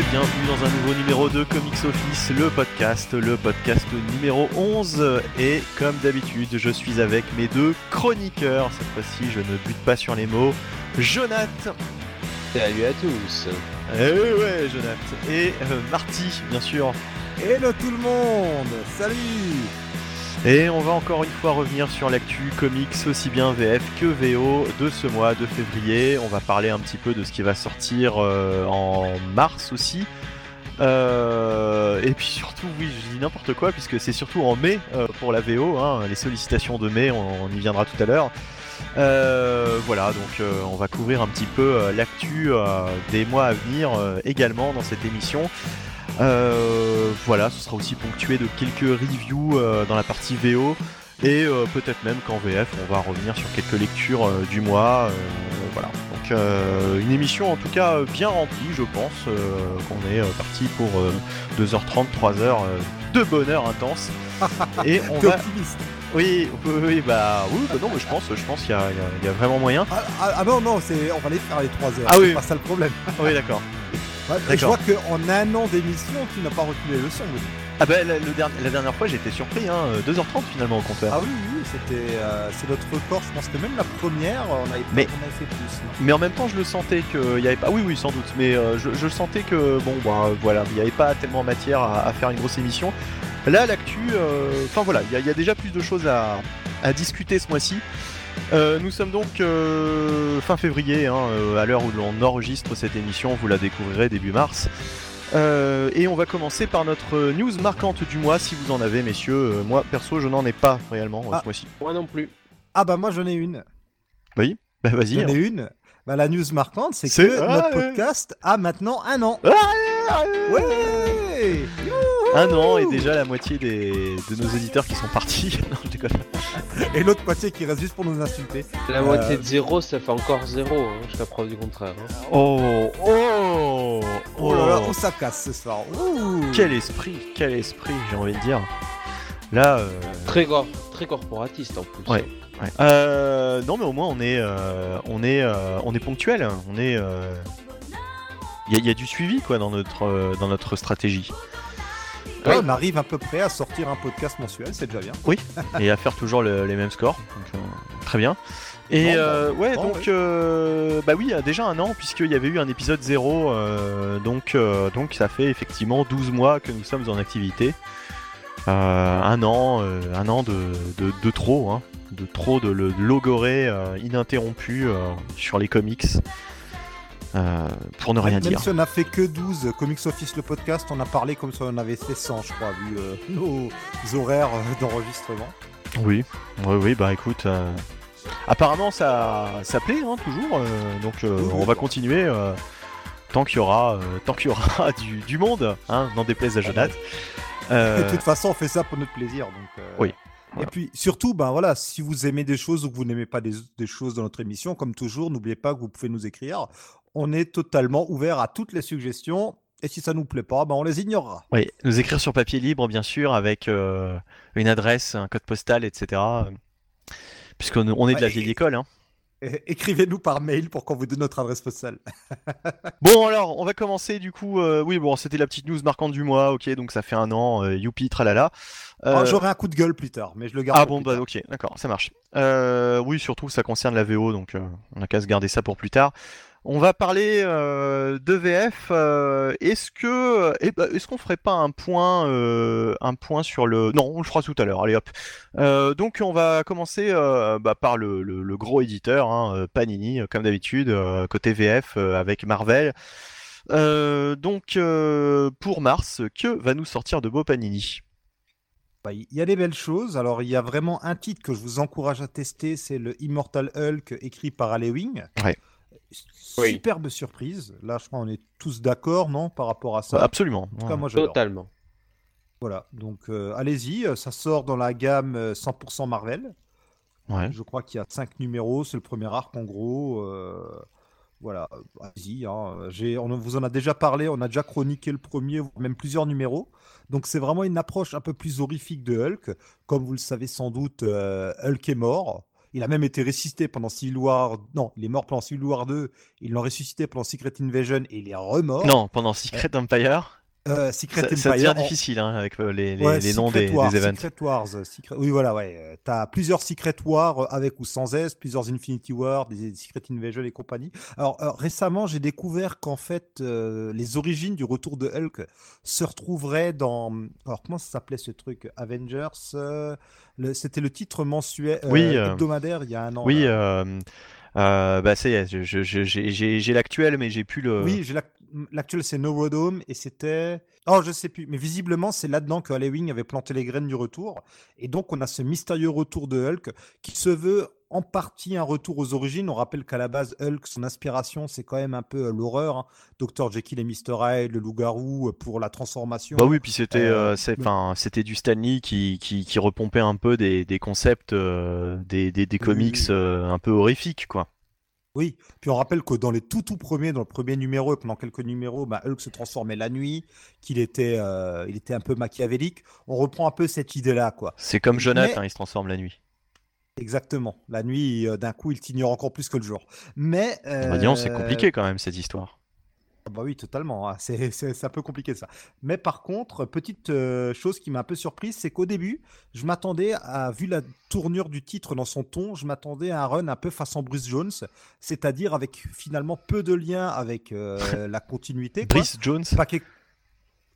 et bienvenue dans un nouveau numéro de Comics Office, le podcast, le podcast numéro 11. Et comme d'habitude, je suis avec mes deux chroniqueurs. Cette fois-ci, je ne bute pas sur les mots. Jonath. Salut à tous. Eh ouais, Jonath. Et euh, Marty, bien sûr. Hello tout le monde. Salut. Et on va encore une fois revenir sur l'actu comics aussi bien VF que VO de ce mois de février. On va parler un petit peu de ce qui va sortir euh, en mars aussi. Euh, et puis surtout, oui, je dis n'importe quoi puisque c'est surtout en mai euh, pour la VO. hein, les sollicitations de mai, on, y viendra tout à l'heure. Voilà, donc on va couvrir un petit peu l'actu des mois à venir également dans cette émission. Euh, voilà, ce sera aussi ponctué de quelques reviews euh, dans la partie VO et euh, peut-être même qu'en VF on va revenir sur quelques lectures euh, du mois. euh, voilà, donc une émission en tout cas bien remplie, je pense, qu'on est parti pour euh, 2h30, 3h euh, de bonheur intense. et on va, optimiste. oui, oui, bah oui, bah non, mais je pense, je pense qu'il y, a- y y vraiment moyen. Ah, ah, ah non, non, c'est, on va les faire les 3 heures. Ah c'est oui. pas ça le problème. Oui, d'accord. Ouais, je vois qu'en un an d'émission, tu n'as pas reculé le son. Ah bah la, le derni- la dernière fois j'étais surpris, hein, 2h30 finalement au compteur. Ah oui, oui, c'était, euh, c'est notre record. Je pense que même la première, on avait, Mais- on avait fait plus. non Mais en même temps je le sentais qu'il y avait pas. Oui oui sans doute, mais euh, je, je sentais que bon bah voilà, il n'y avait pas tellement matière à, à faire une grosse émission. Là l'actu, euh, enfin voilà, il y, a- il y a déjà plus de choses à, à discuter ce mois-ci. Euh, nous sommes donc euh, fin février, hein, euh, à l'heure où l'on enregistre cette émission, vous la découvrirez début mars. Euh, et on va commencer par notre news marquante du mois, si vous en avez, messieurs. Euh, moi, perso, je n'en ai pas réellement euh, Ah. ce mois-ci. Moi non plus. Ah bah moi j'en ai une. Bah vas-y. J'en hein. ai une. Bah, la news marquante, c'est que Ah, notre ouais. podcast a maintenant un an. Ah, Ouais. Un an et déjà la moitié des, de nos éditeurs qui sont partis. non, je déconne. Et l'autre moitié qui reste juste pour nous insulter. La Euh, moitié de zéro, ça fait encore zéro, hein, jusqu'à preuve du contraire. hein. Oh, oh, Oh là là, où ça casse ce soir. Ouh. Quel esprit, quel esprit, j'ai envie de dire. Là, euh, Très, cor- très corporatiste en plus. Ouais. ouais. Euh, non mais au moins on est, euh, on est, euh, on est ponctuel. On est, euh, il y, a- il y a du suivi quoi dans notre, euh, dans notre stratégie Ouais, on arrive à peu près à sortir un podcast mensuel, c'est déjà bien. et à faire toujours le- les mêmes scores. Donc, euh, très bien. Et Bon, euh, ouais, bon, donc ouais. euh, bah oui, a déjà un an puisqu'il y avait eu un épisode 0 euh, donc euh, donc ça fait effectivement 12 mois que nous sommes en activité. Euh, un an, euh, un an de, de, de trop, hein, de trop de, de logorée euh, ininterrompu euh, sur les comics. Euh, pour ne rien Même dire. si on a fait que 12 Comics Office le podcast, on a parlé comme si on avait fait 100, je crois, vu euh, nos horaires d'enregistrement. Oui, oui, oui, bah écoute, euh, apparemment ça, ça plaît hein, toujours, donc Oui, oui. on va continuer tant qu'il y aura, tant qu'il y aura du, du monde, hein, n'en déplaise à Jonathan. De toute façon, on fait ça pour notre plaisir. Donc, Oui, Et puis surtout, ben voilà, si vous aimez des choses ou que vous n'aimez pas des, des choses dans notre émission, comme toujours, n'oubliez pas que vous pouvez nous écrire. On est totalement ouvert à toutes les suggestions. Et si ça nous plaît pas, ben on les ignorera. oui, nous écrire sur papier libre, bien sûr, avec euh, une adresse, un code postal, etc. Puisqu'on on est de la Ouais, vieille école. Hein. Écrivez-nous par mail pour qu'on vous donne notre adresse postale. Bon alors, on va commencer du coup. euh, oui, bon, c'était la petite news marquante du mois. Ok, donc ça fait un an. euh, youpi, tralala. Euh, J'aurai un coup de gueule plus tard, mais je le garde. Ah bon bah tard. ok d'accord ça marche. Oui surtout ça concerne la VO donc on a qu'à se garder ça pour plus tard. On va parler euh, de VF. euh, est-ce que eh ben, est-ce qu'on ferait pas un point euh, un point sur le non on le fera tout à l'heure allez hop. Euh, donc on va commencer euh, bah, par le, le- le gros éditeur hein, euh, Panini euh, comme d'habitude euh, côté VF euh, avec Marvel. Euh, donc euh, pour mars que va nous sortir de beau Panini? Bah, Il y a des belles choses. Alors, il y a vraiment un titre que je vous encourage à tester, c'est le Immortal Hulk écrit par Alewing. Ouais. Oui. Superbe surprise. Là, je crois qu'on est tous d'accord, non, par rapport à ça? Absolument. En tout cas, moi, j'adore. Totalement. Voilà. Donc, euh, allez-y. euh, Ça sort dans la gamme euh, 100% Marvel. Ouais. Je crois qu'il y a 5 numéros. C'est le premier arc, en gros. euh, Voilà. euh, Allez-y. hein. J'ai- On vous en a déjà parlé. On a déjà chroniqué le premier, même plusieurs numéros. Donc, c'est vraiment une approche un peu plus horrifique de Hulk. Comme vous le savez sans doute, euh, Hulk est mort. Il a même été ressuscité pendant Civil War. Non, il est mort pendant Civil War 2. Ils l'ont ressuscité pendant Secret Invasion et il est remort. Non, pendant Secret Empire. Euh, Secret Ça, Empire. ça devient en- difficile hein, avec euh, les, les- Ouais, les noms des, Wars, des events. Secret Wars, euh, Secret- Oui, voilà, ouais. euh, T'as plusieurs Secret Wars avec ou sans S, plusieurs Infinity Wars, des Secret Invasion et compagnie. Alors, euh, récemment, j'ai découvert qu'en fait, euh, les origines du retour de Hulk se retrouveraient dans. Alors, comment ça s'appelait ce truc Avengers le- C'était le titre mensuel, Oui, hebdomadaire il y a un an. Oui, là. Euh, bah ça y est, je- je- je- j'ai l'actuel, mais j'ai plus le. Oui, l'actuel c'est Neurodome et c'était. Oh, je sais plus, mais visiblement c'est là-dedans que Halloween avait planté les graines du retour. Et donc on a ce mystérieux retour de Hulk qui se veut en partie un retour aux origines. On rappelle qu'à la base, Hulk, son inspiration, c'est quand même un peu euh, l'horreur. hein. Dr. Jekyll et Mr. Hyde, le loup-garou euh, pour la transformation. Bah oui, puis c'était Euh, euh, c'était du Stanley qui, qui, qui repompait un peu des, des concepts euh, des, des, comics un peu horrifiques, quoi. Oui, puis on rappelle que dans les tout tout premiers, dans le premier numéro et pendant quelques numéros, bah, Hulk se transformait la nuit, qu'il était, euh, il était un peu machiavélique. On reprend un peu cette idée-là, quoi. C'est comme Jonathan, Mais- hein, il se transforme la nuit. Exactement. La nuit, euh, d'un coup, il t'ignore encore plus que le jour. Mais. Bah, disons, c'est euh, compliqué quand même cette histoire. Ah Bah oui, totalement. hein. C'est c'est- c'est un peu compliqué ça. Mais par contre, petite euh, chose qui m'a un peu surprise, c'est qu'au début, je m'attendais à, vu la tournure du titre dans son ton, je m'attendais à un run un peu façon Bruce Jones, c'est-à-dire avec finalement peu de lien avec euh, la continuité. quoi. Brice Jones? Pas que-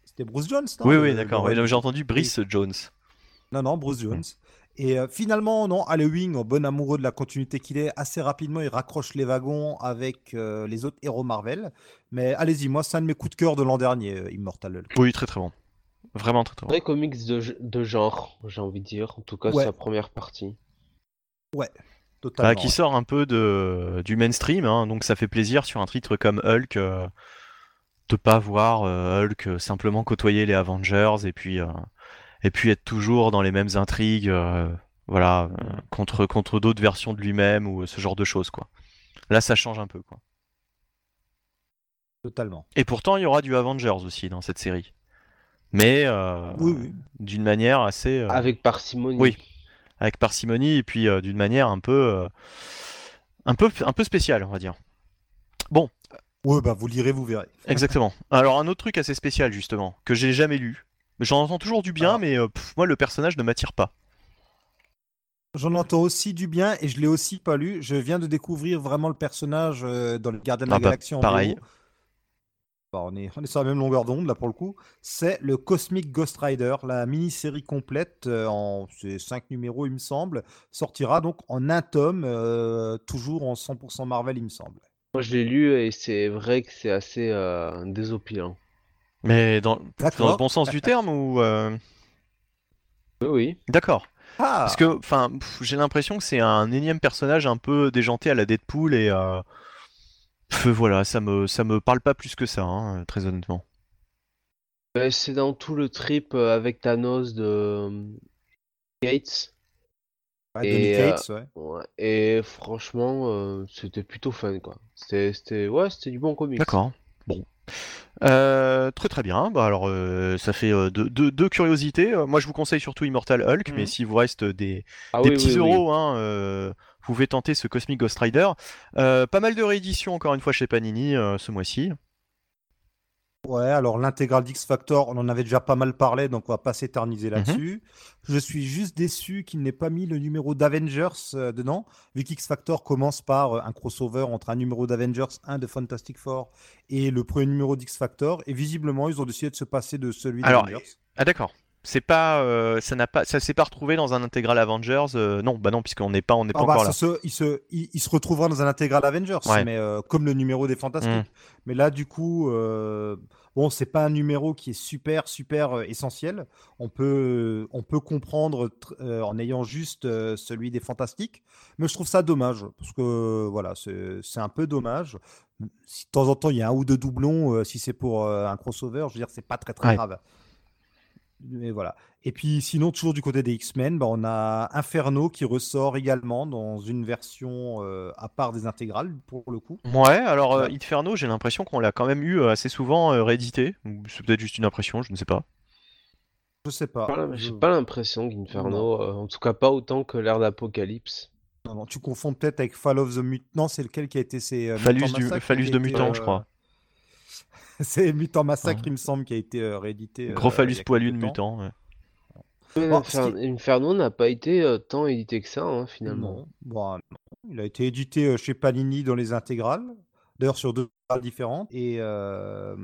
C'était Bruce Jones, non? Oui, oui, d'accord. oui, J'ai entendu Brice Jones. Non, non, Bruce Jones. Et euh, finalement, non, Halloween, en bon amoureux de la continuité qu'il est, assez rapidement, il raccroche les wagons avec euh, les autres héros Marvel. Mais allez-y, moi, c'est un de mes coups de cœur de l'an dernier, euh, Immortal Hulk. Oui, très très bon. Vraiment très très bon. Vrai comics de, de genre, j'ai envie de dire. En tout cas, Ouais. sa première partie. Totalement. Bah, qui sort un peu de, du mainstream, hein, donc ça fait plaisir sur un titre comme Hulk euh, de pas voir euh, Hulk simplement côtoyer les Avengers et puis, euh, et puis être toujours dans les mêmes intrigues, euh, voilà, euh, contre, contre d'autres versions de lui-même ou ce genre de choses, quoi. Là, ça change un peu, quoi. Totalement. Et pourtant, il y aura du Avengers aussi dans cette série. Mais euh, Oui, oui. d'une manière assez. euh, Avec parcimonie. oui. avec parcimonie et puis euh, d'une manière un peu, euh, un peu, un peu spéciale, on va dire. Bon, Ouais, bah, vous lirez, vous verrez. exactement. Alors un autre truc assez spécial justement que j'ai jamais lu. J'en entends toujours du bien, Ah. mais euh, pff, moi le personnage ne m'attire pas. J'en entends aussi du bien et je l'ai aussi pas lu. Je viens de découvrir vraiment le personnage euh, dans le Gardien de la Ah bah, Galaxie en pareil. Bah, on, est, on est sur la même longueur d'onde là pour le coup. C'est le Cosmic Ghost Rider, la mini-série complète euh, en 5 numéros il me semble, sortira donc en un tome, euh, toujours en 100% Marvel il me semble. Moi, je l'ai lu et c'est vrai que c'est assez euh, désopilant. Mais dans, dans le bon sens du terme ou euh, Oui, oui. D'accord. Ah, Parce que, enfin, j'ai l'impression que c'est un énième personnage un peu déjanté à la Deadpool et euh, pff, voilà, ça me, ça me parle pas plus que ça, hein, très honnêtement. Euh, C'est dans tout le trip euh, avec Thanos de euh, Gates. ouais, et, euh, Cates, ouais. Ouais. Et franchement, euh, c'était plutôt fun, quoi. C'était, c'était, ouais, c'était du bon comics. D'accord. Euh, très très bien. Bah alors, euh, ça fait euh, deux, deux- deux curiosités. Moi, je vous conseille surtout Immortal Hulk, mais Mhm. s'il vous reste des, Ah des oui, petits oui, oui. euros, hein, vous pouvez tenter ce Cosmic Ghost Rider. Pas mal de rééditions encore une fois chez Panini ce mois-ci. Ouais, alors l'intégrale d'X Factor, on en avait déjà pas mal parlé, donc on va pas s'éterniser Mhm. là-dessus. Je suis juste déçu qu'il n'ait pas mis le numéro d'Avengers euh, dedans, vu qu'X Factor commence par euh, un crossover entre un numéro d'Avengers, un de Fantastic Four, et le premier numéro d'X Factor, et visiblement ils ont décidé de se passer de celui d'Avengers. Ah d'accord. C'est pas, euh, ça n'a pas, ça s'est pas retrouvé dans un intégral Avengers. euh, non, bah non, puisqu'on n'est pas, on n'est pas Ah bah, encore là. se- il, se, il, il se retrouvera dans un intégral Avengers, Ouais. mais euh, comme le numéro des Fantastiques. Mm. Mais là, du coup, bon, c'est pas un numéro qui est super, super essentiel. On peut, on peut comprendre en ayant juste celui des Fantastiques, mais je trouve ça dommage parce que voilà, c'est un peu dommage. Si de temps en temps il y a un ou deux doublons, si c'est pour un crossover, je veux dire, c'est pas très très Ouais. grave. Mais voilà. Et puis sinon, toujours du côté des X-Men, bah, on a Inferno qui ressort également dans une version euh, à part des intégrales pour le coup. Ouais, alors euh. Inferno, j'ai l'impression qu'on l'a quand même eu euh, assez souvent euh, réédité. C'est peut-être juste une impression, je ne sais pas. Je sais pas. J'ai pas l'impression qu'Inferno, euh, en tout cas pas autant que l'ère d'Apocalypse. Non, non, tu confonds peut-être avec Fall of the Mutant. Non, c'est lequel qui a été euh, Phallus, du, de mutant, euh, je crois. c'est Mutant Massacre, Ah. il me semble, qui a été euh, réédité. Gros euh, phallus il y a poilu de mutant. ouais. Ouais, Bon, Infer- ce qui- Inferno n'a pas été euh, tant édité que ça, hein, finalement. Non, bon, non. Il a été édité euh, chez Panini dans les intégrales, d'ailleurs sur deux intégrales différentes. Et euh,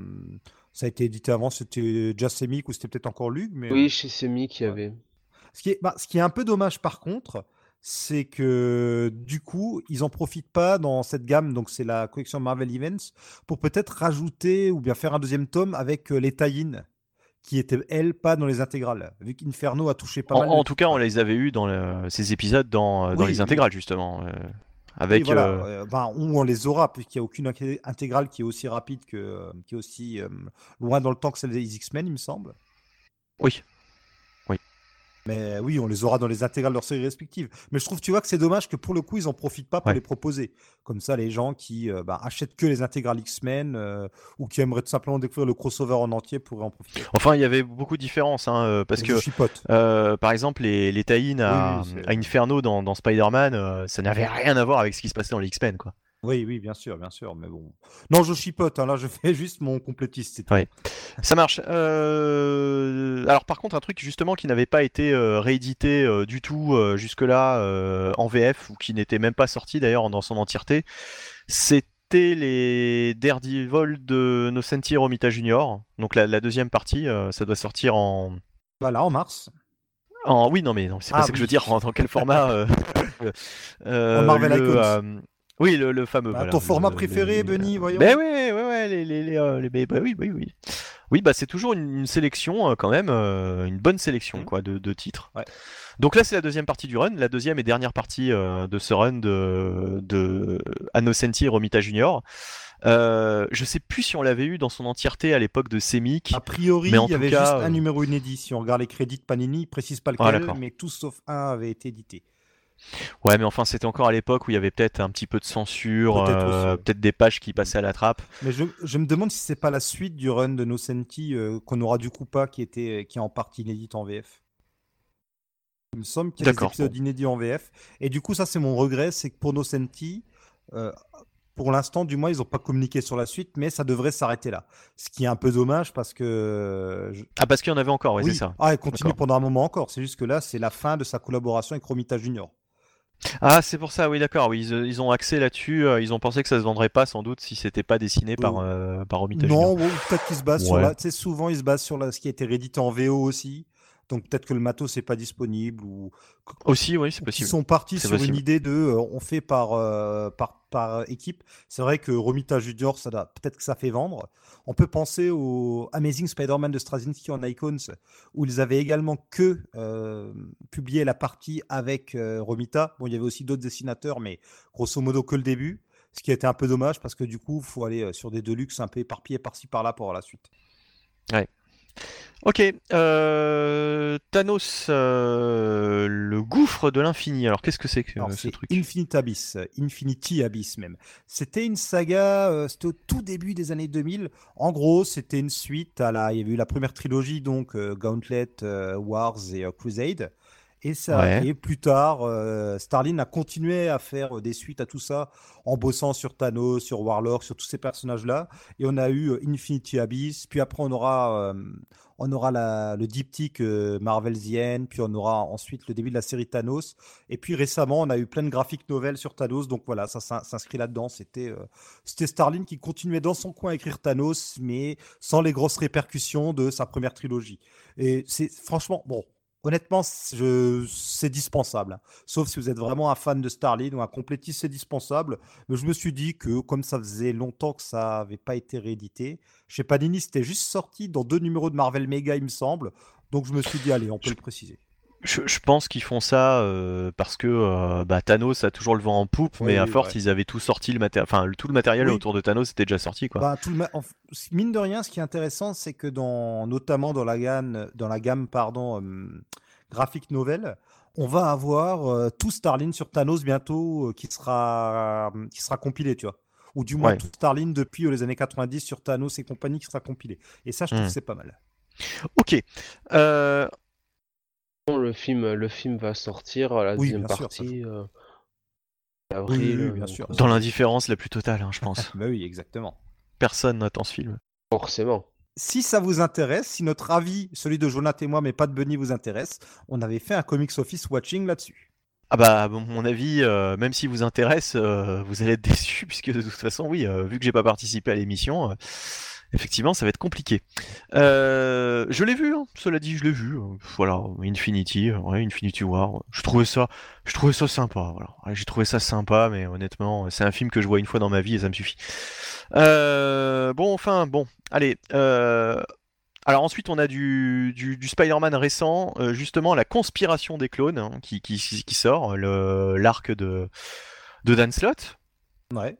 ça a été édité avant, c'était Semic ou c'était peut-être encore Lug. Mais Oui, chez Semi qui Ouais. avait. ce, qui est, bah, ce qui est un peu dommage par contre, c'est que du coup, ils en profitent pas dans cette gamme, donc c'est la collection Marvel Events, pour peut-être rajouter ou bien faire un deuxième tome avec euh, les tie qui étaient, elles, pas dans les intégrales, vu qu'Inferno a touché pas En, mal. en tout cas, on les avait eu dans le- ces épisodes dans, euh, dans les intégrales, justement. euh, avec. voilà, euh, euh, ben, ou on les aura, puisqu'il n'y a aucune inté- intégrale qui est aussi rapide que, qui est aussi euh, loin dans le temps que celle des X-Men, il me semble. Oui. Mais oui, on les aura dans les intégrales de leurs séries respectives. Mais je trouve, tu vois, que c'est dommage que pour le coup, ils en profitent pas pour Ouais. les proposer. Comme ça, les gens qui euh, bah, achètent que les intégrales X-Men euh, ou qui aimeraient tout simplement découvrir le crossover en entier pourraient en profiter. Enfin, il y avait beaucoup de différences, hein, euh, parce que. Euh, par exemple, les, les tie-in à, Oui, à Inferno dans, dans Spider-Man, ça n'avait rien à voir avec ce qui se passait dans les X-Men, quoi. Oui, oui, bien sûr, bien sûr. Mais bon. Non, je chipote. hein, là, je fais juste mon complétiste. c'est tout. Ouais. Ça marche. Euh, Alors, par contre, un truc justement qui n'avait pas été euh, réédité euh, du tout jusque-là en VF ou qui n'était même pas sorti d'ailleurs dans son entièreté, c'était les Daredevil de Nocenti Romita Junior. Donc la, la deuxième partie, ça doit sortir en, Voilà, en mars. En... Oui, non, mais non, c'est pas Ah, ça que je veux oui. dire. En, dans quel format En Marvel le, Icons. Oui, le, le fameux. Bah, voilà, ton le- format le- préféré, Benny, voyons. Ben oui, ouais, ouais, les, les, les, bah oui, oui, oui. Oui, bah c'est toujours une, une sélection euh, quand même, euh, une bonne sélection Mhm. quoi de, de titres. Ouais. Donc là, c'est la deuxième partie du run, la deuxième et dernière partie euh, de ce run de, de Annocenti et Romita Junior. Euh, je sais plus si on l'avait eu dans son entièreté à l'époque de Semic. A priori, Mais en il y avait cas, juste un numéro inédit. Si on regarde les crédits de Panini, il précise pas Ah, lequel, d'accord. mais tout sauf un avait été édité. Ouais, mais enfin, c'était encore à l'époque où il y avait peut-être un petit peu de censure, Peut-être euh, peut-être des pages qui passaient à la trappe. Mais je, je me demande si c'est pas la suite du run de Nocenti euh, qu'on aura du coup pas, qui était qui est en partie inédite en VF. Il me semble qu'il y a des D'accord, épisodes bon. inédits en VF. Et du coup, ça c'est mon regret, c'est que pour Nocenti, euh, pour l'instant, du moins, ils n'ont pas communiqué sur la suite, mais ça devrait s'arrêter là. Ce qui est un peu dommage parce que euh, je- Ah, parce qu'il y en avait encore, ouais, oui, c'est ça. ah, elle continue D'accord. pendant un moment encore. C'est juste que là, c'est la fin de sa collaboration avec Romita Junior. Ah, c'est pour ça, oui, d'accord. Oui, ils, ils ont axé là-dessus. euh, Ils ont pensé que ça se vendrait pas, sans doute, si c'était pas dessiné par, Oh. euh, par Romita Non, peut-être qu'ils se basent sur Ouais. la. Tu sais, souvent, ils se basent sur la... ce qui a été réédité en VO aussi. Donc peut-être que le matos n'est pas disponible ou Aussi, oui, c'est possible. sont partis sur une idée de euh, on fait par, euh, par, par équipe. C'est vrai que Romita Junior, ça peut-être que ça fait vendre. On peut penser au Amazing Spider-Man de Straczynski en Icons, où ils avaient également que euh, publié la partie avec Romita. Bon, il y avait aussi d'autres dessinateurs, mais grosso modo que le début. Ce qui a été un peu dommage parce que du coup, il faut aller sur des deluxe un peu éparpillés par-ci par-là pour la suite. Ok, euh, Thanos, euh, le gouffre de l'infini. Alors, qu'est-ce que c'est que Alors, ce truc? Infinite Abyss, Infinity Abyss même. C'était une saga, euh, c'était au tout début des années 2000. En gros, c'était une suite à la. Il y avait eu la première trilogie, donc Gauntlet, Wars et Crusade. Et, ça, Ouais. et plus tard, euh, Starlin a continué à faire euh, des suites à tout ça en bossant sur Thanos, sur Warlock, sur tous ces personnages-là. Et on a eu euh, Infinity Abyss, puis après on aura, euh, on aura la- le diptyque euh, Marvel The End, puis on aura ensuite le début de la série Thanos. Et puis récemment, on a eu plein de graphiques novels sur Thanos, donc voilà, ça s'in- s'inscrit là-dedans. C'était c'était Starlin qui continuait dans son coin à écrire Thanos, mais sans les grosses répercussions de sa première trilogie. Et c'est franchement, bon, honnêtement, c'est- je- c'est dispensable. hein. Sauf si vous êtes vraiment un fan de Starlin ou un complétiste, c'est dispensable. Mais je me suis dit que comme ça faisait longtemps que ça n'avait pas été réédité, chez Panini, c'était juste sorti dans deux numéros de Marvel Mega, il me semble. Donc je me suis dit, allez, on peut le préciser. Je, je pense qu'ils font ça euh, parce que euh, bah, Thanos a toujours le vent en poupe, Oui, mais à force, ouais. ils avaient tout sorti, le matéri- enfin, le- tout le matériel Oui. autour de Thanos était déjà sorti, quoi. Bah, tout en mine de rien, ce qui est intéressant, c'est que dans, notamment dans la gamme, dans la gamme pardon, euh, graphique novel, on va avoir euh, tout Starlin sur Thanos bientôt qui sera qui sera compilé, tu vois. Ou du moins Ouais. tout Starlin depuis les années 90 sur Thanos et compagnie qui sera compilé. Et ça, je trouve Hmm. que c'est pas mal. Ok. Euh, Le film, le film va sortir, la Oui, deuxième bien sûr, ça, partie. euh, Avril, Oui, oui, euh, bien donc, sûr. euh, Dans l'indifférence la plus totale, hein, je pense. Bah oui, exactement. Personne n'attend ce film. Forcément. Si ça vous intéresse, si notre avis, celui de Jonathan et moi, mais pas de Bunny, vous intéresse, on avait fait un Comics Office Watching là-dessus. Ah bah, bon, mon avis, euh, même si vous intéresse, euh, vous allez être déçus, puisque de toute façon, oui, euh, vu que j'ai pas participé à l'émission, euh, effectivement, ça va être compliqué. Euh, je l'ai vu, hein, cela dit, je l'ai vu. voilà, Infinity, Infinity War. Je trouvais ça, je trouvais ça sympa. J'ai trouvé ça sympa, mais honnêtement, c'est un film que je vois une fois dans ma vie et ça me suffit. Euh, bon, enfin, bon, allez. euh, alors ensuite, on a du, Spider-Man récent, justement la conspiration des clones hein, qui, sort, l'arc de, de Dan Slott, Ouais.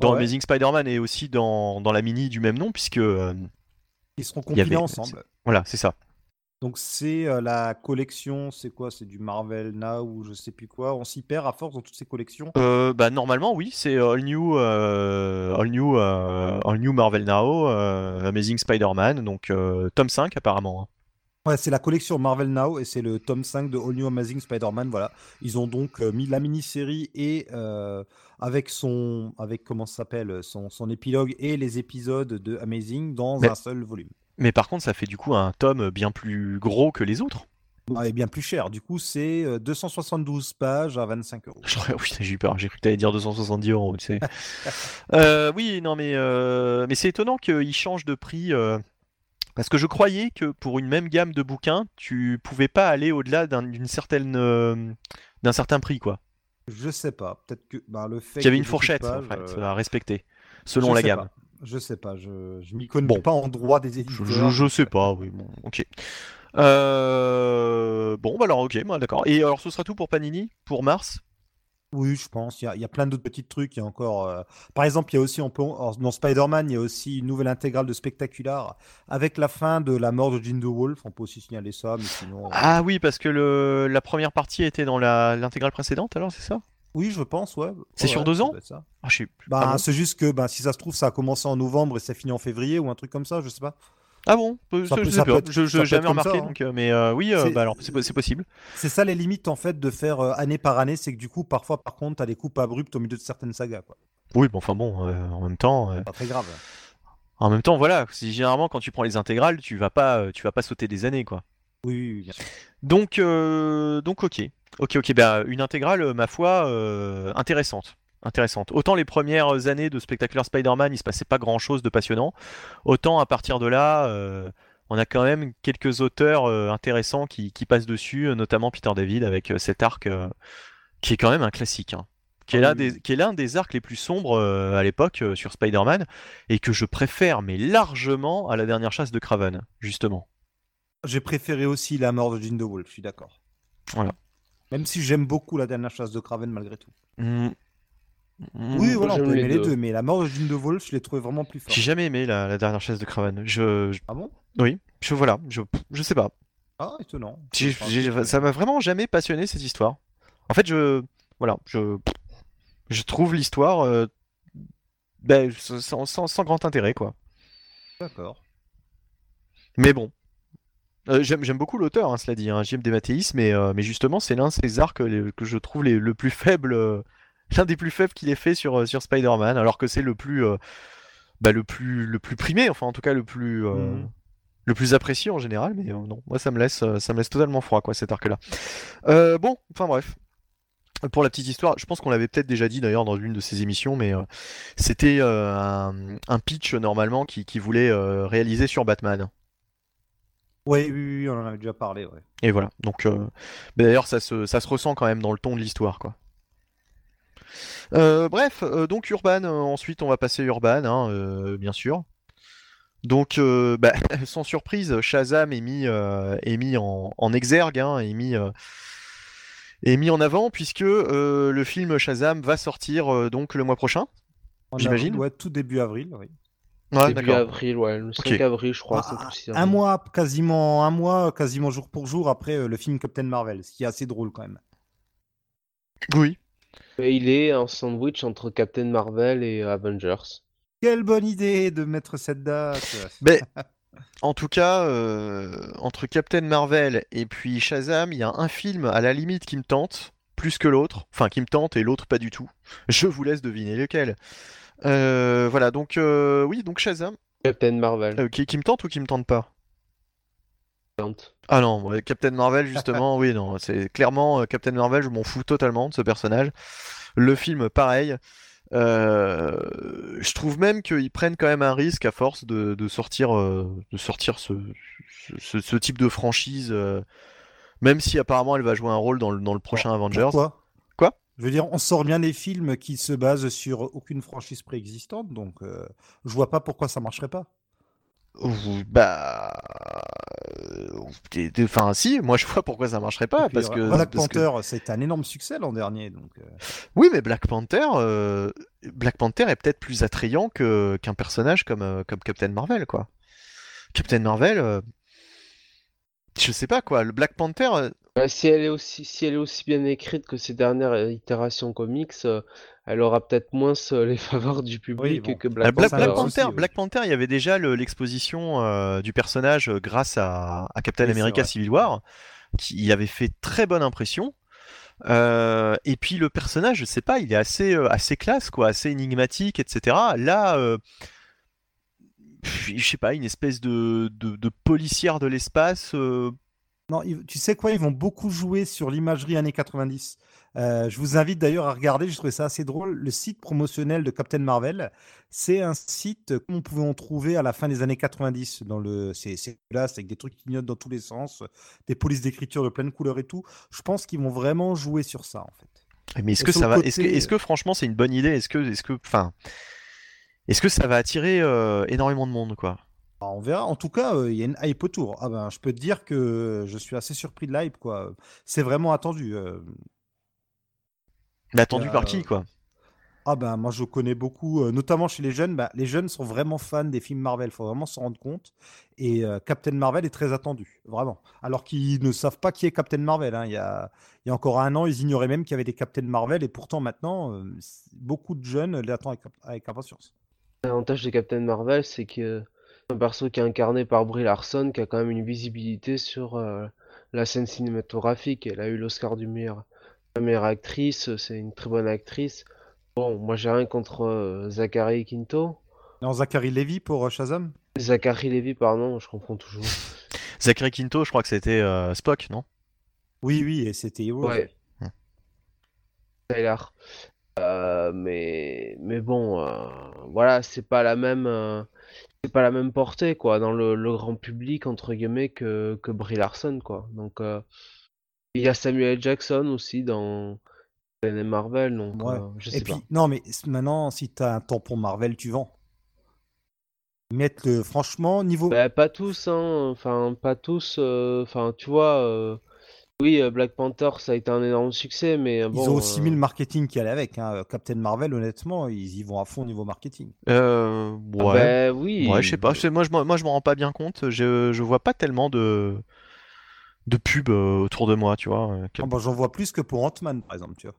Dans Ouais. Amazing Spider-Man et aussi dans, dans la mini du même nom, puisque euh, Ils seront compilés avait- ensemble. voilà, c'est ça. Donc c'est euh, la collection, c'est quoi? C'est du Marvel Now ou je sais plus quoi? On s'y perd à force dans toutes ces collections? Euh, bah normalement oui, c'est All New, euh, All New, All New Marvel Now, Amazing Spider-Man, donc tome 5 apparemment. Ouais, c'est la collection Marvel Now et c'est le tome 5 de All New Amazing Spider-Man. Voilà. Ils ont donc euh, mis la mini-série et euh, avec son, avec comment s'appelle, son, son épilogue et les épisodes de Amazing dans Mais- un seul volume. Mais par contre, ça fait du coup un tome bien plus gros que les autres. Ah, et bien plus cher. Du coup, c'est euh, 272 pages à 25 euros. Oui, j'ai eu peur, j'ai cru que t'allais dire 270 euros, tu sais. Euh, oui, non, mais, euh, mais c'est étonnant qu'ils changent de prix. Parce que je croyais que pour une même gamme de bouquins, tu pouvais pas aller au-delà d'un- d'une certaine, euh, d'un certain prix, quoi. Je sais pas. Peut-être que bah, le fait Qu'il y avait une fourchette, en pages, fait, à respecter, selon je la gamme. pas. Je sais pas. Je, je m'y connais Bon. pas en droit des Je, éditeurs. je, je sais pas, oui, bon, ok. Euh, Bon, bah alors, ok, bah, d'accord. Et alors, ce sera tout pour Panini, pour mars? Oui, je pense. Il y a, il y a plein d'autres petits trucs. Il y a encore. euh, Par exemple, il y a aussi, on peut, alors, dans Spider-Man, il y a aussi une nouvelle intégrale de Spectacular avec la fin de la mort de Jindo Wolf. On peut aussi signaler ça, mais sinon. euh, Ah oui, parce que le, la première partie était dans la- l'intégrale précédente, alors, c'est ça? Oui, je pense, ouais. C'est sur ouais, deux ans? ça. Ah, je Bah, ah c'est juste que bah, si ça se trouve, ça a commencé en novembre et ça finit en février ou un truc comme ça, je sais pas. Ah bon Ça Je ça pas, peut être- je peut jamais ça, remarqué, hein. donc, mais euh, oui, euh, C'est- bah alors c'est po- c'est possible. C'est ça les limites en fait de faire euh, année par année, c'est que du coup, parfois, par contre, t'as des coupes abruptes au milieu de certaines sagas, quoi. Oui, bon, enfin bon, euh, en même temps, euh, Pas très grave. en même temps, voilà, généralement quand tu prends les intégrales, tu vas pas, tu vas pas sauter des années, quoi. Oui, oui, oui, bien sûr. Donc, donc ok, ok, ok, bah une intégrale, ma foi, euh, intéressante. Intéressante. Autant les premières années de Spectacular Spider-Man, il se passait pas grand-chose de passionnant. Autant à partir de là, euh, on a quand même quelques auteurs euh, intéressants qui, qui passent dessus, euh, notamment Peter David avec cet arc qui est quand même un classique. hein. Qui est, Ah l'un oui, des, qui est l'un des arcs les plus sombres à l'époque sur Spider-Man et que je préfère, mais largement, à la dernière chasse de Craven, justement. J'ai préféré aussi la mort de Jindo Wolf, je suis d'accord. Voilà. Même si j'aime beaucoup la dernière chasse de Kraven malgré tout. Mm. Mm. Oui, voilà, on j'aime peut les aimer les deux. deux, mais la mort de Jindo Wolf, je l'ai trouvé vraiment plus forte. J'ai jamais aimé la, la dernière chasse de Craven. Je, je- Ah bon? Oui, je voilà, je, je sais pas. Ah, étonnant. Ça m'a vraiment jamais passionné cette histoire. En fait, je, voilà, je, je trouve l'histoire, euh, ben, sans, sans- sans grand intérêt, quoi. D'accord. Mais bon. Euh, j'aime j'aime beaucoup l'auteur, hein, cela dit, hein, J.M. Dematteis, mais, euh, mais justement, c'est l'un de ces arcs les- que je trouve les- le plus faible, euh, l'un des plus faibles qu'il ait fait sur, euh, sur Spider-Man, alors que c'est le plus, euh, bah, le plus, le plus primé, enfin en tout cas le plus, euh, Mhm. le plus apprécié en général, mais euh, non, moi ça me laisse, ça me laisse totalement froid, quoi, cet arc-là. Bon, enfin bref. Pour la petite histoire, je pense qu'on l'avait peut-être déjà dit d'ailleurs dans une de ces émissions, mais c'était un, un pitch normalement qui, qui voulait réaliser sur Batman. Oui, oui, oui, on en avait déjà parlé, ouais. Et voilà. Donc, d'ailleurs, ça se, ça se ressent quand même dans le ton de l'histoire, quoi. Euh, bref, euh, donc Urban. euh, ensuite, on va passer Urban, hein, euh, bien sûr. Donc, euh, bah, sans surprise, Shazam est mis, euh, est mis en, en exergue, hein, est mis, euh, est mis en avant puisque euh, le film Shazam va sortir euh, donc le mois prochain. J'imagine. Ouais, tout début avril, oui. Ouais, Début avril, ouais, le 5 Ok. avril, je crois. Ah, aussi un mois, quasiment un mois, quasiment jour pour jour après euh, le film Captain Marvel, ce qui est assez drôle quand même. Oui. Et il est un sandwich entre Captain Marvel et Avengers. Quelle bonne idée de mettre cette date. Mais en tout cas, euh, entre Captain Marvel et puis Shazam, il y a un film à la limite qui me tente. plus que l'autre, enfin qui me tente et l'autre pas du tout. Je vous laisse deviner lequel. Euh, voilà, donc euh, oui, donc Shazam, Captain Marvel. euh, qui, qui me tente ou qui me tente pas? Ah non, ouais, Captain Marvel, justement, oui, non, c'est clairement euh, Captain Marvel, je m'en fous totalement de ce personnage. Le film, pareil. Euh, je trouve même qu'ils prennent quand même un risque à force de, de sortir, euh, de sortir ce, ce, ce type de franchise, même si apparemment elle va jouer un rôle dans le, dans le prochain Avengers. Pourquoi? Quoi? Je veux dire, on sort bien des films qui se basent sur aucune franchise préexistante, donc euh, je vois pas pourquoi ça marcherait pas. Ou- Bah, euh, enfin, si, moi je vois pourquoi ça marcherait pas, puis, parce que, Black parce que- Panther, c'était un énorme succès l'an dernier, donc. euh, Oui, mais Black Panther, euh, Black Panther est peut-être plus attrayant que qu'un personnage comme, comme Captain Marvel, quoi. Captain Marvel, euh, je sais pas quoi. Le Black Panther, Bah, si elle est aussi, si elle est aussi bien écrite que ces dernières euh, itérations comics, euh, elle aura peut-être moins euh, les faveurs du public bon. que euh, Black Black, ça, Black Panther. aussi, oui. Black Panther, il y avait déjà le- l'exposition euh, du personnage euh, grâce à, à Captain Oui, c'est America vrai. Civil War, qui avait fait très bonne impression. Euh, et puis le personnage, je sais pas, il est assez, euh, assez classe, quoi, assez énigmatique, etc. Là, euh, pff, je sais pas, une espèce de, de, de policière de l'espace. euh, Non, tu sais quoi, ils vont beaucoup jouer sur l'imagerie années 90. Euh, je vous invite d'ailleurs à regarder, j'ai trouvé ça assez drôle, le site promotionnel de Captain Marvel. C'est un site comme on pouvait en trouver à la fin des années 90. Dans le, c'est c'est là, c'est avec des trucs qui clignotent dans tous les sens, des polices d'écriture de pleine couleur et tout. Je pense qu'ils vont vraiment jouer sur ça en fait. Mais est-ce Et que ça va, est-ce que, côté- est-ce que franchement c'est une bonne idée? Est-ce que, est-ce que, enfin, est-ce que ça va attirer euh, énormément de monde, quoi? On verra. En tout cas, euh, il y a une hype autour. Ah ben, je peux te dire que je suis assez surpris de l'hype, quoi. C'est vraiment attendu. euh. Mais attendu Euh, par qui, quoi? Ah ben, moi, je connais beaucoup, euh, notamment chez les jeunes. Bah, les jeunes sont vraiment fans des films Marvel. Il faut vraiment s'en rendre compte. Et euh, Captain Marvel est très attendu, vraiment. Alors qu'ils ne savent pas qui est Captain Marvel. hein. Il y a, il y a encore un an, ils ignoraient même qu'il y avait des Captain Marvel. Et pourtant, maintenant, euh, beaucoup de jeunes l'attendent avec, avec impatience. L'avantage de Captain Marvel, c'est que un perso qui est incarné par Brie Larson, qui a quand même une visibilité sur euh, la scène cinématographique. Elle a eu l'Oscar du meilleur, la meilleure actrice, c'est une très bonne actrice. Bon, moi j'ai rien contre euh, Zachary Quinto. Non, Zachary Levy pour euh, Shazam? Zachary Levi, pardon, je comprends toujours. Zachary Quinto, je crois que c'était euh, Spock, non? Oui, oui, et c'était Heroes. Ouais. Hmm. Tyler. Euh, mais mais bon, euh, voilà, c'est pas la même euh, c'est pas la même portée quoi dans le, le grand public entre guillemets que que Brie Larson quoi. Donc euh, il y a Samuel. Jackson aussi dans Captain Marvel donc Ouais. euh, je Et puis, pas. non, mais maintenant, si tu as un tampon Marvel, tu vends. Mettre le, franchement, niveau. Bah, pas tous hein, enfin pas tous euh, enfin tu vois oui euh, Black Panther ça a été un énorme succès mais euh, ils bon ont aussi euh, mis le marketing qui allait avec. hein. Captain Marvel, honnêtement, ils y vont à fond au niveau marketing. euh, ah Ouais. bah, oui Ouais, je sais pas. Moi, je m'en- moi, je m'en rends pas bien compte. Je, je vois pas tellement de de pubs euh, autour de moi, tu vois. Ah, bah, J'en vois plus que pour Ant-Man, par exemple. Tu vois.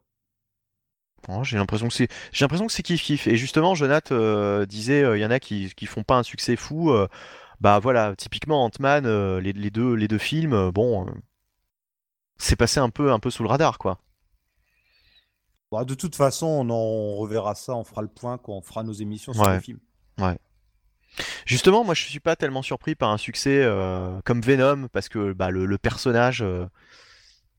Oh, j'ai l'impression que c'est, j'ai l'impression que c'est kiff kiff. Et justement, Jonath euh, disait, il y en a qui qui font pas un succès fou. euh, bah voilà, typiquement Ant-Man, euh, les, les deux les deux films, euh, bon, euh, c'est passé un peu un peu sous le radar, quoi. Bah, de toute façon, on en reverra ça, on fera le point quand on fera nos émissions sur Ouais. le film. Justement, moi, je suis pas tellement surpris par un succès euh, comme Venom parce que bah, le, le personnage, euh,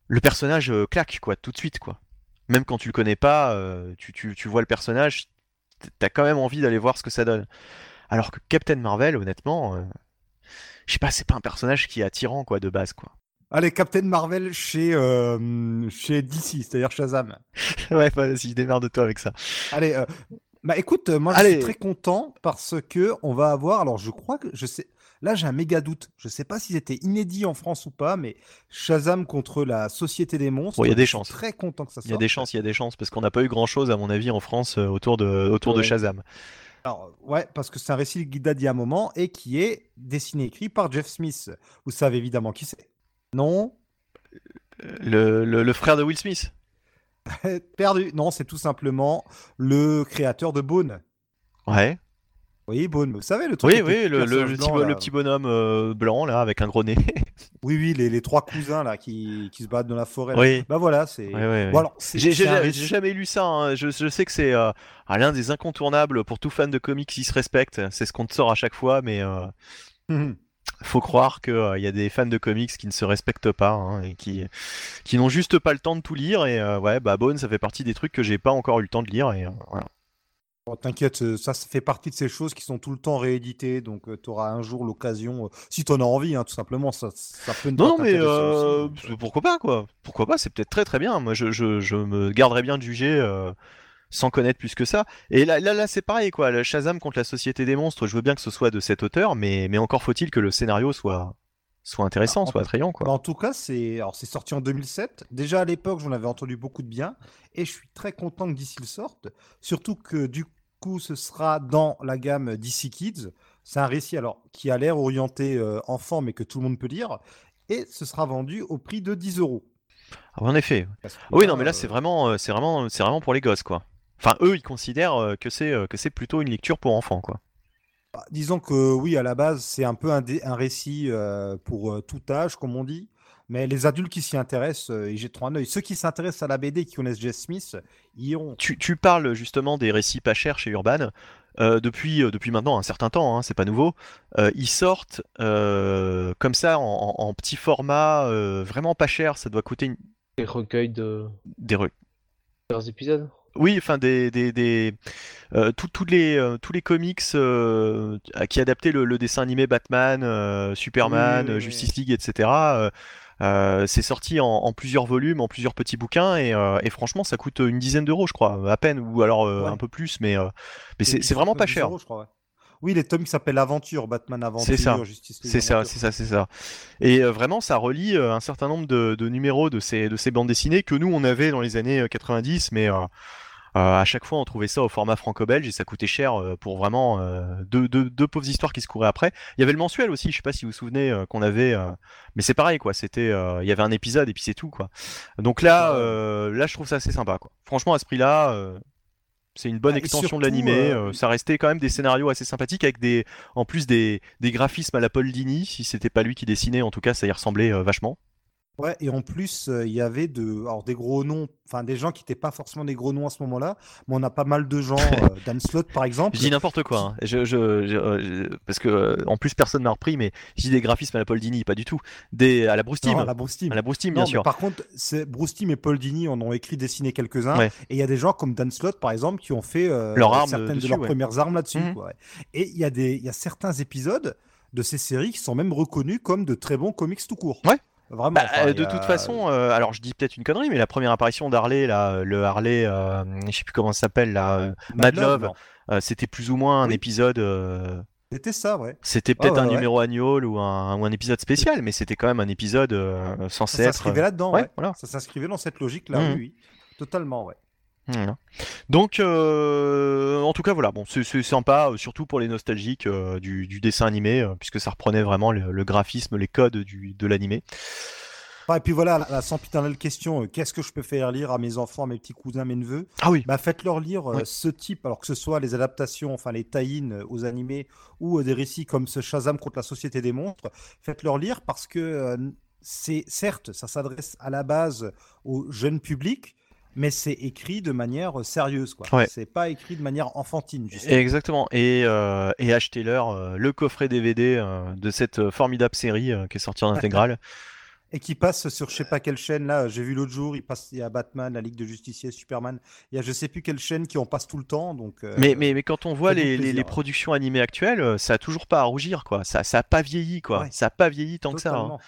le personnage euh, claque quoi, tout de suite quoi. Même quand tu le connais pas, tu, tu, tu vois le personnage, t'as quand même envie d'aller voir ce que ça donne. Alors que Captain Marvel, honnêtement, je sais pas, c'est pas un personnage qui est attirant quoi de base quoi. Allez, Captain Marvel chez, euh, chez DC, c'est-à-dire Shazam. ouais, vas-y, démerde-toi avec ça. Allez, euh, bah écoute, moi je suis très content parce que on va avoir. Alors je crois que je sais. Là j'ai un méga doute. Je sais pas si c'était inédit en France ou pas, mais Shazam contre la Société des monstres. Bon, il y a des je suis chances. Très content que ça Il y a sorte. des chances, il y a des chances parce qu'on n'a pas eu grand chose à mon avis en France euh, autour de autour de. Shazam. Alors, ouais, parce que c'est un récit qui date d'il y a un moment et qui est dessiné écrit par Jeff Smith. Vous savez évidemment qui c'est. Non Le, le, le frère de Will Smith. Perdu. Non, c'est tout simplement le créateur de Bone. Ouais. Oui, Bone, vous savez le truc. Oui, oui, le, le- petit, le bonhomme euh, blanc là avec un gros nez. Oui, oui, les, les trois cousins là qui, qui se battent dans la forêt. là. oui. Bah voilà, c'est. Bon, alors, c'est- J'ai un jamais lu ça. hein. Je, je sais que c'est euh, l'un des incontournables pour tout fan de comics qui se respecte. C'est ce qu'on te sort à chaque fois, mais euh, Mhm. Faut croire qu'il y a des fans de comics qui ne se respectent pas hein, et qui, qui n'ont juste pas le temps de tout lire. Et euh, ouais, bah Bone, ça fait partie des trucs que j'ai pas encore eu le temps de lire. Et euh, voilà. Bon, T'inquiète, euh, ça, ça fait partie de ces choses qui sont tout le temps rééditées, donc tu auras un jour l'occasion, euh, si tu en as envie, hein, tout simplement, ça, ça peut ne Non, non, mais euh, euh. pourquoi pas quoi Pourquoi pas C'est peut-être très très bien. Moi, je, je, je me garderais bien de juger euh, sans connaître plus que ça. Et là, là, là c'est pareil quoi. Le Shazam contre la Société des monstres. Je veux bien que ce soit de cet auteur, mais, mais encore faut-il que le scénario soit soit intéressant, Ah, soit en- attrayant quoi. Bah, en tout cas, c'est sorti en 2007. Déjà à l'époque, j'en avais entendu beaucoup de bien, et je suis très content que d'ici le sorte. Surtout que du coup, ce sera dans la gamme DC Kids. C'est un récit alors qui a l'air orienté euh, enfant, mais que tout le monde peut lire, et ce sera vendu au prix de 10 euros. Ah, en effet. Que oui, non, mais là, euh, c'est vraiment, euh, c'est vraiment, c'est vraiment pour les gosses, quoi. Enfin, eux, ils considèrent euh, que c'est, euh, que c'est plutôt une lecture pour enfants, quoi. Bah, disons que oui, à la base, c'est un peu un, dé- un récit euh, pour euh, tout âge, comme on dit. Mais les adultes qui s'y intéressent, euh, ils jetteront un œil. Ceux qui s'intéressent à la BD, qui connaissent Jess Smith, y iront. Tu, tu parles justement des récits pas chers chez Urban. Euh, depuis, euh, depuis maintenant un certain temps, hein, c'est pas nouveau. Euh, ils sortent euh, comme ça en, en- en petit format, euh, vraiment pas cher. Ça doit coûter une- Les recueils de des, re- plusieurs épisodes. Oui, enfin des, des, des euh, les euh, tous les comics euh, qui adaptaient le, le dessin animé Batman, euh, Superman, Oui, oui, oui, Justice League, etc. euh, euh, c'est sorti en, en plusieurs volumes, en plusieurs petits bouquins, et, euh, et franchement, ça coûte une dizaine d'euros, je crois, à peine, ou alors euh, Ouais. un peu plus, mais, euh, mais c'est vraiment pas 10 cher. euros, je crois, ouais. Oui, les tomes qui s'appellent Aventure, Batman Aventure, ça. Justice League C'est ça, c'est ça, c'est ça. Et euh, vraiment, ça relie euh, un certain nombre de, de numéros de ces, de ces bandes dessinées que nous, on avait dans les années euh, 90, mais euh, euh, à chaque fois, on trouvait ça au format franco-belge et ça coûtait cher euh, pour vraiment euh, deux, deux, deux pauvres histoires qui se couraient après. Il y avait le mensuel aussi, je sais pas si vous vous souvenez qu'on avait, mais c'est pareil, quoi. C'était, il y avait un épisode et puis c'est tout, quoi. Donc là, là, je trouve ça assez sympa, quoi. Franchement, à ce prix-là. C'est une bonne Ah, extension de l'animé. euh, euh, ça restait quand même des scénarios assez sympathiques avec des, en plus des, des graphismes à la Paul Dini. Si c'était pas lui qui dessinait, en tout cas, ça y ressemblait euh, vachement. Ouais, et en plus, euh, il y avait de, alors des gros noms, enfin des gens qui n'étaient pas forcément des gros noms à ce moment-là, mais on a pas mal de gens, euh, Dan Slott par exemple. Je dis n'importe quoi, hein. je, je, je- euh, je- parce que euh, en plus personne m'a repris, mais je dis des graphismes à la Paul Dini, pas du tout. Des, à la Bruce Timm. Non, la Bruce Timm. À la Bruce Non, bien mais sûr. par contre, Bruce Timm et Paul Dini en ont écrit, dessiné quelques-uns. Ouais. Et il y a des gens comme Dan Slott, par exemple, qui ont fait Leur arme certaines dessus, de leurs ouais. premières armes là-dessus. Ouais. Et il y, a des- il y a certains épisodes de ces séries qui sont même reconnus comme de très bons comics tout court. Ouais. Vraiment. Bah, enfin, euh, de a- toute façon, euh, alors je dis peut-être une connerie, mais la première apparition d'Harley, là, le Harley, euh, je sais plus comment ça s'appelle, là, euh, Mad Love, euh, c'était plus ou moins un Oui. épisode. euh, C'était ça, ouais. C'était peut-être ouais, un ouais. numéro annual ou un, ou un épisode spécial, mais c'était quand même un épisode euh, censé Ça être. s'inscrivait là-dedans, ouais, voilà. Ça s'inscrivait dans cette logique-là, Mhm. oui, oui. Totalement, ouais. Voilà. Donc, euh, en tout cas, voilà, bon, c'est sympa, euh, surtout pour les nostalgiques euh, du, du dessin animé, euh, puisque ça reprenait vraiment le, le graphisme, les codes du, de l'animé. Enfin, et puis voilà, la, la sempiternelle question, euh, qu'est-ce que je peux faire lire à mes enfants, à mes petits cousins, mes neveux? Ah oui, bah, Faites-leur lire euh, ce type, alors que ce soit les adaptations, enfin les tie-in euh, aux animés ou euh, des récits comme ce Shazam contre la Société des Monstres, faites-leur lire parce que euh, c'est certes, ça s'adresse à la base au jeune public, mais c'est écrit de manière euh, sérieuse, quoi. Ouais. C'est pas écrit de manière enfantine, justement. exactement. Et, euh, et achetez-leur euh, le coffret DVD euh, de cette formidable série qui est sortie en intégrale. Et qui passe sur je sais pas quelle chaîne là, j'ai vu l'autre jour, il passe il y a Batman, la Ligue de Justiciers, Superman, il y a je sais plus quelle chaîne qui en passe tout le temps donc Mais, mais, mais quand on voit les, les, plaisir, les ouais. productions animées actuelles, ça a toujours pas à rougir, quoi. Ça, ça a pas vieilli, quoi. Ouais. Ça a pas vieilli tant que ça. hein.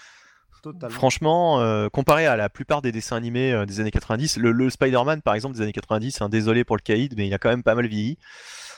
Franchement, euh, comparé à la plupart des dessins animés euh, des années 90, le, le Spider-Man par exemple des années 90, hein, désolé pour le caïd, mais il a quand même pas mal vieilli.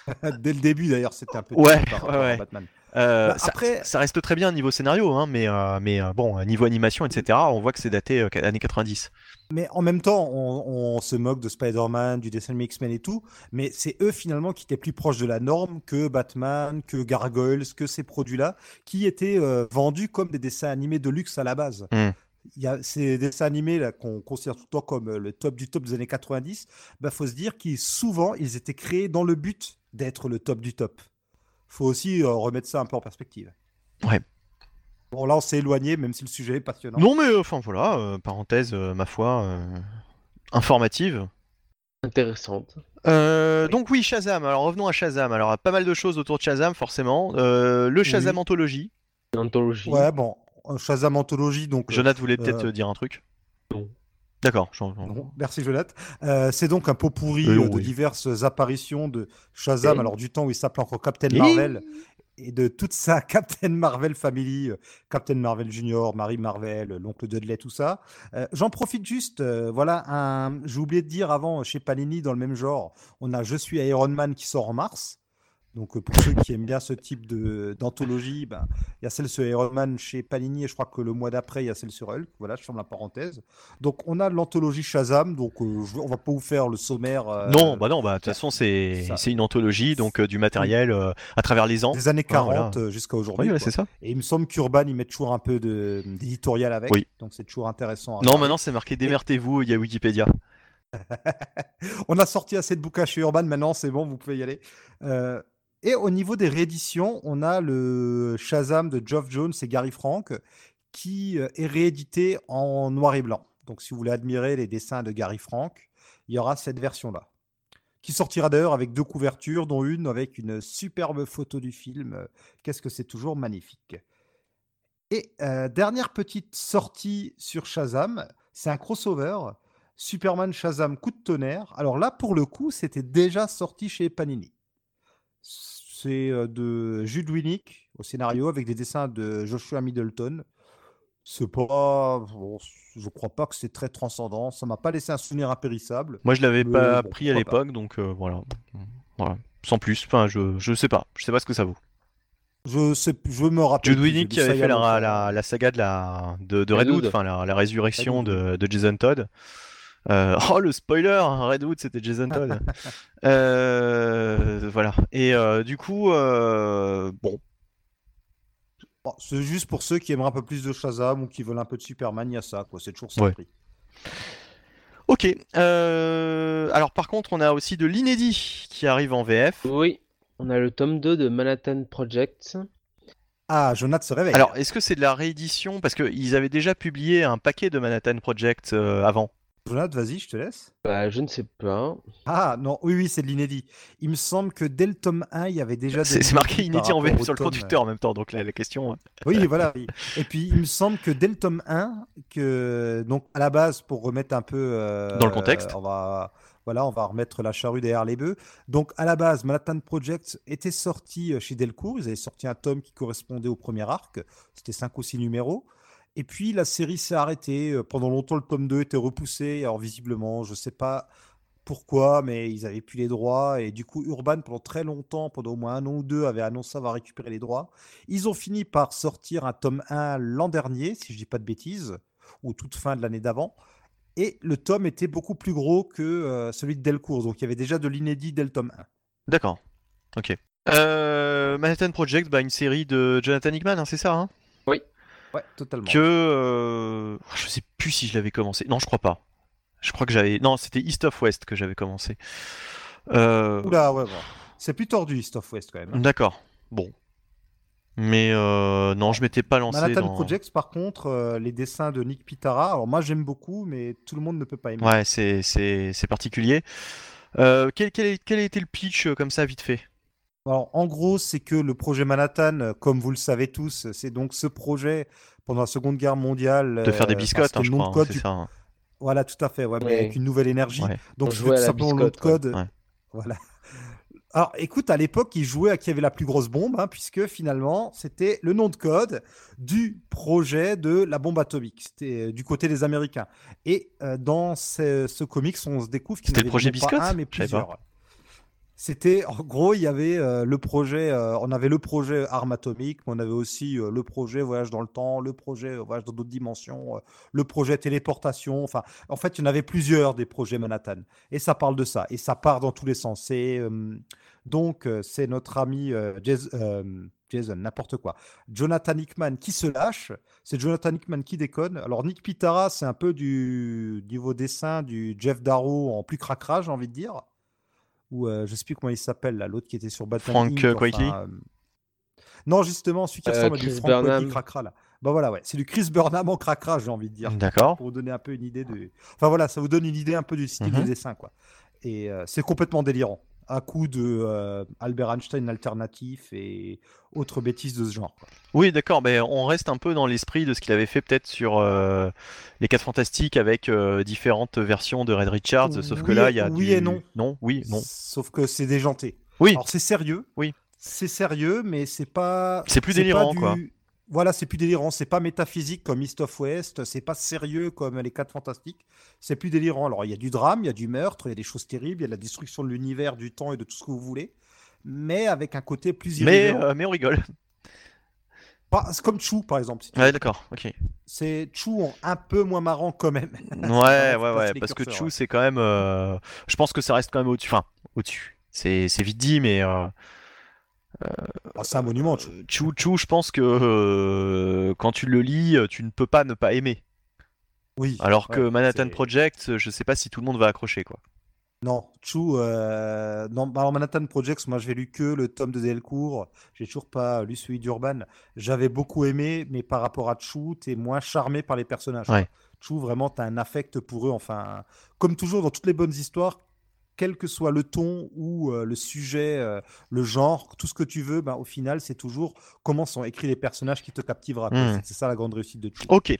Dès le début d'ailleurs, c'était un peu Ouais, par. Batman. Euh, Bah, après- ça reste très bien niveau scénario, hein, mais, euh, mais euh, bon, niveau animation, etc., on voit que c'est daté euh, années 90. Mais en même temps, on, on se moque de Spider-Man, du dessin animé X-Men et tout, mais c'est eux finalement qui étaient plus proches de la norme que Batman, que Gargoyles, que ces produits-là, qui étaient vendus comme des dessins animés de luxe à la base. Mm. Il y a ces dessins animés là qu'on considère tout le temps comme le top du top des années 90. Bah, faut se dire qu'ils souvent ils étaient créés dans le but d'être le top du top. faut aussi remettre ça un peu en perspective. Ouais. Bon, là, on s'est éloigné, même si le sujet est passionnant. Non, mais enfin voilà, parenthèse, ma foi, informative. Intéressante. Donc oui, Shazam. Alors revenons à Shazam. Alors pas mal de choses autour de Shazam, forcément. le Shazam anthologie. Anthologie. Ouais, bon, Shazam anthologie. Donc. Jonathan voulait peut-être dire un truc. Non. D'accord. merci Jonathan. c'est donc un pot pourri de diverses apparitions de Shazam, alors du temps où il s'appelait encore Captain Marvel, et de toute sa Captain Marvel family, Captain Marvel Junior, Marie Marvel, l'oncle Dudley, tout ça. J'en profite juste, voilà, un... j'ai oublié de dire avant, chez Panini, dans le même genre, on a Je suis Iron Man qui sort en mars. Donc, pour ceux qui aiment bien ce type d'anthologie, ben, il y a celle sur Iron Man chez Panini et je crois que le mois d'après, il y a celle sur Hulk. Voilà, je ferme la parenthèse. Donc, on a l'anthologie Shazam. Donc, on on va pas vous faire le sommaire. non, bah non, bah, de toute façon, c'est une anthologie, donc du matériel à travers les ans. Des années 40 jusqu'à aujourd'hui. Oui, c'est ça. Et il me semble qu'Urban, il met toujours un peu d'éditorial avec. Oui. Donc, c'est toujours intéressant. non, maintenant, c'est marqué Démertez-vous, il y a Wikipédia. on a sorti assez de bouquins chez Urban, maintenant c'est bon, vous pouvez y aller. Euh, et au niveau des rééditions, on a le Shazam de Geoff Jones et Gary Frank qui euh, est réédité en noir et blanc. Donc si vous voulez admirer les dessins de Gary Frank, il y aura cette version-là. Qui sortira d'ailleurs avec deux couvertures, dont une avec une superbe photo du film. Qu'est-ce que c'est toujours magnifique. Et euh, dernière petite sortie sur Shazam, c'est un crossover. Superman Shazam coup de tonnerre. Alors là, pour le coup, c'était déjà sorti chez Panini c'est de Jude Winnick au scénario avec des dessins de Joshua Middleton. C'est pas, je crois pas que c'est très transcendant. Ça m'a pas laissé un souvenir impérissable. Moi, je l'avais pas pris à l'époque, donc voilà. voilà. Sans plus. Enfin, je, je sais pas. Je sais pas ce que ça vaut. Je sais, je me rappelle. Jude Winnick qui avait fait la, la, saga de la de, de Redwood, enfin la, la, résurrection de, de Jason Todd. Euh, oh le spoiler, Redwood c'était Jason Todd. Euh, voilà. Et euh, du coup, bon. c'est juste pour ceux qui aimeraient un peu plus de Shazam ou qui veulent un peu de Superman, il y a ça, quoi. C'est toujours ça. Ok. alors par contre, on a aussi de l'inédit qui arrive en VF. Oui. On a le tome 2 de Manhattan Project. Ah, Jonathan se réveille. Alors, est-ce que c'est de la réédition? Parce qu'ils avaient déjà publié un paquet de Manhattan Project avant. Jonathan, vas-y, je te laisse. Bah, je ne sais pas. Ah non, oui, oui, c'est de l'inédit. Il me semble que dès le tome 1, il y avait déjà. C'est marqué inédit en VF sur le conducteur en même temps, donc la, la question. Oui, voilà. Et puis, il me semble que dès le tome 1, que donc à la base, pour remettre un peu euh, dans le contexte, on va voilà, on va remettre la charrue derrière les bœufs. Donc à la base, Manhattan Project était sorti euh, chez Delcourt. Ils avaient sorti un tome qui correspondait au premier arc. C'était 5 ou 6 numéros. Et puis la série s'est arrêtée. Pendant longtemps, le tome 2 était repoussé. Alors visiblement, je ne sais pas pourquoi, mais ils avaient plus les droits. Et du coup, Urban, pendant très longtemps, pendant au moins un an ou deux, avait annoncé avoir récupéré les droits. Ils ont fini par sortir un tome 1 l'an dernier, si je ne dis pas de bêtises, ou toute fin de l'année d'avant. Et le tome était beaucoup plus gros que celui de Delcourt. Donc il y avait déjà de l'inédit dès le tome 1. D'accord. Ok. Euh, Manhattan Project, bah, une série de Jonathan Hickman, hein, c'est ça hein? Ouais, totalement. Que euh, je sais plus si je l'avais commencé. Non, je crois pas. Je crois que j'avais. Non, c'était East of West que j'avais commencé. Euh... Oula, ouais, bon. C'est plus tordu East of West quand même. Hein. D'accord. Bon. Mais euh, non, je m'étais pas lancé. Manhattan dans... Projects, par contre, euh, les dessins de Nick Pitara. Alors moi, j'aime beaucoup, mais tout le monde ne peut pas aimer. Ouais, c'est particulier. Euh, quel, quel, quel, a été le pitch comme ça, vite fait? Alors, en gros, c'est que le projet Manhattan, comme vous le savez tous, c'est donc ce projet pendant la Seconde Guerre mondiale. De faire des biscottes, hein, je crois. Hein, c'est ça. Hein. Voilà, tout à fait, ouais, mais avec une nouvelle énergie. Donc, je veux tout simplement le code. Voilà. Alors, écoute, à l'époque, il jouait à qui avait la plus grosse bombe, puisque finalement, c'était le nom de code du projet de la bombe atomique. C'était euh, du côté des Américains. Et euh, dans ce, ce, comics, on se découvre qu'il c'était le projet Biscotte pas un, mais plusieurs. C'était en gros, il y avait euh, le projet, euh, on avait le projet arme atomique, mais on avait aussi euh, le projet voyage dans le temps, le projet voyage dans d'autres dimensions, le projet téléportation. Enfin, en fait, il y en avait plusieurs des projets Manhattan. Et ça parle de ça. Et ça part dans tous les sens. Donc c'est notre ami Jason, n'importe quoi. Jonathan Hickman qui se lâche. C'est Jonathan Hickman qui déconne. Alors Nick Pitara, c'est un peu du niveau dessin du Jeff Darrow en plus cracrage, j'ai envie de dire ou je sais plus comment il s'appelle, là, l'autre qui était sur Batman. Frank Quitely euh, Non, justement, celui qui Euh, ressemble à du Chris Frank Burnham. Cody cracra là. Bah voilà, ouais, c'est du Chris Burnham en cracra, j'ai envie de dire. D'accord. Pour vous donner un peu une idée de. Enfin voilà, ça vous donne une idée un peu du style Mhm. de dessin, quoi. Et euh, c'est complètement délirant. Un coup de euh, Albert Einstein alternatif et autres bêtises de ce genre. quoi. Oui, d'accord, mais on reste un peu dans l'esprit de ce qu'il avait fait peut-être sur euh, les 4 Fantastiques avec euh, différentes versions de Red Richards, sauf que là, il y a oui du... et non. Non, oui, non. Sauf que c'est déjanté. Oui, Alors c'est sérieux. Oui. C'est sérieux, mais c'est pas. C'est plus pas délirant, du- quoi. Voilà, c'est plus délirant. C'est pas métaphysique comme East of West. C'est pas sérieux comme les 4 Fantastiques. C'est plus délirant. Alors il y a du drame, il y a du meurtre, il y a des choses terribles, il y a de la destruction de l'univers, du temps et de tout ce que vous voulez, mais avec un côté plus mais, irrévérent. euh, mais on rigole. Pas- c'est comme Chou par exemple. si Ouais, d'accord, ok. C'est Chou un peu moins marrant quand même. Ouais, ouais, ouais, parce que Chou, ouais. c'est quand même. euh, Je pense que ça reste quand même au-dessus. Enfin, au-dessus. C'est c'est vite dit, mais. euh, Ah, c'est un monument, Chou. Euh, Chou, je pense que euh, quand tu le lis, euh, tu ne peux pas ne pas aimer. Oui. Alors que Manhattan Project, je sais pas si tout le monde va accrocher, quoi. Non, Chou, euh, non, alors Manhattan Projects, moi j'ai lu que le tome de Delcourt, j'ai toujours pas lu celui d'Urban. J'avais beaucoup aimé, mais par rapport à Chou, t'es moins charmé par les personnages. Ouais. Chou, vraiment, t'as un affect pour eux. Enfin, comme toujours dans toutes les bonnes histoires, quel que soit le ton ou euh, le sujet, euh, le genre, tout ce que tu veux, ben, au final, c'est toujours comment sont écrits les personnages qui te captivera. quoi. Mm. C'est- ça la grande réussite de Chou. Ok.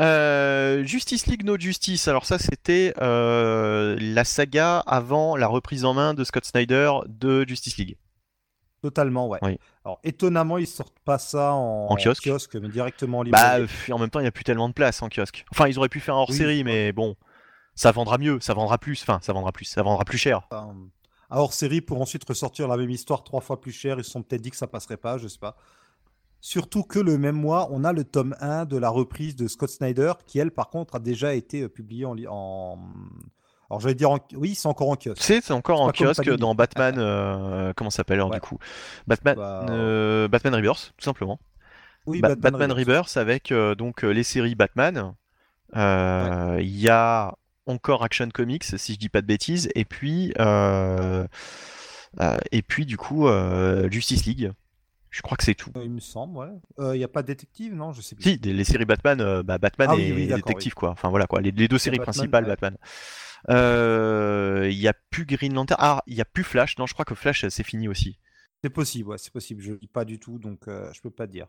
Euh, Justice League No Justice. Alors ça, c'était la saga avant la reprise en main de Scott Snyder de Justice League. Totalement, ouais. Oui. Alors, étonnamment, ils sortent pas ça en, En kiosque. mais directement en Bah, librairie. en même temps, il n'y a plus tellement de place en kiosque. Enfin, ils auraient pu faire un hors-série, Oui. mais bon, ça vendra mieux, ça vendra plus. Enfin, ça vendra plus, ça vendra plus cher. Un hors série pour ensuite ressortir la même histoire trois fois plus cher. Ils se sont peut-être dit que ça passerait pas, je sais pas. Surtout que le même mois, on a le tome 1 de la reprise de Scott Snyder, qui elle, par contre, a déjà été euh, publiée en. en... Alors, j'allais dire. En... Oui, c'est encore en kiosque. C'est encore en kiosque dans Batman. euh, comment ça s'appelle alors Ouais. du coup? Batman, Bah, euh, Batman Rebirth, tout simplement. Oui, Ba- Batman, Rebirth. Rebirth avec euh, donc les séries Batman. Il y a encore Action Comics, si je dis pas de bêtises, et puis euh, euh, et puis du coup euh, Justice League. Je crois que c'est tout. Euh, Il me semble, ouais. Il n'y a pas de détective, non Je sais plus. Si, des- les séries Batman, euh, bah, Batman Ah et oui, oui, d'accord, détective quoi. Enfin voilà quoi, les, les deux séries Batman, principales ouais. Batman. Euh, Il y a plus Green Lantern. Ah, il y a plus Flash. Non, je crois que Flash c'est fini aussi. C'est possible, ouais, c'est possible. Je lis pas du tout, donc euh, je peux pas dire.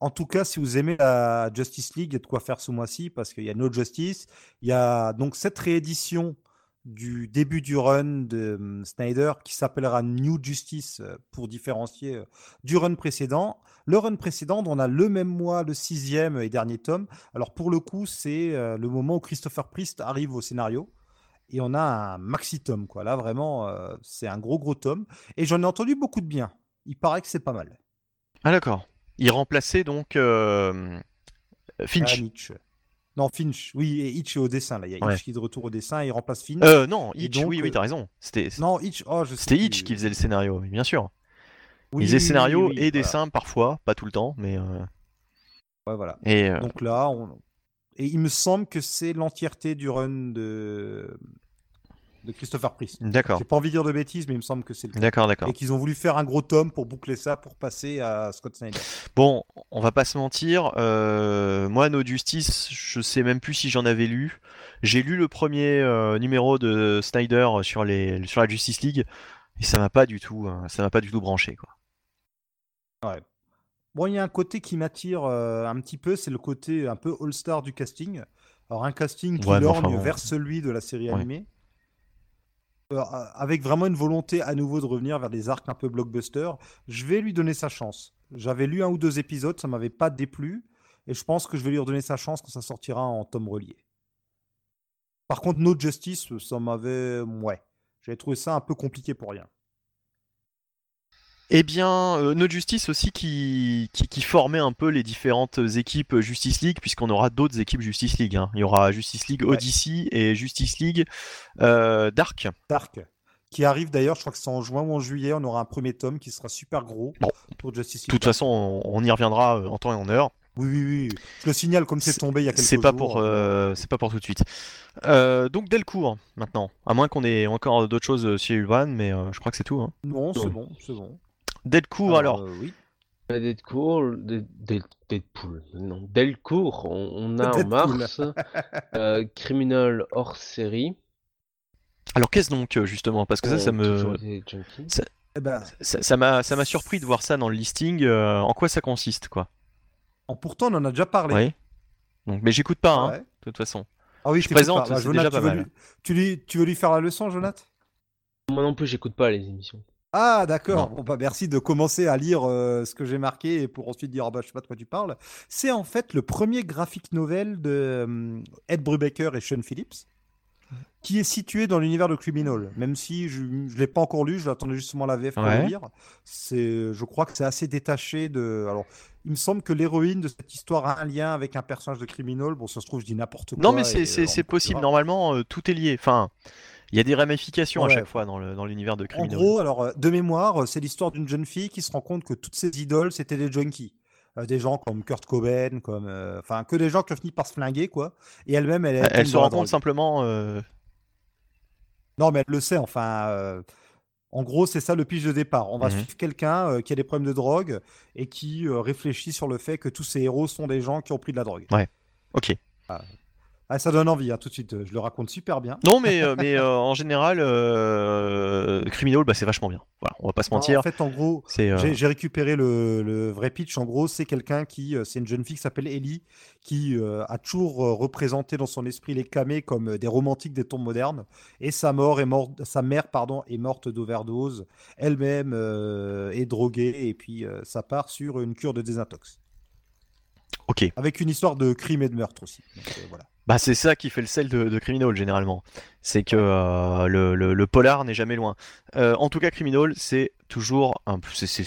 En tout cas, si vous aimez la Justice League, il y a de quoi faire ce mois-ci parce qu'il y a No Justice. Il y a donc cette réédition du début du run de hum, Snyder qui s'appellera New Justice euh, pour différencier euh, du run précédent. Le run précédent, on a le même mois, le sixième et dernier tome. Alors pour le coup, c'est euh, le moment où Christopher Priest arrive au scénario. Et on a un maxi tome, quoi. Là, vraiment, euh, c'est un gros, gros tome. Et j'en ai entendu beaucoup de bien. Il paraît que c'est pas mal. Ah d'accord. Il remplaçait donc euh, Finch. Ah. Non, Finch. Oui, et Hitch est au dessin. Là. Il y a Hitch qui est de retour au dessin. Il remplace Finch. Euh, non, Et Hitch, donc, oui, oui, euh, t'as raison. C'était Non, Hitch. Oh, je sais c'était plus. Hitch qui faisait le scénario, bien sûr. Oui, il faisait oui, scénario oui, et voilà. dessin parfois, pas tout le temps, mais. euh, Ouais, voilà. Et euh, Donc là, on... et il me semble que c'est l'entièreté du run de de Christopher Priest. d'accord, J'ai pas envie de dire de bêtises, mais il me semble que c'est le cas. d'accord, d'accord. Et qu'ils ont voulu faire un gros tome pour boucler ça, pour passer à Scott Snyder. Bon, on va pas se mentir. euh, moi, No Justice, je sais même plus si j'en avais lu. J'ai lu le premier euh, numéro de Snyder sur les sur la Justice League et ça m'a pas du tout, euh, ça m'a pas du tout branché quoi. Bon, il y a un côté qui m'attire euh, un petit peu, c'est le côté un peu all-star du casting. Alors, un casting qui Ouais, lorgne enfin vers celui de la série Ouais. animée, avec vraiment une volonté à nouveau de revenir vers des arcs un peu blockbuster. Je vais lui donner sa chance. J'avais lu un ou deux épisodes, ça m'avait pas déplu, et je pense que je vais lui redonner sa chance quand ça sortira en tome relié. Par contre, No Justice, ça m'avait. Ouais. J'avais trouvé ça un peu compliqué pour rien. Eh bien, euh, No Justice aussi qui, qui, qui formait un peu les différentes équipes Justice League, puisqu'on aura d'autres équipes Justice League. hein. Il y aura Justice League Ouais. Odyssey et Justice League euh, Dark. Dark, qui arrive d'ailleurs, je crois que c'est en juin ou en juillet, on aura un premier tome qui sera super gros Bon. pour Justice De League. toute façon, on, on y reviendra euh, en temps et en heure. Oui, oui, oui. Je le signale comme c'est tombé il y a quelques C'est jours. pas pour, euh, c'est pas pour tout de suite. Euh, donc Delcourt maintenant, à moins qu'on ait encore d'autres choses chez Urban, mais euh, je crois que c'est tout. Hein. Non, c'est bon, c'est bon. Delcourt alors, euh, oui. Deadpool, Deadpool, non, Delcourt, on, on a en mars euh, Criminal hors série. Alors qu'est-ce donc euh, justement? Parce que ça, ça me. Eh ben, ça m'a ça m'a surpris de voir ça dans le listing. Euh, en quoi ça consiste, quoi? En, Pourtant, on en a déjà parlé. Oui. Donc, mais j'écoute pas, hein, de toute façon. Ah oui, je, présente. Bah, c'est déjà pas tu, veux mal. Lui, tu, veux lui, faire la leçon, Jonathan Moi non plus, j'écoute pas les émissions. Ah d'accord, bon, bah, merci de commencer à lire euh, ce que j'ai marqué et pour ensuite dire ah bah, je sais pas de quoi tu parles. C'est en fait le premier graphique novel de euh, Ed Brubaker et Sean Phillips qui est situé dans l'univers de Criminal. Même si je ne l'ai pas encore lu, je l'attendais justement la VF pour le lire. C'est, je crois que c'est assez détaché de. Alors, il me semble que l'héroïne de cette histoire a un lien avec un personnage de Criminal. Bon, ça se trouve, je dis n'importe quoi. Non, mais c'est, possible. Normalement, euh, tout est lié. Enfin. Il y a des ramifications à chaque fois dans, l'univers de Criminal. En gros, alors, euh, de mémoire, euh, c'est l'histoire d'une jeune fille qui se rend compte que toutes ses idoles, c'était des junkies. des gens comme Kurt Cobain, comme, enfin, que des gens qui ont fini par se flinguer, quoi. Et elle-même, elle, elle, se rend compte simplement non, mais elle le sait, enfin. Euh, en gros, c'est ça le pitch de départ. On va mmh suivre quelqu'un euh, qui a des problèmes de drogue et qui euh, réfléchit sur le fait que tous ces héros sont des gens qui ont pris de la drogue. Ouais. Ok. Ah. Ah, ça donne envie, hein, tout de suite. Je le raconte super bien. Non, mais, euh, mais euh, en général, euh, Criminal, bah, c'est vachement bien. Voilà, on va pas se mentir. En fait, en gros, j'ai récupéré le, vrai pitch. En gros, c'est quelqu'un qui, c'est une jeune fille qui s'appelle Ellie, qui a toujours représenté dans son esprit les camés comme des romantiques des temps modernes. Et sa mort est morte, sa mère, pardon, est morte d'overdose. Elle-même est droguée et puis ça part sur une cure de désintox. Ok. Avec une histoire de crime et de meurtre aussi. voilà. Bah, c'est ça qui fait le sel de, Criminal généralement. C'est que euh, le, polar n'est jamais loin. Euh, en tout cas, Criminal, c'est toujours un, c'est,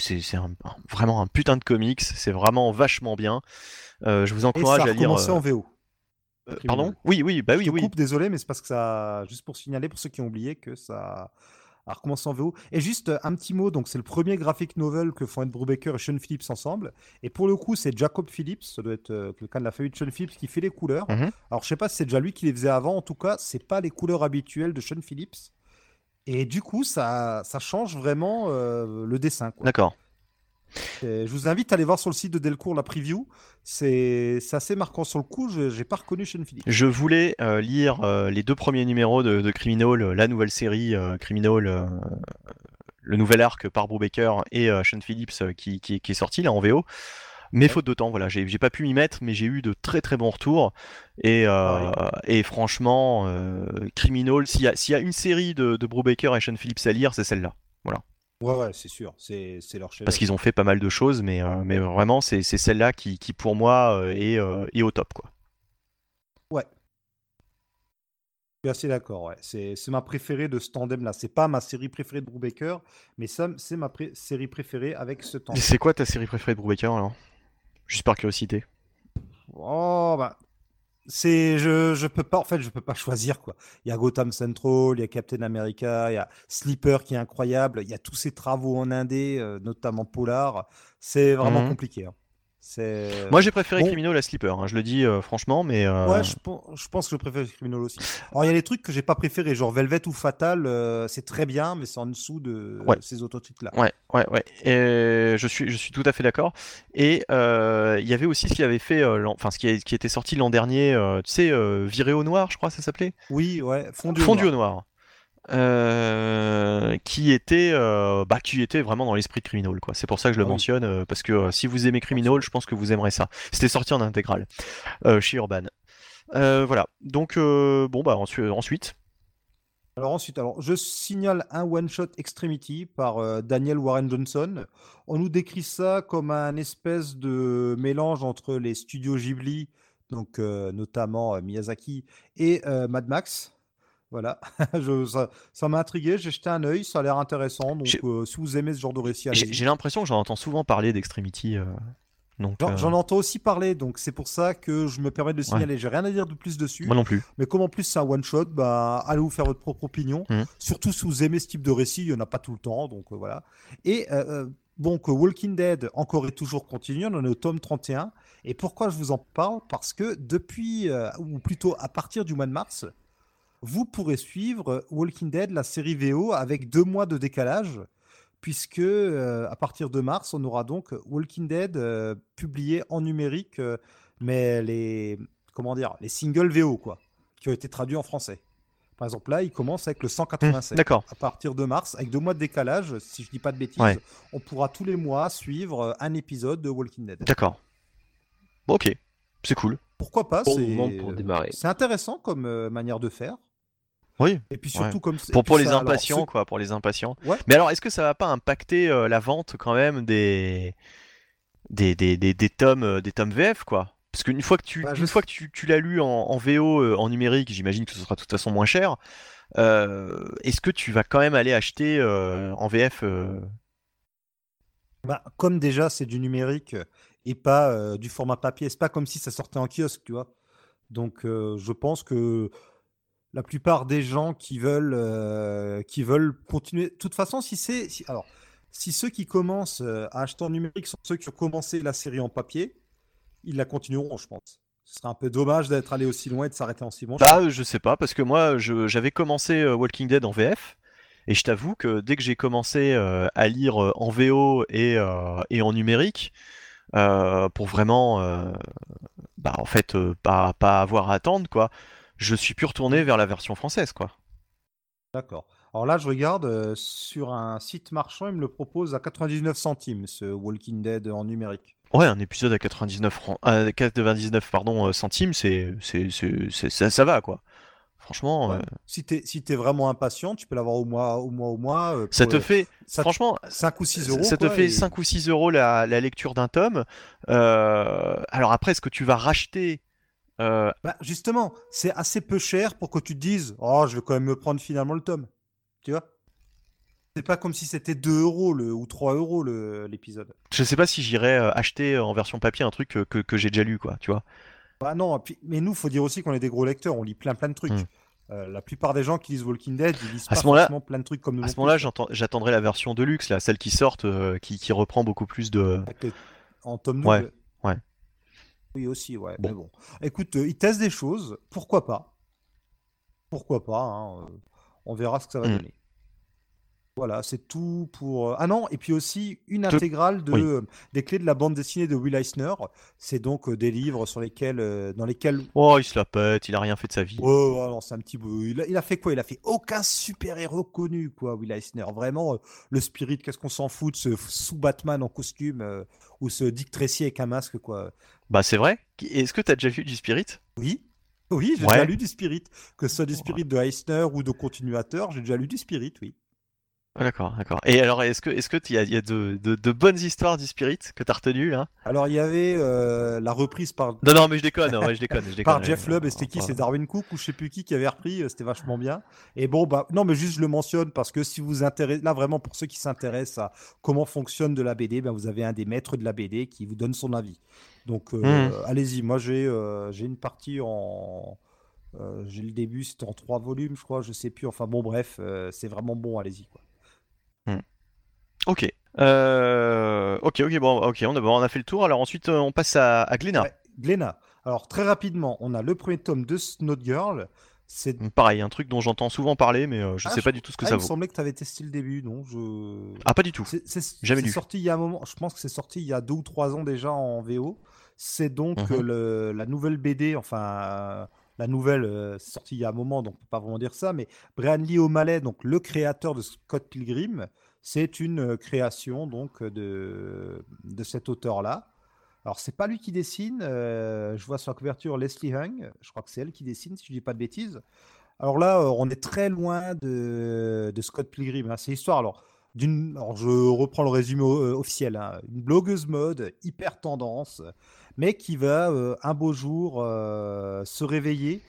vraiment un putain de comics. C'est vraiment vachement bien. Euh, je vous encourage à lire. en VO. pardon? Oui, oui, bah oui, je oui. Coupe, désolé, mais c'est parce que ça, juste pour signaler pour ceux qui ont oublié que ça, alors, comment en VO Et juste euh, un petit mot, donc c'est le premier graphic novel que font Ed Brubaker et Sean Phillips ensemble. Et pour le coup, c'est Jacob Phillips, ça doit être euh, quelqu'un de la famille de Sean Phillips qui fait les couleurs. Mhm. Alors, je sais pas si c'est déjà lui qui les faisait avant. En tout cas, c'est pas les couleurs habituelles de Sean Phillips. Et du coup, ça, ça change vraiment euh, le dessin. D'accord je vous invite à aller voir sur le site de Delcourt la preview. C'est assez marquant sur le coup. Je n'ai pas reconnu Sean Phillips. Je voulais euh, lire euh, les deux premiers numéros de, Criminal, euh, la nouvelle série Criminal, le nouvel arc par Brubaker et Sean Phillips qui, est sorti là en VO. Mais faute de temps, voilà, j'ai pas pu m'y mettre, mais j'ai eu de très très bons retours. Et, et franchement, Criminal, s'il y, y, a une série de, de Brubaker et Sean Phillips à lire, c'est celle-là. Voilà. Ouais, ouais, c'est sûr, c'est leur chef. Parce qu'ils ont fait pas mal de choses, mais, euh, mais vraiment, c'est celle-là qui, qui, pour moi, euh, est, euh, est, au top. Quoi. Ouais. Je suis assez d'accord, ouais. C'est ma préférée de ce tandem-là. C'est pas ma série préférée de Brubaker, mais c'est ma série préférée avec ce tandem. C'est quoi ta série préférée de Brubaker alors? Juste par curiosité. Oh, bah, c'est je je peux pas en fait je peux pas choisir quoi. Il y a Gotham Central, il y a Captain America, il y a Sleeper qui est incroyable, il y a tous ces travaux en indé, euh, notamment Polar. C'est vraiment mmh compliqué. Hein. Moi j'ai préféré Criminal à Sleeper, hein, je le dis euh, franchement, mais. Euh, ouais, je, pense que je préfère Criminal aussi. Alors il y a des trucs que j'ai pas préféré, genre Velvet ou Fatal, euh, c'est très bien, mais c'est en dessous de ces autres trucs là. Ouais, ouais, ouais. Et je suis, je suis tout à fait d'accord. Et il y avait aussi ce qui avait fait, enfin ce qui, qui était sorti l'an dernier, tu sais, Viré au noir, je crois, ça s'appelait? Oui, ouais, Fondu, Fondu au noir. Euh, qui était euh, bah, qui était vraiment dans l'esprit de Criminal quoi. C'est pour ça que je le ah mentionne euh, parce que si vous aimez Criminal, je pense que vous aimerez ça. C'était sorti en intégrale chez Urban. voilà. Donc bon bah ensuite. Alors ensuite, alors je signale un one shot Extremity par Daniel Warren Johnson. On nous décrit ça comme un espèce de mélange entre les studios Ghibli, donc notamment Miyazaki et Mad Max. Voilà, ça, m'a intrigué, j'ai jeté un œil, ça a l'air intéressant. Donc, euh, si vous aimez ce genre de récit, J'ai l'impression que j'en entends souvent parler d'Extremity. Euh, euh, j'en entends aussi parler, donc c'est pour ça que je me permets de signaler. J'ai rien à dire de plus dessus. Moi non plus. Mais comme en plus c'est un one shot, bah allez vous faire votre propre opinion. Mmh. Surtout si vous aimez ce type de récit, il n'y en a pas tout le temps, donc voilà. Et donc Walking Dead encore et toujours continue, on est au tome 31. Et pourquoi je vous en parle? Parce que depuis, ou plutôt à partir du mois de mars, vous pourrez suivre Walking Dead, la série VO, avec deux mois de décalage, puisque euh, à partir de mars, on aura donc Walking Dead euh, publié en numérique, euh, mais les comment dire, les singles VO quoi, qui ont été traduits en français. Par exemple, là, il commence avec le 187. D'accord. À partir de mars, avec deux mois de décalage, si je dis pas de bêtises, Ouais. on pourra tous les mois suivre euh, un épisode de Walking Dead. D'accord. Bon, ok. C'est cool. Pourquoi pas Bon C'est moment pour démarrer. c'est intéressant comme euh, manière de faire. Oui. Et puis surtout comme Pour, pour les ça, alors, impatients, quoi, pour les impatients. Ouais. Mais alors, est-ce que ça va pas impacter euh, la vente quand même des des, des, des, des tomes euh, des tomes VF, quoi? Parce qu'une fois que tu Bah, une fois que tu, tu l'as lu en, en VO euh, en numérique, j'imagine que ce sera de toute façon moins cher. est-ce que tu vas quand même aller acheter en VF Bah, comme déjà c'est du numérique et pas du format papier, c'est pas comme si ça sortait en kiosque, tu vois? Donc je pense que la plupart des gens qui veulent euh, qui veulent continuer, de toute façon, si c'est si- alors si ceux qui commencent euh, à acheter en numérique sont ceux qui ont commencé la série en papier, ils la continueront, je pense. Ce serait un peu dommage d'être allé aussi loin et de s'arrêter en si bon. Bah, je sais pas, parce que moi, j'avais commencé euh, Walking Dead en VF, et je t'avoue que dès que j'ai commencé euh, à lire en VO et, euh, et en numérique, euh, pour vraiment, bah, en fait, pas, pas avoir à attendre, quoi, je suis plus retourné vers la version française, quoi. D'accord. Alors là, je regarde euh, sur un site marchand, il me le propose à 99 centimes, ce Walking Dead en numérique. Ouais, un épisode à 99 francs, à 99 pardon, euh, centimes, c'est, c'est, ça, ça va, quoi. Franchement, Ouais. euh, Si t'es si t'es vraiment impatient, tu peux l'avoir au mois, au mois, au mois. ça te fait, ça- franchement, 5 ou 6 euros. Ça te fait et- 5 ou 6 euros la, la lecture d'un tome. Alors après, est-ce que tu vas racheter euh, Bah, justement, c'est assez peu cher pour que tu te dises Oh, je vais quand même me prendre finalement le tome. Tu vois C'est pas comme si c'était 2 euros le, ou 3 euros le- l'épisode. Je sais pas si j'irais euh, acheter en version papier un truc que, que, que j'ai déjà lu, quoi, tu vois. Bah non, mais nous, faut dire aussi qu'on est des gros lecteurs, on lit plein plein de trucs. Hmm. Euh, la plupart des gens qui lisent Walking Dead, ils lisent À pas ce forcément plein de trucs comme nous. À ce moment-là, j'attendrai la version de luxe, là, celle qui sort, euh, qui, qui reprend beaucoup plus de. En tome double. ouais. Oui, aussi, ouais. Bon. Mais bon. Écoute, euh, ils testent des choses. Pourquoi pas? Pourquoi pas hein, euh, On verra ce que ça va Mm. donner. Voilà, c'est tout pour. euh, Ah non, et puis aussi une intégrale de, oui. euh, des clés de la bande dessinée de Will Eisner. C'est donc des livres sur lesquels, dans lesquels. Oh, il se la pète, il a rien fait de sa vie. Oh, alors c'est un petit peu. Il a, il a fait quoi? Il a fait aucun super-héros connu, quoi, Will Eisner. Vraiment, le Spirit, qu'est-ce qu'on s'en fout de ce sous-Batman en costume euh, ou ce Dick Tracy avec un masque, quoi. Bah, c'est vrai. Est-ce que t'as déjà vu du Spirit? Oui, oui, j'ai Ouais. déjà lu du Spirit. Que ce soit du Spirit de Eisner ou de continuateur, j'ai déjà lu du Spirit, oui. Ah, D'accord, d'accord. Et alors, est-ce que est-ce que il y a, il y a de, de, de bonnes histoires du Spirit que t'as retenues, là Alors, il y avait euh, la reprise par, Non, non, mais je déconne, ouais, je déconne, je déconne. par Jeff Lubb, et c'était qui? C'est Darwin Cook ou je sais plus qui qui avait repris, euh, c'était vachement bien. Et bon, bah, non, mais juste je le mentionne parce que si vous intéressez, là vraiment pour ceux qui s'intéressent à comment fonctionne de la BD, ben, vous avez un des maîtres de la BD qui vous donne son avis. Donc, euh, Mhm. allez-y, moi j'ai euh, j'ai une partie en. euh, j'ai le début, c'était en trois volumes, je crois, je sais plus. Enfin bon, bref, c'est vraiment bon, allez-y. quoi. Ok. Ok, ok, bon, ok, on a, bon, on a fait le tour. Alors ensuite, on passe à, à Glénat. Ouais, Glénat. Alors, très rapidement, on a le premier tome de Snow Girl. C'est. Pareil, un truc dont j'entends souvent parler, mais euh, je Ah, sais je- pas du tout ce que Ah, ça il me vaut. semblait que tu avais testé le début, non je... Ah, pas du tout. C'est Jamais lu. sorti il y a un moment, je pense que c'est sorti il y a deux ou trois ans déjà en VO. C'est donc Mhm. le- la nouvelle BD, enfin la nouvelle, euh, c'est sorti il y a un moment, donc on peut pas vraiment dire ça, mais Brian Lee O'Malley, donc le créateur de Scott Pilgrim, c'est une euh, création donc de, de cet auteur-là. Alors c'est pas lui qui dessine, euh, je vois sur la couverture Leslie Hung, je crois que c'est elle qui dessine si je dis pas de bêtises. Alors là, euh, on est très loin de, de Scott Pilgrim. hein. C'est l'histoire. Alors, d'une, je reprends le résumé euh, officiel. hein. Une blogueuse mode hyper tendance, mais qui va un beau jour se réveiller.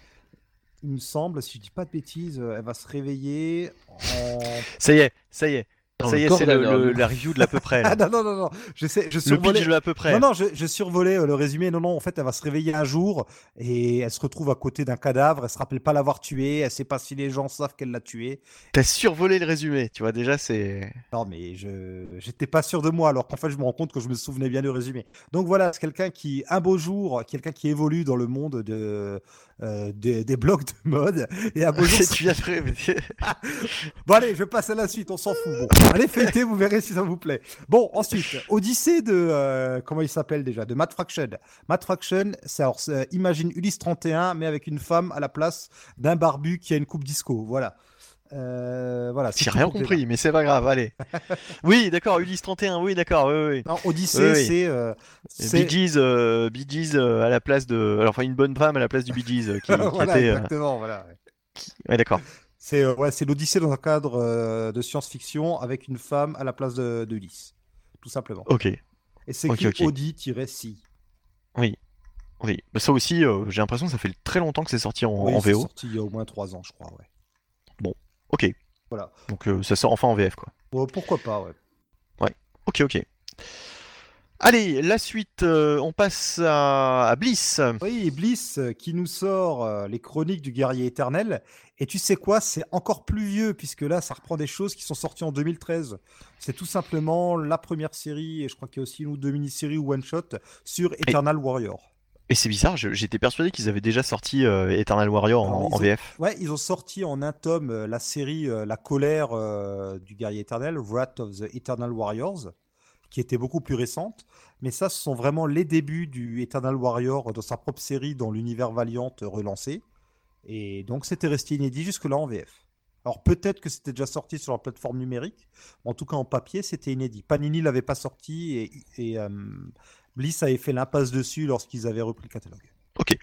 Il me semble, si je dis pas de bêtises, elle va se réveiller en. Ça y est, ça y est. Dans ça le y est, c'est la review de l'à peu près. Ah non, non, non, non. Je sais, je le survolais. pitch de l'à peu près. Non, non, je, je survolais euh, le résumé. Non, non, en fait, elle va se réveiller un jour et elle se retrouve à côté d'un cadavre. Elle se rappelle pas l'avoir tué. Elle sait pas si les gens savent qu'elle l'a tué. T'as survolé le résumé, tu vois, déjà, c'est. Non, mais je j'étais pas sûr de moi, alors qu'en fait, je me rends compte que je me souvenais bien du résumé. Donc voilà, c'est quelqu'un qui, un beau jour, quelqu'un qui évolue dans le monde de, euh, des, des blogs de mode. Et un beau jour. tu viens de rêver. Bon, allez, je passe à la suite, on s'en fout. Bon, Allez feuilleter, vous verrez si ça vous plaît. Bon, ensuite, Odyssée de euh, comment il s'appelle déjà, de Matt Fraction. Matt Fraction, c'est alors c'est- imagine Ulysse 31, mais avec une femme à la place d'un barbu qui a une coupe disco. Voilà. Euh, voilà. c'est J'ai rien compris, mais c'est pas grave, allez. oui, d'accord, Ulysse 31, oui, d'accord, oui, oui. Non, Odyssée, Oui, oui. c'est. euh, Et c'est- Bee Gees, euh, Bee Gees, euh, à la place de. alors, Enfin, une bonne femme à la place du Bee Gees euh, qui, qui était. exactement. Voilà. ouais. D'accord. C'est ouais, c'est l'Odyssée dans un cadre de science-fiction avec une femme à la place de, de Ulysse, tout simplement. Ok. Et c'est Ok, écrit ok. Audi-Si. Oui. Oui. Bah, ça aussi, j'ai l'impression que ça fait très longtemps que c'est sorti en, en c'est VO. sorti il y a au moins trois ans, je crois. Ouais. Ok. Voilà. Donc euh, ça sort enfin en VF, quoi. Pourquoi pas, ouais. Ok, ok. Allez, la suite, euh, on passe à, à Bliss. Oui, Bliss euh, qui nous sort euh, les chroniques du guerrier éternel. Et tu sais quoi, c'est encore plus vieux, puisque là, ça reprend des choses qui sont sorties en 2013. C'est tout simplement la première série, et je crois qu'il y a aussi une ou deux mini-séries ou one-shot sur Eternal Warrior. Et c'est bizarre, j'étais persuadé qu'ils avaient déjà sorti euh, Eternal Warrior en, ont- VF. Ouais, ils ont sorti en un tome euh, la série euh, La colère du guerrier éternel, Wrath of the Eternal Warriors, qui était beaucoup plus récente. Mais ça, ce sont vraiment les débuts du Eternal Warrior dans sa propre série dans l'univers Valiant relancé. Et donc, c'était resté inédit jusque-là en VF. Alors, peut-être que c'était déjà sorti sur la plateforme numérique. mais En tout cas, en papier, c'était inédit. Panini l'avait pas sorti et, et, Bliss avait fait l'impasse dessus lorsqu'ils avaient repris le catalogue. Ok.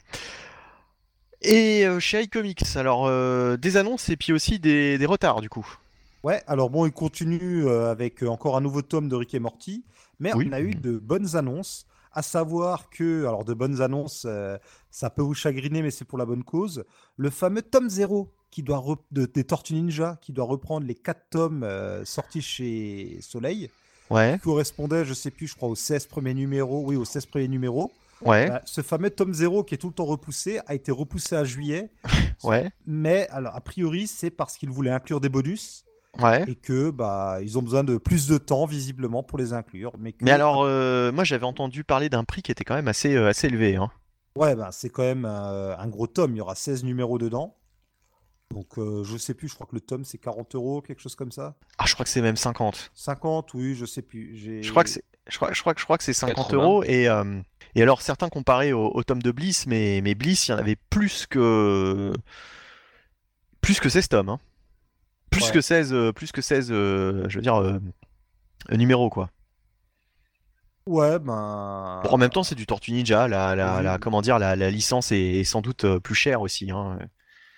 Et euh, chez iComics, alors euh, des annonces et puis aussi des, des retards du coup. Ouais, alors bon, il continue euh, avec encore un nouveau tome de Rick et Morty, mais Oui. on a eu de bonnes annonces, à savoir que, alors de bonnes annonces, euh, ça peut vous chagriner, mais c'est pour la bonne cause, le fameux tome 0 qui doit de, des Tortues Ninja, qui doit reprendre les 4 tomes sortis chez Soleil, Ouais, qui correspondait, je sais plus, je crois, aux 16 premiers numéros, oui, aux 16 premiers numéros. ouais, Bah, ce fameux tome 0 qui est tout le temps repoussé a été repoussé à juillet, ouais, mais alors a priori c'est parce qu'il voulait inclure des bonus ouais. et que bah ils ont besoin de plus de temps visiblement pour les inclure. Mais, que- Mais alors, euh, moi j'avais entendu parler d'un prix qui était quand même assez, euh, assez élevé. Hein. ouais, bah, c'est quand même euh, un gros tome. Il y aura 16 numéros dedans. Donc euh, je sais plus. Je crois que le tome c'est 40 euros, quelque chose comme ça. Ah, je crois que c'est même 50. 50, oui, je sais plus. J'ai- Je crois que c'est, je crois, je crois que je crois que c'est 50 80. euros et euh, et alors certains comparaient au, au tome de Bliss, mais mais Bliss, il y en avait plus que plus que 16 tomes. Hein. Plus Ouais. que 16, euh, plus que 16, euh, je veux dire euh, numéros quoi. Ouais, ben. Bon, en même temps, c'est du Tortue Ninja. La, la, Oui. la- comment dire, la, la licence est, est sans doute euh, plus chère aussi. Hein.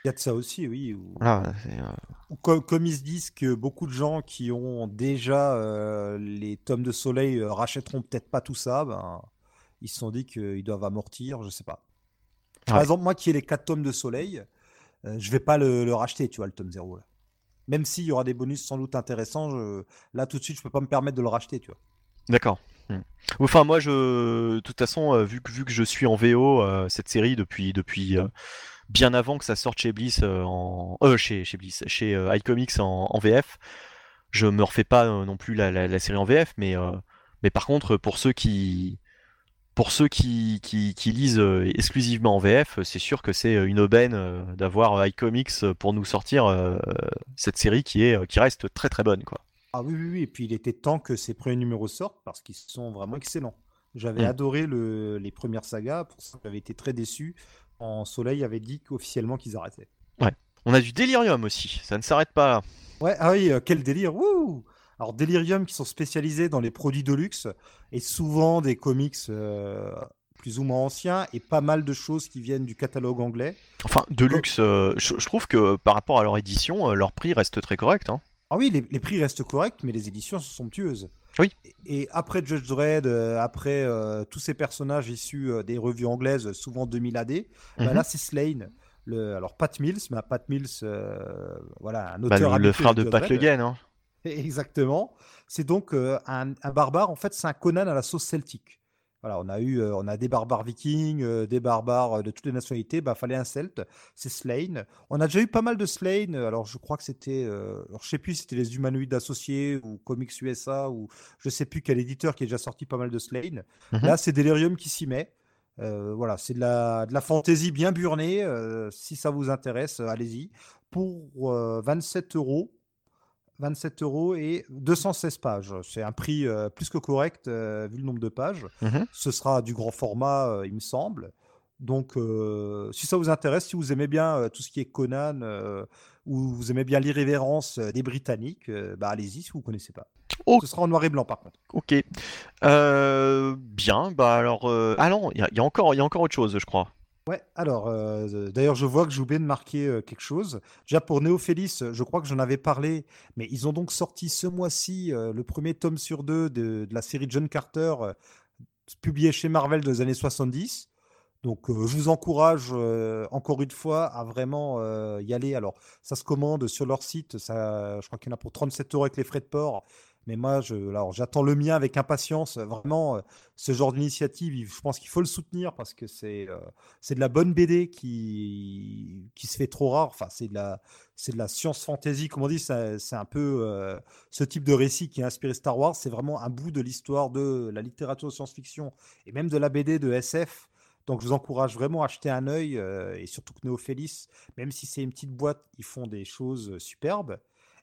Il y a de ça aussi, oui. Voilà, euh, comme, comme ils se disent que beaucoup de gens qui ont déjà euh, les tomes de soleil euh, rachèteront peut-être pas tout ça, ben, ils se sont dit qu'ils doivent amortir, je sais pas. Par exemple, moi qui ai les 4 tomes de soleil, euh, je vais pas le, le racheter, tu vois, le tome 0. Là. Même s'il y aura des bonus sans doute intéressants, je- là tout de suite, je peux pas me permettre de le racheter, tu vois. D'accord. Hmm. Enfin, moi, je, de toute façon, vu que vu que je suis en VO cette série depuis depuis bien avant que ça sorte chez Bliss euh, en euh, chez chez Bliss, chez euh, iComics en, en VF, je me refais pas euh, non plus la, la, la série en VF, mais mais par contre, pour ceux qui pour ceux qui, qui, qui lisent exclusivement en VF, c'est sûr que c'est une aubaine d'avoir iComics pour nous sortir cette série qui est qui reste très très bonne quoi. Ah oui, oui, oui. Et puis il était temps que ces premiers numéros sortent parce qu'ils sont vraiment excellents. J'avais Mm. adoré le- les premières sagas, pour ça j'avais été très déçu. En Soleil avait dit officiellement qu'ils arrêtaient. On a du Delirium aussi, ça ne s'arrête pas là. Ouais, ah oui, euh, quel délire. Wouh Alors Delirium qui sont spécialisés dans les produits de luxe et souvent des comics euh, plus ou moins anciens et pas mal de choses qui viennent du catalogue anglais. Enfin, Deluxe, euh, je, je trouve que par rapport à leur édition, leur prix reste très correct. Hein. Ah oui, les, les prix restent corrects, mais les éditions sont somptueuses. Oui. Et, après Judge Dredd, euh, après euh, tous ces personnages issus euh, des revues anglaises, souvent 2000 AD, bah Mhm. là c'est Slane. Le, alors Pat Mills, mais Pat Mills, voilà, un Bah, auteur le, le habitué frère de Pat. Le hein. Exactement. C'est donc euh, un, un barbare. En fait, c'est un Conan à la sauce celtique. Voilà, on a eu, euh, on a des barbares vikings, euh, des barbares euh, de toutes les nationalités. Bah, fallait un celte. C'est Slane. On a déjà eu pas mal de Slane. Alors, je crois que c'était, euh, alors je sais plus, si c'était les humanoïdes associés ou Comics USA ou je sais plus quel éditeur qui a déjà sorti pas mal de Slane. Mhm. Là, c'est Delirium qui s'y met. Euh, voilà, c'est de la, de la fantaisie bien burnée. euh, si ça vous intéresse, allez-y. Pour euh, 27 euros, 27 euros et 216 pages. C'est un prix euh, plus que correct euh, vu le nombre de pages. Mhm. Ce sera du grand format, euh, il me semble. Donc, si ça vous intéresse, si vous aimez bien tout ce qui est Conan ou vous aimez bien l'irrévérence des Britanniques, bah allez-y si vous connaissez pas. Ok. Ce sera en noir et blanc par contre. Ok. Bien, bah alors. Ah non, il y, a- il y a encore, il y a encore autre chose, je crois. Ouais, alors, euh, d'ailleurs, je vois que j'ai oublié de marquer euh, quelque chose. Déjà, pour Néophélis, je crois que j'en avais parlé, mais ils ont donc sorti ce mois-ci euh, le premier tome sur deux de, la série John Carter, publié chez Marvel des années 70. Donc, je vous encourage encore une fois à vraiment y aller. Alors, ça se commande sur leur site. Ça, je crois qu'il y en a pour 37 euros avec les frais de port. Mais moi, je, alors, j'attends le mien avec impatience. Vraiment, euh, ce genre d'initiative, je pense qu'il faut le soutenir parce que c'est euh, c'est de la bonne BD qui, qui se fait trop rare. Enfin, c'est de la, c'est de la science fantasy, comme on dit. C'est un peu euh, ce type de récit qui a inspiré Star Wars. C'est vraiment un bout de l'histoire de la littérature de science-fiction et même de la BD de SF. Donc, je vous encourage vraiment à acheter un œil et surtout que Néophélis, même si c'est une petite boîte, ils font des choses superbes.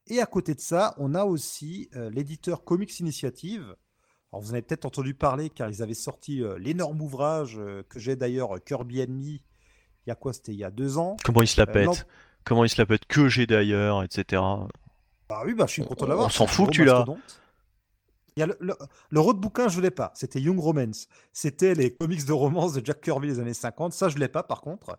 Et à côté de ça, on a aussi euh, l'éditeur Comics Initiative. Alors, vous en avez peut-être entendu parler car ils avaient sorti euh, l'énorme ouvrage euh, que j'ai d'ailleurs, Kirby Enemy. Il y a quoi C'était il y a deux ans. Comment il se la pète. Comment il se la pète Que j'ai d'ailleurs, etc. Bah oui, bah, je suis content de l'avoir. on s'en fout que tu l'as. mastodonte. Le, le, autre bouquin, je ne l'ai pas. C'était Young Romance. C'était les comics de romance de Jack Kirby des années 50. Ça, je ne l'ai pas, par contre.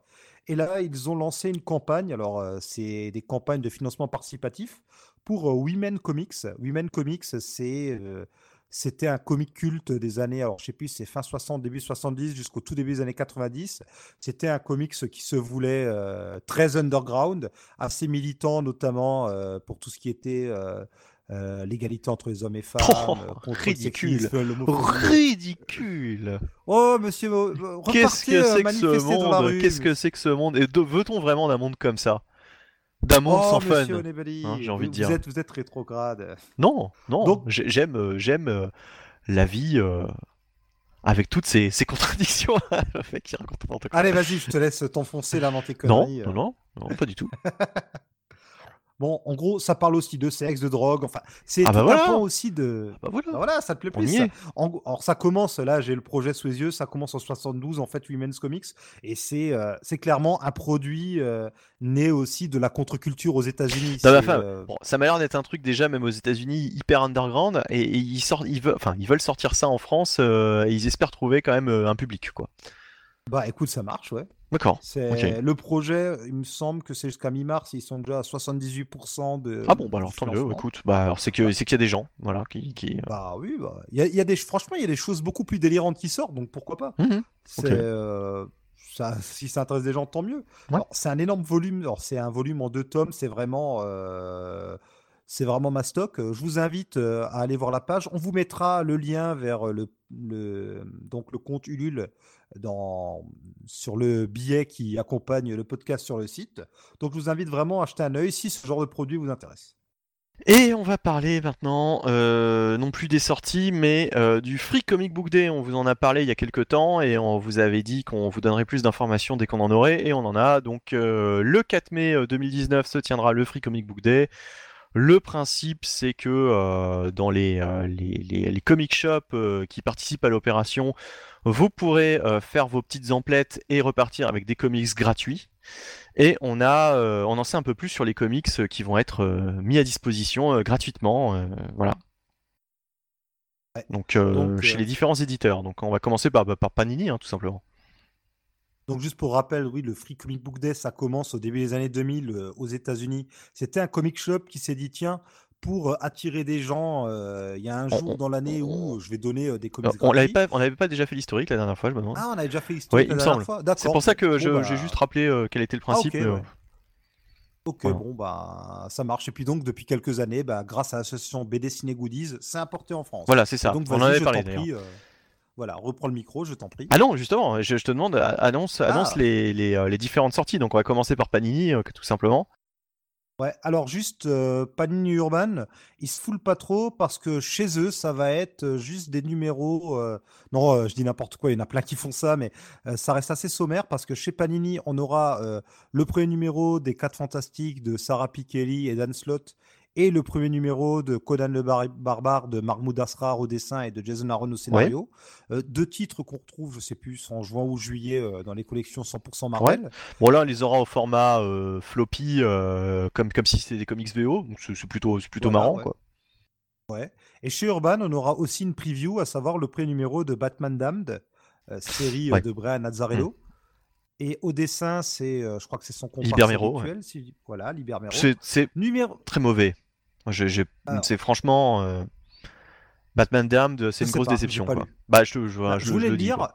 Et là, ils ont lancé une campagne. Alors, euh, c'est des campagnes de financement participatif pour euh, Women Comics. Women Comics, euh, c'était un comic culte des années, alors je sais plus, c'est fin 60, début 70 jusqu'au tout début des années 90. C'était un comics qui se voulait très underground, assez militant, notamment pour tout ce qui était euh, l'égalité entre les hommes et femmes, Oh, contre le ridicule. Ridicule Oh, monsieur, euh, Qu'est-ce que c'est que ce monde? Qu'est-ce que c'est que ce monde? Et de- veut-on vraiment d'un monde comme ça? D'un monde oh, sans fun Hein, j'ai envie de vous, dire. Vous êtes, vous êtes rétrograde. Non, non. Donc- J'aime, j'aime la vie euh, avec toutes ces, ces contradictions. Le mec qui raconte n'importe quoi. Allez, vas-y, je te laisse t'enfoncer là dans tes conneries. non, non, non, pas du tout. Bon, en gros, ça parle aussi de sexe, de drogue. Enfin, c'est Ah bah un aussi de. Bah voilà. Bah voilà, ça te plaît On plus. ça. En gros- alors ça commence, là j'ai le projet sous les yeux, ça commence en 72 en fait Women's Comics et c'est euh, c'est clairement un produit euh, né aussi de la contre-culture aux États-Unis. Euh, bon, ça m'a l'air d'être un truc déjà même aux États-Unis hyper underground et, et ils sortent, ils veulent, enfin, ils veulent sortir ça en France et ils espèrent trouver quand même un public quoi. Bah écoute, ça marche, ouais. D'accord. C'est le projet, il me semble que c'est jusqu'à mi-mars, ils sont déjà à 78% de. Ah bon, bah alors tant mieux. Écoute, bah alors c'est que c'est qu'il y a des gens, voilà, qui, qui... Bah oui, bah il y a, il y a des franchement il y a des choses beaucoup plus délirantes qui sortent, donc pourquoi pas. Mhm. C'est, euh, ça, si ça intéresse des gens, tant mieux. Ouais. C'est un énorme volume. Alors, c'est un volume en deux tomes. C'est vraiment, euh, c'est vraiment ma stock. Euh, Je vous invite euh, à aller voir la page. On vous mettra le lien vers le, le- donc le compte Ulule sur le billet qui accompagne le podcast sur le site. Donc, je vous invite vraiment à acheter un œil si ce genre de produit vous intéresse. Et on va parler maintenant, euh, non plus des sorties, mais euh, du Free Comic Book Day. On vous en a parlé il y a quelques temps et on vous avait dit qu'on vous donnerait plus d'informations dès qu'on en aurait, et on en a. Donc euh, le 4 mai euh, 2019 se tiendra le Free Comic Book Day. Le principe, c'est que dans les, les, les- comic shops qui participent à l'opération, vous pourrez euh, faire vos petites emplettes et repartir avec des comics gratuits. Et on a, euh, on en sait un peu plus sur les comics euh, qui vont être mis à disposition gratuitement, voilà. Ouais. Donc, Donc, chez les différents éditeurs. Donc on va commencer par, bah, par Panini, hein, tout simplement. Donc juste pour rappel, oui, le Free Comic Book Day, ça commence au début des années 2000 euh, aux États-Unis. C'était un comic shop qui s'est dit tiens, pour euh, attirer des gens, euh, il y a un On- jour on- dans l'année où je vais donner euh, des comics on l'avait gratuits. pas, on n'avait pas déjà fait l'historique la dernière fois, je me demande. Ah, on avait déjà fait l'histoire Oui, la dernière fois. C'est pour ça que bah, j'ai juste rappelé quel était le Ah, principe. ok, mais, ouais. Ok, Voilà. bon, bah, ça marche. Et puis donc, depuis quelques années, bah, grâce à l'association BD Ciné Goodies, c'est importé en France. Voilà, c'est ça. Donc, on en avait parlé d'ailleurs. euh, voilà, reprends le micro, je t'en prie. Ah non, justement, je, je te demande, annonce, annonce Ah. les, les, les différentes sorties. Donc on va commencer par Panini, tout simplement. Alors juste euh, Panini Urban, ils se foulent pas trop parce que chez eux, ça va être euh, juste des numéros. euh, Non, je dis n'importe quoi, il y en a plein qui font ça, mais ça reste assez sommaire parce que chez Panini, on aura le premier numéro des 4 Fantastiques de Sarah Pikeli et Dan Slott et le premier numéro de Conan le Bar- Barbare de Mahmoud Asrar au dessin et de Jason Aaron au scénario. Euh, deux titres qu'on retrouve, je sais plus, en juin ou juillet euh, dans les collections 100% Marvel. Bon là, on les aura au format euh, floppy, comme, comme si c'était des comics VO, donc c'est plutôt, plutôt Voilà, marrant. ouais. Quoi. Ouais. Et chez Urban, on aura aussi une preview, à savoir le premier numéro de Batman Damned, série Ouais. de Brian Azzarello. Et au dessin, c'est, je crois que c'est son comparse Libermero, si- Voilà, Libermero. C'est Numéro. très mauvais. C'est franchement... euh, Batman Damned, c'est une grosse pas, déception. Quoi. Bah, je, te- je, Bah, je- voulais le dis, lire.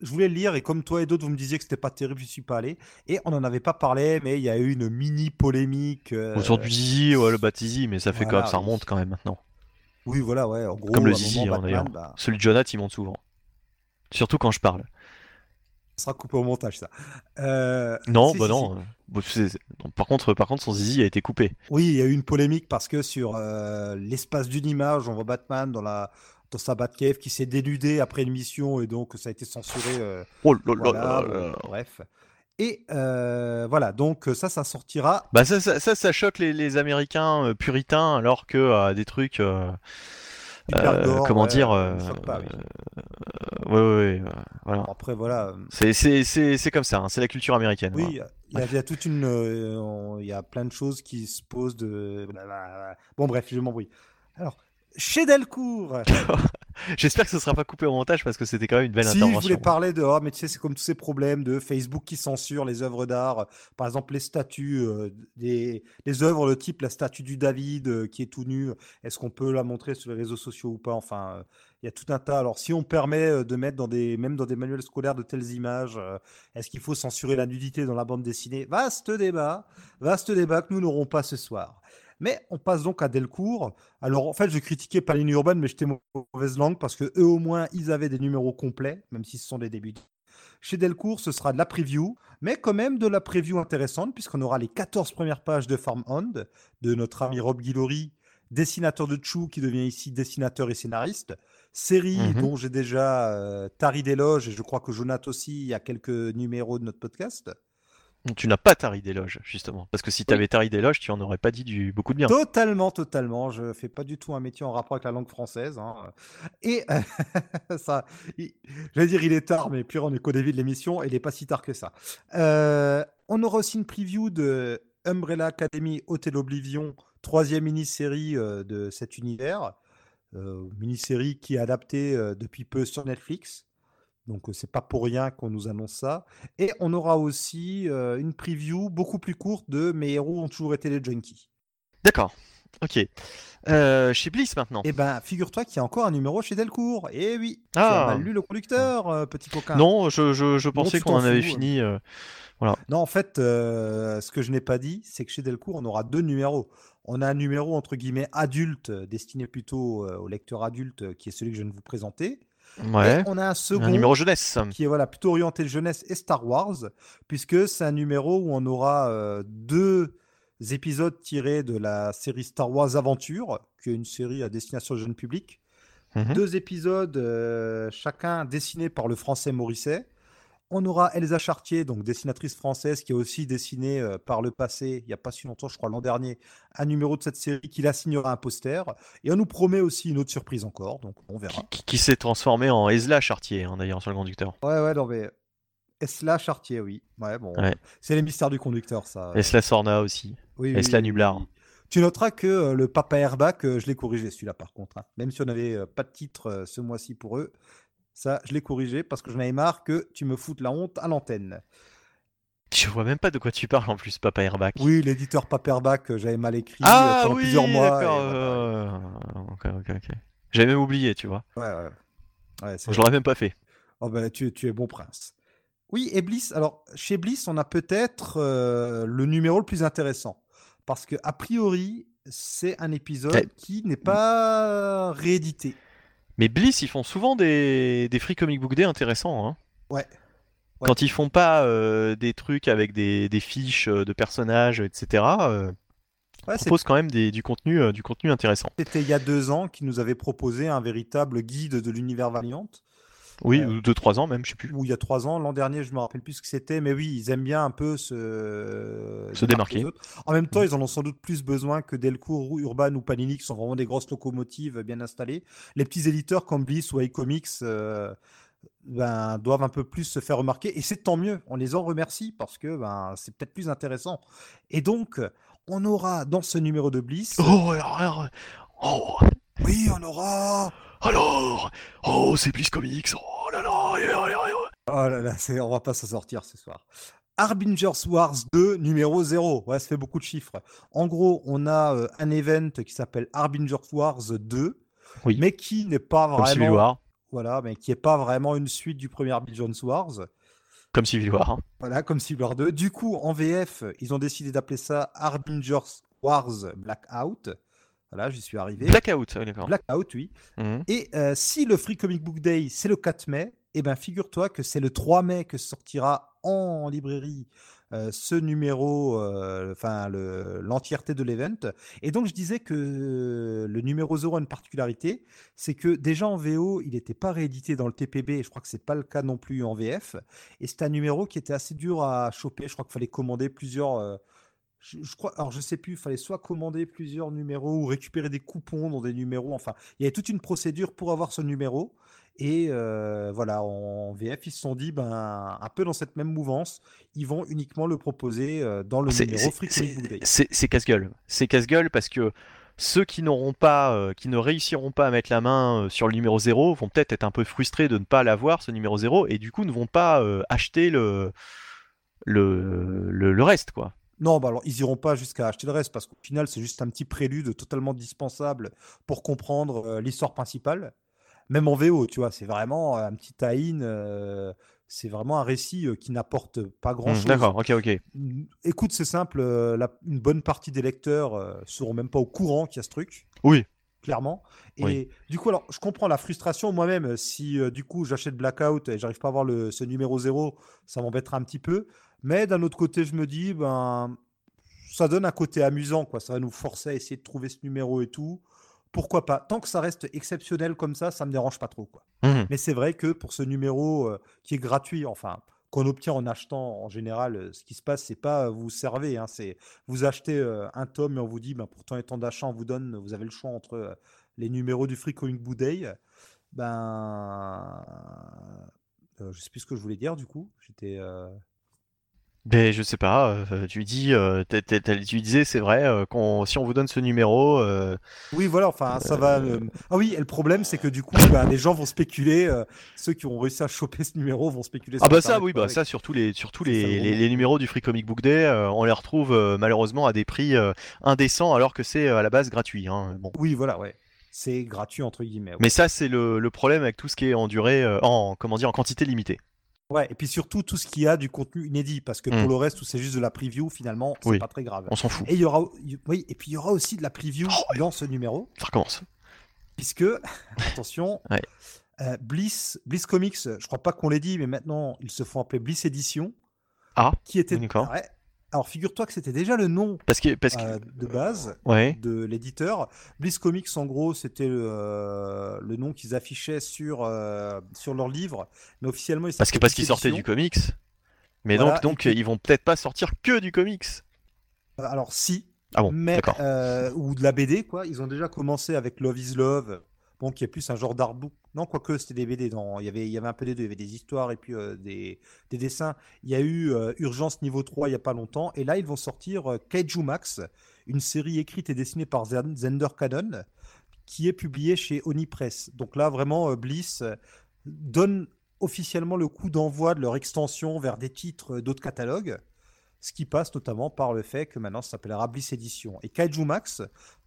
Je voulais le lire et comme toi et d'autres, vous me disiez que c'était pas terrible, je suis pas allé. Et on n'en avait pas parlé, mais il y a eu une mini polémique. euh, Autour du Zizi, ouais, le Batizi, mais ça fait quand même, ça remonte quand même maintenant. Oui, voilà, ouais. En gros, Comme le Zizi, moment, hein. Batman, bah, Celui de Jonathan, il monte souvent. Surtout quand je parle. ça sera coupé au montage, ça. Euh, Non, si, bah si, non. si. Par contre, par contre, son Zizi a été coupé. Oui, il y a eu une polémique parce que sur euh, l'espace d'une image, on voit Batman dans la dans sa Batcave qui s'est dénudé après une mission et donc ça a été censuré. euh, Oh voilà, bon, bref. Et euh, voilà, donc ça, ça sortira. Bah ça, ça, ça, ça choque les, les Américains puritains, alors que des trucs, gore, comment dire, euh, pas, oui. euh, ouais, ouais, ouais, euh, voilà. Bon, après, voilà. euh, C'est, comme ça, hein, c'est la culture américaine. Oui, voilà. il y, a- il y a toute une, euh, il y a plein de choses qui se posent de. Bon, bref, je m'embrouille. Alors, chez Delcourt, J'espère que ce sera pas coupé au montage parce que c'était quand même une belle si je intervention. voulais parler de, oh, mais tu sais, c'est comme tous ces problèmes de Facebook qui censure les œuvres d'art, par exemple les statues, euh, des, des œuvres de type la statue du David euh, qui est tout nu, est-ce qu'on peut la montrer sur les réseaux sociaux ou pas? Enfin, euh, il y a tout un tas. Alors, si on permet de mettre dans des, même dans des manuels scolaires de telles images, est-ce qu'il faut censurer la nudité dans la bande dessinée? Vaste débat, vaste débat que nous n'aurons pas ce soir. Mais on passe donc à Delcourt. Alors en fait, je critiquais pas les Urban, mais j'étais mauvaise langue parce que eux au moins ils avaient des numéros complets, même si ce sont des débuts. Chez Delcourt, ce sera de la preview, mais quand même de la preview intéressante puisqu'on aura les 14 premières pages de Farmhand de notre ami Rob Guillory, dessinateur de Chou qui devient ici dessinateur et scénariste. Série Mhm. dont j'ai déjà euh, tari d'éloges et je crois que Jonathan aussi, il y a quelques numéros de notre podcast. Tu n'as pas tari d'éloge, justement. Parce que si tu avais tari d'éloge, tu en aurais pas dit du... beaucoup de bien. Totalement, totalement. Je fais pas du tout un métier en rapport avec la langue française. hein. Et ça, il- j'allais dire il est tard, mais puis on est qu'au début de l'émission et il n'est pas si tard que ça. Euh, on aura aussi une preview de Umbrella Academy Hotel Oblivion, troisième mini-série euh, de cet univers. Euh, mini-série qui est adaptée depuis peu sur Netflix. Donc c'est pas pour rien qu'on nous annonce ça. Et on aura aussi euh, une preview beaucoup plus courte de Mes héros ont toujours été les junkies. D'accord. Ok. Euh, chez Bliss maintenant. Eh ben, figure-toi qu'il y a encore un numéro chez Delcourt. Eh oui, tu Ah. as mal lu le conducteur, euh, petit coquin. Non, je, je, je pensais tu qu'on en avait fous, fini. euh, Non, en fait, ce que je n'ai pas dit, c'est que chez Delcourt, on aura deux numéros. On a un numéro entre guillemets adulte, destiné plutôt au lecteur adulte, qui est celui que je viens de vous présenter. Ouais. Et on a un second Un numéro jeunesse. qui est voilà, plutôt orienté jeunesse et Star Wars, puisque c'est un numéro où on aura euh, deux épisodes tirés de la série Star Wars Aventure, qui est une série à destination jeune public. Mhm. Deux épisodes, euh, chacun dessiné par le français Morisset. On aura Elsa Chartier, donc dessinatrice française, qui a aussi dessiné euh, par le passé, il n'y a pas si longtemps, je crois l'an dernier, un numéro de cette série qui la signera un poster. Et on nous promet aussi une autre surprise encore, donc on verra. Qui, qui s'est transformé en Esla Chartier, hein, d'ailleurs, sur le conducteur. Ouais, ouais, non, mais. Esla Chartier, oui. Ouais, bon. Ouais. C'est les mystères du conducteur, ça. Esla Sorna aussi. Oui, Esla oui, Nublar. oui. Tu noteras que euh, le Papa Airbag, euh, je l'ai corrigé celui-là par contre. hein. Même si on n'avait pas de titre ce mois-ci pour eux, ça, je l'ai corrigé parce que j'en avais marre que tu me foutes la honte à l'antenne. Je vois même pas de quoi tu parles en plus, Papa Airbag. Oui, l'éditeur Papa Airbag, euh, j'avais mal écrit euh, Ah pendant oui, plusieurs mois. et d'accord. voilà. euh, Ok, ok, ok. J'avais même oublié, tu vois. Ouais, ouais. Ouais, Je l'aurais même pas fait. Oh ben, tu, tu es bon prince. Oui, et Bliss, alors chez Bliss, on a peut-être euh, le numéro le plus intéressant. Parce que, a priori, c'est un épisode Ouais. qui n'est pas réédité. Mais Bliss, ils font souvent des, des free comic book day intéressants. Hein. Ouais. Ouais. Quand ils font pas euh, des trucs avec des, des fiches euh, de personnages, etc., euh, Ouais, ils proposent quand même des, du, contenu, euh, du contenu intéressant. C'était il y a deux ans qu'ils nous avaient proposé un véritable guide de l'univers Valiant. Oui, Euh, ou 2-3 ans même, je sais plus. ou il y a trois ans. L'an dernier, je me rappelle plus ce que c'était, mais oui, ils aiment bien un peu se, Se démarquer. En même temps, ils en ont sans doute plus besoin que Delcourt, ou Urban ou Panini, qui sont vraiment des grosses locomotives bien installées. Les petits éditeurs comme Bliss ou iComics euh, ben, doivent un peu plus se faire remarquer, et c'est tant mieux. On les en remercie parce que ben, c'est peut-être plus intéressant. Et donc, on aura dans ce numéro de Bliss. Oh, oh, Oui, on aura. Alors, oh, c'est Bliss Comics, oh là là, Oh là là, c'est- on va pas s'en sortir ce soir. Harbingers Wars 2, numéro 0. Ouais, ça fait beaucoup de chiffres. En gros, on a euh, un event qui s'appelle Harbingers Wars 2, Oui. mais qui n'est pas comme Civil vraiment, War, voilà, mais qui est pas vraiment une suite du premier Harbingers Wars. comme Civil War. hein. Voilà, comme Civil War 2. Du coup, en VF, ils ont décidé d'appeler ça Harbingers Wars Blackout. Voilà, j'y suis arrivé. Blackout, oui, d'accord. Blackout, oui. Mhm. Et euh, si le Free Comic Book Day, c'est le 4 mai, eh ben figure-toi que c'est le 3 mai que sortira en librairie euh, ce numéro, euh, enfin le- l'entièreté de l'event. Et donc je disais que le numéro 0 a une particularité, c'est que déjà en VO, il n'était pas réédité dans le TPB, et je crois que c'est pas le cas non plus en VF. Et c'est un numéro qui était assez dur à choper, je crois qu'il fallait commander plusieurs... je, je crois, alors je sais plus, il fallait soit commander plusieurs numéros ou récupérer des coupons dans des numéros. Enfin, il y avait toute une procédure pour avoir ce numéro. Et euh, voilà, en VF, ils se sont dit, ben, un peu dans cette même mouvance, ils vont uniquement le proposer euh, dans le numéro Free c'est- casse-gueule. C'est casse-gueule parce que ceux qui n'auront pas, euh, qui ne réussiront pas à mettre la main euh, sur le numéro 0 vont peut-être être un peu frustrés de ne pas l'avoir, ce numéro 0, et du coup ne vont pas euh, acheter le, le, le, le reste, quoi. Non, bah alors ils iront pas jusqu'à acheter le reste parce qu'au final, c'est juste un petit prélude totalement dispensable pour comprendre euh, l'histoire principale. Même en VO, tu vois, c'est vraiment euh, un petit tie-in. euh, c'est vraiment un récit euh, qui n'apporte pas Hmm, grand-chose. D'accord, ok, ok. Mm, Écoute, c'est simple, la- une bonne partie des lecteurs seront même pas au courant qu'il y a ce truc. Oui. Clairement. Et Oui. du coup, alors, je comprends la frustration moi-même. Si du coup j'achète Blackout et j'arrive pas à avoir le, ce numéro 0, ça m'embêtera un petit peu. Mais d'un autre côté, je me dis, ben, ça donne un côté amusant, quoi. Ça va nous forcer à essayer de trouver ce numéro et tout. Pourquoi pas? Tant que ça reste exceptionnel comme ça, ça me dérange pas trop, quoi. Mhm. Mais c'est vrai que pour ce numéro euh, qui est gratuit, enfin, qu'on obtient en achetant en général, euh, ce qui se passe, c'est pas euh, vous servez, hein, c'est vous achetez euh, un tome et on vous dit, ben, pourtant étant d'achat, on vous donne, vous avez le choix entre euh, les numéros du Free Comic Book Day. Ben, euh, je sais plus ce que je voulais dire du coup. J'étais. Ben, je sais pas, euh, tu dis, euh, tu disais, c'est vrai, euh, qu'on, si on vous donne ce numéro, euh, Oui, voilà, enfin, ça va. Ah oui, et le problème, c'est que du coup, ben, les gens vont spéculer. euh, ceux qui ont réussi à choper ce numéro vont spéculer. Ah bah ça oui bah avec- ça sur tous les sur tous les, le les, numéros du Free Comic Book Day on les retrouve malheureusement à des prix indécents alors que c'est à la base gratuit hein, bon Oui, voilà, ouais. C'est gratuit entre guillemets. ouais. mais ça c'est le, le problème avec tout ce qui est en durée euh, en comment dire en quantité limitée Ouais, et puis surtout tout ce qui a du contenu inédit, parce que pour le reste, où c'est juste de la preview, finalement, c'est Oui. pas très grave. on s'en fout Et il y aura, oui, et puis il y aura aussi de la preview Oh, dans ce numéro, ça recommence puisque, attention, Ouais. euh, Bliss, Bliss Comics, je crois pas qu'on l'ait dit, mais maintenant ils se font appeler Bliss Edition. Ah, qui était. Ouais. Alors figure-toi que c'était déjà le nom parce que parce que euh, de base ouais de l'éditeur. Bliss Comics, en gros, c'était le, euh, le nom qu'ils affichaient sur, euh, sur leur livre, mais officiellement, ils parce que parce qu'ils sortaient du comics mais Voilà, donc donc et ils vont peut-être pas sortir que du comics Euh, Alors si, ah bon mais euh, ou de la BD quoi. Ils ont déjà commencé avec Love Is Love, bon qui est plus un genre d'artbook. Non quoique c'était des BD. Il y avait il y avait un peu des deux. Il y avait des histoires et puis euh, des, des dessins. Il y a eu euh, Urgence niveau 3 il y a pas longtemps et là ils vont sortir euh, Kaiju Max, une série écrite et dessinée par Zen- Zender Cannon qui est publiée chez Oni Press. Donc là vraiment euh, Bliss donne officiellement le coup d'envoi de leur extension vers des titres d'autres catalogues ce qui passe notamment par le fait que maintenant ça s'appellera Bliss Edition. Et Kaiju Max,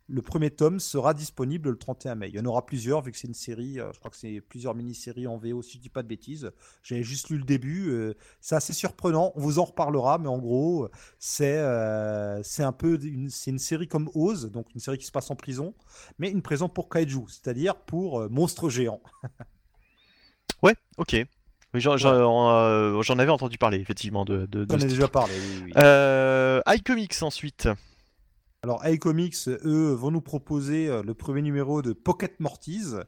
le premier tome sera disponible le 31 mai. Il y en aura plusieurs, vu que c'est une série, euh, je crois que c'est plusieurs mini-séries en VO, si je dis pas de bêtises. J'avais juste lu le début, euh, c'est assez surprenant, on vous en reparlera, mais en gros, c'est euh, c'est un peu une, c'est une série comme Oz, donc une série qui se passe en prison, mais une prison pour Kaiju, c'est-à-dire pour monstres géants. ouais ok oui, j'en euh, avais entendu parler effectivement de, de, de On a déjà parlé, oui, oui. Euh, iComics ensuite Alors, iComics, eux, vont nous proposer euh, le premier numéro de Pocket Mortise,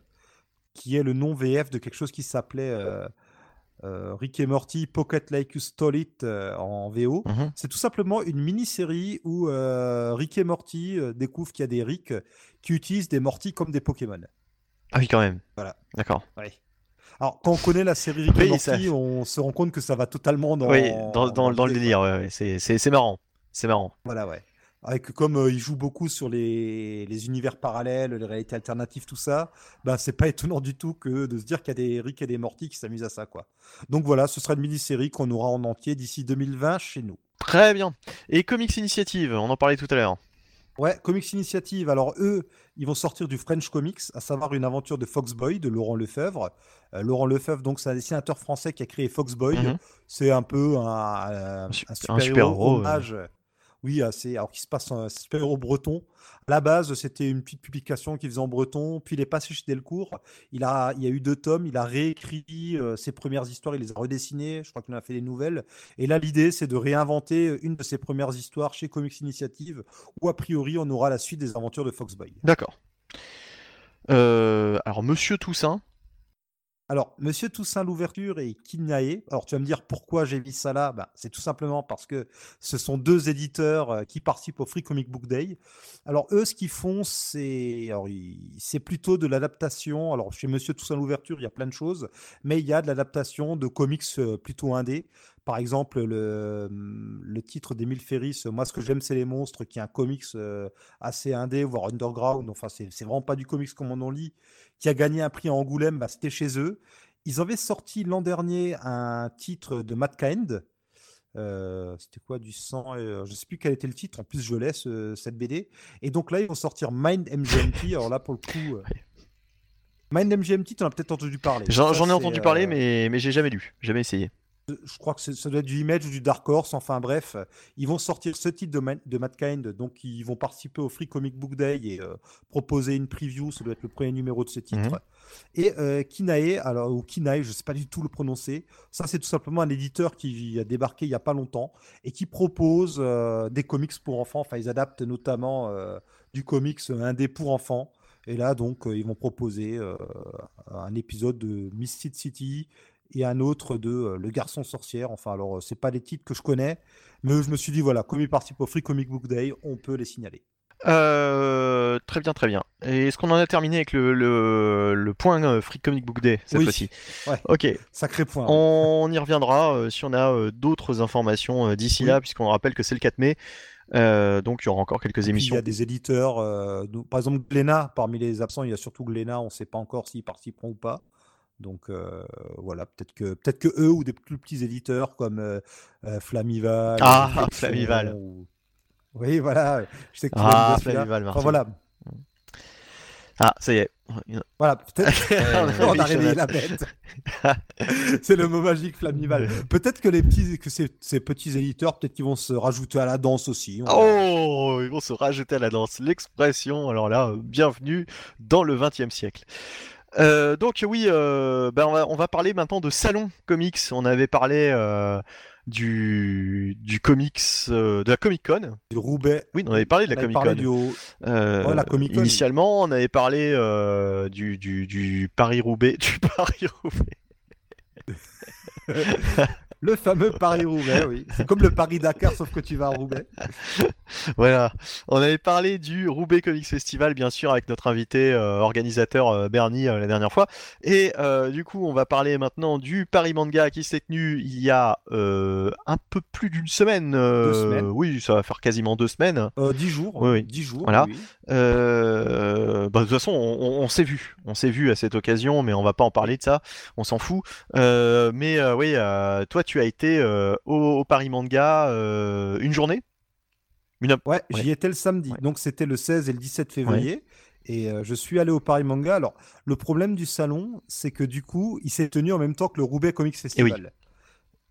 qui est le nom VF de quelque chose qui s'appelait Rick et Morty Pocket Like You Stole It en VO. Mhm. C'est tout simplement une mini-série où Rick et Morty découvrent qu'il y a des Rick qui utilisent des Morty comme des Pokémon. Ah oui, quand même. Voilà. D'accord. Alors, quand on connaît la série Rick et Morty, ça- on se rend compte que ça va totalement dans, Oui, dans, dans, dans le délire, ouais, ouais, c'est marrant. C'est marrant. Voilà, ouais. Avec, comme euh, il joue beaucoup sur les, les univers parallèles, les réalités alternatives, tout ça, ben, c'est pas étonnant du tout que de se dire qu'il y a des Rick et des Morty qui s'amusent à ça, quoi. Donc voilà, ce sera une mini-série qu'on aura en entier d'ici 2020 chez nous. Très bien. Et Comics Initiative, on en parlait tout à l'heure. Ouais, Comics Initiative. Alors eux, ils vont sortir du French Comics, à savoir une aventure de Foxboy de Laurent Lefebvre. Euh, Laurent Lefebvre, donc c'est un dessinateur français qui a créé Foxboy. Mhm. C'est un peu un, un- Un su- un euh. hommage. Oui, assez. Alors qui se passe un super-héros breton. À la base, c'était une petite publication qu'il faisait en breton, puis il est passé chez Delcourt. Il a, il y a eu deux tomes, il a réécrit euh, ses premières histoires, il les a redessinées. Je crois qu'il en a fait des nouvelles. Et là, l'idée, c'est de réinventer une de ses premières histoires chez Comics Initiative, où a priori, on aura la suite des aventures de Foxboy. D'accord. Euh, alors, Monsieur Toussaint. Alors, Monsieur Toussaint l'ouverture et Kinae. Alors, tu vas me dire pourquoi j'ai mis ça là? Bah, C'est tout simplement parce que ce sont deux éditeurs euh, qui participent au Free Comic Book Day. Alors, eux, ce qu'ils font, c'est c'est plutôt de l'adaptation. Alors, chez Monsieur Toussaint l'ouverture, il y a plein de choses, mais il y a de l'adaptation de comics euh, plutôt indés. Par exemple, le, le titre d'Emile Ferris, Moi, ce que j'aime, c'est les monstres, qui est un comics euh, assez indé, voire underground. Enfin, c'est vraiment pas du comics comme on en lit qui a gagné un prix à Angoulême, bah, c'était chez eux. Ils avaient sorti l'an dernier un titre de Matt Kind. Euh, c'était quoi du sang euh, Je sais plus quel était le titre. En plus, je laisse cette BD. Et donc là, ils vont sortir Mind MGMT. Alors là, pour le coup, euh, Mind MGMT, tu en as peut-être entendu parler. J'en ai entendu parler, euh, mais, mais j'ai jamais lu. Jamais essayé. Je crois que ça doit être du Image ou du Dark Horse, enfin bref, ils vont sortir ce titre de, Ma- de Matt Kind, donc ils vont participer au Free Comic Book Day et euh, proposer une preview, ça doit être le premier numéro de ce titre. Mhm. Et euh, Kinae, alors, ou Kinae, je ne sais pas du tout le prononcer, ça c'est tout simplement un éditeur qui a débarqué il n'y a pas longtemps et qui propose euh, des comics pour enfants, enfin ils adaptent notamment euh, du comics indé pour enfants. Et là, donc, ils vont proposer un épisode de Misty City et un autre de euh, Le Garçon Sorcière. Enfin, alors, euh, c'est pas des titres que je connais, mais je me suis dit, voilà, comme ils participent au Free Comic Book Day, on peut les signaler. Euh, très bien, très bien. Et est-ce qu'on en a terminé avec le, le, le point euh, Free Comic Book Day cette Oui. fois-ci? Ouais. Ok, Sacré point. on y reviendra si on a d'autres informations d'ici Oui. là, puisqu'on rappelle que c'est le 4 mai. Euh, donc il y aura encore quelques Puis, il émissions. y a des éditeurs, euh, par exemple Glénat, parmi les absents, il y a surtout Glénat, on ne sait pas encore s'ils participeront ou pas. Donc euh, voilà, peut-être que peut-être que eux ou des plus petits éditeurs comme euh, euh, Flamival. Ah, Flamival. ou- Oui, voilà. Je sais que tu Ah. Flamival, Enfin, voilà, Ah, ça y est. voilà. Peut-être on a réveillé la bête. C'est le mot magique Flamival. Peut-être que les petits, que ces, ces petits éditeurs, peut-être qu'ils vont se rajouter à la danse aussi. on. Oh, ils vont se rajouter à la danse. L'expression, alors là, euh, bienvenue dans le 20e siècle. Euh, donc oui, euh, ben on, va, on va parler maintenant de salon comics. On avait parlé euh, du, du comics, de la Comic Con. Du Roubaix. Oui, on avait parlé de la Comic Con. du Ouais, la Comic-Con, oui. Initialement, on avait parlé du, du, du Paris-Roubaix. Du Paris-Roubaix. Le fameux Paris-Roubaix, oui. C'est comme le Paris-Dakar, sauf que tu vas à Roubaix. Voilà, on avait parlé du Roubaix Comics Festival, bien sûr, avec notre invité euh, organisateur euh, Bernie euh, la dernière fois. Et du coup, on va parler maintenant du Paris Manga qui s'est tenu il y a un peu plus d'une semaine. euh, semaines. Oui, ça va faire quasiment deux semaines. 10 jours. Oui, oui. 10 jours. Voilà. oui, bah, de toute façon, on, on- s'est vu, on s'est vu à cette occasion, mais on va pas en parler de ça, on s'en fout. Mais oui, toi, tu as été euh, au, au Paris Manga euh, une journée? Une... Ouais, Ouais. j'y étais le samedi. Ouais. Donc c'était le 16 et le 17 février. Et euh, je suis allé au Paris Manga. Alors, le problème du salon, c'est que du coup, il s'est tenu en même temps que le Roubaix Comics Festival.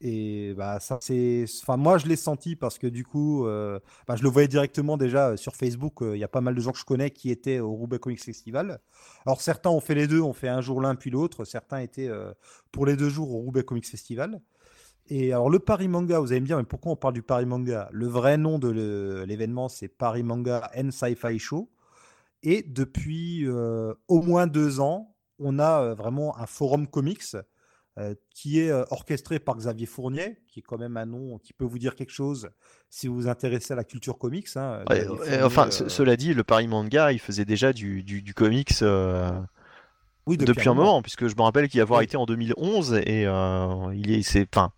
Et bah ça c'est, enfin moi je l'ai senti parce que du coup, euh, bah, je le voyais directement déjà sur Facebook. euh, Il y a pas mal de gens que je connais qui étaient au Roubaix Comics Festival. Alors certains ont fait les deux, ont fait un jour l'un puis l'autre. Certains étaient pour les deux jours au Roubaix Comics Festival. Et alors le Paris Manga, vous allez me dire, mais pourquoi on parle du Paris Manga Le vrai nom de l'événement, c'est Paris Manga and Sci-Fi Show. Et depuis euh, au moins deux ans, on a vraiment un forum comics qui est orchestré par Xavier Fournier, qui est quand même un nom qui peut vous dire quelque chose si vous vous intéressez à la culture comics. Hein, enfin, cela dit, le Paris Manga, il faisait déjà du, du, comics oui, depuis, un moment, puisque je me rappelle qu'il y avoir été en 2011 et il est, c'est, enfin,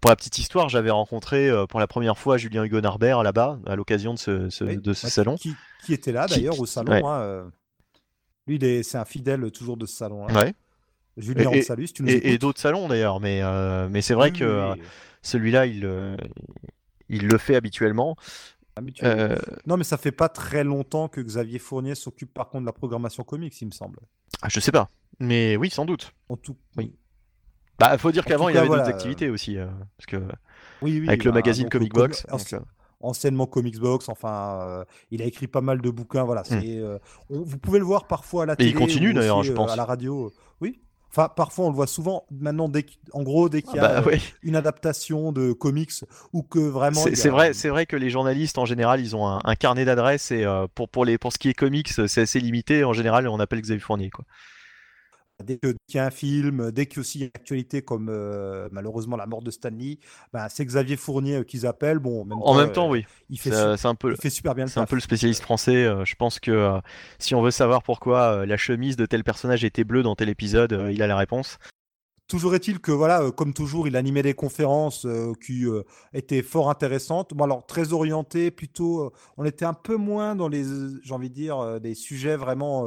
pour la petite histoire, j'avais rencontré pour la première fois Julien Hugo Narbert là-bas à l'occasion de ce, de ce salon. Qui, était là d'ailleurs au salon. Hein, lui, c'est un fidèle toujours de ce salon. Ouais. Julien, et, tu nous Et, d'autres salons d'ailleurs, mais, euh, mais c'est vrai que euh, celui-là, il, euh, il le fait habituellement. Non, mais ça fait pas très longtemps que Xavier Fournier s'occupe par contre de la programmation comics, il me semble. Ah, je sais pas, mais oui, sans doute. En tout... Oui. Bah, faut dire qu'avant, il avait d'autres activités aussi, parce que oui, oui, avec le bah, magazine Comic Box. anciennement Comics Box, enfin, il a écrit pas mal de bouquins, voilà. Hmm. vous pouvez le voir parfois à la télé. Et il continue d'ailleurs, je pense. À la radio. Oui, Enfin, parfois, on le voit souvent. Maintenant, dès en gros, dès qu'il y a bah, euh, une adaptation de comics ou que vraiment. C'est vrai, c'est vrai que les journalistes en général, ils ont un, carnet d'adresses et euh, pour pour les pour ce qui est comics, c'est assez limité. En général, on appelle Xavier Fournier, quoi. Dès qu'il y a un film, dès qu'il y a une actualité comme euh, malheureusement la mort de Stanley, ben, c'est Xavier Fournier euh, qu'ils appellent. Bon, en même temps, oui. Il fait, un peu, il fait super bien. C'est un peu le spécialiste français. Euh, je pense que si on veut savoir pourquoi la chemise de tel personnage était bleue dans tel épisode, il a la réponse. Toujours est-il que voilà, comme toujours, il animait des conférences qui étaient fort intéressantes. Bon, alors très orientées, plutôt. on était un peu moins dans les, j'ai envie de dire, des sujets vraiment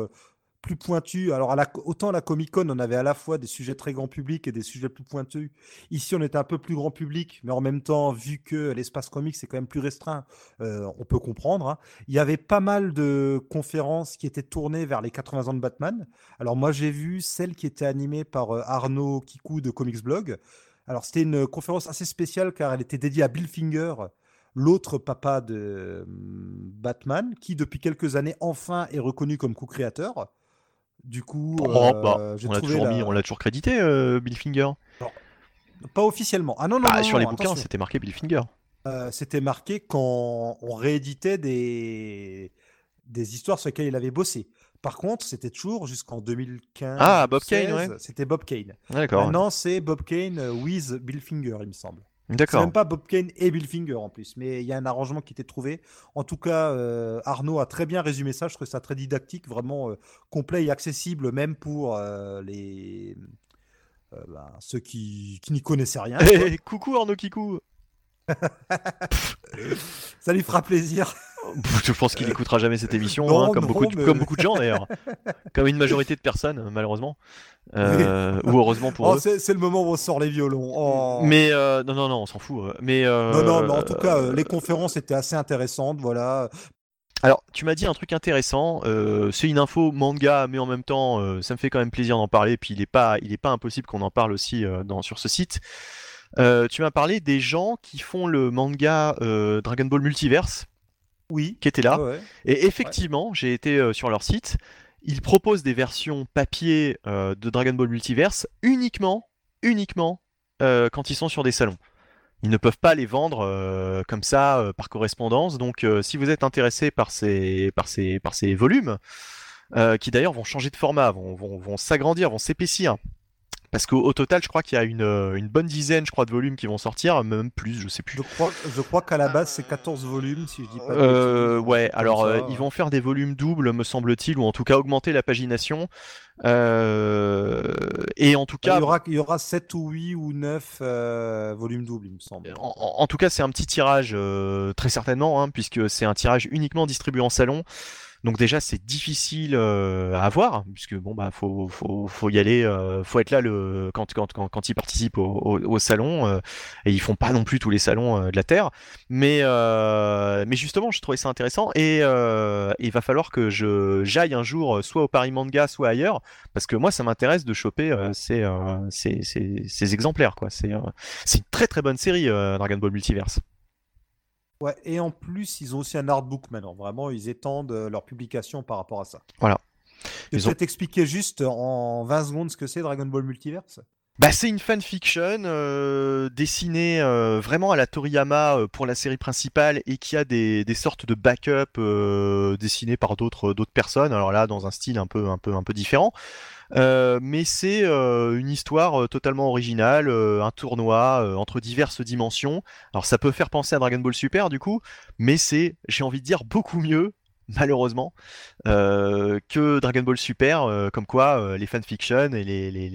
plus pointu. Alors, autant à la Comic Con, on avait à la fois des sujets très grand public et des sujets plus pointus. Ici, on était un peu plus grand public, mais en même temps, vu que l'espace comique, c'est quand même plus restreint, euh, on peut comprendre. Hein. Il y avait pas mal de conférences qui étaient tournées vers les 80 ans de Batman. Alors, moi, j'ai vu celle qui était animée par euh, Arnaud Kikou de Comics Blog. Alors, c'était une conférence assez spéciale car elle était dédiée à Bill Finger, l'autre papa de hum, Batman, qui depuis quelques années enfin est reconnu comme co-créateur. Du coup, oh, bah, euh, on l'a toujours, l'a toujours crédité, euh, Bill Finger. pas officiellement. Ah non, non, ah, Sur les bouquins, c'était marqué Bill Finger. Euh, c'était marqué quand on rééditait des... des histoires sur lesquelles il avait bossé. Par contre, c'était toujours jusqu'en 2015. Ah, Bob Kane, ouais. C'était Bob Kane. D'accord. Maintenant, c'est Bob Kane with Bill Finger, il me semble. D'accord. C'est même pas Bob Kane et Bill Finger en plus, mais il y a un arrangement qui était trouvé. En tout cas, euh, Arnaud a très bien résumé ça. Je trouve ça très didactique, vraiment euh, complet et accessible, même pour euh, les ben, ceux qui, qui n'y connaissaient rien. coucou Arnaud Kikou. ça lui fera plaisir. Je pense qu'il n'écoutera jamais cette émission, hein, comme, beaucoup de, comme beaucoup de gens d'ailleurs. comme une majorité de personnes, malheureusement. Euh, ou heureusement pour oh, eux. C'est le moment où on sort les violons. Oh. Mais euh, non, non, non, on s'en fout. Euh. Mais, non, non, mais en tout cas, les conférences étaient assez intéressantes. Voilà. Alors, tu m'as dit un truc intéressant. c'est une info manga, mais en même temps, ça me fait quand même plaisir d'en parler. Puis il n'est pas, il est pas impossible qu'on en parle aussi dans, sur ce site. Tu m'as parlé des gens qui font le manga Dragon Ball Multiverse. Oui. Qui étaient là. Et effectivement, j'ai été sur leur site ils proposent des versions papier euh, de Dragon Ball Multiverse uniquement, uniquement euh, quand ils sont sur des salons. Ils ne peuvent pas les vendre euh, comme ça par correspondance. Donc, si vous êtes intéressé par ces, par ces, par ces volumes, qui d'ailleurs vont changer de format, vont, vont, vont s'agrandir, vont s'épaissir, parce qu'au total, je crois qu'il y a une, euh, une, bonne dizaine, je crois, de volumes qui vont sortir, même plus, je sais plus. Je crois, je crois qu'à la base, c'est 14 volumes, si je dis pas. Euh, ouais, alors euh, ils vont faire des volumes doubles, me semble-t-il, ou en tout cas augmenter la pagination. Euh, et en tout cas. Il y, aura, il y aura 7 ou 8 ou 9 volumes doubles, il me semble. En, en, tout cas, c'est un petit tirage, très certainement, hein, puisque c'est un tirage uniquement distribué en salon. Donc déjà c'est difficile euh, à avoir puisque bon bah faut y aller, euh, faut être là le quand quand quand, quand ils participent au, salon euh, et ils font pas non plus tous les salons de la terre. Mais justement je trouvais ça intéressant et il va falloir que je j'aille un jour soit au Paris Manga soit ailleurs parce que moi ça m'intéresse de choper ces exemplaires quoi. C'est c'est une très très bonne série Dragon Ball Multiverse. Ouais, et en plus, ils ont aussi un artbook maintenant. Vraiment, ils étendent euh, leur publication par rapport à ça. Voilà. Tu peux t'expliquer juste en 20 secondes ce que c'est Dragon Ball Multiverse bah, c'est une fanfiction euh, dessinée euh, vraiment à la Toriyama euh, pour la série principale et qui a des, des sortes de backup dessinés par d'autres d'autres personnes. Alors là, dans un style un peu un peu un peu différent. Mais c'est une histoire totalement originale, un tournoi entre diverses dimensions. Alors ça peut faire penser à Dragon Ball Super du coup, mais c'est, j'ai envie de dire, beaucoup mieux malheureusement, que Dragon Ball Super, comme quoi les fanfictions et les, les,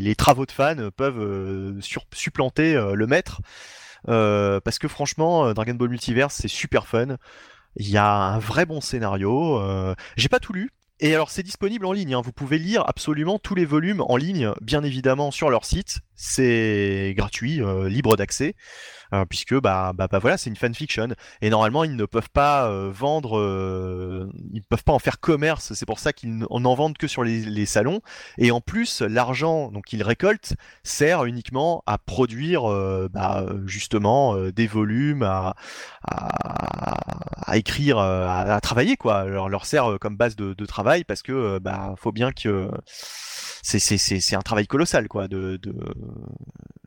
les, travaux de fans peuvent supplanter le maître. parce que franchement, Dragon Ball Multiverse, c'est super fun. Il y a un vrai bon scénario. J'ai pas tout lu, et alors c'est disponible en ligne, hein. vous pouvez lire absolument tous les volumes en ligne, bien évidemment sur leur site, c'est gratuit, euh, libre d'accès, puisque bah, bah, bah, voilà c'est une fanfiction, et normalement ils ne peuvent pas euh, vendre, ils ne peuvent pas en faire commerce, c'est pour ça qu'ils n'en vendent que sur les, salons, et en plus l'argent donc qu'ils récoltent sert uniquement à produire bah, justement des volumes, à, à, écrire, à, travailler quoi, leur, leur sert comme base de, de travail parce que euh, bah faut bien que c'est un travail colossal quoi de de,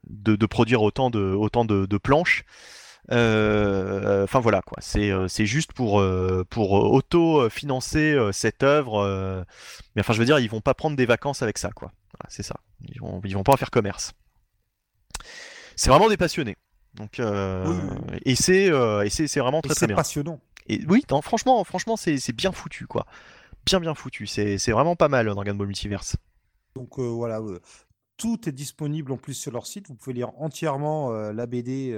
de, produire autant de autant de, planches. Euh, enfin voilà quoi, c'est euh, juste pour pour auto-financer cette œuvre. mais enfin je veux dire, ils vont pas prendre des vacances avec ça quoi. c'est ça. Ils vont ils vont pas en faire commerce. C'est vraiment des passionnés. Donc et c'est et c'est vraiment très très bien. passionnant. Et oui, franchement franchement c'est bien foutu quoi bien bien foutu. C'est vraiment pas mal Dragon Ball Multiverse. Donc euh, voilà, euh, tout est disponible en plus sur leur site. Vous pouvez lire entièrement euh, la BD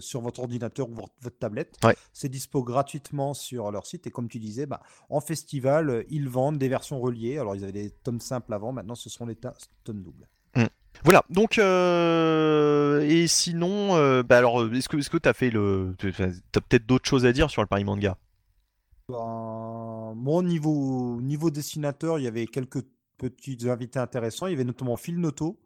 sur votre ordinateur ou votre tablette. C'est dispo gratuitement sur leur site. Et comme tu disais, bah, en festival, ils vendent des versions reliées. Alors ils avaient des tomes simples avant, maintenant ce sont les tomes doubles. Mmh. Voilà, donc et sinon, bah alors est-ce que est-ce que t'as fait le, t'as peut-être d'autres choses à dire sur le Paris Manga? Ben, mon niveau, niveau dessinateur, il y avait quelques petits invités intéressants. Il y avait notamment Phil Noto.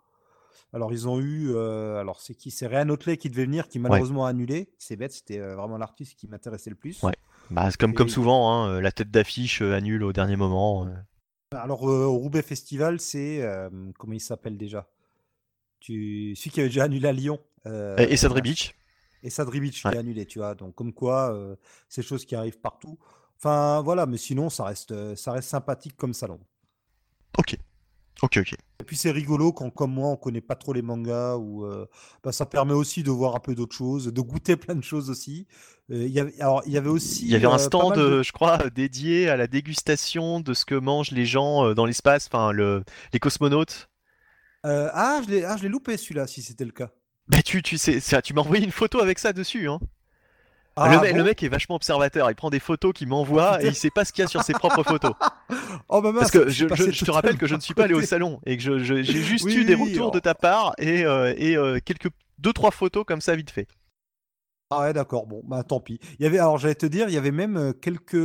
Alors, ils ont eu. Euh, alors, c'est qui? C'est Réan Otley qui devait venir, qui malheureusement a annulé. C'est bête, c'était euh, vraiment l'artiste qui m'intéressait le plus. Ouais. Bah, c'est comme, comme souvent, hein, euh, la tête d'affiche annule au dernier moment. Alors, au Roubaix Festival, c'est. comment il s'appelle déjà? Tu... Celui qui avait déjà annulé à Lyon. et Sadri Beach. Et Sadri Beach qui a annulé, tu vois. Donc, comme quoi, c'est choses qui arrivent partout. Enfin, voilà, mais sinon, ça reste, euh, ça reste sympathique comme salon. Ok. Ok, ok. Et puis c'est rigolo quand, comme moi, on connaît pas trop les mangas, ou euh, bah, ça permet aussi de voir un peu d'autres choses, de goûter plein de choses aussi. Euh, il y avait, alors, il y avait aussi. Il y avait un stand, je crois, dédié à la dégustation de ce que mangent les gens dans l'espace, enfin, le, les cosmonautes. ah, je l'ai ah, loupé celui-là, si c'était le cas. Bah, tu, tu, sais, tu m'as envoyé une photo avec ça dessus, hein. Ah, le, mec est vachement observateur, il prend des photos qu'il m'envoie et il sait pas ce qu'il y a sur ses propres photos. Oh, bah, Parce que je, te rappelle que je ne suis pas allé au salon et que j'ai juste eu des retours de ta part et, euh, et euh, quelques deux trois photos comme ça vite fait. Ah ouais d'accord bon bah tant pis. Il y avait alors j'allais te dire il y avait même euh, quelques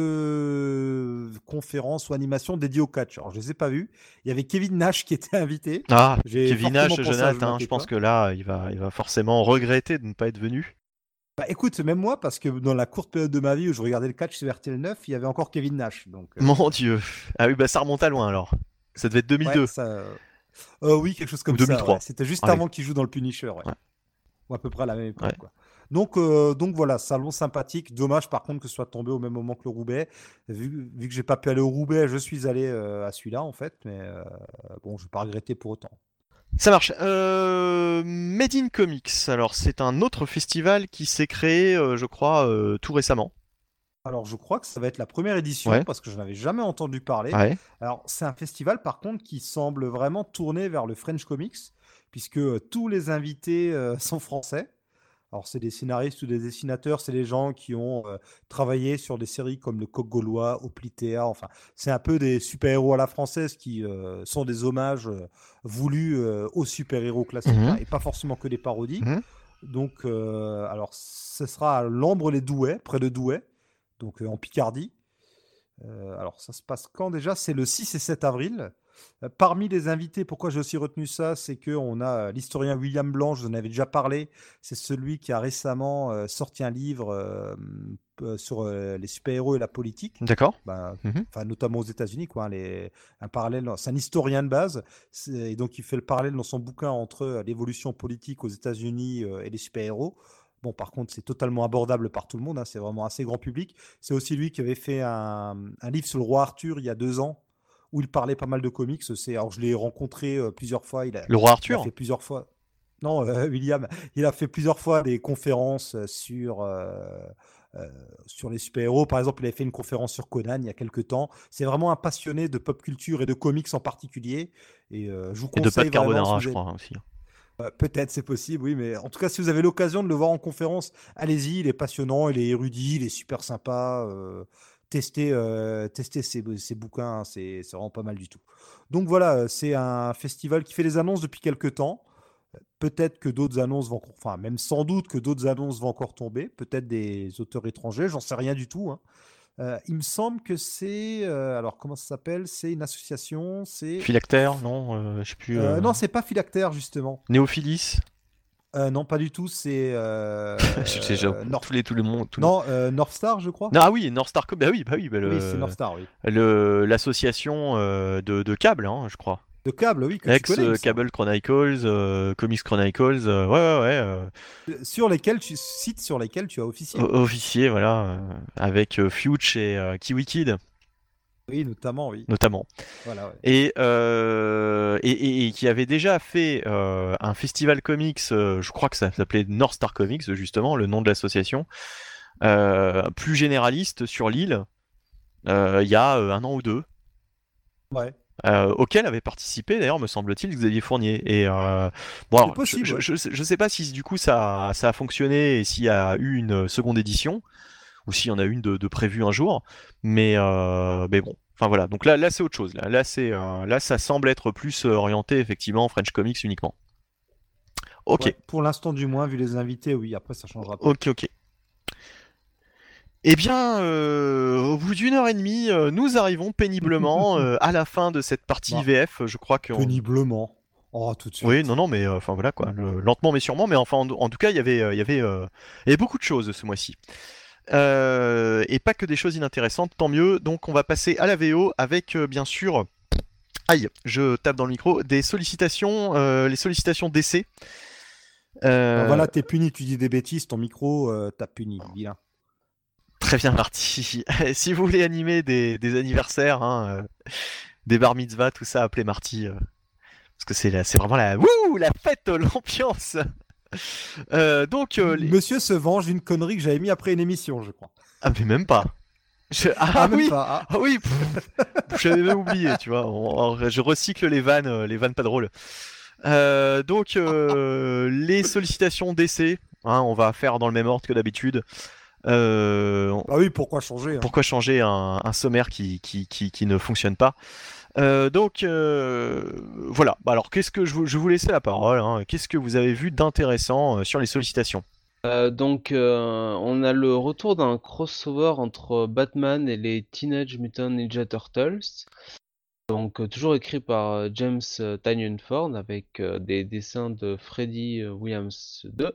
conférences ou animations dédiées au catch. Alors je les ai pas vues. Il y avait Kevin Nash qui était invité. Ah Kevin Nash Jonathan, je pense que là il va il va forcément regretter de ne pas être venu. Bah, écoute, même moi, parce que dans la courte période de ma vie où je regardais le catch sur RTL 9, il y avait encore Kevin Nash. Donc, euh. Mon Dieu. Ah oui, bah ça remonte à loin alors. Ça devait être 2002. Euh, oui, quelque chose comme 2003. ça. C'était juste avant qu'il joue dans le Punisher. Ou à peu près à la même époque. Donc, euh, donc voilà, salon sympathique. Dommage par contre que ce soit tombé au même moment que le Roubaix. Vu, vu que j'ai pas pu aller au Roubaix, je suis allé à celui-là en fait. Mais bon, je vais pas regretter pour autant. Ça marche. Euh, Made in Comics, alors c'est un autre festival qui s'est créé, euh, je crois, euh, tout récemment. Alors je crois que ça va être la première édition parce que je n'avais jamais entendu parler. Alors c'est un festival par contre qui semble vraiment tourner vers le French Comics puisque tous les invités sont français. Alors, c'est des scénaristes ou des dessinateurs, c'est des gens qui ont euh, travaillé sur des séries comme Le Coq Gaulois, Oplitea. Enfin, c'est un peu des super-héros à la française qui euh, sont des hommages euh, voulus aux super-héros classiques mmh hein, et pas forcément que des parodies. Mmh donc, alors, ce sera à L'Ambre-les-Douais, près de Douai, donc en Picardie. alors, ça se passe quand déjà? C'est le 6 et 7 avril. Euh, parmi les invités, pourquoi j'ai aussi retenu ça, c'est qu'on a euh, l'historien William Blanche, je vous en avais déjà parlé, c'est celui qui a récemment euh, sorti un livre sur les super-héros et la politique. D'accord. Ben, mmh notamment aux États-Unis, quoi. Hein, les, un parallèle, c'est un historien de base, et donc il fait le parallèle dans son bouquin entre l'évolution politique aux États-Unis et les super-héros. Bon, par contre, c'est totalement abordable par tout le monde, hein, c'est vraiment assez grand public. C'est aussi lui qui avait fait un, un livre sur le roi Arthur il y a deux ans, où il parlait pas mal de comics. C'est, alors je l'ai rencontré euh, plusieurs fois. Il a, Le roi il a Arthur fait plusieurs fois. Non, euh, William, il a fait plusieurs fois des conférences euh, sur, euh, euh, sur les super-héros. Par exemple, il avait fait une conférence sur Conan il y a quelques temps. C'est vraiment un passionné de pop culture et de comics en particulier. Et je vous Et de conseille Pat vraiment, Carbonara, si je crois aussi. euh, Peut-être, c'est possible, oui, mais en tout cas, si vous avez l'occasion de le voir en conférence, allez-y, il est passionnant, il est érudit, il est super sympa. euh, testez, euh, ses, ses bouquins, hein, c'est vraiment pas mal du tout. Donc voilà, euh, c'est un festival qui fait des annonces depuis quelques temps. Peut-être que d'autres annonces vont, encore- enfin même sans doute que d'autres annonces vont encore tomber, peut-être des auteurs étrangers, j'en sais rien du tout. hein. Euh, il me semble que c'est, euh, alors comment ça s'appelle? C'est une association, c'est... Philactère, non Je sais plus. Non, c'est pas Philactère justement. Néophilis Euh, non, pas du tout. C'est. euh, Je euh, North- tous les, mondes. tous les- Non, euh, North Star, je crois. Non, ah oui, North Star. Bah oui, bah oui, bah le- Oui, c'est North Star, oui. le- l'association euh, de, de câbles, hein, je crois. De câble, oui, que tu Ex connais. Cable Chronicles, Comics Chronicles, ouais, ouais, ouais. Sur lesquels tu sites sur lesquels tu as officié. o- officier, voilà, avec Fuge et Kiwi Kid, Oui, notamment, oui. notamment. Voilà, ouais. Et, euh, et, et- et qui avait déjà fait euh, un festival comics, euh, je crois que ça s'appelait North Star Comics, justement, le nom de l'association, plus généraliste sur l'île, il y a un an ou deux. Ouais. euh, auquel avait participé d'ailleurs, me semble-t-il, Xavier Fournier. Et euh, bon, alors, possible, je, ouais. je, je, je sais pas si du coup ça, ça a fonctionné et s'il y a eu une seconde édition ou s'il y en a une de, de prévue un jour, mais euh, mais bon. Enfin voilà, donc là, là c'est autre chose. Là, là c'est, euh, là ça semble être plus euh, orienté effectivement French Comics uniquement. Ok, Ouais, Pour l'instant, du moins, vu les invités, oui. Après, ça changera. pas. ok, ok. Eh bien, euh, au bout d'une heure et demie, euh, nous arrivons péniblement à la fin de cette partie Bah, VF. Je crois que Péniblement. Oh, tout de suite. Oui, non, non, mais enfin voilà quoi, le- lentement mais sûrement, mais enfin en, en tout cas il y avait, il y avait, il y avait beaucoup de choses ce mois-ci. Euh, et pas que des choses inintéressantes, tant mieux. Donc on va passer à la VO avec euh, bien sûr, aïe, je tape dans le micro, des sollicitations, euh, les sollicitations d'essai. Euh, Voilà, t'es puni, tu dis des bêtises, ton micro, euh, t'as puni, vilain. Très bien Marty. si vous voulez animer des, des anniversaires, hein, des bar mitzvahs, tout ça, appelez Marty. parce que c'est c'est vraiment la, wouh, la fête, l'ambiance. Euh, donc, euh, les- Monsieur se venge d'une connerie que j'avais mis après une émission, je crois. ah mais même pas. Je- Ah, même oui, pas, ah. ah oui, j'avais même oublié, tu vois. On- je recycle les vannes, euh, les vannes pas drôles. Euh, donc, les sollicitations d'essai, hein, on va faire dans le même ordre que d'habitude. Bah oui, pourquoi changer hein? pourquoi changer un, un sommaire qui, qui, qui, qui ne fonctionne pas? Euh, donc euh, voilà. Bah, alors qu'est-ce que je, vous- je vous laisser la parole. hein. Qu'est-ce que vous avez vu d'intéressant euh, sur les sollicitations? Donc, on a le retour d'un crossover entre Batman et les Teenage Mutant Ninja Turtles. Donc, toujours écrit par James Tynion Ford avec des dessins de Freddy Williams II.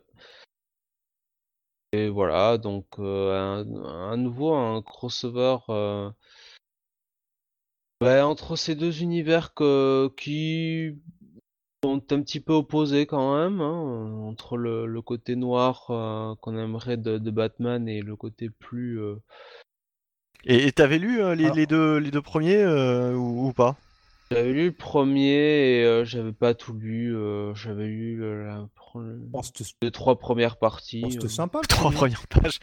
Et voilà, donc un nouveau un crossover euh, ouais, entre ces deux univers que- qui sont un petit peu opposés quand même, hein, entre le, le côté noir euh, qu'on aimerait de, de Batman et le côté plus euh, Et t'avais lu euh, les, Alors- les deux, les deux premiers euh, ou, ou pas? J'avais lu le premier et euh, j'avais pas tout lu. euh, j'avais lu euh, la Oh, c'était les trois premières parties. oh, c'était euh. sympa. Trois premières pages.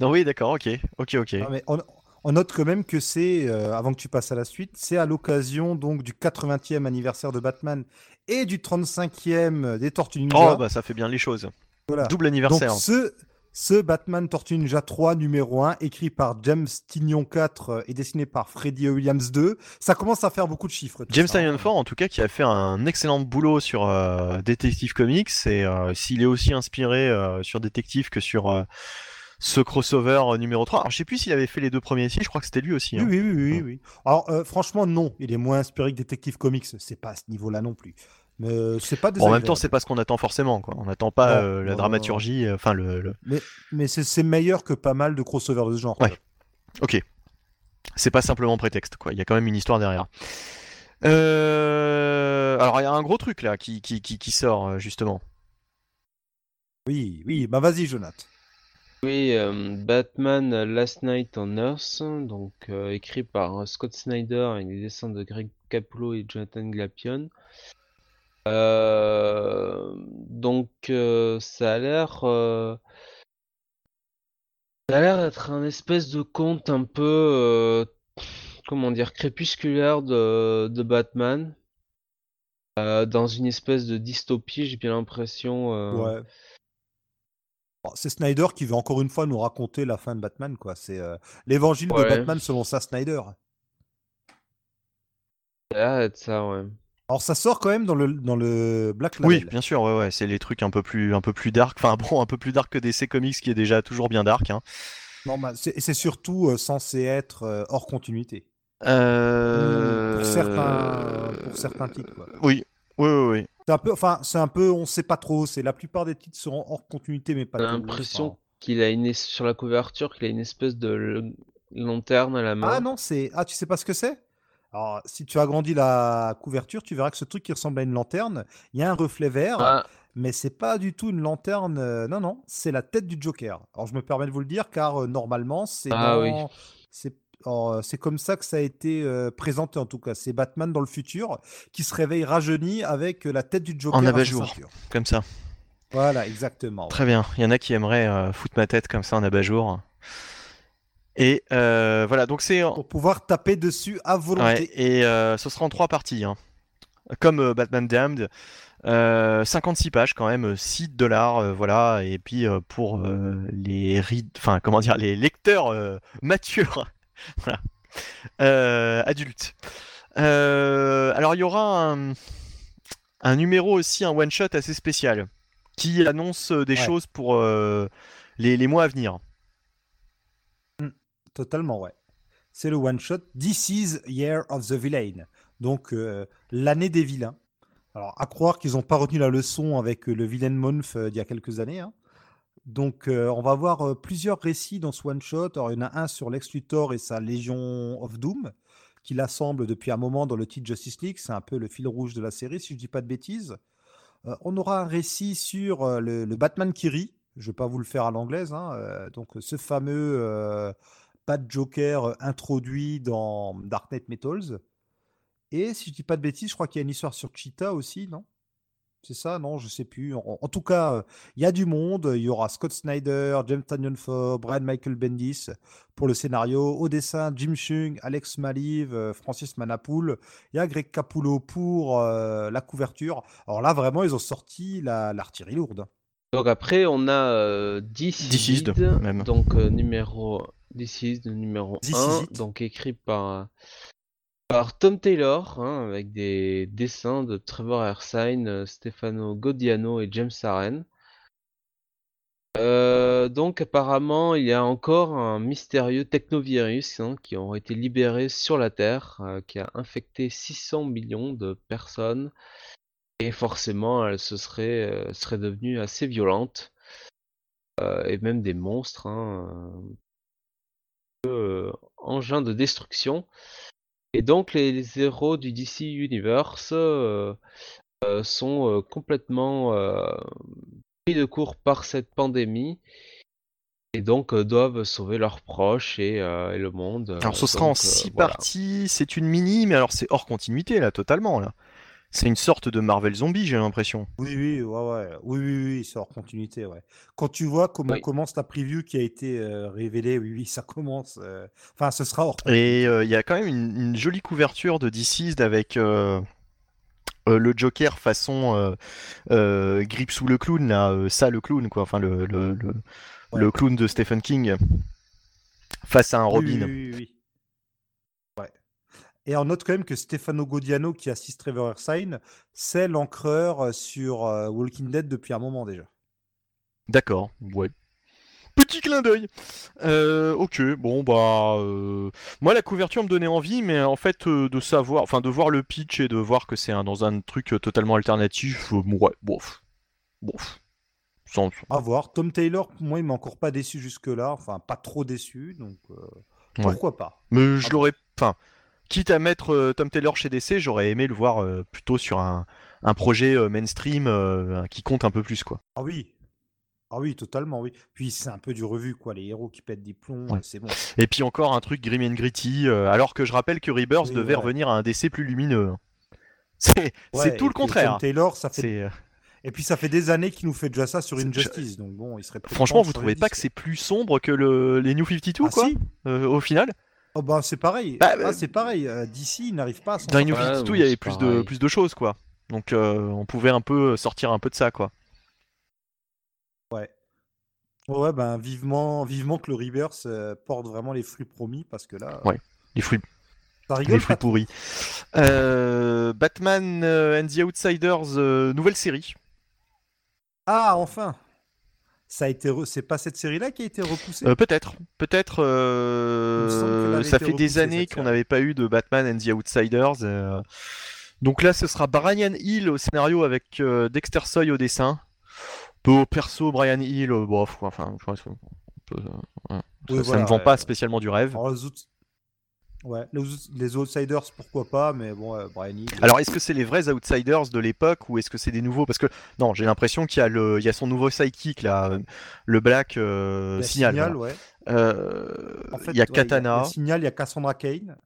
Non oui, d'accord, ok, ok, ok. Mais on, on note quand même que c'est, euh, avant que tu passes à la suite, c'est à l'occasion donc du 80e anniversaire de Batman et du 35e des Tortues Ninja. Oh bah ça fait bien les choses. Voilà. Double donc anniversaire. ce, ce Batman Tortue Ninja 3 numéro 1, écrit par James Tynion 4 euh, et dessiné par Freddie Williams 2, ça commence à faire beaucoup de chiffres. James hein. Tynion Ford, en tout cas, qui a fait un excellent boulot sur euh, Detective Comics, et euh, s'il est aussi inspiré euh, sur Detective que sur ce crossover euh, numéro 3. Alors, je sais plus s'il avait fait les deux premiers ici, je crois que c'était lui aussi. Oui, hein. oui, oui, oui, oui. Alors, euh, franchement, non, il est moins inspiré que Detective Comics. C'est pas à ce niveau-là non plus. Mais euh, c'est pas Bon, en même temps, c'est pas ce qu'on attend forcément. Quoi. On n'attend pas Non, euh, la dramaturgie, enfin le, le- Mais, mais c'est meilleur que pas mal de crossovers de ce genre. Ouais. Ok. C'est pas simplement prétexte, quoi. Il y a quand même une histoire derrière. Euh, Alors, il y a un gros truc là qui, qui, qui, qui sort, justement. Oui, oui, bah vas-y, Jonathan. Oui, euh, Batman Last Night on Earth, donc euh, écrit par euh, Scott Snyder avec des dessins de Greg Capullo et Jonathan Glapion. Donc ça a l'air ça a l'air d'être un espèce de conte un peu comment dire crépusculaire de, Batman dans une espèce de dystopie j'ai bien l'impression. C'est Snyder qui veut encore une fois nous raconter la fin de Batman, quoi. C'est l'évangile de Batman selon ça, Snyder. Ça ça, ouais. Alors ça sort quand même dans le, dans le Black Label. Oui, bien sûr, ouais, ouais. c'est les trucs un peu plus un peu plus dark, enfin bon, un peu plus dark que DC Comics qui est déjà toujours bien dark. Hein. Non, bah, c'est surtout censé être hors continuité. Euh... Pour certains, pour certains titres. Quoi. Oui, oui, oui, oui. C'est un peu, enfin, c'est un peu, on sait pas trop. C'est la plupart des titres seront hors continuité, mais pas. J'ai l'impression qu'il a une sur la couverture qu'il a une espèce de lanterne à la main. Ah non, c'est ah tu sais pas ce que c'est? Alors si tu agrandis la couverture, tu verras que ce truc qui ressemble à une lanterne, il y a un reflet vert. Ah. Mais c'est pas du tout une lanterne. Euh, non, non, c'est la tête du Joker. Alors je me permets de vous le dire car euh, normalement c'est ah, oui. c'est c'est comme ça que ça a été euh, présenté en tout cas. C'est Batman dans le futur qui se réveille rajeuni avec euh, la tête du Joker en abat-jour, comme ça. Voilà, exactement. Très bien. Il y en a qui aimeraient foutre ma tête comme ça en abat-jour. Et voilà, donc c'est pour pouvoir taper dessus à volonté. et ce sera en trois parties, hein. comme Batman Damned. 56 pages quand même, 6 dollars, voilà. Et puis pour les, enfin comment dire, les lecteurs matures voilà. Euh, adulte. Euh, alors il y aura un, numéro aussi, un one shot assez spécial, qui annonce euh, des choses pour les, mois à venir. Hmm, totalement, ouais. C'est le one shot This is Year of the Villain. Donc l'année des vilains. Alors à croire qu'ils n'ont pas retenu la leçon avec le Villain Month d'il y a quelques années. Hein. Donc, euh, on va voir euh, plusieurs récits dans ce one-shot. il y en a un sur Lex Luthor et sa Légion of Doom, qui l'assemble depuis un moment dans le titre Justice League. C'est un peu le fil rouge de la série, si je ne dis pas de bêtises. Euh, on aura un récit sur le, Batman qui rit. Je ne vais pas vous le faire à l'anglaise. Hein, donc, ce fameux Bat Joker introduit dans Dark Knight Metals. Et si je ne dis pas de bêtises, je crois qu'il y a une histoire sur Cheetah aussi, non? C'est ça, non, je sais plus. En, tout cas, il y a du monde. Il y aura Scott Snyder, James Tanyon Brian Michael Bendis pour le scénario. Au dessin, Jim Chung, Alex Maliv, Francis Manapoul. Il y a Greg Capullo pour la couverture. Alors là, vraiment, ils ont sorti l'artillerie lourde. Donc après, on a 10 même. donc numéro 10 numéro 1, donc écrit par par Tom Taylor, hein, avec des dessins de Trevor Ersine, euh, Stefano Godiano et James Saren. Euh, donc apparemment, il y a encore un mystérieux technovirus hein, qui aurait été libéré sur la Terre, euh, qui a infecté 600 millions de personnes. Et forcément, elle se serait, devenue assez violente. et même des monstres, hein, engins de destruction. Et donc les, héros du DC Universe euh, euh, sont euh, complètement pris de court par cette pandémie et donc doivent sauver leurs proches et, le monde. Alors ce sera en six parties, c'est une mini, mais alors c'est hors continuité là, totalement là. C'est une sorte de Marvel zombie, j'ai l'impression. Oui, oui, ouais, ouais. Oui, oui, oui, c'est hors continuité, ouais. Quand tu vois comment commence la preview qui a été euh, révélée, oui, oui, ça commence. Euh, enfin, ce sera hors Et euh, il y a quand même une, jolie couverture de DC's avec le Joker façon grippe sous le clown, là, ça le clown, quoi. Enfin, le, le, le, clown de Stephen King face à un Robin. Oui, oui, oui. Et on note quand même que Stefano Godiano, qui assiste Trevor Ersine, c'est l'encreur euh, sur euh, Walking Dead depuis un moment déjà. D'accord, ouais. Petit clin d'œil. Euh, ok, bon bah, moi la couverture me donnait envie, mais en fait de savoir, enfin de voir le pitch et de voir que c'est dans un truc totalement alternatif, ouais, bof, bof. Sans... À voir. Tom Taylor, moi, il m'a encore pas déçu jusque là, enfin pas trop déçu, donc pourquoi pas. Mais je l'aurais, enfin quitte à mettre euh, Tom Taylor chez DC, j'aurais aimé le voir euh, plutôt sur un, projet euh, mainstream qui compte un peu plus quoi. Ah oui. Ah oui, totalement, oui. Puis c'est un peu du revu, quoi. Les héros qui pètent des plombs, Ouais. c'est bon. Et puis encore un truc grim and gritty, euh, alors que je rappelle que Rebirth Oui, devait ouais. revenir à un DC plus lumineux. C'est Ouais, c'est tout le contraire. Tom Taylor, ça fait... C'est, Et puis ça fait des années qu'il nous fait déjà ça sur Injustice, donc bon, il serait Franchement, vous trouvez pas que c'est plus sombre que le... les New 52, Ah quoi, si euh, au final? Oh bah c'est pareil. Bah, Ah, c'est pareil. euh, D'ici, il n'arrive pas à Dans New Ouais, 52, bon, il y avait plus de, plus de choses, quoi. Donc euh, on pouvait un peu sortir un peu de ça, quoi. Ouais. Ouais, ben vivement, vivement que le Rebirth euh, porte vraiment les fruits promis parce que là, Ouais. Les fruits, ça les fruits pourris. Euh, Batman and the Outsiders, euh, nouvelle série. Ah, enfin Ça a été, re- c'est pas cette série-là qui a été repoussée. Euh, peut-être, peut-être. euh, ça fait des années qu'on n'avait pas eu de Batman and the Outsiders. euh. Donc là, ce sera Brian Hill au scénario avec Dexter Soy au dessin. Peu au perso, Brian Hill, bof, quoi, enfin, je ouais. Oui, ça, ça voilà, me vend ouais. pas spécialement du rêve. Alors, les, autres... ouais, les, Outsiders, pourquoi pas, mais bon, euh, Brian Hill. Alors, est-ce que c'est les vrais Outsiders de l'époque ou est-ce que c'est des nouveaux? Parce que non, j'ai l'impression qu'il y a le, il y a son nouveau sidekick là, euh, le Black euh, a Signal. Signal, voilà. ouais. Euh, En fait, il y a ouais, Il y Katana. a, Signal, il y a Cassandra Kane.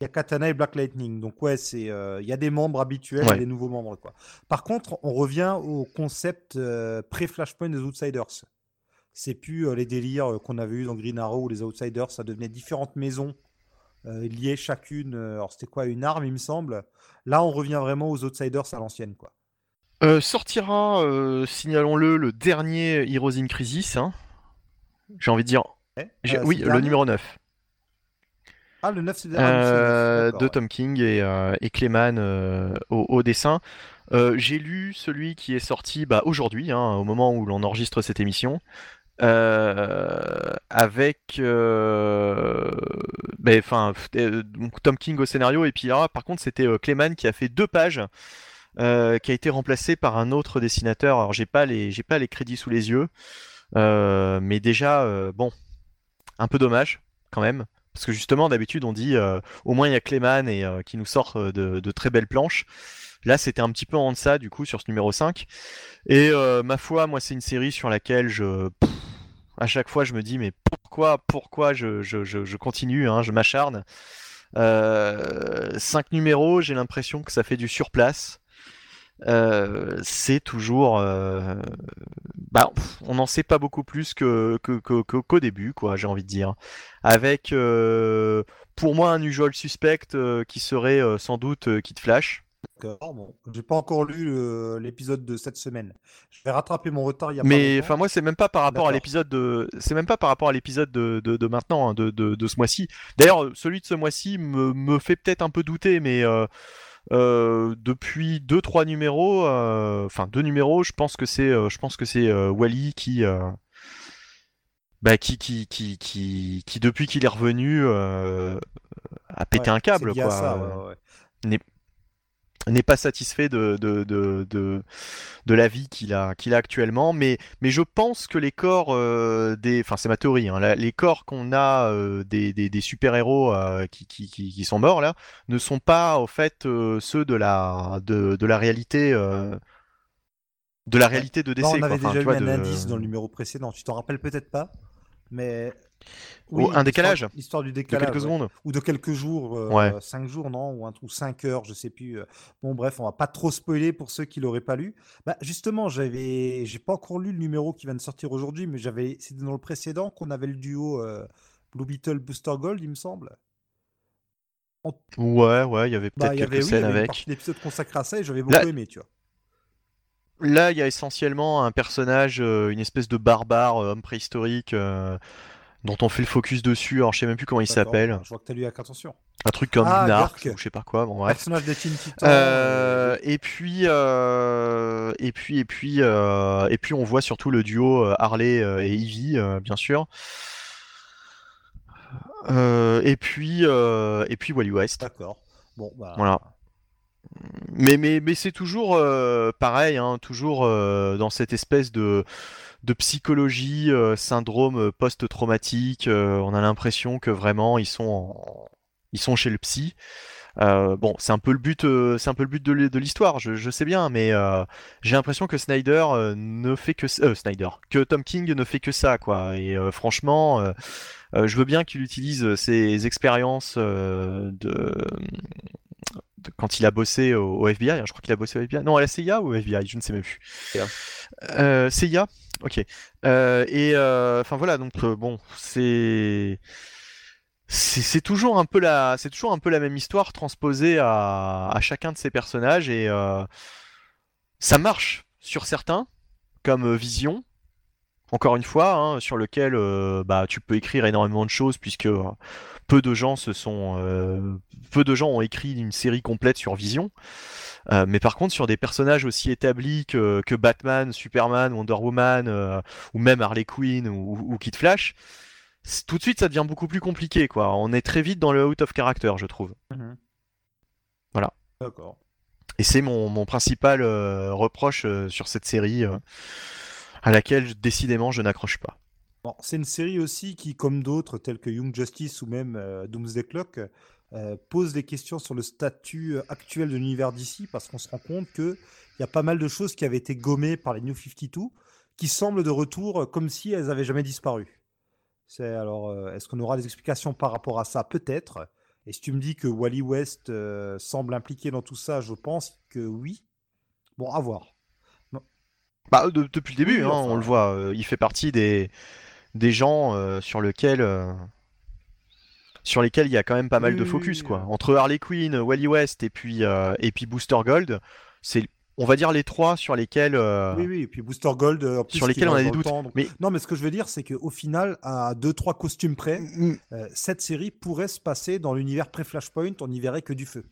Il y a Katana et Black Lightning. Donc ouais, c'est euh, il y a des membres habituels et des nouveaux membres quoi. Par contre, on revient au concept euh, pré-Flashpoint des Outsiders. C'est plus euh, les délires euh, qu'on avait eu dans Green Arrow où les Outsiders, ça devenait différentes maisons euh, liées chacune. alors c'était quoi une arme, il me semble. Là, on revient vraiment aux Outsiders à l'ancienne quoi. Euh, sortira, euh, signalons-le, le dernier Heroes in Crisis. hein. J'ai envie de dire. Ouais. Euh, oui, le dernier numéro 9. Ah, le 9 c'est le 9, d'accord, de ouais. Tom King et, et Clayman au, au dessin. J'ai lu celui qui est sorti bah, aujourd'hui, hein, au moment où l'on enregistre cette émission, euh, avec euh, ben, euh, Tom King au scénario, et puis là, par contre, c'était Clayman qui a fait deux pages, qui a été remplacé par un autre dessinateur. Alors, j'ai pas les, j'ai pas les crédits sous les yeux, mais déjà, bon, un peu dommage quand même. Parce que justement, d'habitude, on dit au moins il y a Clayman et qui nous sort de, de très belles planches. Là, c'était un petit peu en deçà du coup sur ce numéro 5. Et ma foi, moi, c'est une série sur laquelle je. À chaque fois, je me dis, mais pourquoi, pourquoi je, je, je, continue, hein, je m'acharne. Euh, cinq numéros, j'ai l'impression que ça fait du surplace. Euh, c'est toujours. euh, bah, on n'en sait pas beaucoup plus que, qu'au début, quoi, j'ai envie de dire. Avec, euh, pour moi, un usual suspect euh, qui serait euh, sans doute euh, Kid Flash. D'accord, bon. J'ai pas encore lu euh, l'épisode de cette semaine. Je vais rattraper mon retard il y a Mais enfin moi c'est même pas par rapport à l'épisode de c'est même pas par rapport à l'épisode de, de, de maintenant hein, de, de, ce mois-ci. D'ailleurs celui de ce mois-ci me, me fait peut-être un peu douter mais euh, euh, depuis deux trois numéros enfin deux numéros je pense que c'est je pense que c'est Wally qui bah, qui, qui, qui, qui, qui, depuis qu'il est revenu euh, a pété Ouais, un câble quoi. ça, ouais, ouais. N'est pas satisfait de, de, de, de, de la vie qu'il a, qu'il a actuellement, mais, mais je pense que les corps euh, des... Enfin, c'est ma théorie, hein, la- les corps qu'on a euh, des, des, des super-héros euh, qui, qui, qui, qui sont morts, là, ne sont pas, au fait, euh, ceux de la, de, de la réalité... euh, de la réalité de décès. on quoi. avait Enfin, déjà tu eu vois, un indice dans le numéro précédent. Tu t'en rappelles peut-être pas, mais Oh, un décalage L'histoire du de décalage. quelques ouais. secondes. Ou de quelques jours, euh, Ouais. cinq jours, non, ou, un, ou cinq heures, je sais plus. euh. Bon, bref, on va pas trop spoiler pour ceux qui l'auraient pas lu. Bah, justement, j'avais, j'ai pas encore lu le numéro qui vient de sortir aujourd'hui, mais j'avais, c'était dans le précédent qu'on avait le duo euh, Blue Beetle Booster Gold, il me semble. Ouais, ouais, il y avait Bah, peut-être y quelques avait, oui, il y scènes avait avec. partie d'épisode consacrée à ça et j'avais beaucoup Là- aimé, tu vois. Là, il y a essentiellement un personnage, euh, une espèce de barbare, homme préhistorique, dont on fait le focus dessus. Alors, je sais même plus comment il s'appelle. Je vois que tu as lu avec attention. Un truc comme Ah, Narc ou je sais pas quoi. Bon, bref. Personnage des Teen Titans. Euh, euh, et puis, euh, et puis, et puis, euh, et puis, on voit surtout le duo euh, Harley euh, et Ivy, euh, bien sûr. Euh, et puis, euh, et puis Wally West. D'accord. Bon, bah. Voilà. Mais, mais, mais c'est toujours euh, pareil, hein, toujours euh, dans cette espèce de, de psychologie, euh, syndrome euh, post-traumatique. euh, on a l'impression que vraiment ils sont, ils sont chez le psy. Bon, c'est un peu le but, c'est un peu le but de l'histoire, je, sais bien, mais j'ai l'impression que Snyder ne fait que Snyder, que Tom King ne fait que ça, quoi. Et franchement, je veux bien qu'il utilise ses expériences de, quand il a bossé au, FBI. Je crois qu'il a bossé au FBI. Non, à la CIA ou au FBI, je ne sais même plus. CIA. Ok. et enfin voilà, donc bon, c'est c'est toujours un peu la c'est toujours un peu la même histoire transposée à, à chacun de ces personnages et euh, ça marche sur certains comme euh, Vision encore une fois hein, sur lequel euh, bah tu peux écrire énormément de choses puisque peu de gens se sont peu de gens ont écrit une série complète sur Vision mais par contre sur des personnages aussi établis que, que Batman, Superman, Wonder Woman ou même Harley Quinn ou, ou Kid Flash tout de suite ça devient beaucoup plus compliqué quoi. On est très vite dans le out of character, je trouve. Mhm. Voilà. D'accord. Et c'est mon, principal euh, reproche euh, sur cette série euh, à laquelle décidément je n'accroche pas. Bon, c'est une série aussi qui, comme d'autres, telles que Young Justice ou même Doomsday Clock, pose des questions sur le statut actuel de l'univers d'ici parce qu'on se rend compte qu'il y a pas mal de choses qui avaient été gommées par les New 52 qui semblent de retour comme si elles avaient jamais disparu. C'est alors, euh, est-ce qu'on aura des explications par rapport à ça? Peut-être. Et si tu me dis que Wally West euh, semble impliqué dans tout ça, je pense que oui. Bon, à voir. Bah, depuis le début, hein, on le voit. Euh, il fait partie des, des gens sur lesquels sur lesquels il y a quand même pas mal de focus quoi. Entre Harley Quinn, Wally West et puis et puis Booster Gold, c'est on va dire les trois sur lesquels. Euh, oui, oui, et puis Booster Gold, euh, sur lesquels on a des doutes. mais... Non, mais ce que je veux dire, c'est qu'au final, à deux, trois costumes près, mm. Euh, cette série pourrait se passer dans l'univers pré-Flashpoint, on n'y verrait que du feu.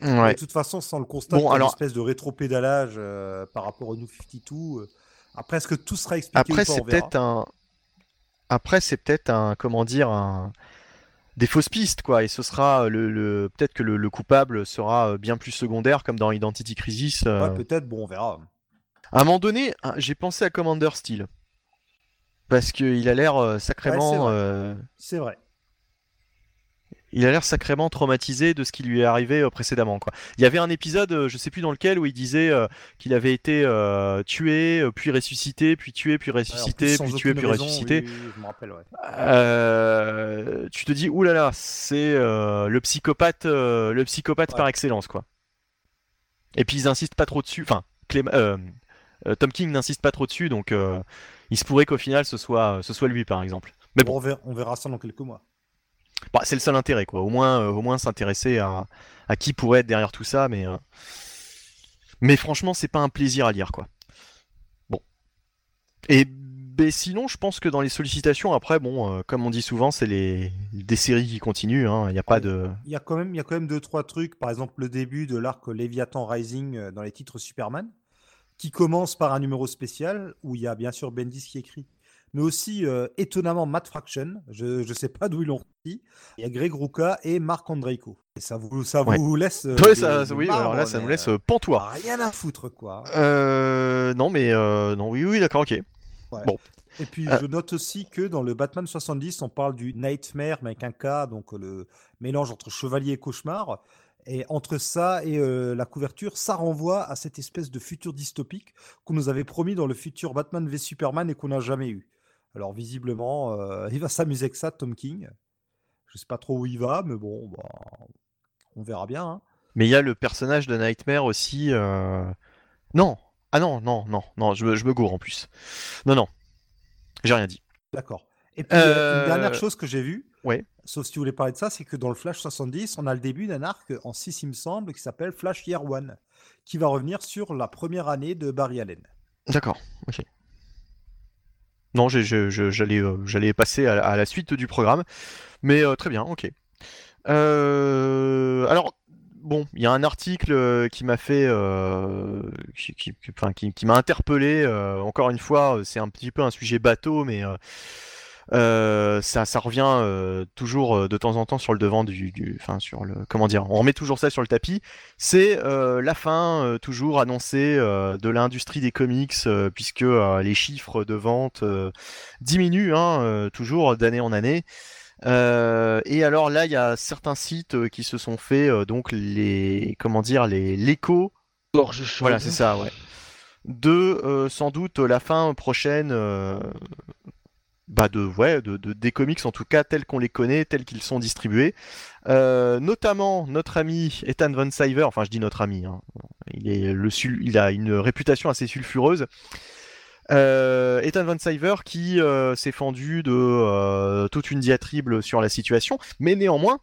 De toute façon, sans le constat bon, alors... espèce de rétro-pédalage par rapport au New 52, après, est-ce que tout sera expliqué Après, c'est peut-être un. Après, c'est peut-être un. Comment dire un des fausses pistes, quoi. Et ce sera le, peut-être que le, coupable sera euh, bien plus secondaire, comme dans Identity Crisis. Euh. Ouais, peut-être. Bon, on verra. À un moment donné, hein, j'ai pensé à Commander Steel parce qu'il a l'air euh, sacrément. c'est vrai il a l'air sacrément traumatisé de ce qui lui est arrivé euh, précédemment. Quoi. Il y avait un épisode, euh, je sais plus dans lequel, où il disait euh, qu'il avait été tué, puis ressuscité, puis tué, puis ressuscité, puis tué, puis ressuscité. je me rappelle, ouais. tu te dis, oulala, c'est le psychopathe, le psychopathe par excellence, quoi. Et puis ils insistent pas trop dessus. Enfin, Tom King n'insiste pas trop dessus, donc il se pourrait qu'au final ce soit, ce soit lui, par exemple. Mais bon, on verra ça dans quelques mois. Bah, c'est le seul intérêt, quoi. Au moins, euh, au moins s'intéresser à, qui pourrait être derrière tout ça, mais, euh, mais franchement, c'est pas un plaisir à lire, quoi. Bon. Et ben, sinon, je pense que dans les sollicitations, après, bon, euh, comme on dit souvent, c'est les des séries qui continuent. Hein. Il n'y a pas de. Il y a quand même, il y a quand même deux trois trucs. Par exemple, le début de l'arc Leviathan Rising dans les titres Superman, qui commence par un numéro spécial où il y a bien sûr Bendis qui écrit mais aussi euh, étonnamment Matt Fraction. Je ne sais pas d'où ils l'ont pris. Il y a Greg Ruka et Marc Andreiko. Et ça vous, ça vous laisse. Euh, ça, oui, alors là, ça nous laisse euh, pantois. Rien à foutre, quoi. non, mais non, oui, oui, d'accord, ok. Bon. Et puis, je note aussi que dans le Batman 70, on parle du Nightmare, mais avec un K, donc le mélange entre chevalier et cauchemar. Et entre ça et la couverture, ça renvoie à cette espèce de futur dystopique qu'on nous avait promis dans le futur Batman v Superman et qu'on n'a jamais eu. Alors visiblement, euh, il va s'amuser avec ça, Tom King. Je sais pas trop où il va, mais bon, bah, on verra bien. Hein. Mais il y a le personnage de Nightmare aussi. Euh, non, ah non, non, non, non, je me, je me gourre en plus. Non, non, j'ai rien dit. D'accord. Et puis une dernière euh, chose que j'ai vue, ouais. sauf si tu voulais parler de ça, c'est que dans le Flash 70, on a le début d'un arc en 6, il me semble, qui s'appelle Flash Year One, qui va revenir sur la première année de Barry Allen. D'accord, ok. Non, euh, j'allais passer à, la suite du programme. Mais euh, très bien, ok. Euh, alors, bon, il y a un article qui m'a fait, qui, m'a interpellé. encore une fois, c'est un petit peu un sujet bateau, mais euh, ça, ça revient euh, toujours euh, de temps en temps sur le devant du, du, enfin sur le, comment dire, on remet toujours ça sur le tapis. C'est la fin toujours annoncée de l'industrie des comics, puisque les chiffres de vente diminuent hein, toujours d'année en année. et alors là, il y a certains sites qui se sont fait donc les comment dire les l'écho. Voilà, c'est ça, ouais. De sans doute la fin prochaine bah de, ouais, de, des comics en tout cas tels qu'on les connaît, tels qu'ils sont distribués. Euh, notamment notre ami Ethan Von Siver, enfin je dis notre ami, hein. il, a une réputation assez sulfureuse. Euh, Ethan Von Siver qui euh, s'est fendu de toute une diatribe sur la situation, mais néanmoins,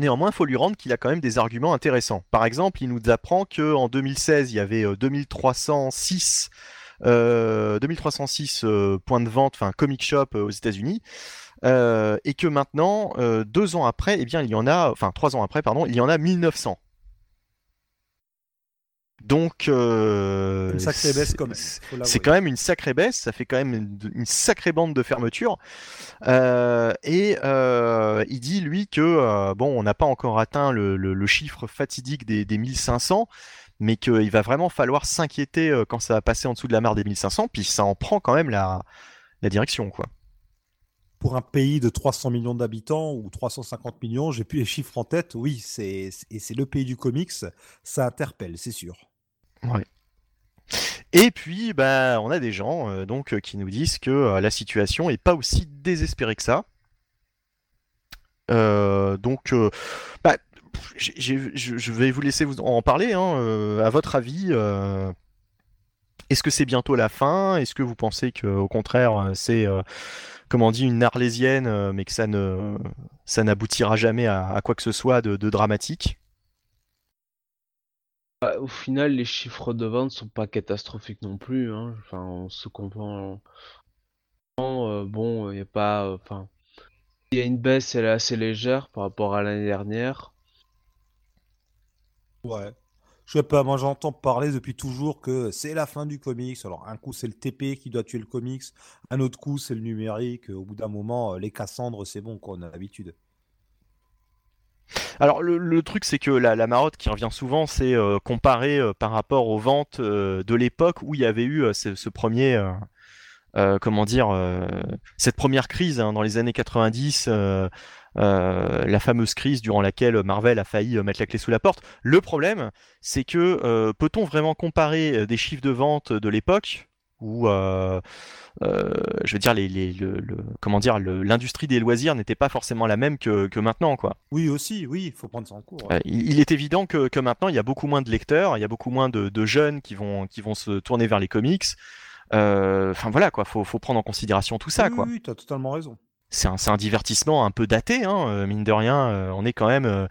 Néanmoins, il faut lui rendre qu'il a quand même des arguments intéressants. Par exemple, il nous apprend qu'en 2016, il y avait 2306 2306 euh, euh, points de vente, enfin comic shop euh, aux États-Unis. et que maintenant, deux ans après, eh bien, il y en a, enfin trois ans après, pardon, il y en a 1900. Donc, une sacrée baisse quand même. C'est quand même une sacrée baisse. Ça fait quand même une, sacrée bande de fermeture. et il dit lui que bon, on n'a pas encore atteint le, chiffre fatidique des, des 1500, mais qu'il va vraiment falloir s'inquiéter euh, quand ça va passer en dessous de la marque des 1500, puis ça en prend quand même la, direction, quoi. Pour un pays de 300 millions d'habitants ou 350 millions, j'ai plus les chiffres en tête, oui, c'est, et c'est le pays du comics, ça interpelle, c'est sûr. Ouais. Et puis, bah, on a des gens euh, donc euh, qui nous disent que la situation est pas aussi désespérée que ça. donc, bah, je vais vous laisser vous en parler. Hein, euh, à votre avis, euh, est-ce que c'est bientôt la fin? Est-ce que vous pensez que, au contraire, euh, c'est comment on dit une arlésienne, mais que ça ne ça n'aboutira jamais à, quoi que ce soit de, dramatique? Bah, Au final, les chiffres de vente sont pas catastrophiques non plus. Hein. Enfin, on se comprend. bon, il y a pas. Il y a une baisse, elle est assez légère par rapport à l'année dernière. Ouais. Je sais pas, moi j'entends parler depuis toujours que c'est la fin du comics. Alors un coup c'est le TP qui doit tuer le comics, un autre coup c'est le numérique. Au bout d'un moment, euh, les Cassandres c'est bon, qu'on a l'habitude. Alors le, truc c'est que la, marotte qui revient souvent c'est euh, comparer euh, par rapport aux ventes de l'époque où il y avait eu ce, premier comment dire cette première crise hein, dans les années 90 euh, la fameuse crise durant laquelle Marvel a failli euh, mettre la clé sous la porte. Le problème, c'est que euh, peut-on vraiment comparer des chiffres de vente de l'époque où je veux dire, les, le, comment dire, l'industrie des loisirs n'était pas forcément la même que, maintenant, quoi. Oui, aussi, oui, il faut prendre ça en cours. il, est évident que, maintenant, il y a beaucoup moins de lecteurs, il y a beaucoup moins de, jeunes qui vont, qui vont se tourner vers les comics. Enfin voilà, quoi, faut, faut prendre en considération tout ça, oui, quoi. Oui, tu as totalement raison c'est un, divertissement un peu daté, hein, euh, mine de rien. Euh, on est quand même euh,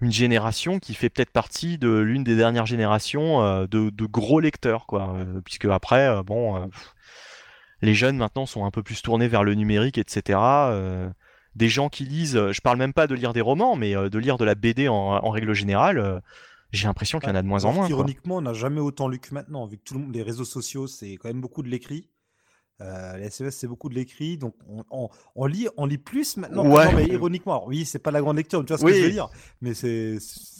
une génération qui fait peut-être partie de l'une des dernières générations de, gros lecteurs, quoi. puisque après, bon, les jeunes maintenant sont un peu plus tournés vers le numérique, etc. des gens qui lisent, je parle même pas de lire des romans, mais de lire de la BD en, règle générale. j'ai l'impression qu'il y en a de moins en moins. Ironiquement, on n'a jamais autant lu que maintenant, vu que tout le monde, les réseaux sociaux, c'est quand même beaucoup de l'écrit. Euh, les SMS, c'est beaucoup de l'écrit, donc on, lit, on lit plus maintenant. Ouais. mais ironiquement, oui, c'est pas la grande lecture, tu vois ce que je veux dire, mais c'est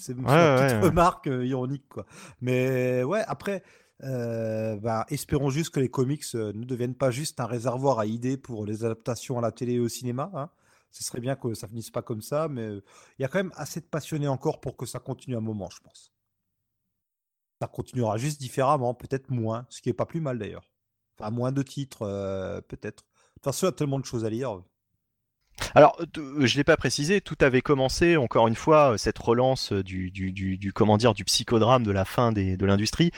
une petite remarque euh, ironique, quoi. Mais ouais, après, euh, bah, espérons juste que les comics ne deviennent pas juste un réservoir à idées pour les adaptations à la télé et au cinéma. Hein. Ce serait bien que ça finisse pas comme ça, mais il y a quand même assez de passionnés encore pour que ça continue un moment, je pense. Ça continuera juste différemment, peut-être moins, ce qui est pas plus mal d'ailleurs à moins de titres, euh, peut-être. Façon, il a tellement de choses à lire. Alors, je ne l'ai pas précisé, tout avait commencé, encore une fois, cette relance du, du, du psychodrame de la fin de l'industrie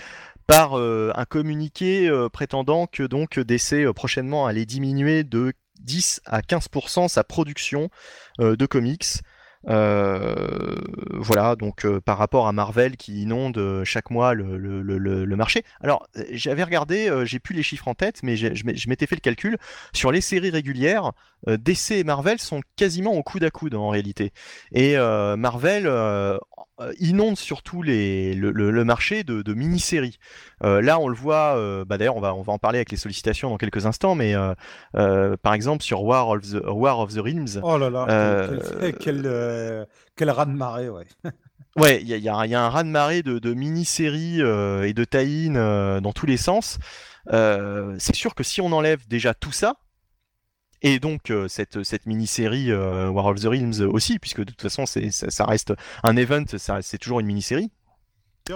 par euh, un communiqué euh, prétendant que donc DC prochainement allait diminuer de 10 à 15% sa production de comics euh, voilà, donc euh, par rapport à Marvel qui inonde euh, chaque mois le, le, marché. Alors, j'avais regardé, j'ai plus les chiffres en tête, mais je m'étais fait le calcul. Sur les séries régulières, DC et Marvel sont quasiment au coude à coude en réalité. Et Marvel inonde surtout les, le, marché de, de mini-séries. là, on le voit, bah, d'ailleurs, on va, on va en parler avec les sollicitations dans quelques instants, mais par exemple sur War of the, War of the Realms. Oh là là, quel, euh, quel raz-de-marée, ouais. ouais, il y, a, un raz-de-marée de, mini-séries euh, et de tie euh, dans tous les sens. c'est sûr que si on enlève déjà tout ça, et donc euh, cette, cette mini-série euh, War of the Realms aussi, puisque de toute façon c'est, ça, ça reste un event, ça, c'est toujours une mini-série.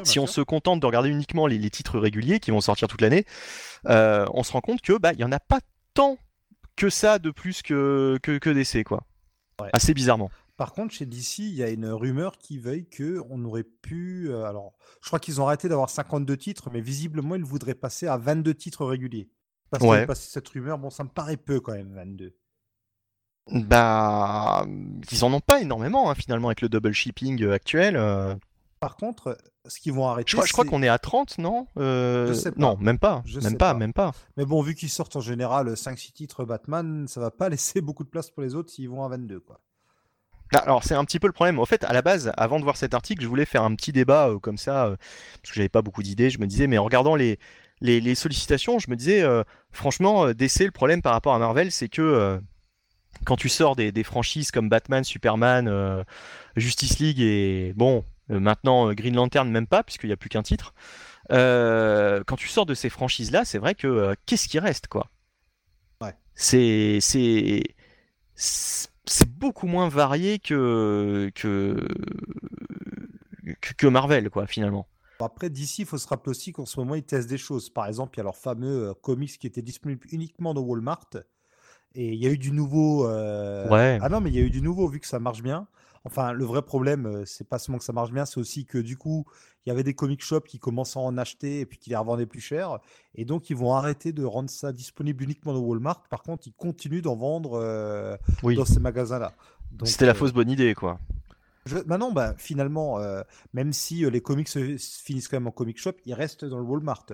Si on se contente de regarder uniquement les, les titres réguliers qui vont sortir toute l'année, euh, on se rend compte que bah il y en a pas tant que ça de plus que que, que DC quoi. Ouais. Assez bizarrement. Par contre, chez DC, il y a une rumeur qui veuille que on aurait pu. euh, alors, je crois qu'ils ont arrêté d'avoir 52 titres, mais visiblement, ils voudraient passer à 22 titres réguliers. Parce qu'il Ouais. avait passé cette rumeur, bon, ça me paraît peu quand même, 22. Bah ils en ont pas énormément hein, finalement avec le double shipping euh, actuel. euh. Par contre, ce qu'ils vont arrêter. Je crois, je crois qu'on est à 30, non Euh, Je sais pas. Non, même pas. Je même pas, pas. même pas. Mais bon, vu qu'ils sortent en général 5-6 titres Batman, ça va pas laisser beaucoup de place pour les autres s'ils vont à 22, quoi. Ah, Alors c'est un petit peu le problème. En fait, à la base, avant de voir cet article, je voulais faire un petit débat euh, comme ça, euh, parce que j'avais pas beaucoup d'idées. Je me disais, mais en regardant les, les, les sollicitations, je me disais, euh, franchement, euh, DC, le problème par rapport à Marvel, c'est que euh, quand tu sors des, des franchises comme Batman, Superman, euh, Justice League et bon, maintenant Green Lantern, même pas, puisqu'il n'y a plus qu'un titre. quand tu sors de ces franchises-là, c'est vrai que qu'est-ce qui reste, quoi? Ouais. C'est c'est beaucoup moins varié que que, que Marvel, quoi, finalement. Après, d'ici, il faut se rappeler aussi qu'en ce moment, ils testent des choses. Par exemple, il y a leur fameux euh, comics qui était disponible uniquement dans Walmart. Et il y a eu du nouveau. euh, Ouais. Ah non, mais il y a eu du nouveau vu que ça marche bien. Enfin, le vrai problème, euh, c'est pas seulement que ça marche bien, c'est aussi que du coup, il y avait des comic shops qui commençaient à en acheter et puis qui les revendaient plus cher. Et donc, ils vont arrêter de rendre ça disponible uniquement dans Walmart. Par contre, ils continuent d'en vendre euh, Oui. dans ces magasins-là. Donc, C'était la euh, fausse bonne idée, quoi. Je... Bah non, bah, finalement, euh, même si euh, les comics se se finissent quand même en comic shop, ils restent dans le Walmart.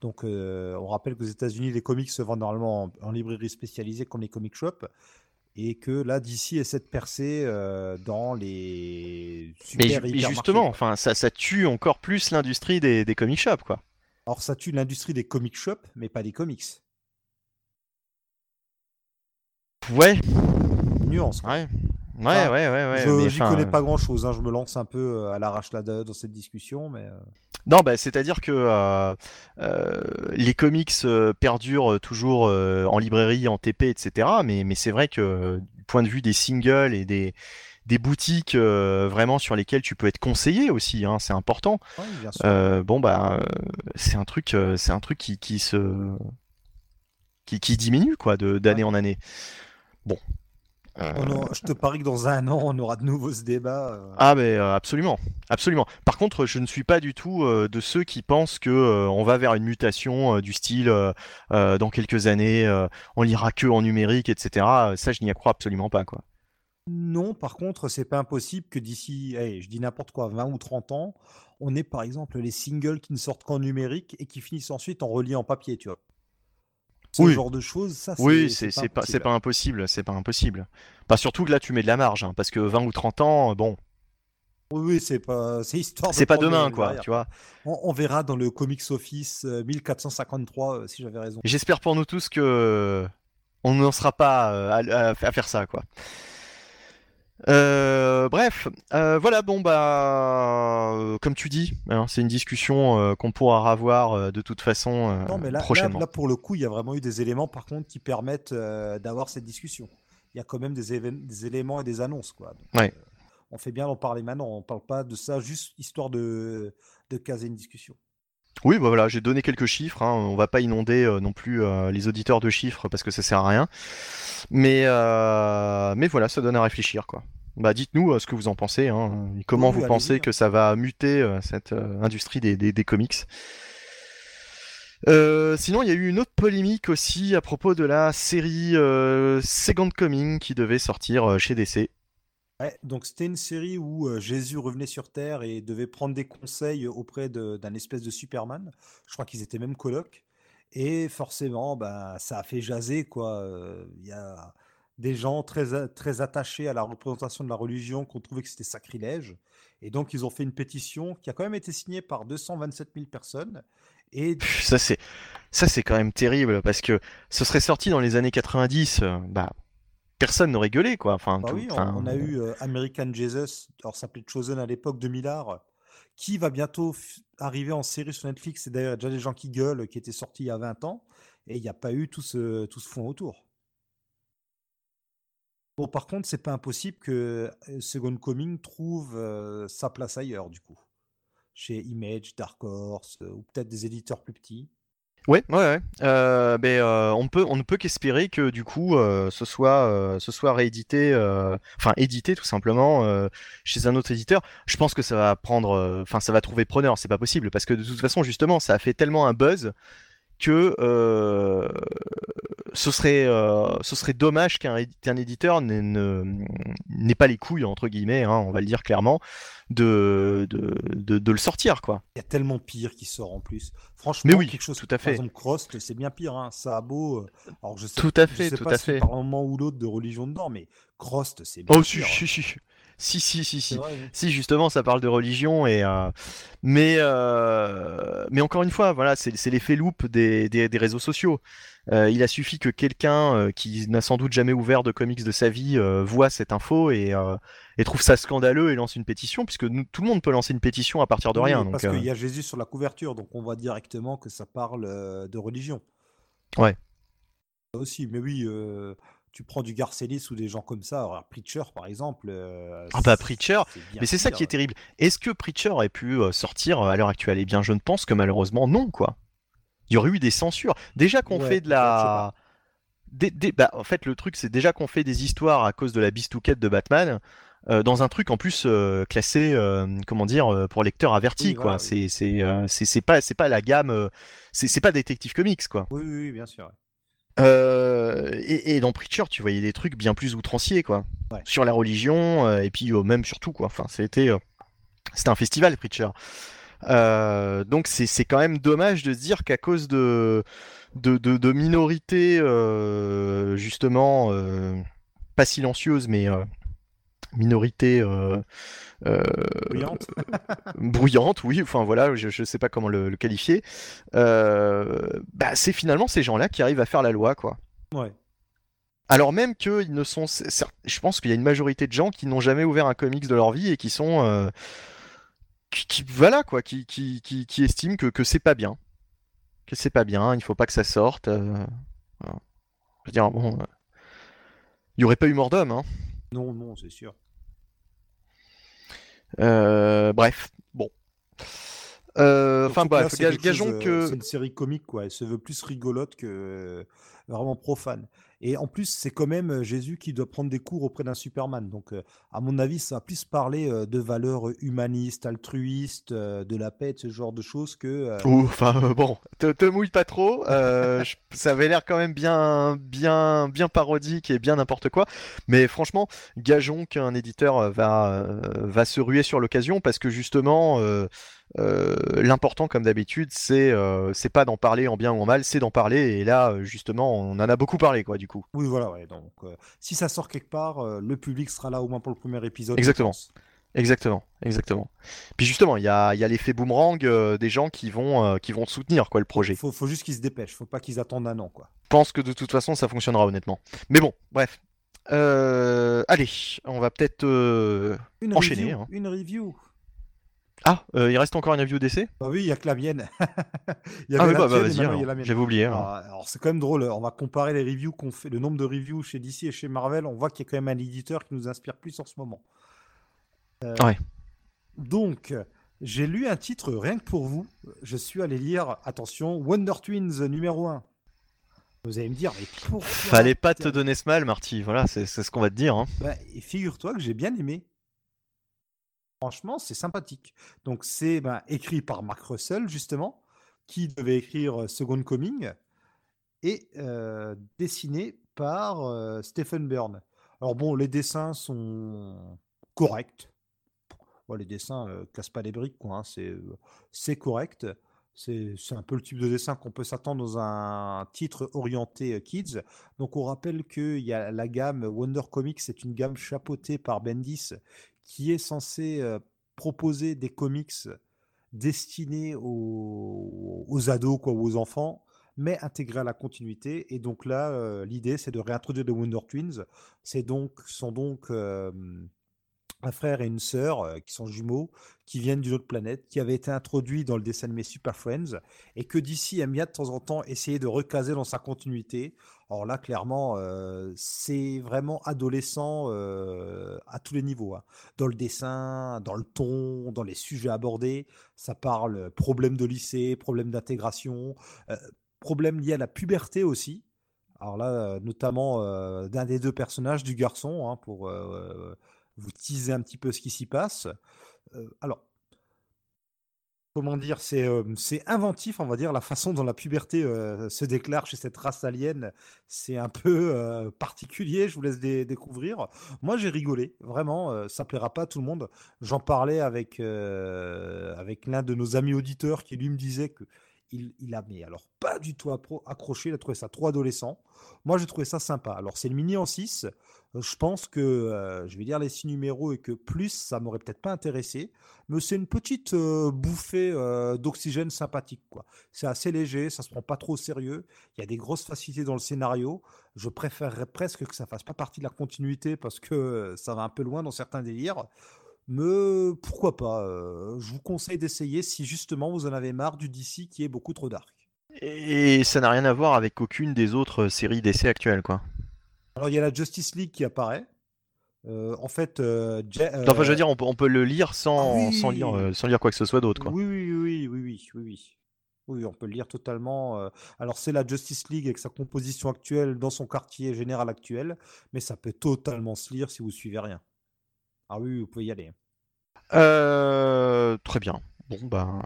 Donc, euh, on rappelle qu'aux États-Unis, les comics se vendent normalement en, en librairie spécialisée comme les comic shops. Et que là, d'ici essaie de percer dans les super mais justement, enfin, ça, ça tue encore plus l'industrie des, des comic shops, quoi. Alors, ça tue l'industrie des comic shops, mais pas des comics. Ouais, Nuance. quoi. ouais, ouais, Enfin, ouais, ouais, ouais. je j'y connais pas grand chose. je me lance un peu euh, à l'arrache là dans cette discussion, mais euh, Non, bah, c'est-à-dire que euh, euh, les comics euh, perdurent toujours euh, en librairie, en TP, etc. Mais, mais c'est vrai que euh, du point de vue des singles et des, des boutiques euh, vraiment sur lesquelles tu peux être conseillé aussi, hein, c'est important. Euh, bon bah euh, c'est un truc, euh, c'est un truc qui, qui se qui, qui diminue quoi de d'année Ouais. en année. Bon. Euh, aura- je te parie que dans un an, on aura de nouveau ce débat. euh. Ah mais euh, absolument, absolument. Par contre, je ne suis pas du tout de ceux qui pensent que on va vers une mutation du style dans quelques années, on lira que en numérique, etc. Ça, je n'y crois absolument pas quoi. Non, par contre, c'est pas impossible que d'ici, je dis n'importe quoi, 20 ou 30 ans, on ait par exemple les singles qui ne sortent qu'en numérique et qui finissent ensuite en relié en papier, tu vois. Ce Oui. genre de choses, ça, Oui, c'est c'est c'est pas pas impossible, c'est pas impossible. Bah surtout que là, tu mets de la marge, hein, parce que 20 ou 30 ans, bon, Oui, oui, c'est pas, c'est histoire de c'est pas demain quoi, tu vois. On, on verra dans le Comics Office euh, 1453 euh, si j'avais raison. J'espère pour nous tous que on n'en sera pas euh, à, à- à faire ça, quoi. Euh, bref, euh, voilà, bon bah, euh, comme tu dis, hein, c'est une discussion qu'on pourra avoir de toute façon Non, mais là, là, prochainement. là, pour le coup, il y a vraiment eu des éléments, par contre, qui permettent d'avoir cette discussion. Il y a quand même des, éléments et des annonces, quoi. Donc, Ouais. on fait bien d'en parler maintenant. On parle pas de ça juste histoire de, de caser une discussion. Oui, bah voilà, j'ai donné quelques chiffres. Hein, on va pas inonder euh, non plus euh, les auditeurs de chiffres parce que ça sert à rien. Mais euh, mais voilà, ça donne à réfléchir, quoi. Bah, dites-nous ce que vous en pensez. Hein, et comment Oui, vous pensez hein. que ça va muter euh, cette euh, industrie des, des, des comics? Euh, sinon, il y a eu une autre polémique aussi à propos de la série euh, Second Coming qui devait sortir chez DC. Donc c'était une série où euh, Jésus revenait sur Terre et devait prendre des conseils auprès d'un espèce de Superman. Je crois qu'ils étaient même colocs. Et forcément, bah, ça a fait jaser, quoi. Euh, Il y a des gens très, très attachés à la représentation de la religion qui ont trouvé que c'était sacrilège. Et donc, ils ont fait une pétition qui a quand même été signée par 227 000 personnes. Et Ça c'est ça c'est quand même terrible parce que ce serait sorti dans les années 90, euh, bah personne n'aurait gueulé quoi. Enfin, Bah tout- oui, on, a eu euh, American Jesus, alors ça s'appelait Chosen à l'époque de Millard, qui va bientôt arriver en série sur Netflix. C'est d'ailleurs déjà des gens qui gueulent, qui étaient sortis il y a 20 ans, et il n'y a pas eu tout ce, tout ce fond autour. Bon, par contre, c'est pas impossible que Second Coming trouve sa place ailleurs, du coup. Chez Image, Dark Horse, ou peut-être des éditeurs plus petits. Ouais, ouais, ouais. Euh, ben, euh, on ne peut qu'espérer que du coup, euh, ce soit, ce soit réédité, enfin édité tout simplement chez un autre éditeur. Je pense que ça va prendre, enfin ça va trouver preneur. C'est pas possible parce que de toute façon, justement, ça a fait tellement un buzz que ce serait, ce serait dommage qu'un éditeur n'ait pas les couilles entre guillemets, hein, on va le dire clairement, de, de, de, le sortir quoi. Il y a tellement pire qui sort en plus. Franchement, Mais oui, quelque chose tout à fait. Par exemple, Crost, c'est bien pire. Hein. Ça a beau. Alors je sais, tout à je fait, sais tout pas à si fait. par un moment ou l'autre de religion dedans, mais Crost, c'est bien Oh si, pire. hein. si, si. Si, si, si, si. vrai, oui. Si, justement, ça parle de religion et euh, mais euh, mais encore une fois, voilà, c'est l'effet loop des, des, des réseaux sociaux. Euh, il a suffi que quelqu'un qui n'a sans doute jamais ouvert de comics de sa vie voit cette info et, et trouve ça scandaleux et lance une pétition, puisque nous- tout le monde peut lancer une pétition à partir de Oui, rien. Parce qu'il y a Jésus sur la couverture, donc on voit directement que ça parle de religion. Ouais. Ça aussi, mais oui, euh, tu prends du Garcelis ou des gens comme ça, alors Preacher par exemple. euh, Ah bah Preacher, mais c'est ça qui est terrible. Est-ce que Preacher aurait pu euh, sortir euh, à l'heure actuelle? Eh bien, je ne pense que malheureusement non, quoi. Il y aurait eu des censures. Déjà qu'on Ouais, fait de la. bah, en fait, le truc, c'est déjà qu'on fait des histoires à cause de la bistouquette de Batman, euh, dans un truc en plus euh, classé, euh, comment dire, pour lecteurs avertis, Oui, quoi. voilà, C'est c'est pas c'est pas la gamme, c'est pas Detective Comics, quoi. Oui, oui, bien sûr. Euh, et, et dans Preacher, tu voyais des trucs bien plus outranciers, quoi, Ouais. sur la religion euh, et puis euh, même surtout, quoi. Enfin, c'était euh, c'était un festival, Preacher. Donc c'est c'est quand même dommage de se dire qu'à cause de de, de, de minorités justement pas silencieuses mais minorités euh, euh, Bruyante. oui, enfin voilà, je, je sais pas comment le, le qualifier. Euh, bah, c'est finalement ces gens-là qui arrivent à faire la loi, quoi. Ouais. Alors même qu'ils ne sont, je pense qu'il y a une majorité de gens qui n'ont jamais ouvert un comics de leur vie et qui sont, euh, qui, qui- voilà quoi, qui, qui, qui, qui estiment que, que c'est pas bien, que c'est pas bien, il faut pas que ça sorte. euh, voilà. Je veux dire bon, euh, il y aurait pas eu mort d'homme, hein. Non, non, c'est sûr. Euh, bref, bon. Euh, Enfin bref, gageons euh, que c'est une série comique, quoi. Elle se veut plus rigolote que vraiment profane. Et en plus, c'est quand même euh, Jésus qui doit prendre des cours auprès d'un Superman. Donc, euh, à mon avis, ça va plus parler euh, de valeurs humanistes, altruistes, de la paix, de ce genre de choses que. Enfin bon, te, mouille pas trop. ça avait l'air quand même bien, bien, bien parodique et bien n'importe quoi. Mais franchement, gageons qu'un éditeur va, va se ruer sur l'occasion parce que justement, l'important, comme d'habitude, c'est, euh, c'est pas d'en parler en bien ou en mal, c'est d'en parler. Et là, euh, justement, on en a beaucoup parlé, quoi, du coup. Oui, voilà, ouais. Donc, euh, si ça sort quelque part, euh, le public sera là au moins pour le premier épisode. Exactement. Exactement, exactement. Puis justement, il y a, y a l'effet boomerang euh, des gens qui vont, euh, qui vont soutenir quoi le projet. Faut, faut juste qu'ils se dépêchent. Faut pas qu'ils attendent un an, quoi. Je pense que de toute façon, ça fonctionnera honnêtement. Mais bon, bref. Euh, allez, on va peut-être euh, enchaîner. review. hein. Une review. Ah, euh, il reste encore une review d'essai Bah oui, il y a que la mienne. Il y Ah avait oui, la bah, bah, vas-y, j'avais oublié. alors. Alors, c'est quand même drôle, on va comparer les reviews qu'on fait, le nombre de reviews chez DC et chez Marvel, on voit qu'il y a quand même un éditeur qui nous inspire plus en ce moment. Euh, Ouais. Donc, j'ai lu un titre rien que pour vous. Je suis allé lire, attention, Wonder Twins numéro 1. Vous allez me dire, mais pourquoi Fallait pas te donner ce mal, Marty. Voilà, c'est c'est ce qu'on va te dire. hein. Bah, et figure-toi que j'ai bien aimé. Franchement, c'est sympathique. Donc, c'est ben, écrit par Mark Russell, justement, qui devait écrire euh, Second Coming, et euh, dessiné par euh, Stephen Byrne. Alors, bon, les dessins sont corrects. Les dessins ne cassent pas les briques, quoi. hein, C'est correct. C'est un peu le type de dessin qu'on peut s'attendre dans un titre orienté kids. Donc on rappelle qu'il y a la gamme Wonder Comics, c'est une gamme chapeautée par Bendis qui est censée euh, proposer des comics destinés aux, ados quoi, aux enfants, mais intégrés à la continuité. Et donc là, l'idée c'est de réintroduire les Wonder Twins. C'est donc sont donc un frère et une sœur qui sont jumeaux, qui viennent d'une autre planète, qui avaient été introduits dans le dessin animé Super Friends, et que DC aime bien de temps en temps essayer de recaser dans sa continuité. Alors là, clairement, c'est vraiment adolescent à tous les niveaux. hein. Dans le dessin, dans le ton, dans les sujets abordés, ça parle problème de lycée, problème d'intégration, euh, problème lié à la puberté aussi. Alors là, notamment d'un des deux personnages, du garçon, hein, pour vous teaser un petit peu ce qui s'y passe. Euh, alors, comment dire, c'est euh, inventif, on va dire, la façon dont la puberté euh, se déclare chez cette race alien. C'est un peu euh, particulier, je vous laisse dé- découvrir. Moi, j'ai rigolé, vraiment, ça plaira pas à tout le monde. J'en parlais avec, avec l'un de nos amis auditeurs qui lui me disait que il, a mais alors pas du tout accroché, il a trouvé ça trop adolescent. Moi, j'ai trouvé ça sympa. Alors, c'est le mini en 6. Je pense que euh, je vais lire les six numéros et que plus, ça m'aurait peut-être pas intéressé. Mais c'est une petite euh, bouffée euh, d'oxygène sympathique, quoi. C'est assez léger, ça se prend pas trop au sérieux. Il y a des grosses facilités dans le scénario. Je préférerais presque que ça fasse pas partie de la continuité parce que euh, ça va un peu loin dans certains délires. Mais pourquoi pas euh, Je vous conseille d'essayer si justement vous en avez marre du DC qui est beaucoup trop dark. Et ça n'a rien à voir avec aucune des autres séries d'essais actuelles, quoi. Alors il y a la Justice League qui apparaît. Euh, en fait, euh, Non, Enfin, je veux euh, dire, on peut, on peut le lire sans, Ah oui. sans, lire, euh, sans lire quoi que ce soit d'autre, quoi. Oui, oui, oui, oui, oui, oui, oui, oui. On peut le lire totalement. euh. Alors, c'est la Justice League avec sa composition actuelle dans son quartier général actuel, mais ça peut totalement se lire si vous suivez rien. Ah oui, vous pouvez y aller. Euh, très bien. Bon, ben,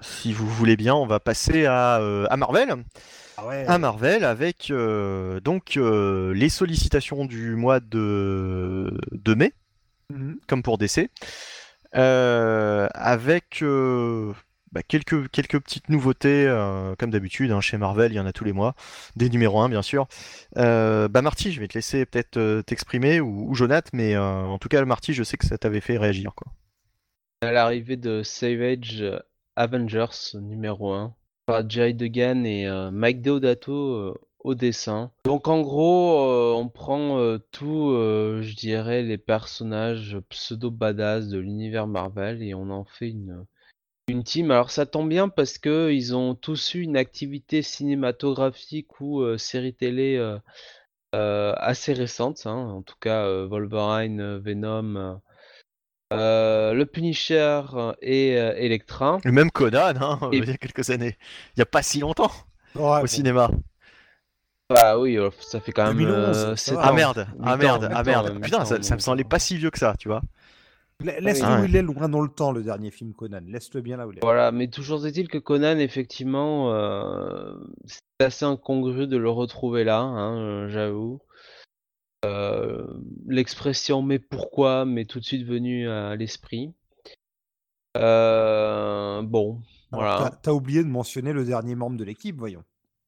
si vous voulez bien, on va passer à, euh, à Marvel. Ah ouais. À Marvel avec euh, donc les sollicitations du mois de, de mai, Mhm. comme pour DC, avec bah, quelques, quelques petites nouveautés, comme d'habitude, hein, chez Marvel, il y en a tous les mois, des numéros 1 bien sûr. Bah Marty, je vais te laisser peut-être t'exprimer, ou, ou Jonath, mais en tout cas, Marty, je sais que ça t'avait fait réagir. Quoi. À l'arrivée de Savage euh, Avengers numéro 1 par Jerry Degan et euh, Mike Deodato euh, au dessin. Donc en gros, on prend tout, je dirais, les personnages pseudo badass de l'univers Marvel et on en fait une, une team. Alors ça tombe bien parce que ils ont tous eu une activité cinématographique ou série télé assez récente. hein. En tout cas, Wolverine, Venom. Euh, le Punisher euh, et euh, Electra. Le même Conan, hein, Et- il y a quelques années, il n'y a pas si longtemps Ouais, au bon. cinéma. Bah oui, ça fait quand même 2011, euh, ça sept va. Ah ans. merde, ah merde, ans, ah merde. ans, Putain, ça, ça me semblait pas si vieux que ça, tu vois. La- Laisse-le Ah où ouais. il est loin dans le temps, le dernier film Conan. Laisse-le bien là où il est. Voilà, mais toujours est-il que Conan, effectivement, euh, c'est assez incongru de le retrouver là, hein, j'avoue. Euh, L'expression mais pourquoi m'est tout de suite venue à l'esprit. Euh, bon, Alors, voilà. t'as- oublié de mentionner le dernier membre de l'équipe, voyons.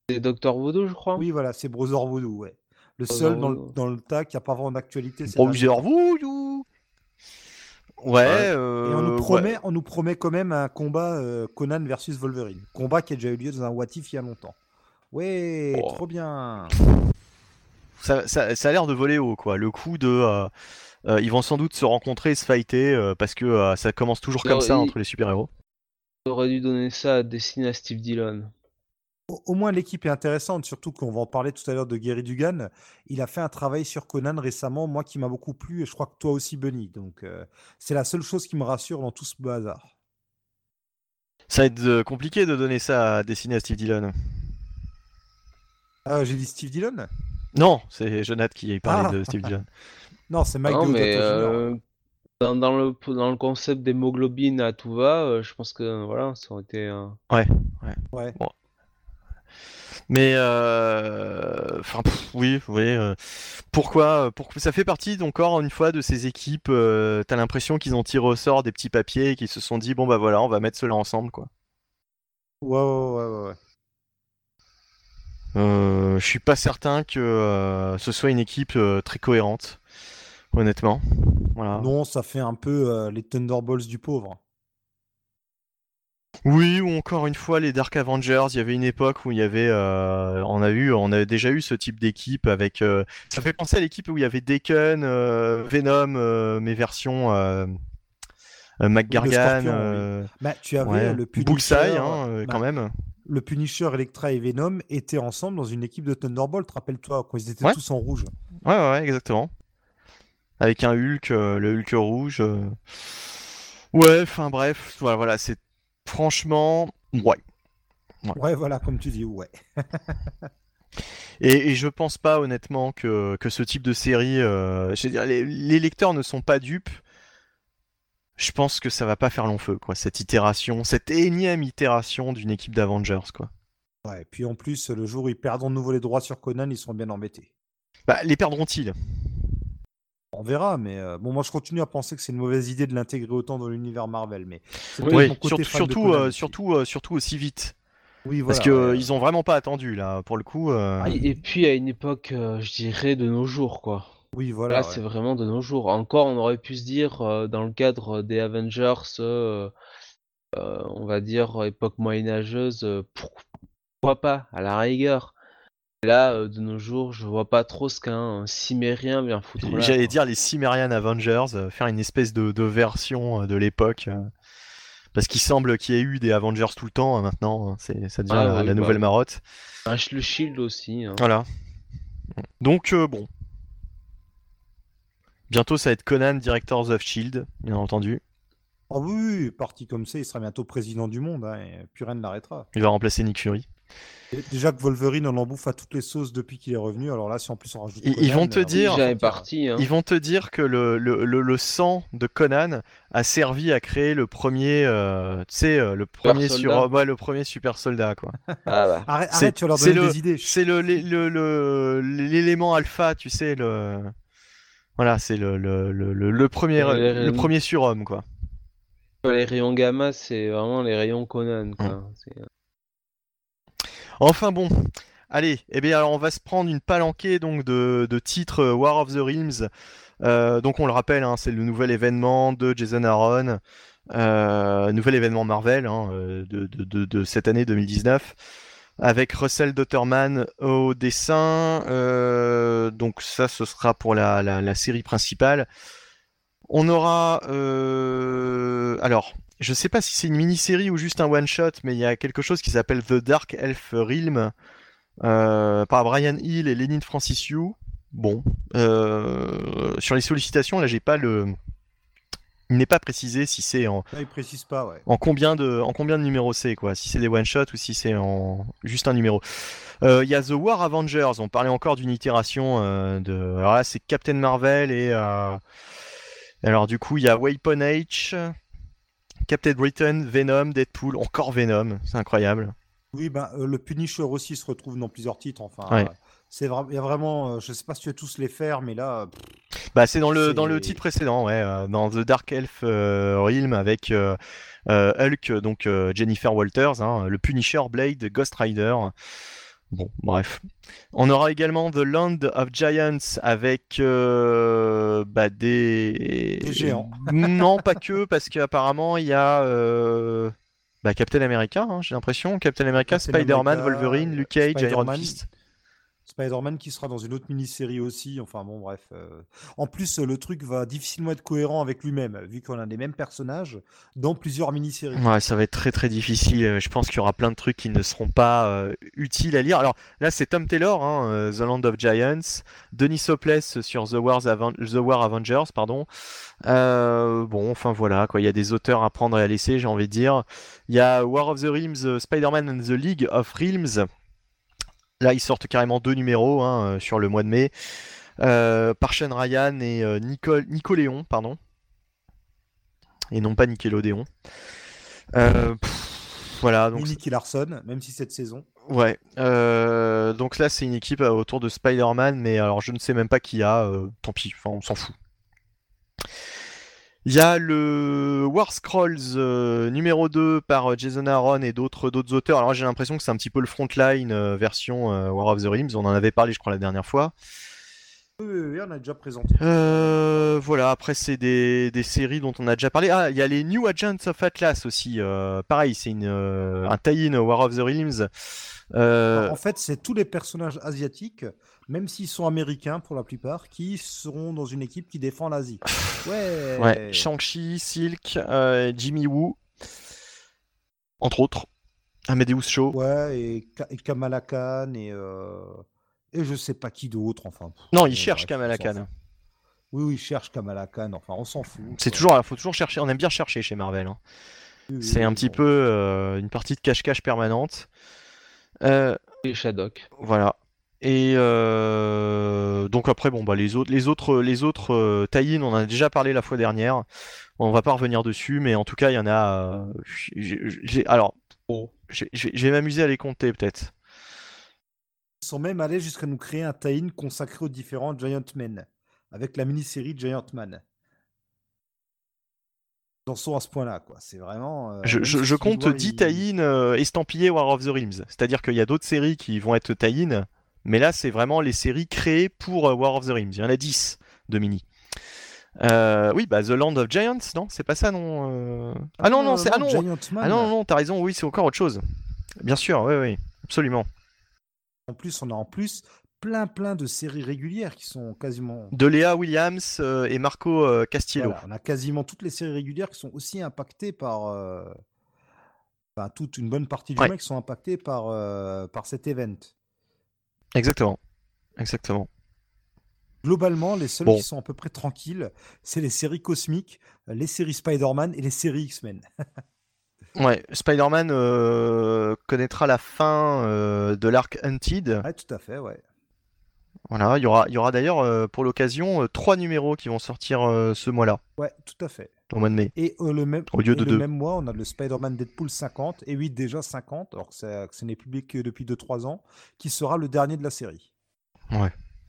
C'est Docteur Voodoo, je crois. Oui, voilà, c'est Brother Voodoo, ouais. Le Brother seul dans le, Voodoo. dans le tas qui a pas vraiment d'actualité. temps. Voodoo Ouais, euh, Et on nous, ouais. promet, on nous promet quand même un combat euh, Conan versus Wolverine. Combat qui a déjà eu lieu dans un What If il y a longtemps. Ouais, Oh. trop bien. Ça, ça- ça a l'air de voler haut, quoi. Le coup de. euh, euh, ils vont sans doute se rencontrer et se fighter euh, parce que euh, ça commence toujours comme ça il- entre les super-héros. J'aurais dû donner ça à dessiner à Steve Dillon. Au, au moins l'équipe est intéressante, surtout qu'on va en parler tout à l'heure de Gary Dugan. Il a fait un travail sur Conan récemment, moi qui m'a beaucoup plu, et je crois que toi aussi, Bunny. Donc euh, c'est la seule chose qui me rassure dans tout ce bazar. Ça va être compliqué de donner ça à dessiner à Steve Dillon. Ah, j'ai dit Steve Dillon? Non, c'est Jonathan qui parlait Ah. de Steve Dillon. Non, c'est Mike non, mais euh, dans, dans le, dans le concept d'hémoglobine à tout va, euh, je pense que voilà, ça aurait été. euh, Ouais. Mais euh, enfin, pff, oui, oui. euh, pourquoi, pourquoi ça fait partie encore une fois de ces équipes. euh, T'as l'impression qu'ils ont tiré au sort des petits papiers et qu'ils se sont dit bon bah voilà, on va mettre cela ensemble quoi. Ouais, ouais, ouais, ouais, ouais. Je suis pas certain que euh, ce soit une équipe euh, très cohérente, honnêtement. Voilà. Non, ça fait un peu euh, les Thunderbolts du pauvre. Oui, ou encore une fois les Dark Avengers. Il y avait une époque où il y avait, euh, on a eu, on a déjà eu ce type d'équipe avec. euh, ça fait penser à l'équipe où il y avait euh, Venom, mes versions euh, McGargan, Scorpion, oui. Bah, tu avais ouais, le Punisher, Bullseye hein, euh, bah, quand même. Le Punisher, Electra et Venom étaient ensemble dans une équipe de Thunderbolt, rappelle-toi, quand ils étaient Ouais. tous en rouge. Ouais, ouais, exactement. Avec un Hulk, euh, le Hulk rouge. euh. Ouais, enfin bref, voilà, voilà, c'est franchement, ouais. Ouais, voilà, comme tu dis, ouais. Et, et je pense pas honnêtement que, que ce type de série, euh, je veux dire, les, les lecteurs ne sont pas dupes. Je pense que ça va pas faire long feu, quoi, cette itération, cette énième itération d'une équipe d'Avengers, quoi. Ouais, puis en plus, le jour où ils perdront de nouveau les droits sur Conan, ils seront bien embêtés. Bah, les perdront-ils? On verra, mais euh, bon, moi je continue à penser que c'est une mauvaise idée de l'intégrer autant dans l'univers Marvel, mais c'est Oui, mon côté surtout, fan euh, surtout, euh, surtout aussi vite. Oui, Parce voilà, que euh, ils ont vraiment pas attendu, là, pour le coup. euh, Ah, Et puis à une époque, euh, je dirais de nos jours, quoi. Oui, voilà. Là, ouais. c'est vraiment de nos jours. Encore, on aurait pu se dire, euh, dans le cadre des Avengers, euh, euh, on va dire époque moyenâgeuse, pourquoi pas, à la rigueur. Là, de nos jours, je vois pas trop ce qu'un cimérien vient foutre là. J'allais quoi. dire les Cimmerian Avengers, faire une espèce de, de version de l'époque. parce qu'il semble qu'il y ait eu des Avengers tout le temps hein, maintenant. hein, c'est, ça devient Ah la, oui, la bah nouvelle oui. marotte. Le Shield aussi. hein. Voilà. Donc bon. Bientôt ça va être Conan, Directors of Shield, bien entendu. Ah oui, oui, parti comme ça, il sera bientôt président du monde, hein, et plus rien ne l'arrêtera. Il va remplacer Nick Fury. Et Déjà que Wolverine, on en bouffe à toutes les sauces depuis qu'il est revenu, alors là, si en plus on rajoute. Ils- ils Conan, vont te euh, dire- parti. hein. Ils vont te dire que le, le, le, le sang de Conan a servi à créer le premier, euh, tu sais, euh, le premier soldat. sur, ouais, le premier super soldat quoi. Ah bah. Arrête, tu vas leur c'est donner le- des idées. C'est le l'é- le- le- l'élément alpha, tu sais le, voilà, c'est le, le, le, le- le premier Euh, le premier surhomme quoi. Les rayons gamma, c'est vraiment les rayons Conan. Quoi. C'est- Enfin bon, allez, eh bien alors on va se prendre une palanquée donc de, de titres euh, War of the Realms. Euh, donc on le rappelle, hein, c'est le nouvel événement de Jason Aaron, euh, nouvel événement Marvel hein, euh, de, de, de, de cette année 2019, avec Russell Dotterman au dessin. euh, donc ça, ce sera pour la, la, série principale. On aura, euh, alors, je sais pas si c'est une mini-série ou juste un one-shot, mais il y a quelque chose qui s'appelle The Dark Elf Realm euh, par Brian Hill et Lénine Francis Yu. Bon, sur les sollicitations, là, j'ai pas le. Il n'est pas précisé si c'est en, Là, pas, ouais. en combien de en combien de numéros c'est quoi, si c'est des one shot ou si c'est en juste un numéro. Euh, Il y a The War Avengers, on parlait encore d'une itération euh, de. Alors là, c'est Captain Marvel et euh, alors du coup il y a Weapon H, Captain Britain, Venom, Deadpool, encore Venom, c'est incroyable. Oui, ben, le Punisher aussi se retrouve dans plusieurs titres. Enfin, Ouais. C'est vra- il y a vraiment. euh, je sais pas si tu vas tous les faire, mais là, pff, Bah c'est dans le dans le titre précédent, ouais, euh, dans The Dark Elf euh, Realm avec Hulk, donc Jennifer Walters, hein, le Punisher, Blade, Ghost Rider. Bon, bref. On aura également The Land of Giants avec euh, bah, des... Des géants. non, pas que, parce qu'apparemment il y a euh, bah, Captain America, hein, j'ai l'impression, Captain America, Spider-Man, Wolverine, Luke Cage, Iron. Fist. Spider-Man qui sera dans une autre mini-série aussi. Enfin bon, bref. euh. En plus, le truc va difficilement être cohérent avec lui-même, vu qu'on a les mêmes personnages dans plusieurs mini-séries. Ouais, ça va être très très difficile. Euh, Je pense qu'il y aura plein de trucs qui ne seront pas euh, utiles à lire. Alors là, c'est Tom Taylor, hein, The Land of Giants, Denis Sopless sur The, War Avengers, pardon. Bon, enfin voilà, quoi. Il y a des auteurs à prendre et à laisser, j'ai envie de dire. Il y a War of the Realms, Spider-Man and the League of Realms. Là, ils sortent carrément deux numéros hein, euh, sur le mois de mai. Euh, par Ryan et euh, Nicole, Nicoléon, pardon. Et non pas Nickelodeon. Euh, pff, voilà, donc Ni Nicky Larson, même si cette saison. ouais. Euh, donc là, c'est une équipe autour de Spider-Man, mais alors je ne sais même pas qui y a. tant pis, enfin, on s'en fout. Il y a le War Scrolls euh, numéro 2 par euh, Jason Aaron et d'autres d'autres auteurs. Alors j'ai l'impression que c'est un petit peu le frontline euh, version euh, War of the Realms. On en avait parlé, je crois, la dernière fois. Oui, oui, oui, on a déjà présenté. Voilà, après c'est des, des séries dont on a déjà parlé. Ah, il y a les New Agents of Atlas aussi. pareil, c'est un tie-in War of the Realms. En fait, c'est tous les personnages asiatiques, même s'ils sont américains pour la plupart, qui seront dans une équipe qui défend l'Asie. Ouais. ouais, Shang-Chi, Silk, euh, Jimmy Woo, entre autres. Amadeus Cho. Ouais, et, Ka- et Kamala Khan et, euh, et je sais pas qui d'autre. Enfin, Non, euh, il cherche bref, Kamala Khan. Oui, oui, il cherche Kamala Khan. Enfin, on s'en fout. C'est toujours, faut toujours chercher. On aime bien chercher chez Marvel. hein. Oui, oui, C'est un petit peu euh, une partie de cache-cache permanente. Euh, Et Shadok. Voilà. Et euh, donc après, bon bah les autres, les autres, les autres euh, tie-in, on en a déjà parlé la fois dernière. On va pas revenir dessus, mais en tout cas, il y en a. euh, alors, j'ai- je vais m'amuser à les compter peut-être. Ils sont même allés jusqu'à nous créer un tie-in consacré aux différents Giant Men, avec la mini-série Giant Man. Ils en sont à ce point-là, quoi. C'est vraiment. euh, Je, même je- si je tu compte vois, 10 ils- tie-in euh, estampillés War of the Realms. C'est-à-dire qu'il y a d'autres séries qui vont être tie-in, mais là, c'est vraiment les séries créées pour euh, War of the Realms. Il y en a 10 de mini. Euh, oui, bah The Land of Giants, non? C'est pas ça, non euh? Ah non, non, c'est ah non. Ah non, non, t'as raison, oui, c'est encore autre chose. Bien sûr, oui, oui, absolument. En plus, on a en plus plein, plein de séries régulières qui sont quasiment. De Léa Williams euh, et Marco Castillo. Voilà, on a quasiment toutes les séries régulières qui sont aussi impactées par. Enfin, toute une bonne partie du Ouais. mec sont impactées par, par cet event. Exactement. Exactement. Globalement, les seuls Bon. qui sont à peu près tranquilles, c'est les séries cosmiques, les séries Spider-Man et les séries X-Men. Ouais, Spider-Man euh, connaîtra la fin euh, de l'arc Hunted. Ouais, tout à fait, ouais. Voilà, il y aura, y aura d'ailleurs euh, pour l'occasion trois numéros qui vont sortir ce mois-là, Ouais, tout à fait. Au mois de mai. Et euh, le même, Au lieu de le deux. même mois, on a le Spider-Man Deadpool 50, et oui, déjà 50, alors que, ça- que ce n'est publié que depuis 2-3 ans, qui sera le dernier de la série.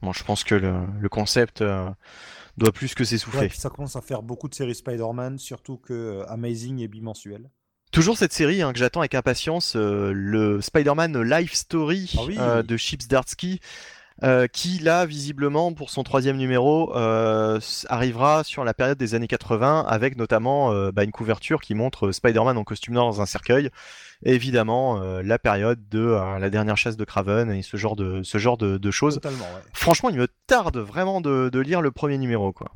Bon, je pense que le, le concept euh, doit plus que Ouais, s'essouffler. ça commence à faire beaucoup de séries Spider-Man, surtout que euh, Amazing est bimensuel. Toujours cette série hein, que j'attends avec impatience, euh, le Spider-Man Life Story Ah oui. de Chips Darsky, euh, qui là, visiblement, pour son troisième numéro, euh, arrivera sur la période des années 80, avec notamment euh, bah, une couverture qui montre Spider-Man en costume noir dans un cercueil, et évidemment la période de la dernière chasse de Craven et ce genre de, ce genre de, de choses. Ouais. Franchement, il me tarde vraiment de, de lire le premier numéro, quoi.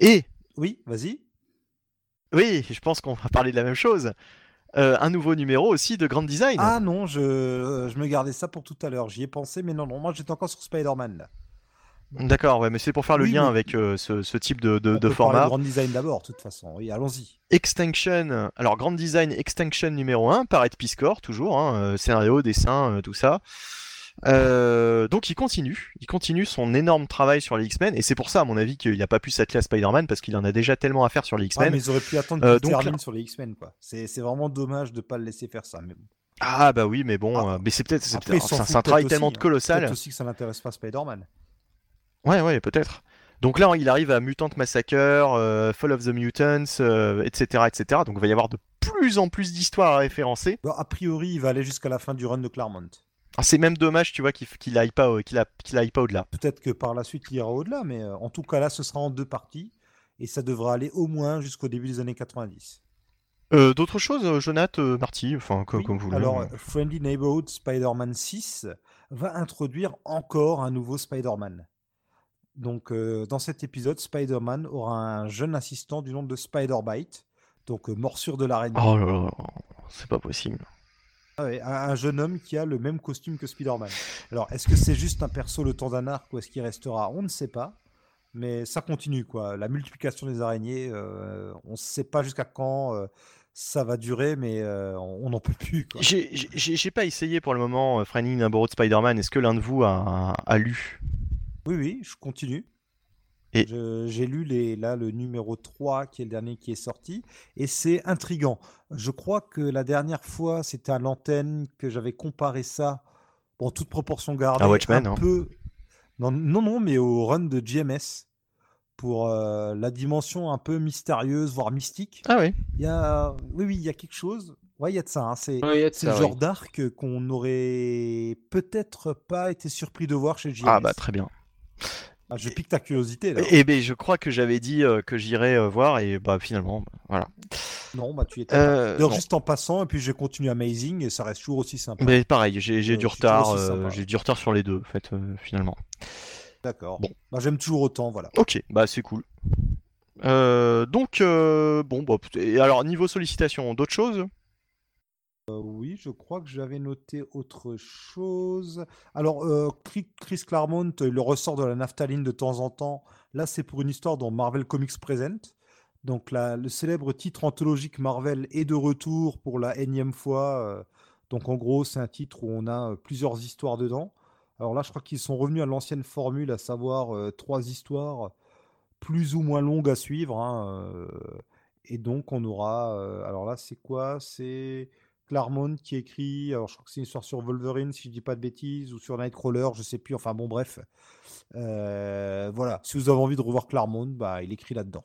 Et oui, vas-y. oui, je pense qu'on va parler de la même chose. Euh, un nouveau numéro aussi de Grand Design. Ah non, je, euh, je me gardais ça pour tout à l'heure. J'y ai pensé, mais non, non, moi j'étais encore sur Spider-Man. là. D'accord, ouais, mais c'est pour faire le Oui, lien avec euh, ce, ce type de, de- On de peut parler format. de Grand Design d'abord, de toute façon. Oui, allons-y. Extinction, alors Grand Design Extinction numéro 1 par Ed Piscor, toujours, hein, scénario, dessin, euh, tout ça. Euh, donc il continue, il continue son énorme travail sur les X-Men, et c'est pour ça, à mon avis, qu'il n'a pas pu s'atteler à Spider-Man, parce qu'il en a déjà tellement à faire sur les Ah, X-Men. mais ils auraient pu attendre Euh, qu'il donc termine sur les X-Men, quoi. C'est vraiment dommage de pas le laisser faire ça. Mais. Ah bah oui, mais bon, Ah, euh, mais c'est peut-être, c'est un- travail tellement de hein. colossal. Peut-être aussi que ça n'intéresse pas Spider-Man. Ouais, ouais, peut-être. Donc là, il arrive à Mutant Massacre, euh, Fall of the Mutants, etc., etc. Donc il va y avoir de plus en plus d'histoires à référencer. Bon, a priori, il va aller jusqu'à la fin du run de Claremont. Ah, c'est même dommage, tu vois, qu'il qu'il aille pas, qu'il aille pas au-delà. Peut-être que par la suite, il ira au-delà, mais euh, en tout cas, là, ce sera en deux parties. Et ça devra aller au moins jusqu'au début des années 90. Euh, D'autres choses, euh, Jonath, euh, Marty, enfin, Oui, comme vous voulez. Alors, Friendly Neighborhood Spider-Man 6 va introduire encore un nouveau Spider-Man. Donc, euh, dans cet épisode, Spider-Man aura un jeune assistant du nom de Spider-Bite, donc morsure de l'araignée. Oh là là, c'est pas possible. Ah ouais, un, un jeune homme qui a le même costume que Spider-Man. Alors, est-ce que c'est juste un perso le temps d'un arc ou est-ce qu'il restera? On ne sait pas. Mais ça continue, quoi. La multiplication des araignées, euh, on ne sait pas jusqu'à quand euh, ça va durer, mais euh, on n'en peut plus. J'ai- pas essayé pour le moment Friendly Neighborhood Spider-Man. Est-ce que l'un de vous a, a lu? Oui, oui, je continue. Et- J'ai lu les, là le numéro 3, qui est le dernier qui est sorti, et c'est intrigant. Je crois que la dernière fois, c'était à l'antenne que j'avais comparé ça, bon, toute proportion gardée, À Watchmen, un hein. peu... Non, non, non, mais au run de GMS, pour euh, la dimension un peu mystérieuse, voire mystique. Ah oui. Il y a... Oui, oui, il y a quelque chose. Ouais, il y a de ça. hein, C'est Ouais, le oui. genre d'arc qu'on n'aurait peut-être pas été surpris de voir chez GMS. Ah bah très bien. Ah, je pique ta curiosité là. Et ben, je crois que j'avais dit euh, que j'irais euh, voir et bah finalement, voilà. Non, bah tu étais. Euh, non. juste en passant, et puis j'ai continué Amazing et ça reste toujours aussi sympa. Mais pareil, j'ai du retard, j'ai du retard sur les deux, en fait, finalement. D'accord. Bon. Bah, j'aime toujours autant, voilà. Ok, bah c'est cool. Donc bon, bah, et alors niveau sollicitation, d'autres choses? Euh, oui, je crois que j'avais noté autre chose. Alors, euh, Chris Claremont, il le ressort de la naphtaline de temps en temps. Là, c'est pour une histoire dont Marvel Comics présente. Donc, le célèbre titre anthologique Marvel est de retour pour la énième fois. euh, donc, en gros, c'est un titre où on a euh, plusieurs histoires dedans. Alors là, je crois qu'ils sont revenus à l'ancienne formule, à savoir euh, trois histoires plus ou moins longues à suivre. hein, euh, et donc, on aura. euh, alors là, c'est quoi? C'est. Claremont qui écrit, alors je crois que c'est une histoire sur Wolverine, si je dis pas de bêtises, ou sur Nightcrawler, je sais plus, enfin bon, bref. Euh, voilà, si vous avez envie de revoir Claremont, bah, il écrit là-dedans.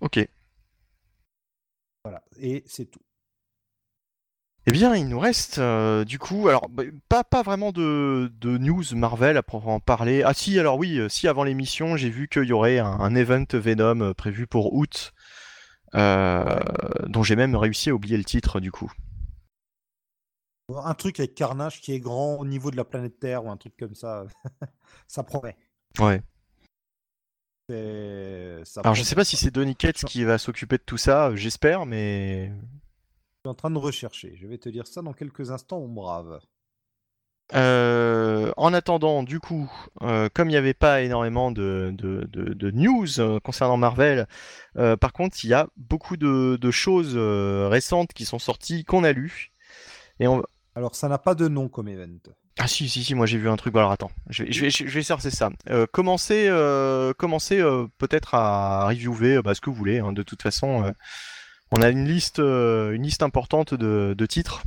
Ok. Voilà, et c'est tout. Eh bien, il nous reste euh, du coup, alors bah, pas, pas vraiment de, de news Marvel à proprement parler. Ah si, alors oui, euh, si avant l'émission, j'ai vu qu'il y aurait un, un event Venom prévu pour août, euh, dont j'ai même réussi à oublier le titre du coup. Un truc avec Carnage qui est grand au niveau de la planète Terre, ou un truc comme ça, ça promet. Ouais. Ça Alors je sais pas si c'est Donny Cates qui va s'occuper de tout ça, euh, j'espère, mais Je suis en train de rechercher, je vais te dire ça dans quelques instants, mon brave. Euh, en attendant, du coup, euh, comme il n'y avait pas énormément de, de- de- de news euh, concernant Marvel, par contre, il y a beaucoup de, choses récentes qui sont sorties, qu'on a lues. Et on... Alors, ça n'a pas de nom comme event. Ah si, si, si, moi j'ai vu un truc. Alors attends, je vais, je vais, je vais chercher ça. Euh, commencez euh, commencez euh, peut-être à reviewer bah, ce que vous voulez. hein. De toute façon, on a une liste, une liste importante de, de titres.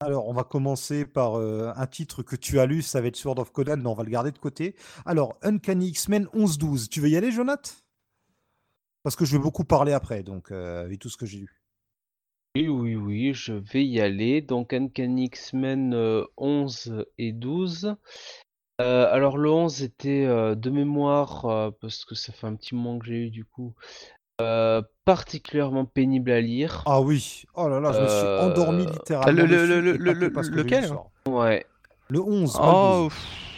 Alors, on va commencer par un titre que tu as lu, ça va être Sword of Conan, mais on va le garder de côté. Alors, Uncanny X-Men 11-12, tu veux y aller, Jonath? Parce que je vais beaucoup parler après, donc, vu tout ce que j'ai lu. Oui, oui, oui, je vais y aller. Donc, Uncanny X-Men euh, 11 et 12. Euh, alors, le 11 était euh, de mémoire, euh, parce que ça fait un petit moment que j'ai eu du coup, euh, particulièrement pénible à lire. Ah oui, oh là là, je me suis Euh, endormi littéralement. le- le- dessus, le- et le- pas que le- parce que j'ai lu lequel le soir. Ouais. Le 11, pas le Oh, 12. pff.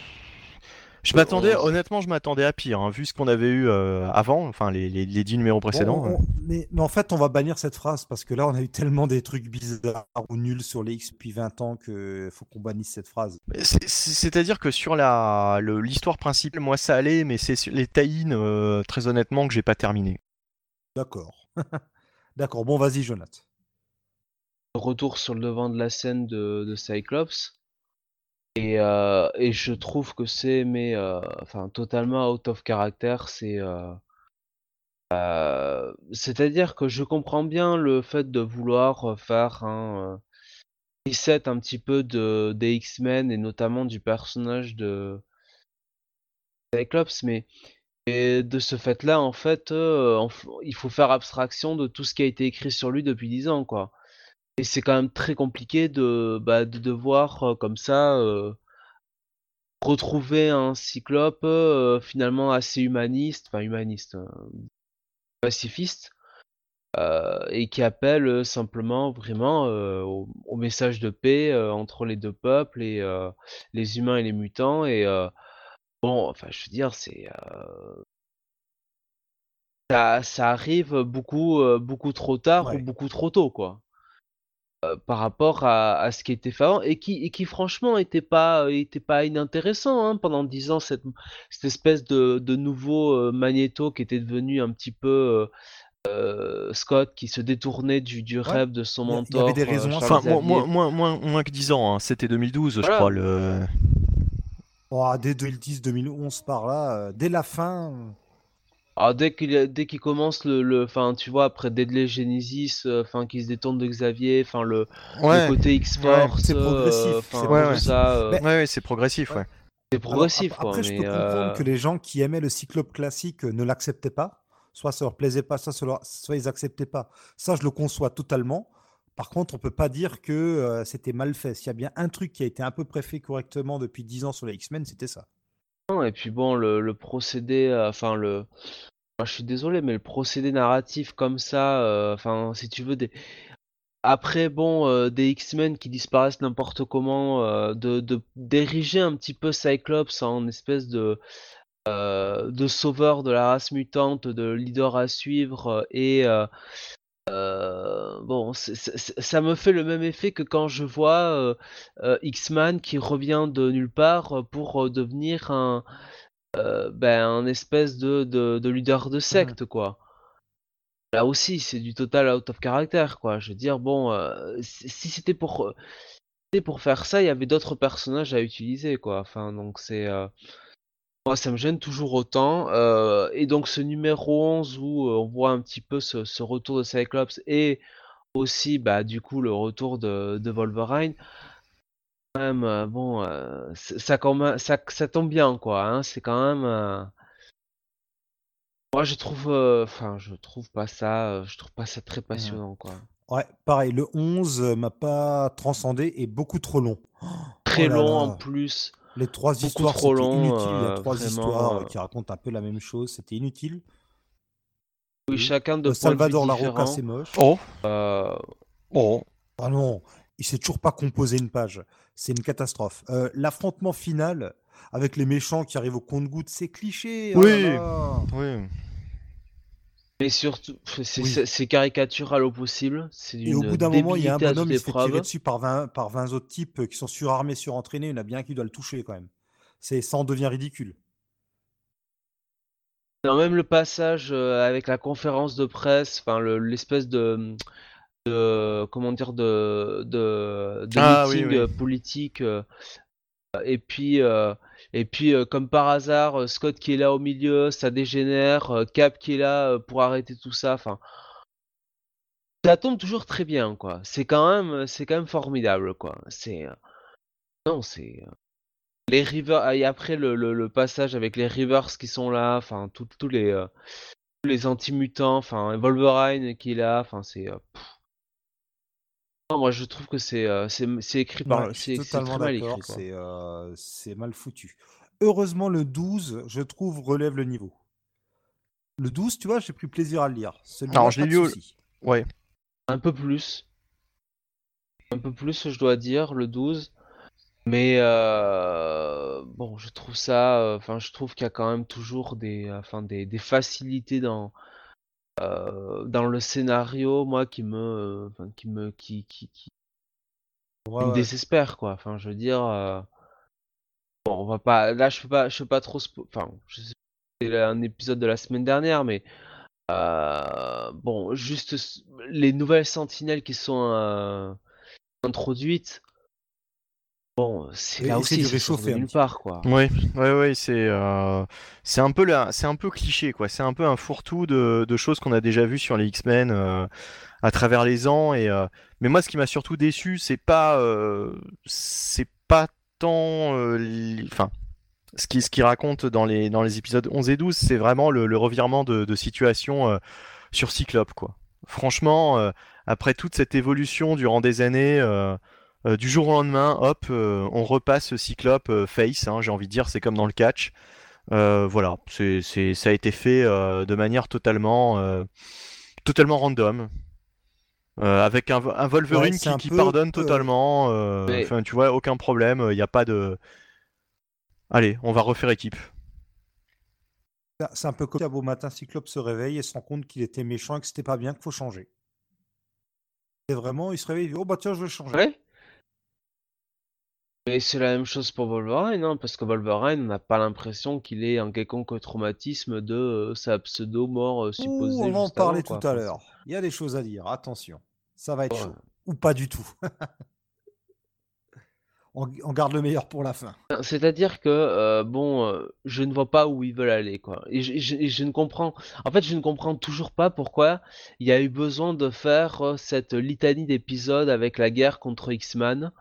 Je m'attendais, 11. honnêtement, je m'attendais à pire, hein, vu ce qu'on avait eu euh, avant, enfin les, les, les 10 numéros précédents. on- on- mais, mais en fait, on va bannir cette phrase parce que là, on a eu tellement des trucs bizarres ou nuls sur les X depuis 20 ans que faut qu'on bannisse cette phrase. C'est- c'est- C'est-à-dire que sur la l'histoire principale, moi ça allait, mais c'est les tie très honnêtement, que j'ai pas terminé. D'accord. D'accord, bon, vas-y, Jonath. Retour sur le devant de la scène de, de Cyclops. Et, euh, et je trouve que c'est mais euh, enfin totalement out of character. C'est euh, c'est-à-dire que je comprends bien le fait de vouloir faire un reset un petit peu de des X-Men et notamment du personnage de Cyclops, mais de ce fait-là, en fait, il faut faire abstraction de tout ce qui a été écrit sur lui depuis 10 ans, quoi. Et c'est quand même très compliqué de, bah, de devoir, euh, comme ça, euh, retrouver un cyclope euh, finalement assez humaniste, enfin humaniste, pacifiste, et qui appelle simplement vraiment au, au message de paix entre les deux peuples, et, les humains et les mutants. Et bon, enfin, je veux dire, c'est. ça, ça arrive beaucoup, beaucoup trop tard Ouais. ou beaucoup trop tôt, quoi. Euh, par rapport à, à ce qui était fait avant et qui, et qui franchement était pas, était pas inintéressant hein, pendant dix ans cette, cette espèce de, de nouveau euh, Magneto qui était devenu un petit peu euh, euh, Scott qui se détournait du, du rêve de son a- il y mentor. avait des euh, raisons Enfin, moins, moins, moins, moins, moins que 10 ans, hein. c'était 2012, je crois. Le... Oh, dès 2010-2011 par là, euh, dès la fin. Euh, Alors dès qu'il dès qu'il commence le, le, enfin tu vois après Deadly Genesis, euh, enfin qui se détourne de Xavier, enfin le, côté X-Force, c'est progressif, euh, c'est enfin, Ouais, tout ouais. ça, euh, Mais- ouais, ouais, c'est progressif, ouais. c'est alors, progressif quoi. Après, je peux comprendre euh, que les gens qui aimaient le cyclope classique euh, ne l'acceptaient pas. Soit ça leur plaisait pas, soit, ça leur- soit ils acceptaient pas. Ça, je le conçois totalement. Par contre, on peut pas dire que euh, c'était mal fait. S'il y a bien un truc qui a été à peu près fait correctement depuis 10 ans sur les X-Men, c'était ça. Et puis bon, le, procédé, euh, enfin le, Moi, je suis désolé, mais le procédé narratif comme ça, euh, enfin, si tu veux des. Après, bon, euh, des X-Men qui disparaissent n'importe comment, de, d'ériger un petit peu Cyclops en espèce de, de sauveur de la race mutante, de leader à suivre, et euh, bon, ça me fait le même effet que quand je vois euh, euh, X-Man qui revient de nulle part pour devenir un, ben, un espèce de, de, de leader de secte, quoi. Là aussi, c'est du total out of character, quoi. Je veux dire, bon, si c'était pour, c'était pour faire ça, il y avait d'autres personnages à utiliser, quoi. Enfin, donc c'est... Moi, ça me gêne toujours autant. euh, et donc ce numéro 11 où euh, on voit un petit peu ce, ce retour de Cyclops et aussi, bah, du coup, le retour de, de Wolverine, quand même, euh, bon, euh, c- ça, quand même- ça, ça tombe bien, quoi. hein. C'est quand même... euh, Moi, je trouve... euh, Enfin, je trouve pas ça... euh, Je trouve pas ça très passionnant, quoi. Ouais, pareil, le 11 euh, m'a pas transcendé et beaucoup trop long. Très Oh là long là. en plus. Les trois Beaucoup histoires, trop long, inutile. Il y a euh, trois vraiment, histoires euh, qui racontent un peu la même chose. C'était inutile. Oui, Oui. chacun de Euh, Salvador Larocca, c'est moche. Oh, Euh, oh. Ah non, il sait toujours pas composer une page. C'est une catastrophe. Euh, L'affrontement final avec les méchants qui arrivent au compte-gouttes, c'est cliché. oh là Oui. là. Oui. Mais surtout, c'est Oui. caricatural au possible. Et au bout d'un moment, il y a un bonhomme, il se fait tirer dessus par 20, par 20 autres types euh, qui sont surarmés, surentraînés. Il y en a bien qui doit le toucher quand même. Ça en devient ridicule. Non, même le passage euh, avec la conférence de presse, enfin le- l'espèce de, de comment dire de de, de Ah, meeting oui. euh, politique et puis euh, et puis euh, comme par hasard euh, Scott qui est là au milieu, ça dégénère, euh, Cap qui est là pour arrêter tout ça, enfin ça tombe toujours très bien quoi. C'est quand même c'est quand même formidable quoi. C'est non c'est les Rivers et après le, passage avec les Rivers qui sont là, enfin tous les tous les anti-mutants, enfin Wolverine qui est là, c'est. Non, moi je trouve que c'est euh, c'est écrit par Ouais, suis c'est totalement très mal d'accord. écrit quoi. C'est, euh, c'est mal foutu. Heureusement, le 12, je trouve, relève le niveau. Le 12, tu vois, j'ai pris plaisir à le lire. Alors, je l'ai lu. Ouais. Un peu plus. Un peu plus je dois dire le 12. Mais euh, bon, je trouve ça euh, enfin je trouve qu'il y a quand même toujours des enfin des, des facilités dans euh, dans le scénario moi qui me euh, qui me qui qui, qui Ouais, me ouais. désespère quoi. Enfin, je veux dire, euh, bon, on va pas, là, je peux pas, je peux pas trop, spo- enfin, je sais c'est un épisode de la semaine dernière, mais bon, juste les nouvelles sentinelles qui sont introduites, bon, c'est là aussi, de réchauffer un nulle part quoi. Oui, ouais, ouais, c'est euh, c'est un peu c'est un peu cliché quoi. C'est un peu un fourre-tout de, de choses qu'on a déjà vues sur les X-Men euh, à travers les ans. Et euh, mais moi, ce qui m'a surtout déçu, c'est pas, euh, c'est pas tant, euh, enfin, ce qui ce qui raconte dans les dans les épisodes 11 et 12, c'est vraiment le, le revirement de, de situation euh, sur Cyclope quoi. Franchement, euh, après toute cette évolution durant des années. Euh, du jour au lendemain, hop, euh, on repasse Cyclope euh, face, hein, j'ai envie de dire, c'est comme dans le catch. Euh, voilà, c'est, c'est, ça a été fait euh, de manière totalement, euh, totalement random. Euh, avec un, un Wolverine Ouais, qui, un qui peu, pardonne totalement. euh, Mais- Enfin, tu vois, aucun problème, il n'y a pas de. Allez, on va refaire équipe. C'est- C'est un peu comme ça, beau matin, Cyclope se réveille et se rend compte qu'il était méchant et que c'était pas bien, qu'il faut changer. Et vraiment, il se réveille, il dit, oh bah tiens, je vais changer. Ouais. Mais c'est la même chose pour Wolverine, hein, parce que Wolverine, on n'a pas l'impression qu'il ait un quelconque traumatisme de euh, sa pseudo-mort euh, Ouh, supposée on va en avant, parler tout à l'heure. Il y a des choses à dire, attention. Ça va être Ouais. chaud. Ou pas du tout. on, on garde le meilleur pour la fin. c'est- C'est-à-dire que, euh, bon, je ne vois pas où ils veulent aller, quoi. Et je, je- et je ne comprends... En fait, je ne comprends toujours pas pourquoi il y a eu besoin de faire cette litanie d'épisodes avec la guerre contre X-Man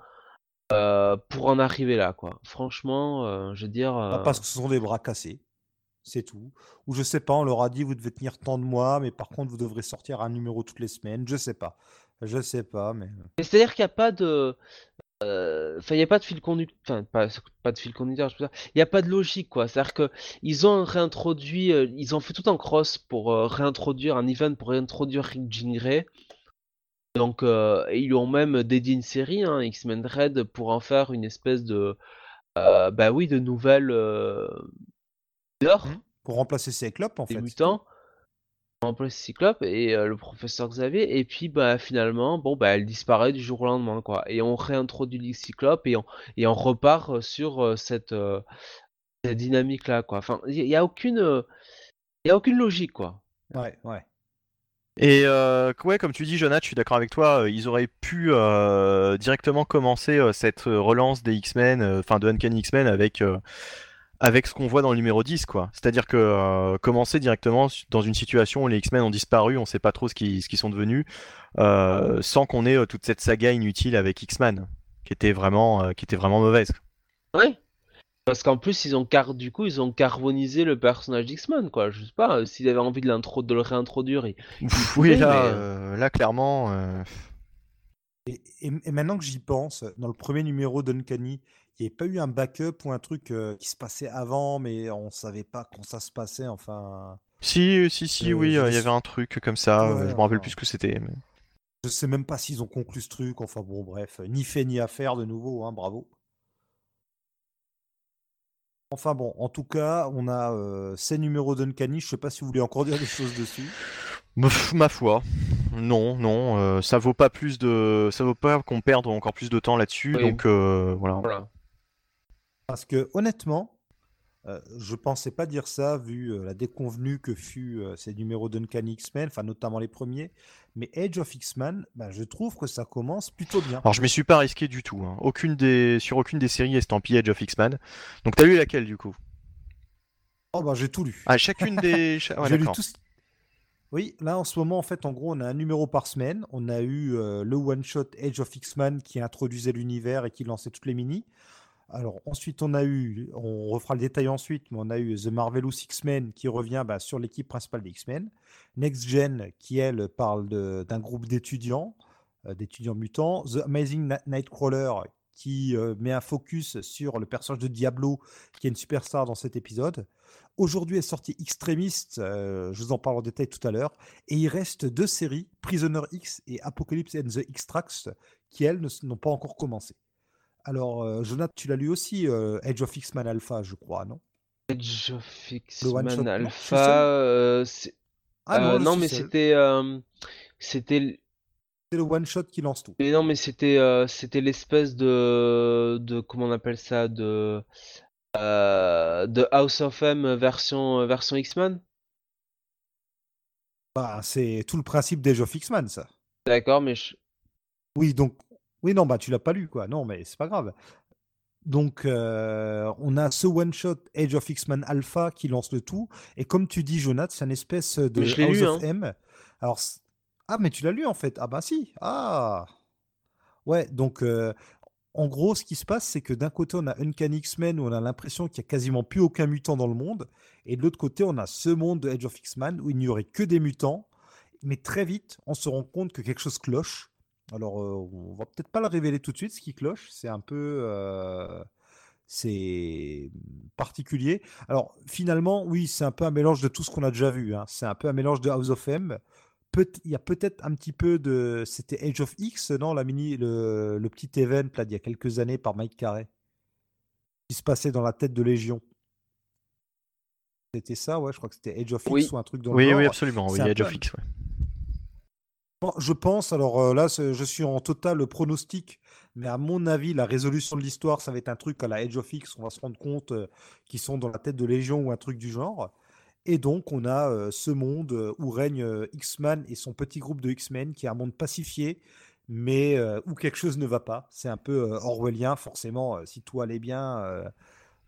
euh, pour en arriver là, quoi. Franchement, euh, je veux dire... Euh, parce que ce sont des bras cassés. C'est tout. Ou je sais pas, on leur a dit, vous devez tenir tant de mois, mais par contre, vous devrez sortir un numéro toutes les semaines. Je sais pas. Je sais pas, mais. Mais C'est-à-dire qu'il n'y a pas de. Enfin, il n'y a pas de fil conducteur. Enfin, pas, pas de fil conducteur, je peux dire. Il n'y a pas de logique, quoi. C'est-à-dire que ils ont réintroduit, ils ont fait tout un cross pour réintroduire un event pour réintroduire Rick Jean Donc, ils lui ont même dédié une série, hein, X-Men Red, pour en faire une espèce de, bah oui, de nouvelle mmh. Pour remplacer Cyclope, en des fait. mutants. Remplacer Cyclope et le professeur Xavier. Et puis bah finalement bon bah elle disparaît du jour au lendemain quoi. Et on réintroduit Cyclope et on et on repart sur cette, cette dynamique là quoi. Enfin il y, a aucune il a aucune logique quoi. Ouais ouais et ouais, comme tu dis, Jonathan, je suis d'accord avec toi. Ils auraient pu directement commencer cette relance des X-Men, enfin de Uncanny X-Men, avec avec ce qu'on voit dans le numéro 10, quoi. C'est-à-dire que euh, commencer directement dans une situation où les X-Men ont disparu, on sait pas trop ce qu'ils sont devenus, euh, sans qu'on ait euh, toute cette saga inutile avec X-Men, qui était vraiment, qui était vraiment mauvaise. Oui. Parce qu'en plus, ils ont car... du coup, ils ont carbonisé le personnage d'X-Men, quoi. Je sais pas, s'ils avaient envie de, de le réintroduire. oui, là, là, clairement. Et, et, maintenant que j'y pense, dans le premier numéro d'Uncanny, il n'y avait pas eu un backup ou un truc qui se passait avant, mais on savait pas quand ça se passait, enfin. Si, si, si, oui, il y avait un truc comme ça. je me rappelle plus ce que c'était. Mais... Je sais même pas s'ils ont conclu ce truc. Enfin bon, bref, ni fait ni à faire de nouveau, hein, bravo. Enfin bon, en tout cas, on a ces numéros d'Uncanny. Je sais pas si vous voulez encore dire des choses dessus. Ma foi, non, non, ça vaut pas plus de, ça vaut pas qu'on perde encore plus de temps là-dessus, donc voilà. Parce que honnêtement, euh, je pensais pas dire ça vu euh, la déconvenue que fut euh, ces numéros d'Uncanny X-Men, enfin notamment les premiers. Mais Age of X-Men, bah, je trouve que ça commence plutôt bien. Alors je m'y suis pas risqué du tout. Hein. Aucune des... Sur aucune des séries estampillées Age of X-Men. Donc t'as lu laquelle du coup? Oh bah j'ai tout lu. Ah chacune des. j'ai lu tous. Oui, là en ce moment en fait en gros on a un numéro par semaine. On a eu le one shot Age of X-Men qui introduisait l'univers et qui lançait toutes les mini. Alors ensuite, on a eu, on refera le détail ensuite, mais on a eu The Marvelous X-Men qui revient bah, sur l'équipe principale des X-Men. Next Gen qui, elle, parle d'un groupe d'étudiants, euh, d'étudiants mutants. The Amazing Nightcrawler qui euh, met un focus sur le personnage de Diablo, qui est une superstar dans cet épisode. Aujourd'hui est sorti Extremist, euh, je vous en parle en détail tout à l'heure. Et il reste deux séries, Prisoner X et Apocalypse and the Extracts, qui, elles, n'ont pas encore commencé. Alors, euh, Jonathan, tu l'as lu aussi, euh, Age of X-Men Alpha, je crois, non? Age of X-Men Alpha, euh, ah non, mais c'était c'était c'est le one shot qui lance tout. Mais non, mais c'était c'était l'espèce de de comment on appelle ça de de House of M version version X-Men? Bah, c'est tout le principe d'Age of X-Men, ça. D'accord, mais je... Oui, donc oui, non, bah tu l'as pas lu, quoi. Non, mais c'est pas grave. Donc, on a ce one-shot Age of X-Men Alpha qui lance le tout. Et comme tu dis, Jonathan, c'est une espèce de House of hein. M. Alors, ah, mais tu l'as lu en fait. Ah, bah si. Ah. Ouais, donc, en gros, ce qui se passe, c'est que d'un côté, on a Uncanny X-Men où on a l'impression qu'il n'y a quasiment plus aucun mutant dans le monde. Et de l'autre côté, on a ce monde de Age of X-Men où il n'y aurait que des mutants. Mais très vite, on se rend compte que quelque chose cloche alors, on va peut-être pas le révéler tout de suite, ce qui cloche. C'est un peu. c'est particulier. Alors, finalement, oui, c'est un peu un mélange de tout ce qu'on a déjà vu. Hein. C'est un peu un mélange de House of M. il y a peut-être un petit peu de. C'était Age of X, non la mini, le, petit event là, d'il y a quelques années par Mike Carey. Qui se passait dans la tête de Légion. C'était ça, ouais, je crois que c'était Age of X ou un truc dans oui, le Oui, absolument, oui, Age of X, ouais. Je pense, alors euh, là, je suis en total pronostic, mais à mon avis, la résolution de l'histoire, ça va être un truc à la Edge of X, on va se rendre compte euh, qu'ils sont dans la tête de Légion ou un truc du genre. Et donc, on a euh, ce monde où règne X-Men et son petit groupe de X-Men, qui est un monde pacifié, mais où quelque chose ne va pas. C'est un peu orwellien, forcément, si tout allait bien,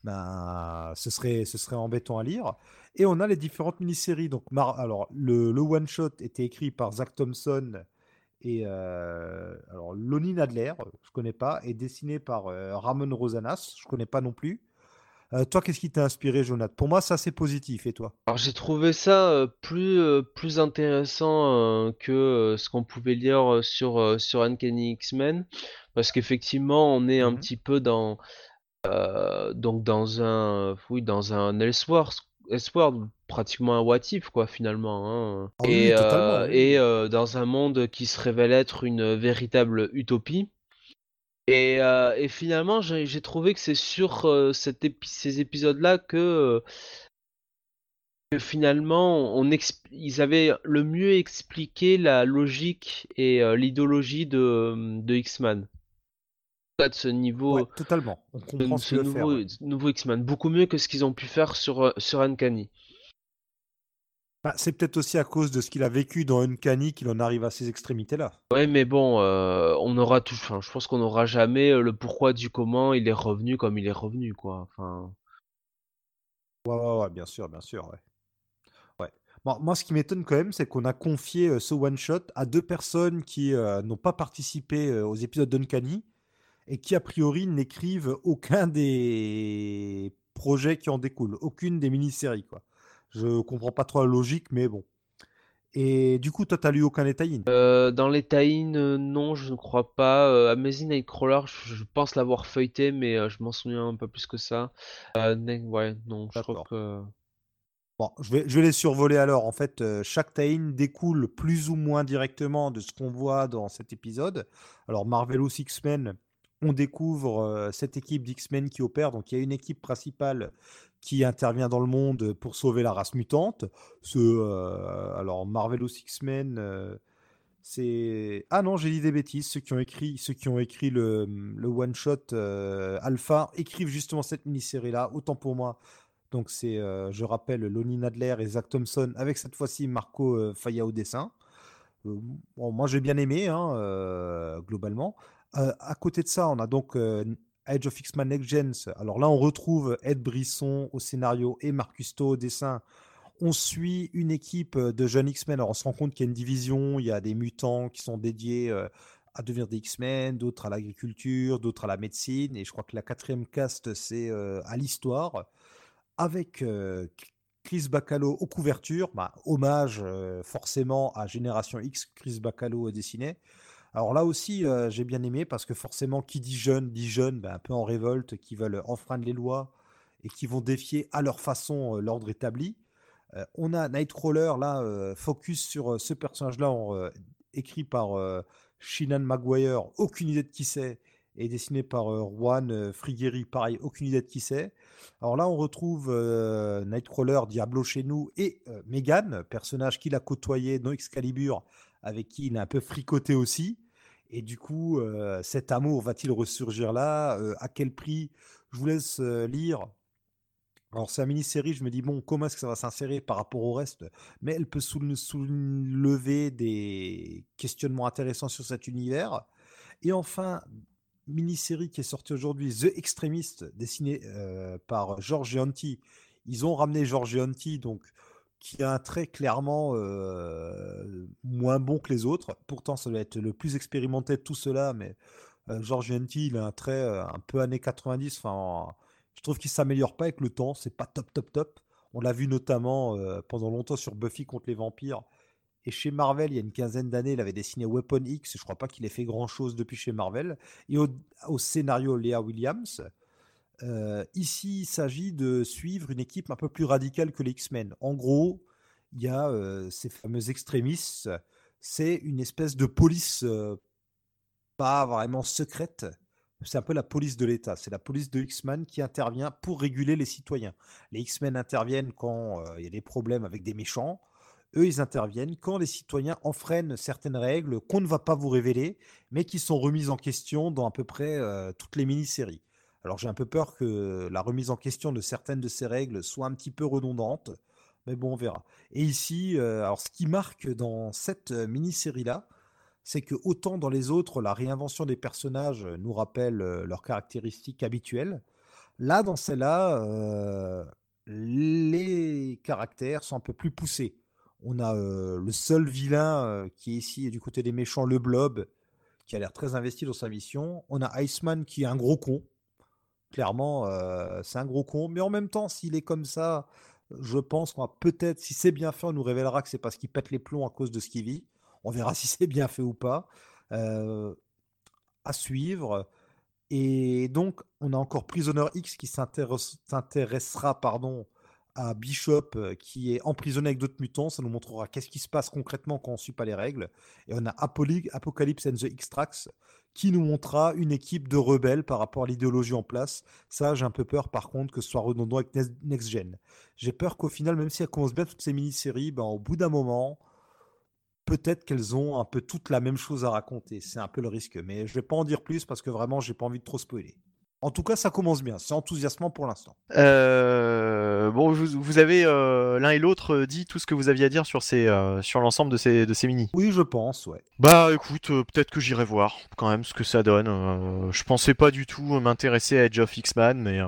ben, ce, serait, ce serait embêtant à lire. Et on a les différentes mini-séries. Donc, alors, le, one-shot était écrit par Zach Thompson et euh, alors Lonnie Nadler, je connais pas, et dessiné par euh, Ramon Rosanas, je connais pas non plus. Euh, toi, qu'est-ce qui t'a inspiré, Jonathan? Pour moi, ça c'est positif. Et toi? Alors j'ai trouvé ça plus, plus intéressant que ce qu'on pouvait lire sur, sur Uncanny X-Men, parce qu'effectivement on est un Mhm. petit peu dans, donc dans un, oui, dans un Elseworld, Elseworld, pratiquement un What If, quoi finalement. hein. Ah Et, oui, et oui. dans un monde qui se révèle être une véritable utopie. Et, euh, et finalement, j'ai trouvé que c'est sur euh, cet épi- ces épisodes-là que, euh, que finalement, on ils avaient le mieux expliqué la logique et euh, l'idéologie de, de X-Men. De ce Ouais, niveau, totalement. On comprend de ce nouveau, ouais. nouveau X-Men, beaucoup mieux que ce qu'ils ont pu faire sur, euh, sur Uncanny. Bah, c'est peut-être aussi à cause de ce qu'il a vécu dans Uncanny qu'il en arrive à ces extrémités-là. Ouais, mais bon, euh, on aura tout, enfin, je pense qu'on n'aura jamais euh, le pourquoi du comment il est revenu comme il est revenu, quoi. Enfin, Ouais, ouais, ouais, bien sûr, bien sûr. Ouais. Ouais. Bon, moi, ce qui m'étonne quand même, c'est qu'on a confié euh, ce one-shot à deux personnes qui euh, n'ont pas participé aux épisodes d'Uncanny et qui, a priori, n'écrivent aucun des projets qui en découlent, aucune des mini-séries, quoi. Je comprends pas trop la logique, mais bon. Et du coup, toi, t'as lu aucun des tie Euh, dans les tie non, je ne crois pas. Euh, Amazing Nightcrawler, je, je pense l'avoir feuilleté, mais euh, je m'en souviens un peu plus que ça. Euh, ouais, non, je crois que. Bon, je vais, je vais les survoler alors. En fait, euh, chaque tie-in découle plus ou moins directement de ce qu'on voit dans cet épisode. Alors, Marvelous X-Men, on découvre cette équipe d'X-Men qui opère. Donc, il y a une équipe principale qui intervient dans le monde pour sauver la race mutante. Ce, euh, alors, Marvelous X-Men, c'est... Ah non, j'ai dit des bêtises. Ceux qui ont écrit, ceux qui ont écrit le, le one-shot Alpha écrivent justement cette mini-série-là. Autant pour moi. Donc c'est, je rappelle, Lonnie Nadler et Zach Thompson, avec cette fois-ci Marco Faya au dessin. Moi j'ai bien aimé, hein, globalement. Euh, à côté de ça, on a donc euh, Age of X-Men Next Gens. Alors là, on retrouve Ed Brisson au scénario et Marcus Sto au dessin. On suit une équipe de jeunes X-Men. Alors on se rend compte qu'il y a une division, il y a des mutants qui sont dédiés à devenir des X-Men, d'autres à l'agriculture, d'autres à la médecine. Et je crois que la quatrième caste, c'est à l'histoire avec Chris Bacalo aux couvertures, bah, hommage forcément à Génération X, Chris Bacalo dessiné. Alors là aussi, euh, j'ai bien aimé parce que forcément, qui dit jeune, dit jeune, bah, un peu en révolte, qui veulent enfreindre les lois et qui vont défier à leur façon euh, l'ordre établi. Euh, on a Nightcrawler là, focus sur ce personnage-là, écrit par Shinan Maguire, aucune idée de qui c'est, et dessiné par Juan Frigueri, pareil, aucune idée de qui c'est. Alors là, on retrouve Nightcrawler, Diablo chez nous, et Megan, personnage qu'il a côtoyé dans Excalibur, avec qui il a un peu fricoté aussi. Et du coup, euh, cet amour va-t-il ressurgir là? Euh, À quel prix? Je vous laisse euh, lire alors, c'est une mini-série, je me dis, bon, comment est-ce que ça va s'insérer par rapport au reste? Mais elle peut soule- soulever des questionnements intéressants sur cet univers. Et enfin, mini-série qui est sortie aujourd'hui, The Extremist, dessinée par George Gianti. Ils ont ramené George Gianti, donc qui a un trait clairement euh, moins bon que les autres. Pourtant, ça doit être le plus expérimenté de tout cela, mais euh, George Gianti, il a un trait euh, un peu années 90. Enfin, je trouve qu'il s'améliore pas avec le temps. C'est pas top, top, top. On l'a vu notamment pendant longtemps sur Buffy contre les vampires. Et chez Marvel, il y a une quinzaine d'années, il avait dessiné Weapon X. Je crois pas qu'il ait fait grand chose depuis chez Marvel. Et au, au scénario, Léa Williams. Ici, il s'agit de suivre une équipe un peu plus radicale que les X-Men. En gros, il y a ces fameux extrémistes. C'est une espèce de police pas vraiment secrète. C'est un peu la police de l'État. C'est la police de X-Men qui intervient pour réguler les citoyens. Les X-Men interviennent quand il y a des problèmes avec des méchants. Eux, ils interviennent quand les citoyens enfreignent certaines règles qu'on ne va pas vous révéler, mais qui sont remises en question dans à peu près toutes les mini-séries. Alors j'ai un peu peur que la remise en question de certaines de ces règles soit un petit peu redondante, mais bon, on verra. Et ici, euh, alors ce qui marque dans cette euh, mini-série-là, c'est que autant dans les autres, la réinvention des personnages euh, nous rappelle leurs caractéristiques habituelles, là, dans celle-là, les caractères sont un peu plus poussés. On a le seul vilain qui est ici du côté des méchants, le Blob, qui a l'air très investi dans sa mission. On a Iceman qui est un gros con, Clairement, euh, c'est un gros con. Mais en même temps, s'il est comme ça, je pense qu'on peut-être, si c'est bien fait, on nous révélera que c'est parce qu'il pète les plombs à cause de ce qu'il vit. On verra si c'est bien fait ou pas. Euh, à suivre. Et donc, on a encore Prisoner X qui s'intéressera pardon, à Bishop euh, qui est emprisonné avec d'autres mutants. Ça nous montrera qu'est-ce qui se passe concrètement quand on ne suit pas les règles. Et on a Apocalypse and the Extracts qui nous montrera une équipe de rebelles par rapport à l'idéologie en place. Ça, j'ai un peu peur par contre que ce soit redondant avec Next Gen. J'ai peur qu'au final, même si elles commencent bien toutes ces mini-séries, ben, au bout d'un moment, peut-être qu'elles ont un peu toutes la même chose à raconter. C'est un peu le risque. Mais je vais pas en dire plus parce que vraiment, j'ai pas envie de trop spoiler. En tout cas, ça commence bien. C'est enthousiasmant pour l'instant. Euh, bon, vous, avez euh, l'un et l'autre euh, dit tout ce que vous aviez à dire sur, ces, sur l'ensemble de ces, de ces mini. Oui, je pense, ouais. Bah écoute, peut-être que j'irai voir quand même ce que ça donne. je pensais pas du tout m'intéresser à Edge of X-Man, mais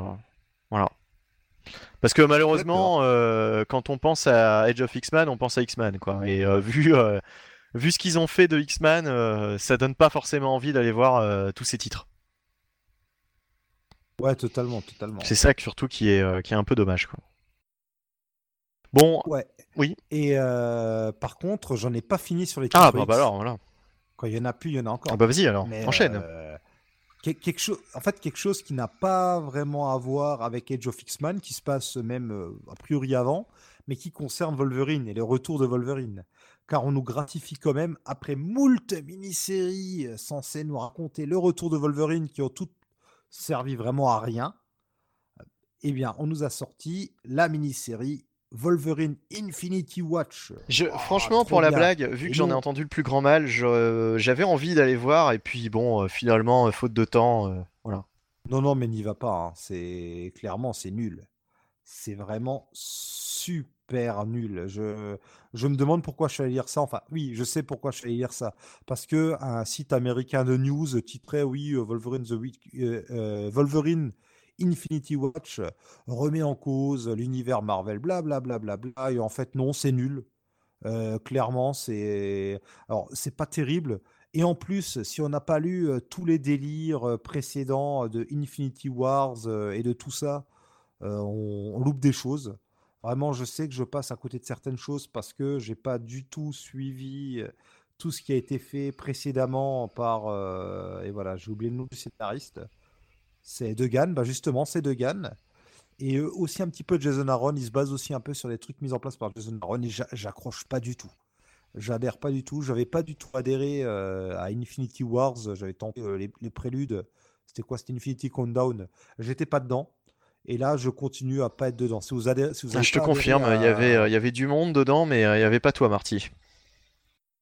voilà. Parce que malheureusement, quand on pense à Edge of X-Man, on pense à X-Man, quoi. Et vu, vu ce qu'ils ont fait de X-Man, ça donne pas forcément envie d'aller voir tous ces titres. Ouais, totalement, totalement. C'est ça surtout qui est, euh, qui est un peu dommage. Quoi. Bon. Ouais. Oui. Et euh, par contre, j'en ai pas fini sur les Ah, bah, bah, alors, voilà. Quand il y en a plus, il y en a encore. Ah bah vas-y alors, enchaîne. Euh, quelque chose, en fait, quelque chose qui n'a pas vraiment à voir avec Age of X-Man, qui se passe même a priori avant, mais qui concerne Wolverine et le retour de Wolverine. Car on nous gratifie quand même, après moult mini-séries censées nous raconter le retour de Wolverine, qui ont toutes servi vraiment à rien, eh bien, on nous a sorti la mini-série Wolverine Infinity Watch. Je, oh, franchement, pour la blague, vu que j'en ai entendu le plus grand mal, j'avais envie d'aller voir, et puis bon, euh, finalement, euh, faute de temps, euh, voilà. Non, non, mais n'y va pas. Hein. C'est clairement, c'est nul. C'est vraiment super nul. Je, me demande pourquoi je allé lire ça. Enfin, oui, je sais pourquoi je allé lire ça. Parce que un site américain de news titrait oui, euh, Wolverine, the euh, euh, Wolverine Infinity Watch remet en cause l'univers Marvel, blablabla. Bla, bla, bla, et en fait, non, c'est nul. clairement, c'est. Alors, c'est pas terrible. Et en plus, si on n'a pas lu tous les délires précédents de Infinity Wars et de tout ça, on, loupe des choses. Vraiment, je sais que je passe à côté de certaines choses parce que j'ai pas du tout suivi tout ce qui a été fait précédemment par. et voilà, j'ai oublié le nom du scénariste. C'est Degan, bah justement, c'est Degan. Et aussi un petit peu Jason Aaron, il se base aussi un peu sur les trucs mis en place par Jason Aaron et j'accroche pas du tout. J'adhère pas du tout. J'avais pas du tout adhéré à Infinity Wars. J'avais tenté les, les, préludes. C'était quoi? C'était Infinity Countdown. J'étais pas dedans. Et là, je continue à pas être dedans. Si vous ah, je te confirme, il, y avait, euh, il y avait du monde dedans, mais euh, il n'y avait pas toi, Marty.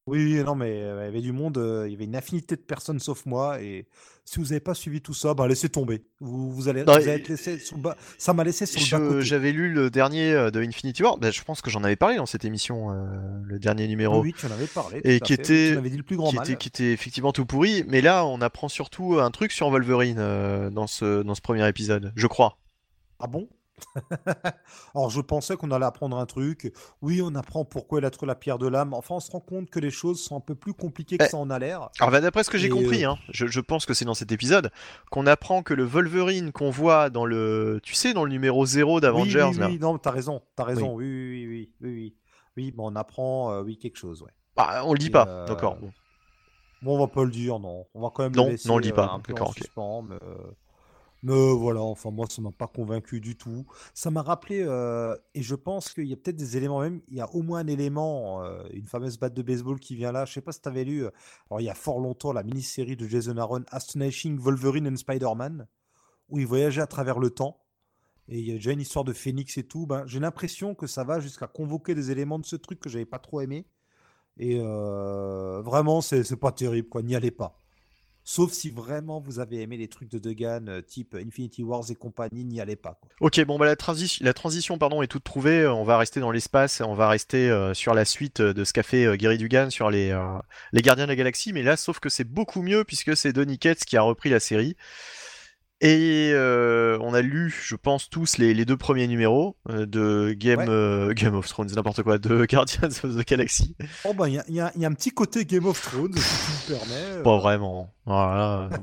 Oui, non, mais euh, il y avait du monde, il y avait une affinité de personnes sauf moi. Et si vous n'avez pas suivi tout ça, bah, laissez tomber. Vous, vous allez, être laissé sur Ça m'a laissé sur le bas J'avais lu le dernier de Infinity War. Bah, je pense que j'en avais parlé dans cette émission, le dernier numéro. Oui, tu en avais parlé. Et qui était, dit le plus grand qui, Était, qui était effectivement tout pourri. Mais là, on apprend surtout un truc sur Wolverine dans, ce, dans ce premier épisode, je crois. Ah bon? Alors je pensais qu'on allait apprendre un truc. Oui, on apprend pourquoi il a trouvé la pierre de l'âme. Enfin, on se rend compte que les choses sont un peu plus compliquées que eh, ça en a l'air. Alors bah, d'après ce que j'ai compris, euh, hein, je, pense que c'est dans cet épisode qu'on apprend que le Wolverine qu'on voit dans le, tu sais, dans le numéro 0 d'Avengers. Oui, oui, non, t'as raison, t'as raison. Oui, oui, oui, oui, oui, oui. on apprend, euh, oui, quelque chose, ouais. Bah, on le dit pas, euh, d'accord. Bon. on va pas le dire, non. On va quand même non, le laisser, non, on le dit pas. un peu en suspens, mais, mais voilà, enfin moi ça m'a pas convaincu du tout. Ça m'a rappelé, euh, et je pense qu'il y a peut-être des éléments même, il y a au moins un élément, euh, une fameuse batte de baseball qui vient là. Je sais pas si tu avais lu, euh, alors il y a fort longtemps, la mini-série de Jason Aaron, Astonishing Wolverine and Spider-Man, où il voyageait à travers le temps. Et il y a déjà une histoire de phénix et tout. Ben, j'ai l'impression que ça va jusqu'à convoquer des éléments de ce truc que j'avais pas trop aimé. Et vraiment, c'est pas terrible, quoi. N'y allez pas. Sauf si vraiment vous avez aimé les trucs de Degan, euh, type Infinity Wars et compagnie, n'y allez pas. Ok, bon, bah, la, la transition pardon, est toute trouvée. On va rester dans l'espace, on va rester euh, sur la suite de ce qu'a fait euh, Gary Dugan sur les, les Gardiens de la Galaxie. Mais là, sauf que c'est beaucoup mieux puisque c'est Donny Cates qui a repris la série. Et euh, on a lu, je pense tous, les, deux premiers numéros euh, de Game, euh, Game of Thrones, n'importe quoi, de Guardians of the Galaxy. Oh bah, il y, a, un petit côté Game of Thrones, si tu me permets. Pas vraiment. Voilà.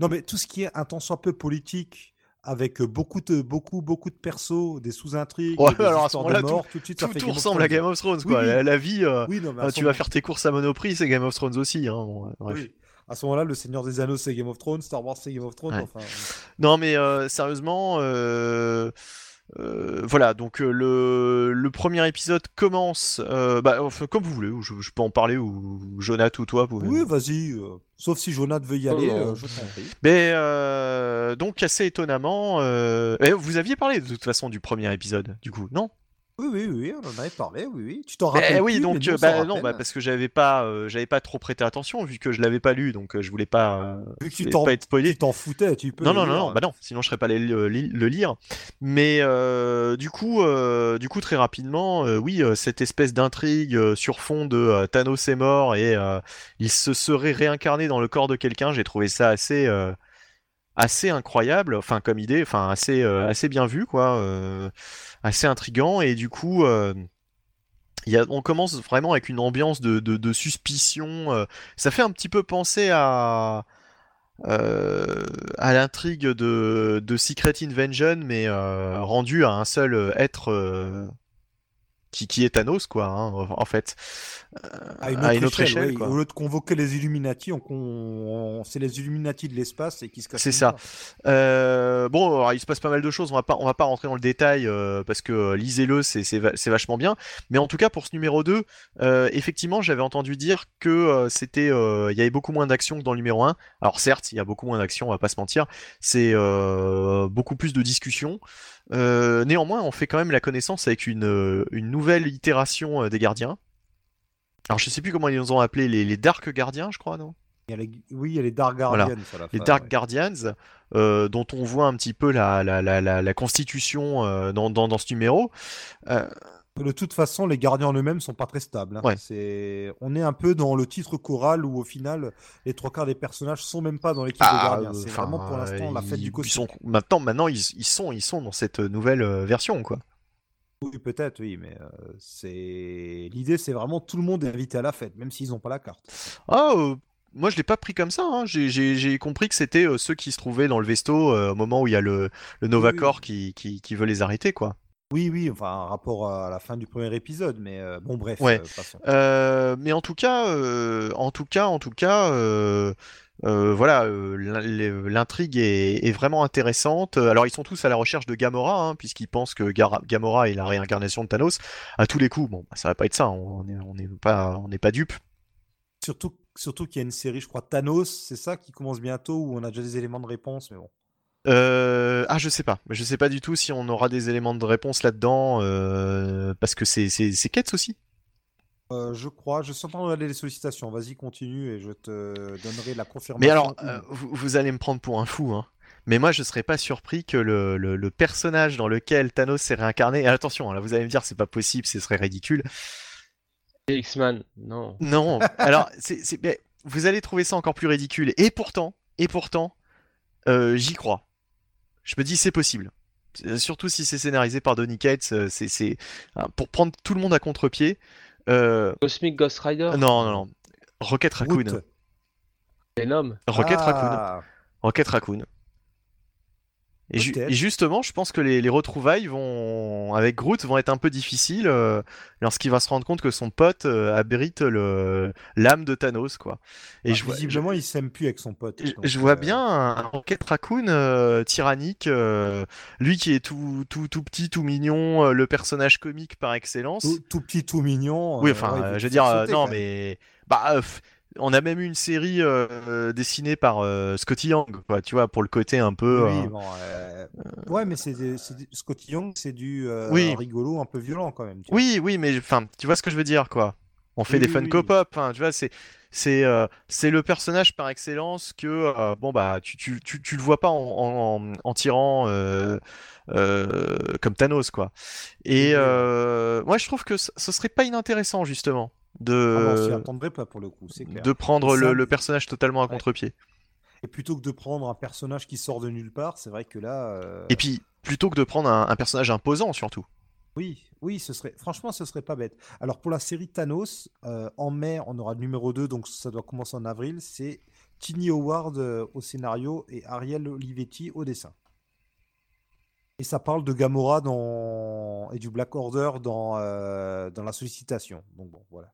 Non, mais tout ce qui est un tant soit peu politique, avec beaucoup de, beaucoup, beaucoup de persos, des sous-intrigues, Ouais, des alors à ce de mort, tout, de suite, ça Tout, fait tout Game of ressemble à. Game of Thrones, quoi. oui. La, la vie, euh, Oui, non, tu vas moment- faire tes courses à Monoprix, c'est Game of Thrones aussi. Hein, bon, bref. À ce moment-là, Le Seigneur des Anneaux, c'est Game of Thrones, Star Wars, c'est Game of Thrones. Ouais. Enfin, Non, mais euh, sérieusement, euh, euh, voilà. Donc euh, le, le premier épisode commence, euh, bah, enfin, comme vous voulez. ou Je, je peux en parler ou Jonathan ou toi. Pouvez... oui, vas-y. euh, sauf si Jonathan veut y aller, euh, je prie. Mais euh, donc assez étonnamment, euh, eh, vous aviez parlé de toute façon du premier épisode, du coup, non? Oui, oui, oui, on en avait parlé, oui, oui. Tu t'en Eh rappelles oui, plus, donc mais nous, on euh, bah, non, bah, parce que j'avais pas, euh, j'avais pas trop prêté attention vu que je l'avais pas lu, donc euh, je voulais pas, euh, Vu que tu t'en pas être spoilé. tu t'en foutais, tu peux. Non, non, non, bah non, sinon je serais pas allé le, li- le lire. Mais du coup, du coup, très rapidement, oui, cette espèce d'intrigue sur fond de Thanos est mort et il se serait réincarné dans le corps de quelqu'un, j'ai trouvé ça assez, assez incroyable, enfin comme idée, enfin assez, euh, assez bien vu, quoi, euh, assez intrigant. Et du coup, euh, on commence vraiment avec une ambiance de, suspicion. euh, ça fait un petit peu penser à euh, à l'intrigue de, de Secret Invasion, mais euh, rendu à un seul être qui, qui est Thanos, quoi, hein, en fait. Euh, À une à autre, échelle, oui. quoi. Au lieu de convoquer les Illuminati, on, on- c'est les Illuminati de l'espace et qui se. C'est ça. Euh, bon, alors, il se passe pas mal de choses. On va pas, on va pas rentrer dans le détail euh, parce que lisez-le, c'est c'est va- c'est vachement bien. Mais en tout cas, pour ce numéro 2, euh, effectivement, j'avais entendu dire que c'était, il y avait beaucoup moins d'action que dans le numéro 1. Alors certes, il y a beaucoup moins d'action, on va pas se mentir. C'est beaucoup plus de discussion. Euh, néanmoins, on fait quand même la connaissance avec une, euh, une nouvelle itération euh, des gardiens. Alors je sais plus comment ils nous ont appelé les, les Dark Gardiens, je crois, non? Il y a les- Oui, il y a les Dark Voilà. Guardians. à la les fin, Dark ouais. Guardians, euh, dont on voit un petit peu la, la, la, la, la constitution euh, dans, dans, dans ce numéro. Euh, De toute façon, les gardiens en eux-mêmes sont pas très stables. hein. Ouais. C'est... On est un peu dans le titre choral où au final, les trois quarts des personnages sont même pas dans l'équipe de ah, gardiens. C'est vraiment pour l'instant la fête ils- du sont, maintenant, maintenant ils, ils, sont, ils sont dans cette nouvelle euh, version, quoi. Oui, peut-être, oui, mais euh, c'est l'idée, c'est vraiment tout le monde est invité à la fête, même s'ils n'ont pas la carte. Ah, euh, moi je l'ai pas pris comme ça. Hein. J'ai- J'ai j'ai compris que c'était euh, ceux qui se trouvaient dans le Vesto euh, au moment où il y a le, le Nova Oui, oui. Corps qui, qui, qui veut les arrêter, quoi. Oui, oui, enfin, un rapport à la fin du premier épisode, mais euh, bon, bref. Ouais. euh. Euh, mais en tout cas, euh, en tout cas, en tout cas, euh, euh, voilà, euh, l'intrigue est, est vraiment intéressante. Alors ils sont tous à la recherche de Gamora, hein, puisqu'ils pensent que Gamora est la réincarnation de Thanos. À tous les coups, bon, bah, ça va pas être ça. On n'est on est pas, on n'est pas dupe. Surtout, surtout qu'il y a une série, je crois, Thanos, c'est ça qui commence bientôt, où on a déjà des éléments de réponse, mais bon. Euh, ah, je sais pas. Je sais pas du tout si on aura des éléments de réponse là-dedans, euh, parce que c'est c'est c'est Ketz aussi. Euh, je crois, je suis en train de regarder les sollicitations. Vas-y, continue et je te donnerai la confirmation. Mais alors, euh, vous, vous allez me prendre pour un fou, hein. Mais moi, je serais pas surpris que le, le, le personnage dans lequel Thanos s'est réincarné. Et attention, hein, là, vous allez me dire, c'est pas possible, ce serait ridicule. X-Man, non. Non. Alors, c'est, c'est- mais vous allez trouver ça encore plus ridicule. Et pourtant, et pourtant, euh, j'y crois. Je me dis, c'est possible. Euh, Surtout si c'est scénarisé par Donny Cates, euh, c'est, c'est hein, pour prendre tout le monde à contre-pied. Euh, Cosmic Ghost Rider non, non, non. Rocket Raccoon. Venom Rocket Raccoon. Ah, Rocket Raccoon. Et, ju- Peut-être. et justement, je pense que les, les retrouvailles vont, avec Groot vont être un peu difficiles euh, lorsqu'il va se rendre compte que son pote euh, abrite le l'âme de Thanos, quoi. Et bah, je, vois- visiblement, il s'aime plus avec son pote. je, je vois euh, bien un, un Rocket Raccoon euh, tyrannique, euh, lui qui est tout, tout, tout petit, tout mignon, le personnage comique par excellence. Tout, tout petit, tout mignon. Oui, enfin, ouais, je veux dire, non, mais bah, on a même eu une série euh, euh, dessinée par euh, Scotty Young, quoi, tu vois, pour le côté un peu. Oui, bon, ouais, mais c'est Scotty Young, c'est du Oui. rigolo, un peu violent quand même. tu vois. Oui, oui, mais enfin, tu vois ce que je veux dire, quoi. On fait Oui, des Funko. Pop, hein, tu vois, c'est c'est euh, c'est le personnage par excellence que euh, bon bah tu, tu, tu, tu le vois pas en, en, en tirant euh, comme Thanos quoi. Et moi je trouve que ce ce serait pas inintéressant justement Ah non, de attendrait pas pour le coup, c'est clair. de prendre le, personnage totalement à contre-pied. Et plutôt que de prendre un personnage qui sort de nulle part, c'est vrai que là. euh, Et puis plutôt que de prendre un, un personnage imposant surtout. Oui, oui, ce serait. Franchement, ce serait pas bête. Alors pour la série Thanos, euh, en mai, on aura le numéro 2, donc ça doit commencer en avril. C'est Tini Howard euh, au scénario et Ariel Olivetti au dessin. Et ça parle de Gamora dans... et du Black Order dans, dans la sollicitation. Donc bon, voilà.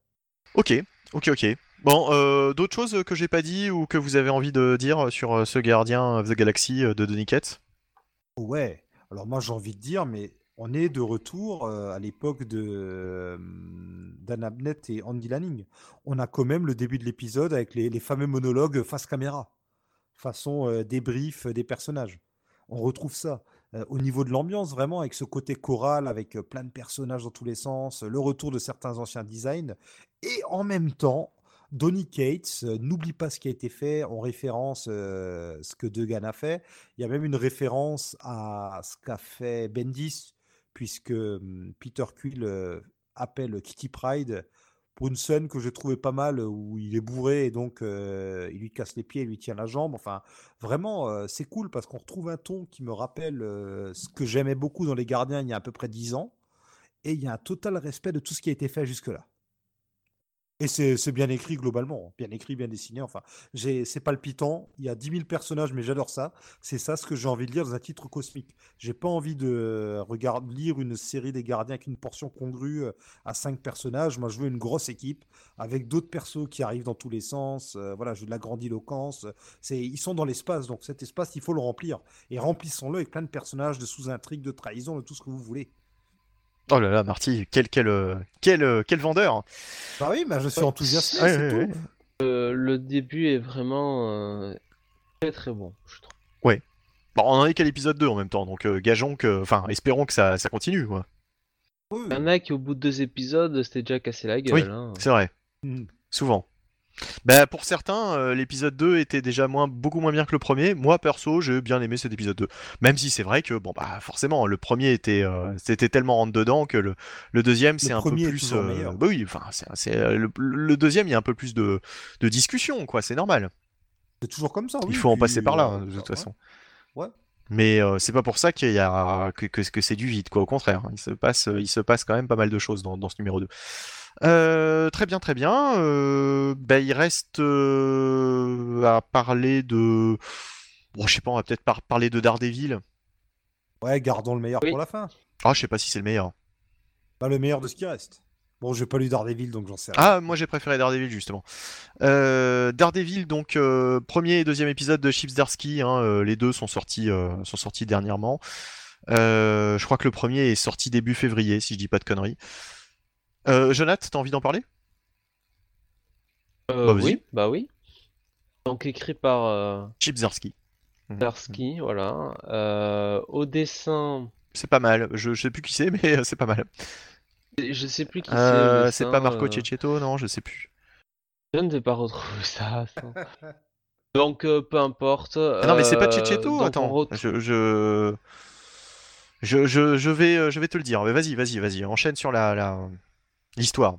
Ok, ok, ok. Bon, euh, d'autres choses que j'ai pas dit ou que vous avez envie de dire sur euh, ce gardien of the Galaxy euh, de Donny Ouais, alors moi j'ai envie de dire, mais on est de retour à l'époque de Dan Abnett et Andy Lanning. On a quand même le début de l'épisode avec les, fameux monologues face caméra, façon débrief des personnages. On retrouve ça. Au niveau de l'ambiance, vraiment, avec ce côté choral, avec plein de personnages dans tous les sens, le retour de certains anciens designs, et en même temps, Donny Cates, euh, n'oublie pas ce qui a été fait, en référence euh, ce que Degan a fait. Il y a même une référence à ce qu'a fait Bendis, puisque hum, Peter Quill euh, appelle Kitty Pride pour une scène que j'ai trouvée pas mal, où il est bourré et donc il lui casse les pieds, il lui tient la jambe. Enfin, vraiment, c'est cool parce qu'on retrouve un ton qui me rappelle ce que j'aimais beaucoup dans Les Gardiens il y a à peu près 10 ans. Et il y a un total respect de tout ce qui a été fait jusque-là. Et c'est bien écrit globalement, bien écrit, bien dessiné. Enfin, c'est palpitant. Il y a 10 000 personnages, mais j'adore ça. C'est ça ce que j'ai envie de lire dans un titre cosmique. J'ai pas envie de regarder, lire une série des gardiens avec une portion congrue euh, à 5 personnages. Moi, je veux une grosse équipe avec d'autres persos qui arrivent dans tous les sens. Euh, voilà, je veux de la grandiloquence. Ils sont dans l'espace, donc cet espace, il faut le remplir. Et remplissons-le avec plein de personnages, de sous-intrigues, de trahison, de tout ce que vous voulez. Oh là là, Marty, quel, quel, euh, quel, euh, quel vendeur Bah oui, bah je suis enthousiaste. Ouais, c'est ouais, tout. ouais. Euh, le début est vraiment euh, très très bon, je trouve. Bon, on en est qu'à l'épisode 2 en même temps, donc euh, gageons que. Enfin, espérons que ça, ça continue, quoi. Il y en a qui, au bout de deux épisodes, c'était déjà cassé la gueule. Oui. hein. C'est vrai, Mhm. souvent. Bah, pour certains, euh, l'épisode 2 était déjà moins, beaucoup moins bien que le premier. Moi, perso, j'ai bien aimé cet épisode 2. Même si c'est vrai que, bon, bah, forcément, le premier était, euh, c'était tellement rentre dedans que le, le deuxième, c'est un peu plus. meilleur. bah oui, enfin, c'est, euh, le, le deuxième, il y a un peu plus de, de discussion, quoi, c'est normal. C'est toujours comme ça. Il faut en passer par là, euh, hein, de toute ouais. façon. Ouais. Mais euh, c'est pas pour ça qu'il y a que, que, que c'est du vide, quoi. Au contraire, il se passe, il se passe quand même pas mal de choses dans, dans ce numéro 2. Euh, très bien, très bien. Euh, bah, il reste euh, à parler de. Bon, je sais pas, on va peut-être par- parler de Daredevil. Ouais, gardons le meilleur Oui. pour la fin. Ah, je sais pas si c'est le meilleur. Bah, le meilleur de ce qui reste. Bon, j'ai pas lu Daredevil, donc j'en sais rien. Ah, moi j'ai préféré Daredevil justement. Euh, Daredevil, donc euh, premier et deuxième épisode de Chips Darsky, hein, euh, les deux sont sortis, euh, sont sortis dernièrement. Euh, je crois que le premier est sorti début février, si je dis pas de conneries. Euh, Jonath, t'as envie d'en parler? Euh, Bah, oui, bah oui. Donc écrit par euh, Chips Darsky. Darsky, voilà. Euh, au dessin, C'est pas mal. Je, je sais plus qui c'est, mais euh, c'est pas mal. je sais plus qui c'est. Euh, c'est pas Marco euh, Cecchetto, non, je sais plus. Je ne vais pas retrouver ça. attends. Donc euh, peu importe. Ah non, mais c'est pas euh, Cecchetto. donc, on Attends, retrouve- je, je, je, je, vais, euh, je vais te le dire. Vas-y, vas-y, vas-y. Enchaîne sur la, la... l'histoire.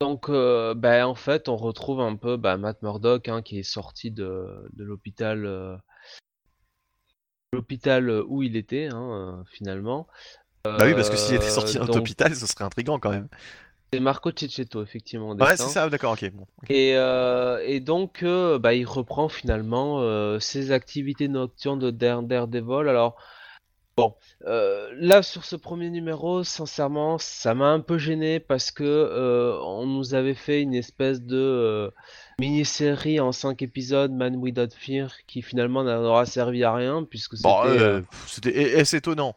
Donc, euh, ben, en fait, on retrouve un peu bah, Matt Murdock hein, qui est sorti de, de l'hôpital euh, l'hôpital où il était, hein, euh, finalement. Bah oui, parce que s'il était Euh, sorti d'un donc, hôpital, ce serait intriguant quand même. C'est Marco Cecchetto, effectivement. Ouais, c'est ça, d'accord, ok. Bon. Et, euh, et donc, euh, bah, il reprend finalement euh, ses activités nocturnes de Dare- Daredevil. Alors, bon, euh, là sur ce premier numéro, sincèrement, ça m'a un peu gêné parce que euh, on nous avait fait une espèce de euh, mini-série en 5 épisodes, Man Without Fear, qui finalement n'aura servi à rien puisque c'était. Bon, c'est étonnant.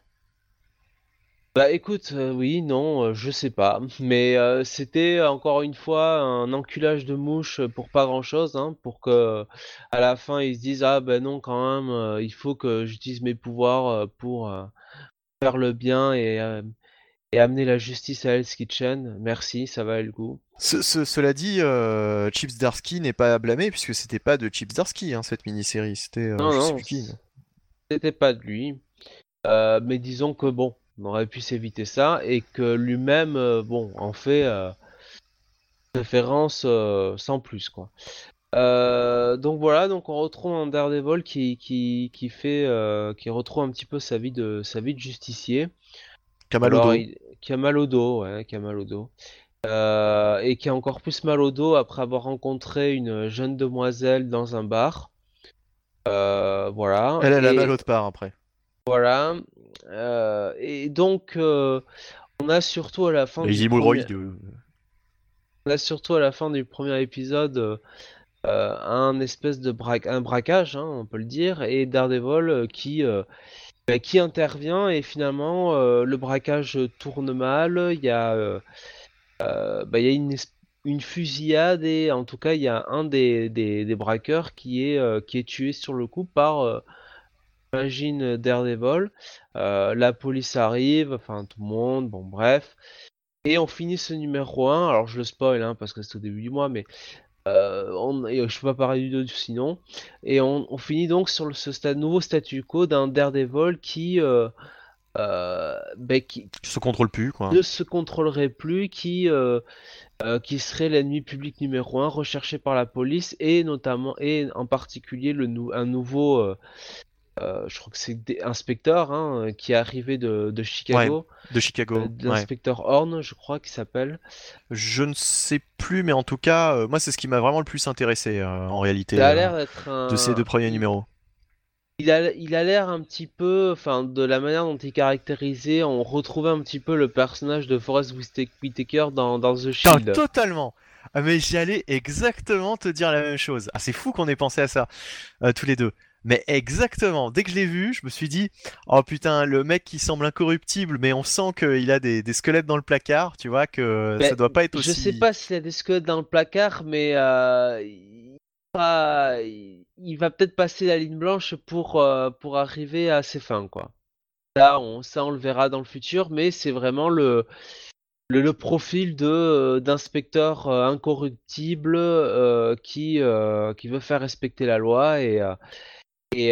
Bah écoute, euh, oui, non, euh, je sais pas, mais euh, c'était encore une fois un enculage de mouche pour pas grand-chose, hein, pour que à la fin ils se disent ah ben non quand même, il faut que j'utilise mes pouvoirs pour faire le bien et, et amener la justice à Hell's Kitchen. Merci, ça valait le coup. Ce- ce- cela dit, Chips Darsky n'est pas à blâmer puisque c'était pas de Chips Darsky hein, cette mini-série, c'était Non, non. C'était pas de lui, mais disons que bon, on aurait pu s'éviter ça et que lui-même, euh, bon, en fait euh, référence euh, sans plus quoi. Euh, donc voilà, donc on retrouve un Daredevil qui, qui, qui fait, euh, qui retrouve un petit peu sa vie de, sa vie de justicier. A a au dos, ouais, a au dos. et qui a encore plus mal au dos après avoir rencontré une jeune demoiselle dans un bar. voilà. Elle, a la mal autre part après. Voilà. Et donc, on a surtout à la fin. du On a surtout à la fin du premier épisode euh, un espèce de un braquage, hein, on peut le dire, et Daredevil euh, qui, euh, bah, qui intervient et finalement le braquage tourne mal. Il y a, bah, il y a une, une, fusillade et en tout cas il y a un des, des, braqueurs qui est, qui est tué sur le coup par imagine Daredevil. la police arrive, enfin tout le monde, bon bref. Et on finit ce numéro 1, alors je le spoil hein, parce que c'est au début du mois, mais euh, on, je ne peux pas parler du sinon. Et on, finit donc sur ce nouveau statu quo d'un Daredevil qui, euh, euh, ben, qui se contrôle plus, quoi. ne se contrôlerait plus, qui, qui serait l'ennemi public numéro un, recherché par la police et notamment et en particulier le un nouveau euh, je crois que c'est inspecteur hein, qui est arrivé de, Chicago. de Chicago. Euh, l'inspecteur Horn, je crois qu'il s'appelle. Je ne sais plus, mais en tout cas, euh, moi, c'est ce qui m'a vraiment le plus intéressé en réalité. de ces deux premiers numéros. Il a, il a l'air un petit peu, enfin, de la manière dont il est caractérisé, on retrouvait un petit peu le personnage de Forrest Whitaker dans, dans The Shield. totalement. Ah, mais j'allais exactement te dire la même chose. Ah, c'est fou qu'on ait pensé à ça, tous les deux. Mais exactement, dès que je l'ai vu, je me suis dit, oh putain, le mec qui semble incorruptible, mais on sent qu'il a des, squelettes dans le placard, tu vois, que ça doit pas être aussi... Je sais pas s'il a des squelettes dans le placard, mais euh, il, va, peut-être passer la ligne blanche pour, euh, pour arriver à ses fins, quoi. Là, on, ça, on le verra dans le futur, mais c'est vraiment le, le, profil de euh, d'inspecteur incorruptible qui, qui veut faire respecter la loi et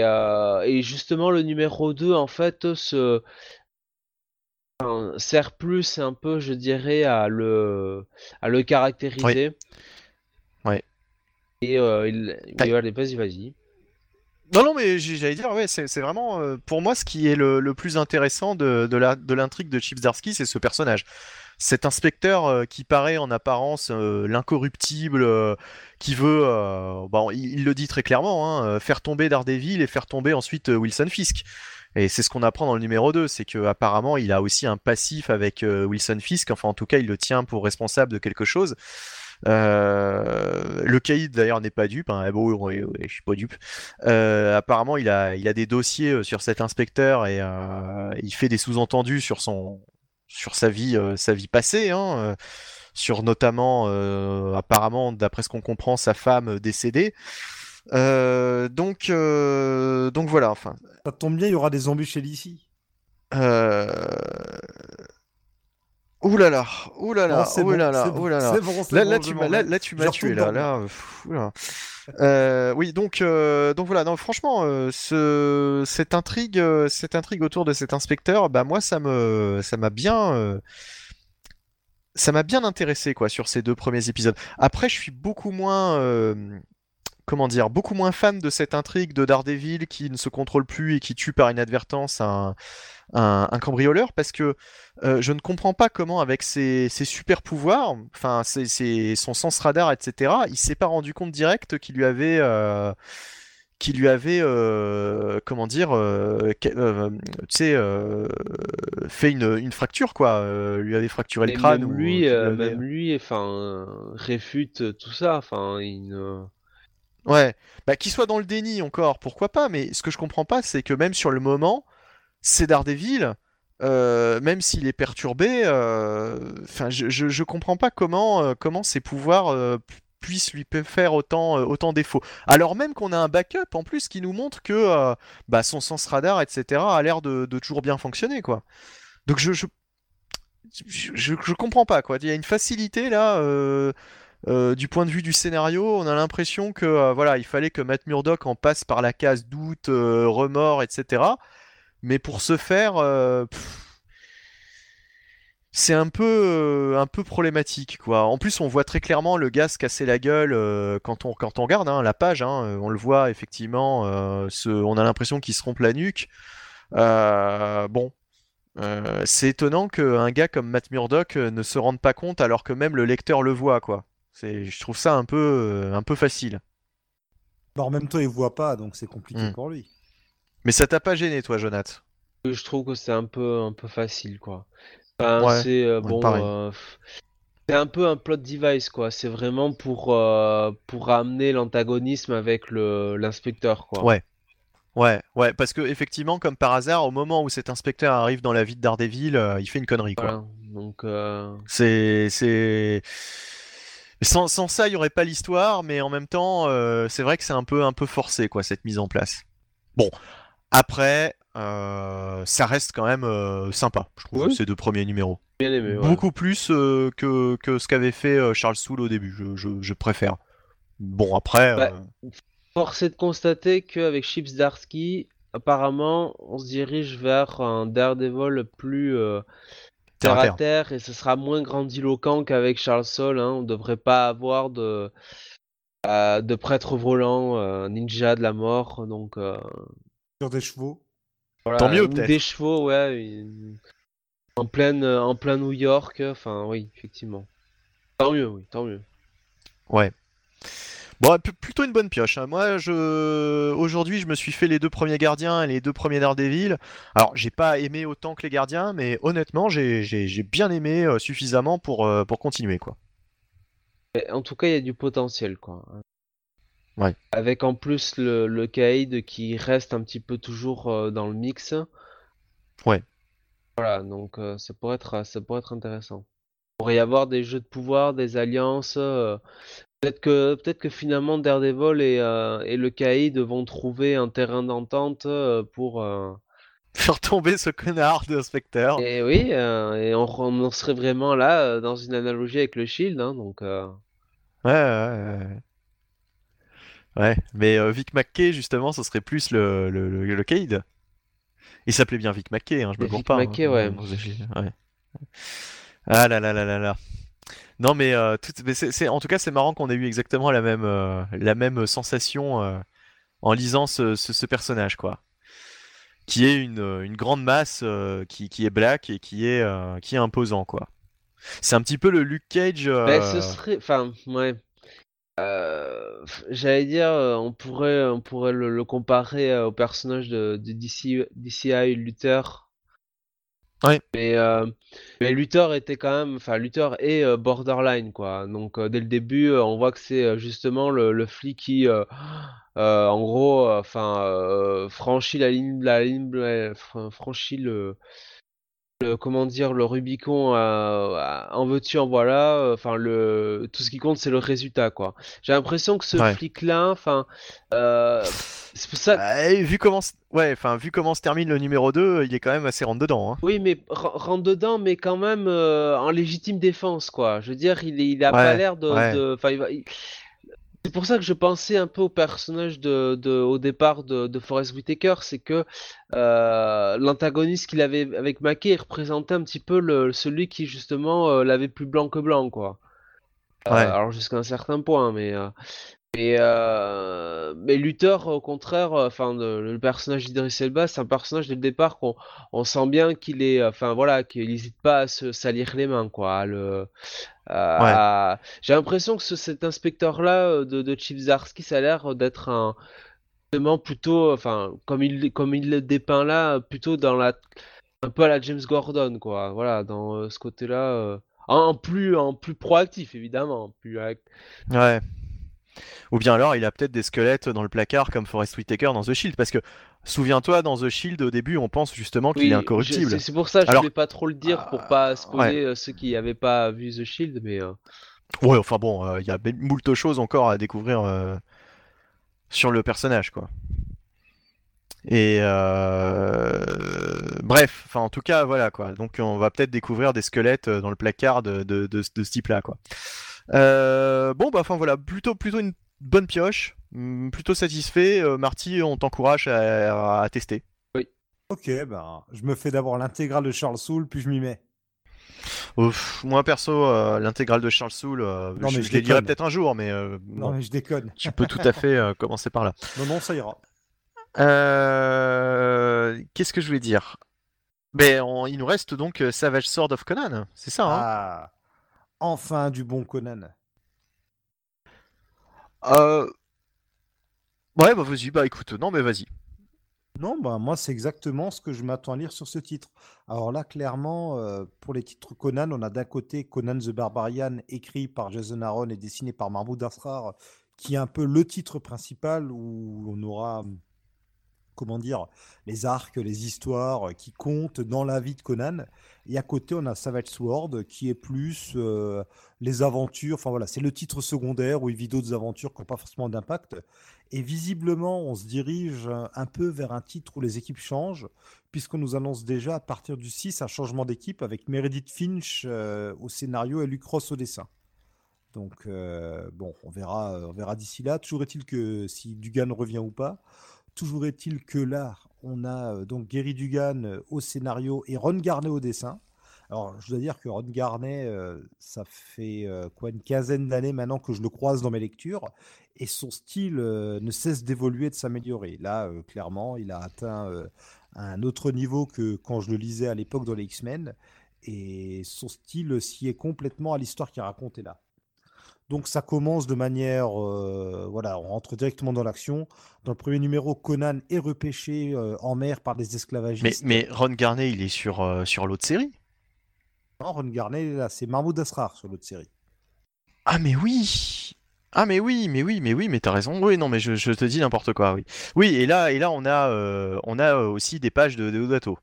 euh, et, justement, le numéro 2, en fait, se sert plus un peu, je dirais, à le, à le caractériser. Ouais. Et euh, il... allez, vas-y, vas-y. Non, non, mais j'allais dire, ouais, c'est vraiment, euh, pour moi, ce qui est le, plus intéressant de, de l'intrigue de, de Chips Darsky, c'est ce personnage cet inspecteur euh, qui paraît en apparence euh, l'incorruptible, euh, qui veut, bon, il, le dit très clairement, hein, faire tomber Daredevil et faire tomber ensuite Wilson Fisk. Et c'est ce qu'on apprend dans le numéro 2, c'est qu'apparemment il a aussi un passif avec Wilson Fisk, enfin en tout cas il le tient pour responsable de quelque chose. le caïd d'ailleurs n'est pas dupe, hein. bon, je suis pas dupe. apparemment, il a, il a des dossiers sur cet inspecteur et il fait des sous-entendus sur son, sur sa vie, euh, sa vie passée, hein, euh, sur notamment, euh, apparemment, d'après ce qu'on comprend, sa femme décédée. donc, donc voilà. Enfin. Ça tombe bien, il y aura des embûches ici. Euh... Ouh là là, ouh là là, ouh là là, ouh là là. Là, là, tu m'as, là, tu m'as tué là, là. Euh, oui, donc, euh, donc voilà. Non, franchement, euh, ce, cette intrigue, cette intrigue autour de cet inspecteur, bah moi, ça me, ça m'a bien, ça m'a bien intéressé quoi sur ces deux premiers épisodes. Après, je suis beaucoup moins comment dire, beaucoup moins fan de cette intrigue de Daredevil qui ne se contrôle plus et qui tue par inadvertance un, un, cambrioleur parce que euh, je ne comprends pas comment avec ses, super pouvoirs, enfin son sens radar, etc., il s'est pas rendu compte direct qu'il lui avait... Euh, qui lui avait, euh, comment dire, tu sais, fait une, une, fracture, quoi. lui avait fracturé le crâne. Même lui, même lui, enfin, réfute tout ça. Enfin, il Ouais, bah qu'il soit dans le déni encore, pourquoi pas, mais ce que je comprends pas, c'est que même sur le moment, c'est Daredevil, euh, même s'il est perturbé, euh, enfin, je, je, comprends pas comment, euh, comment ses pouvoirs puissent lui faire autant, autant défaut. Alors même qu'on a un backup en plus qui nous montre que bah, son sens radar, etc., a l'air de, de, toujours bien fonctionner, quoi. Donc je, je, je, je comprends pas, quoi. Il y a une facilité là. Euh, du point de vue du scénario, on a l'impression que euh, voilà, il fallait que Matt Murdock en passe par la case doute, euh, remords, etc. Mais pour ce faire, c'est un peu, un problématique, quoi. En plus, on voit très clairement le gars se casser la gueule quand on, quand on regarde hein, la page. Hein, on le voit effectivement. on a l'impression qu'il se rompt la nuque. bon, c'est étonnant qu'un gars comme Matt Murdock ne se rende pas compte alors que même le lecteur le voit, quoi. C'est, je trouve ça un peu, euh, un peu facile. Bah, en même temps, il voit pas, donc c'est compliqué Mm. pour lui. Mais ça t'a pas gêné, toi, Jonath? Je trouve que c'est un peu, un peu facile, quoi. Enfin, Ouais, c'est euh, ouais, bon. euh, c'est un peu un plot device, quoi. C'est vraiment pour, euh, pour ramener l'antagonisme avec le l'inspecteur, quoi. Ouais. Ouais, ouais, parce que effectivement, comme par hasard, au moment où cet inspecteur arrive dans la vie de Daredevil, euh, il fait une connerie, quoi. Voilà. Donc, euh, C'est, c'est... Sans, sans ça, il n'y aurait pas l'histoire, mais en même temps, euh, c'est vrai que c'est un peu, un peu forcé, quoi, cette mise en place. Bon, après, euh, ça reste quand même euh, sympa, je trouve, Oui. ces deux premiers numéros. bien aimé. ouais. Beaucoup plus que, que ce qu'avait fait Charles Soule au début, je, je, je préfère. Bon, après, Bah, Force est de constater qu'avec Chips Darsky, apparemment, on se dirige vers un Daredevil plus terre terre à et ce sera moins grandiloquent qu'avec Charles Soule. Hein. On devrait pas avoir de, euh, de prêtre volant, euh, ninja de la mort. Donc, euh, Sur des chevaux. voilà. Tant mieux, peut-être. des chevaux, ouais. une- En, pleine, en plein New York. Enfin, oui, effectivement. Tant mieux, oui, tant mieux. Ouais. Bon, plutôt une bonne pioche. hein. Moi, je aujourd'hui, je me suis fait les deux premiers gardiens et les deux premiers Daredevil. Alors, j'ai pas aimé autant que les gardiens, mais honnêtement, j'ai j'ai- j'ai bien aimé euh, suffisamment pour, euh, pour continuer, quoi. En tout cas, il y a du potentiel, quoi. Ouais. Avec en plus le, le Kaïd qui reste un petit peu toujours euh, dans le mix. Ouais. Voilà, donc ça pourrait être, ça pourrait être intéressant. Il pourrait y avoir des jeux de pouvoir, des alliances. Peut-être que, finalement Daredevil et, euh, et le Kaïd vont trouver un terrain d'entente euh, pour. euh, Faire tomber ce connard d'inspecteur. Et oui, euh, et on, on serait vraiment là dans une analogie avec le Shield, hein, donc. Ouais, ouais, ouais. Ouais, mais Vic McKay, justement, ce serait plus le, le, le, le Cade. Il s'appelait bien Vic McKay, hein, je me gourre Vic pas. hein, McKay, ouais. dans The- ouais. Ah là là là là là. Non, mais, euh, en tout cas, c'est marrant qu'on ait eu exactement la même, euh, sensation euh, en lisant ce, personnage, quoi. Qui est une, grande masse qui, est black et qui est, qui est imposant, quoi. C'est un petit peu le Luke Cage. serait, enfin, ouais. J'allais dire, on pourrait, on pourrait le, comparer au personnage de, de DC, DCI Luther. Ouais. Mais, euh, mais Luther était quand même, enfin, Luther est euh, borderline, quoi. Donc, euh, dès le début, euh, on voit que c'est justement le, le flic qui, en gros, enfin, franchit la ligne, la ligne, franchit le, le- comment dire le Rubicon euh, en veux-tu en voilà euh, enfin le tout ce qui compte c'est le résultat quoi j'ai l'impression que ce Ouais. flic là enfin euh, c'est pour ça Ah, et vu comment, ouais, enfin, vu comment se termine le numéro 2, il est quand même assez rentre dedans. Hein. oui mais ren- rentre dedans mais quand même euh, en légitime défense quoi je veux dire il a pas l'air de ouais. de- enfin il va il- c'est pour ça que je pensais un peu au personnage de, de au départ de, de Forrest Whitaker, c'est que euh, l'antagoniste qu'il avait avec Mackey représentait un petit peu le, celui qui justement euh, l'avait plus blanc que blanc quoi. Euh, Ouais. alors jusqu'à un certain point, mais euh, mais, euh, mais Luther au contraire, euh, enfin le, le personnage d'Idris Elba, c'est un personnage dès le départ qu'on on sent bien qu'il est, enfin voilà, qu'il n'hésite pas à se salir les mains quoi, le à- à- J'ai l'impression que ce- cet inspecteur-là euh, de, de Chief Zarsky, ça a l'air d'être un plutôt, enfin, comme il comme il le dépeint là, plutôt dans la un peu à la James Gordon, quoi. Voilà, dans euh, ce côté-là, euh, en, plus en plus proactif évidemment, plus Ouais. Ou bien alors, il a peut-être des squelettes dans le placard comme Forrest Whitaker dans The Shield, parce que souviens-toi, dans The Shield, au début, on pense justement qu'il Oui, est incorruptible. C'est pour ça que je Alors- voulais pas trop le dire pour Ah, pas spoiler euh, ceux qui n'avaient pas vu The Shield, mais euh, Ouais, enfin bon, euh, il y a moult choses encore à découvrir euh, sur le personnage, quoi. Et bref, enfin en tout cas, voilà quoi. Donc on va peut-être découvrir des squelettes dans le placard de, de, de, de ce type-là, quoi. Euh, bon, bah enfin voilà, plutôt, plutôt une bonne pioche, hum, plutôt satisfait. Euh, Marty, on t'encourage à, à tester. Ok, ben, je me fais d'abord l'intégrale de Charles Soule, puis je m'y mets. Ouf, moi perso, euh, l'intégrale de Charles Soule, euh, Non, je, mais je je les lirai peut-être un jour, mais euh, Non, bon, mais je déconne. tu peux tout à fait euh, commencer par là. Non, non, ça ira. Euh, Qu'est-ce que je voulais dire? Mais on- il nous reste donc Savage Sword of Conan, c'est ça, hein? Ah, enfin du bon Conan? Euh, Ouais, bah vas-y, bah écoute, non mais vas-y. Non, bah moi c'est exactement ce que je m'attends à lire sur ce titre. Alors là, clairement, euh, pour les titres Conan, on a d'un côté Conan the Barbarian, écrit par Jason Aaron et dessiné par Mahmoud Asrar, qui est un peu le titre principal où on aura, comment dire, les arcs, les histoires euh, qui comptent dans la vie de Conan. Et à côté, on a Savage Sword, qui est plus euh, les aventures. Enfin voilà, c'est le titre secondaire où il vit d'autres aventures qui n'ont pas forcément d'impact. Et visiblement, on se dirige euh, un peu vers un titre où les équipes changent, puisqu'on nous annonce déjà à partir du 6 un changement d'équipe avec Meredith Finch au scénario et Luc Ross au dessin. Donc bon, on verra, on verra d'ici là. Toujours est-il que si Dugan revient ou pas. Toujours est-il que là, on a euh, donc Gary Dugan euh, au scénario et Ron Garnet au dessin. Alors, je dois dire que Ron Garnet, euh, ça fait quoi une quinzaine d'années maintenant que je le croise dans mes lectures, et son style ne cesse d'évoluer et de s'améliorer. Là, clairement, il a atteint un autre niveau que quand je le lisais à l'époque dans les X-Men, et son style s'y est complètement à l'histoire qu'il raconte est là. Donc ça commence de manière, euh, voilà, on rentre directement dans l'action. Dans le premier numéro, Conan est repêché euh, en mer par des esclavagistes. mais Ron Garnet, il est sur, euh, sur l'autre série? Non, Ron Garnet, là, c'est Mahmoud Asrar sur l'autre série. Ah mais oui Ah mais oui, mais oui, mais oui, mais t'as raison. Oui, non, mais je, je te dis n'importe quoi, oui. Oui, et là, et là on a, on a aussi des pages de Deodato.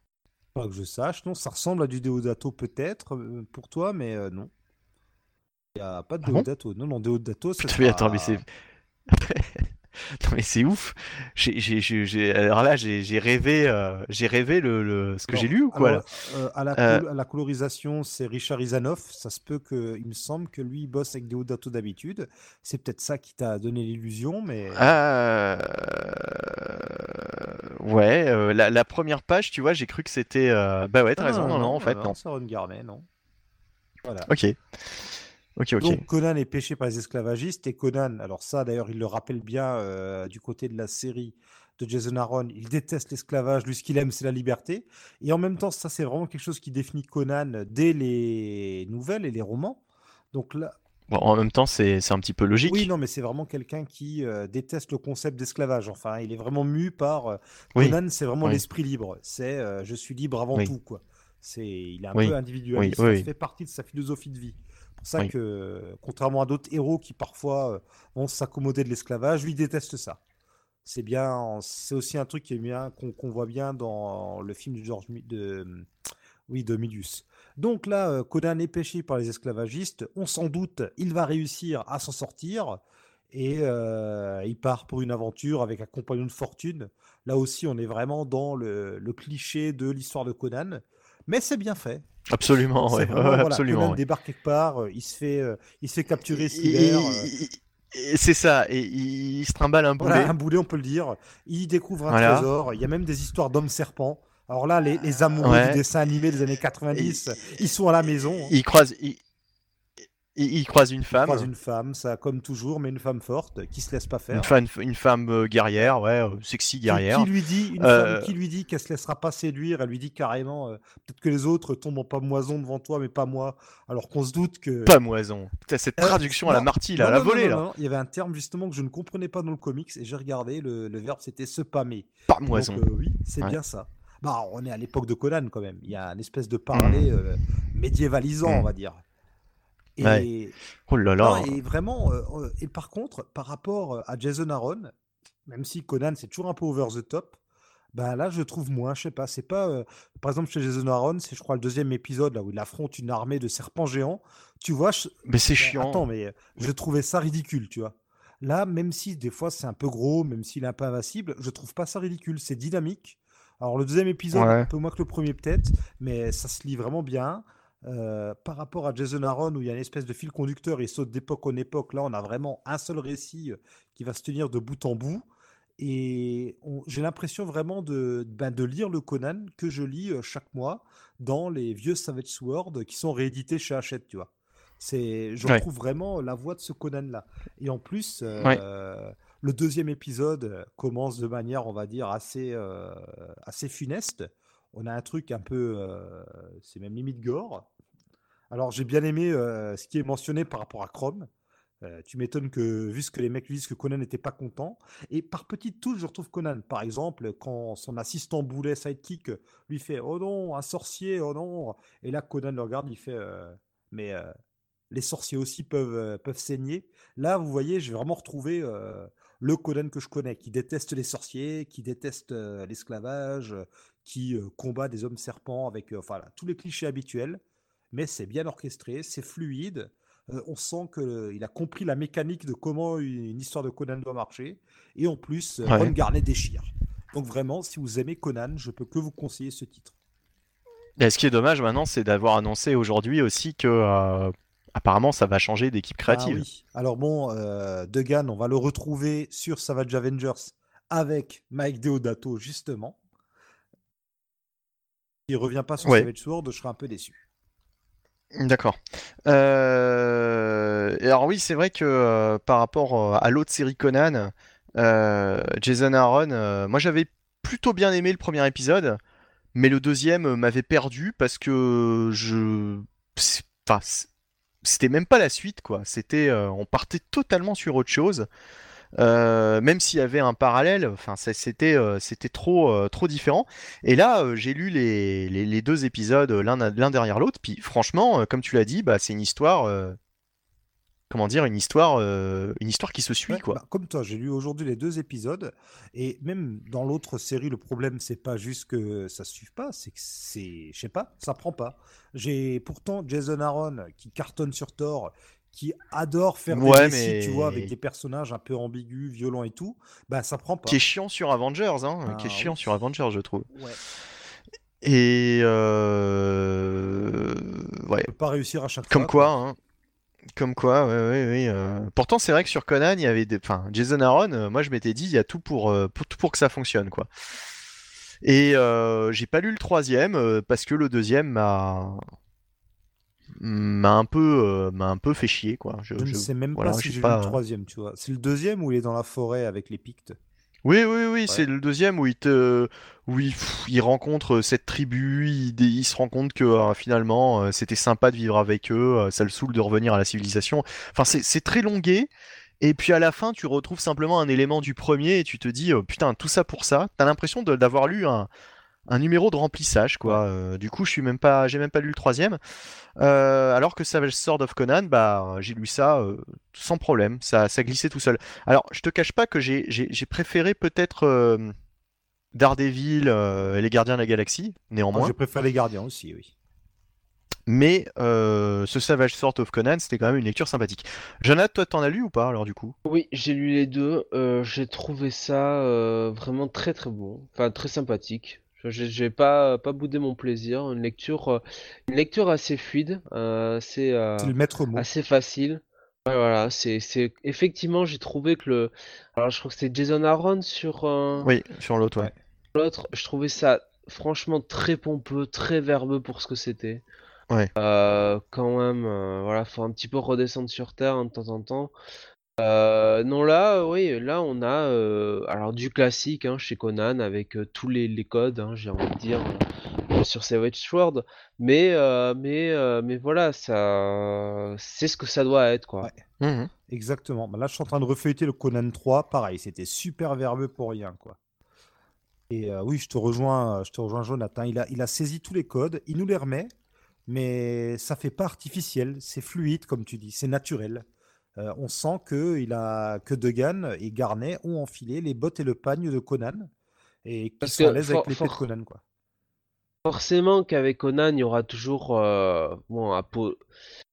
Pas que je sache, non, ça ressemble à du Deodato peut-être pour toi, mais non. Il n'y a pas de Ah bon Deodato. Non, non, Deodato, Putain, mais attends, mais c'est... Non mais c'est ouf. Alors là, j'ai rêvé, euh, j'ai rêvé le, le- ce que j'ai lu ou quoi alors, là? euh, à, la Euh. à la colorisation, c'est Richard Izanoff. Ça se peut que, il me semble que lui, il bosse avec Deodato d'habitude. C'est peut-être ça qui t'a donné l'illusion, mais. Euh, Ouais, la, la première page, tu vois, j'ai cru que c'était... Bah ouais, t'as raison, non, non, en fait, non. C'est Ron Garnet, non. Voilà. Ok. Donc Conan est pêché par les esclavagistes et Conan, alors ça d'ailleurs il le rappelle bien euh, du côté de la série de Jason Aaron, il déteste l'esclavage, lui ce qu'il aime c'est la liberté. Et en même temps ça c'est vraiment quelque chose qui définit Conan dès les nouvelles et les romans. Donc là, Bon, en même temps, c'est un petit peu logique. oui non mais c'est vraiment quelqu'un qui euh, déteste le concept d'esclavage. Enfin il est vraiment mu par euh, Oui, Conan c'est vraiment oui. l'esprit libre. C'est je suis libre avant Oui. tout quoi. Il est un peu individualiste. ça fait partie de sa philosophie de vie. Pour ça Oui. que, contrairement à d'autres héros qui parfois euh, vont s'accommoder de l'esclavage, lui déteste ça. C'est bien, c'est aussi un truc qui est bien qu'on voit bien dans le film de George de oui de Milius. Donc là, euh, Conan est pêché par les esclavagistes. On s'en doute, il va réussir à s'en sortir et euh, il part pour une aventure avec un compagnon de fortune. Là aussi, on est vraiment dans le, le cliché de l'histoire de Conan, mais c'est bien fait. Absolument, ouais, vraiment, ouais, voilà, absolument. Conan ouais. débarque quelque part, euh, il se fait, euh, il se fait capturer euh, C'est ça, et il, se trimballe un boulet. Voilà, un boulet, on peut le dire. Il découvre un Voilà. trésor. Il y a même des histoires d'hommes serpents. Alors là, les, les amoureux Ouais. du dessin animé des années 90, ils sont à la maison. hein. Il croise, il, il- il croise une femme, croisent une femme, ça comme toujours, mais une femme forte qui se laisse pas faire. une femme, une femme euh, guerrière, ouais, euh, sexy guerrière. Qui, lui dit, une Euh, femme qui lui dit qu'elle se laissera pas séduire, elle lui dit carrément, euh, peut-être que les autres tombent en pamoison devant toi, mais pas moi. Alors qu'on se doute que. Pas moison. Putain, cette Euh, traduction à la Marty, là, non, à la non, volée, là. Il y avait un terme justement que je ne comprenais pas dans le comics et j'ai regardé, le, le verbe c'était se pâmer. Pas Donc, oui, c'est Ouais. bien ça. Bah, on est à l'époque de Conan quand même. Il y a un espèce de parler euh, médiévalisant, Mm. on va dire. Et, Ouais. Oh là là. non, et vraiment, euh, euh, et par contre, par rapport euh, à Jason Aaron, même si Conan c'est toujours un peu over the top, bah là je trouve moins, je sais pas, c'est pas, euh, par exemple chez Jason Aaron, c'est je crois le deuxième épisode là où il affronte une armée de serpents géants. Tu vois, je- Mais c'est chiant. Attends, mais je trouvais ça ridicule, tu vois. Là, même si des fois c'est un peu gros, même s'il est un peu invincible, je trouve pas ça ridicule. C'est dynamique. Alors le deuxième épisode, Ouais. un peu moins que le premier peut-être, mais ça se lit vraiment bien. Euh, par rapport à Jason Aaron, où il y a une espèce de fil conducteur et il saute d'époque en époque, là on a vraiment un seul récit euh, qui va se tenir de bout en bout. Et j'ai l'impression vraiment de, ben, de lire le Conan que je lis euh, chaque mois dans les vieux Savage Sword qui sont réédités chez Hachette, tu vois. C'est, je Ouais. retrouve vraiment la voix de ce Conan-là. Et en plus, euh, Ouais. le deuxième épisode commence de manière, on va dire, assez, euh, assez funeste. on a un truc un peu, c'est même limite gore. Alors j'ai bien aimé ce qui est mentionné par rapport à Chrome. tu m'étonnes que, vu ce que les mecs lui disent que Conan n'était pas content. Et par petites touches, je retrouve Conan. Par exemple, quand son assistant boulet sidekick lui fait Oh non, un sorcier, oh non. Et là, Conan le regarde, il fait Mais les sorciers aussi peuvent, peuvent saigner. Là, vous voyez, j'ai vraiment retrouvé le Conan que je connais, qui déteste les sorciers, qui déteste l'esclavage, qui combat des hommes serpents avec enfin, tous les clichés habituels. Mais c'est bien orchestré, c'est fluide. on sent qu'il a compris la mécanique de comment une histoire de Conan doit marcher. Et en plus, Ron Garnet déchire. Donc vraiment, si vous aimez Conan, je peux que vous conseiller ce titre. Et ce qui est dommage maintenant, c'est d'avoir annoncé aujourd'hui aussi que apparemment ça va changer d'équipe ah créative. Alors bon, euh, Degan, on va le retrouver sur Savage Avengers avec Mike Deodato justement. Il revient pas sur Savage Sword, je serais un peu déçu. D'accord. Euh, alors oui, c'est vrai que euh, par rapport à l'autre série Conan, Jason Aaron, moi j'avais plutôt bien aimé le premier épisode, mais le deuxième m'avait perdu parce que je, enfin, c'était même pas la suite, quoi. C'était, euh, on partait totalement sur autre chose. Euh, même s'il y avait un parallèle, enfin c'était euh, c'était trop trop différent. Et là, j'ai lu les, les, deux épisodes l'un derrière l'autre. Puis franchement, comme tu l'as dit, bah, c'est une histoire comment dire, une histoire, euh, une histoire qui se suit, quoi. Bah, comme toi, j'ai lu aujourd'hui les deux épisodes, et même dans l'autre série, le problème, c'est pas juste que ça se suive pas, c'est que c'est, je sais pas, ça prend pas. J'ai pourtant Jason Aaron qui cartonne sur Thor, qui adore faire des récits, tu vois, avec des personnages un peu ambigus, violents et tout, bah ça prend pas. Qui est chiant sur Avengers, hein, qui est ah chiant sur Avengers, je trouve. Et euh... ouais. pas réussir à chaque Comme quoi, hein. Comme quoi, ouais, ouais, ouais. Euh. Pourtant, c'est vrai que sur Conan, il y avait des. Enfin, Jason Aaron, euh, moi je m'étais dit, il y a tout pour, euh, pour, tout pour que ça fonctionne, quoi. Et j'ai pas lu le troisième parce que le deuxième m'a m'a un peu m'a un peu fait chier, quoi. Je, ne sais même pas si j'ai le troisième, tu vois. C'est le deuxième où il est dans la forêt avec les Pictes? Oui, oui, oui, c'est le deuxième où il te, où il, rencontre cette tribu, il, se rend compte que euh, finalement euh, c'était sympa de vivre avec eux, euh, ça le saoule de revenir à la civilisation. Enfin, c'est très longué. Et puis à la fin, tu retrouves simplement un élément du premier et tu te dis, putain, tout ça pour ça. T'as l'impression d'avoir lu un, un numéro de remplissage quoi. Euh, du coup, je suis même pas, j'ai même pas lu le troisième. Euh, alors que Savage Sword of Conan, bah j'ai lu ça euh, sans problème, ça, ça glissait tout seul. Alors, je te cache pas que j'ai préféré peut-être Daredevil et les Gardiens de la Galaxie, néanmoins. je préfère les Gardiens aussi, oui. Mais ce Savage Sword of Conan, c'était quand même une lecture sympathique. Jonathan, toi, t'en as lu ou pas alors du coup? Oui, j'ai lu les deux. j'ai trouvé ça vraiment très très beau, enfin très sympathique. J'ai pas pas boudé mon plaisir. Une lecture, euh, une lecture assez fluide, euh, assez euh, le maître assez facile. voilà, c'est c'est effectivement j'ai trouvé que le, alors je crois que c'était Jason Aaron sur Oui, sur l'autre, ouais. l'autre, je trouvais ça franchement très pompeux, très verbeux pour ce que c'était. Ouais. quand même, voilà, faut un petit peu redescendre sur terre hein, de temps en temps. Euh, non, là, oui, là, on a euh, alors du classique hein, chez Conan avec euh, tous les, les codes, hein, j'ai envie de dire, sur Savage Sword, mais, mais, mais voilà, ça, c'est ce que ça doit être, quoi. Mmh Exactement. Bah, là, je suis en train de refeuilleter le Conan 3, pareil, c'était super verbeux pour rien, quoi. Et oui, je te rejoins, je te rejoins, Jonathan. Il a, il a saisi tous les codes, il nous les remet, mais ça fait pas artificiel, c'est fluide, comme tu dis, c'est naturel. Euh, on sent que, il a, que Degan et Garnet ont enfilé les bottes et le pagne de Conan et qu'ils sont à l'aise avec l'épée de Conan. Quoi. Forcément qu'avec Conan, il y aura toujours, euh, bon,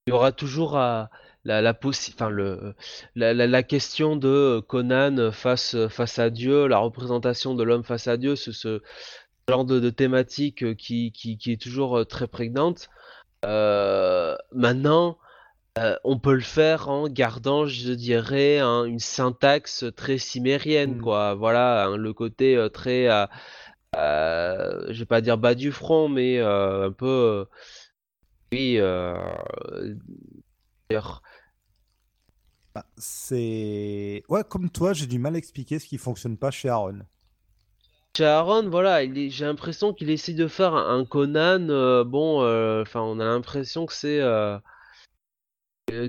il y aura toujours la, la, le, la, question de Conan face, face à Dieu, la représentation de l'homme face à Dieu, ce, genre de, thématique qui, qui, qui, est toujours très prégnante. Euh, maintenant, euh, on peut le faire en gardant, je dirais, une syntaxe très cimérienne, mmh. quoi. Voilà, hein, le côté euh, très, euh, je vais pas dire bas du front, mais un peu, oui. Bah, c'est ouais, comme toi, j'ai du mal à expliquer ce qui fonctionne pas chez Aaron. chez Aaron, voilà, j'ai l'impression qu'il essaie de faire un Conan. euh, bon, euh, enfin, on a l'impression que c'est euh, euh,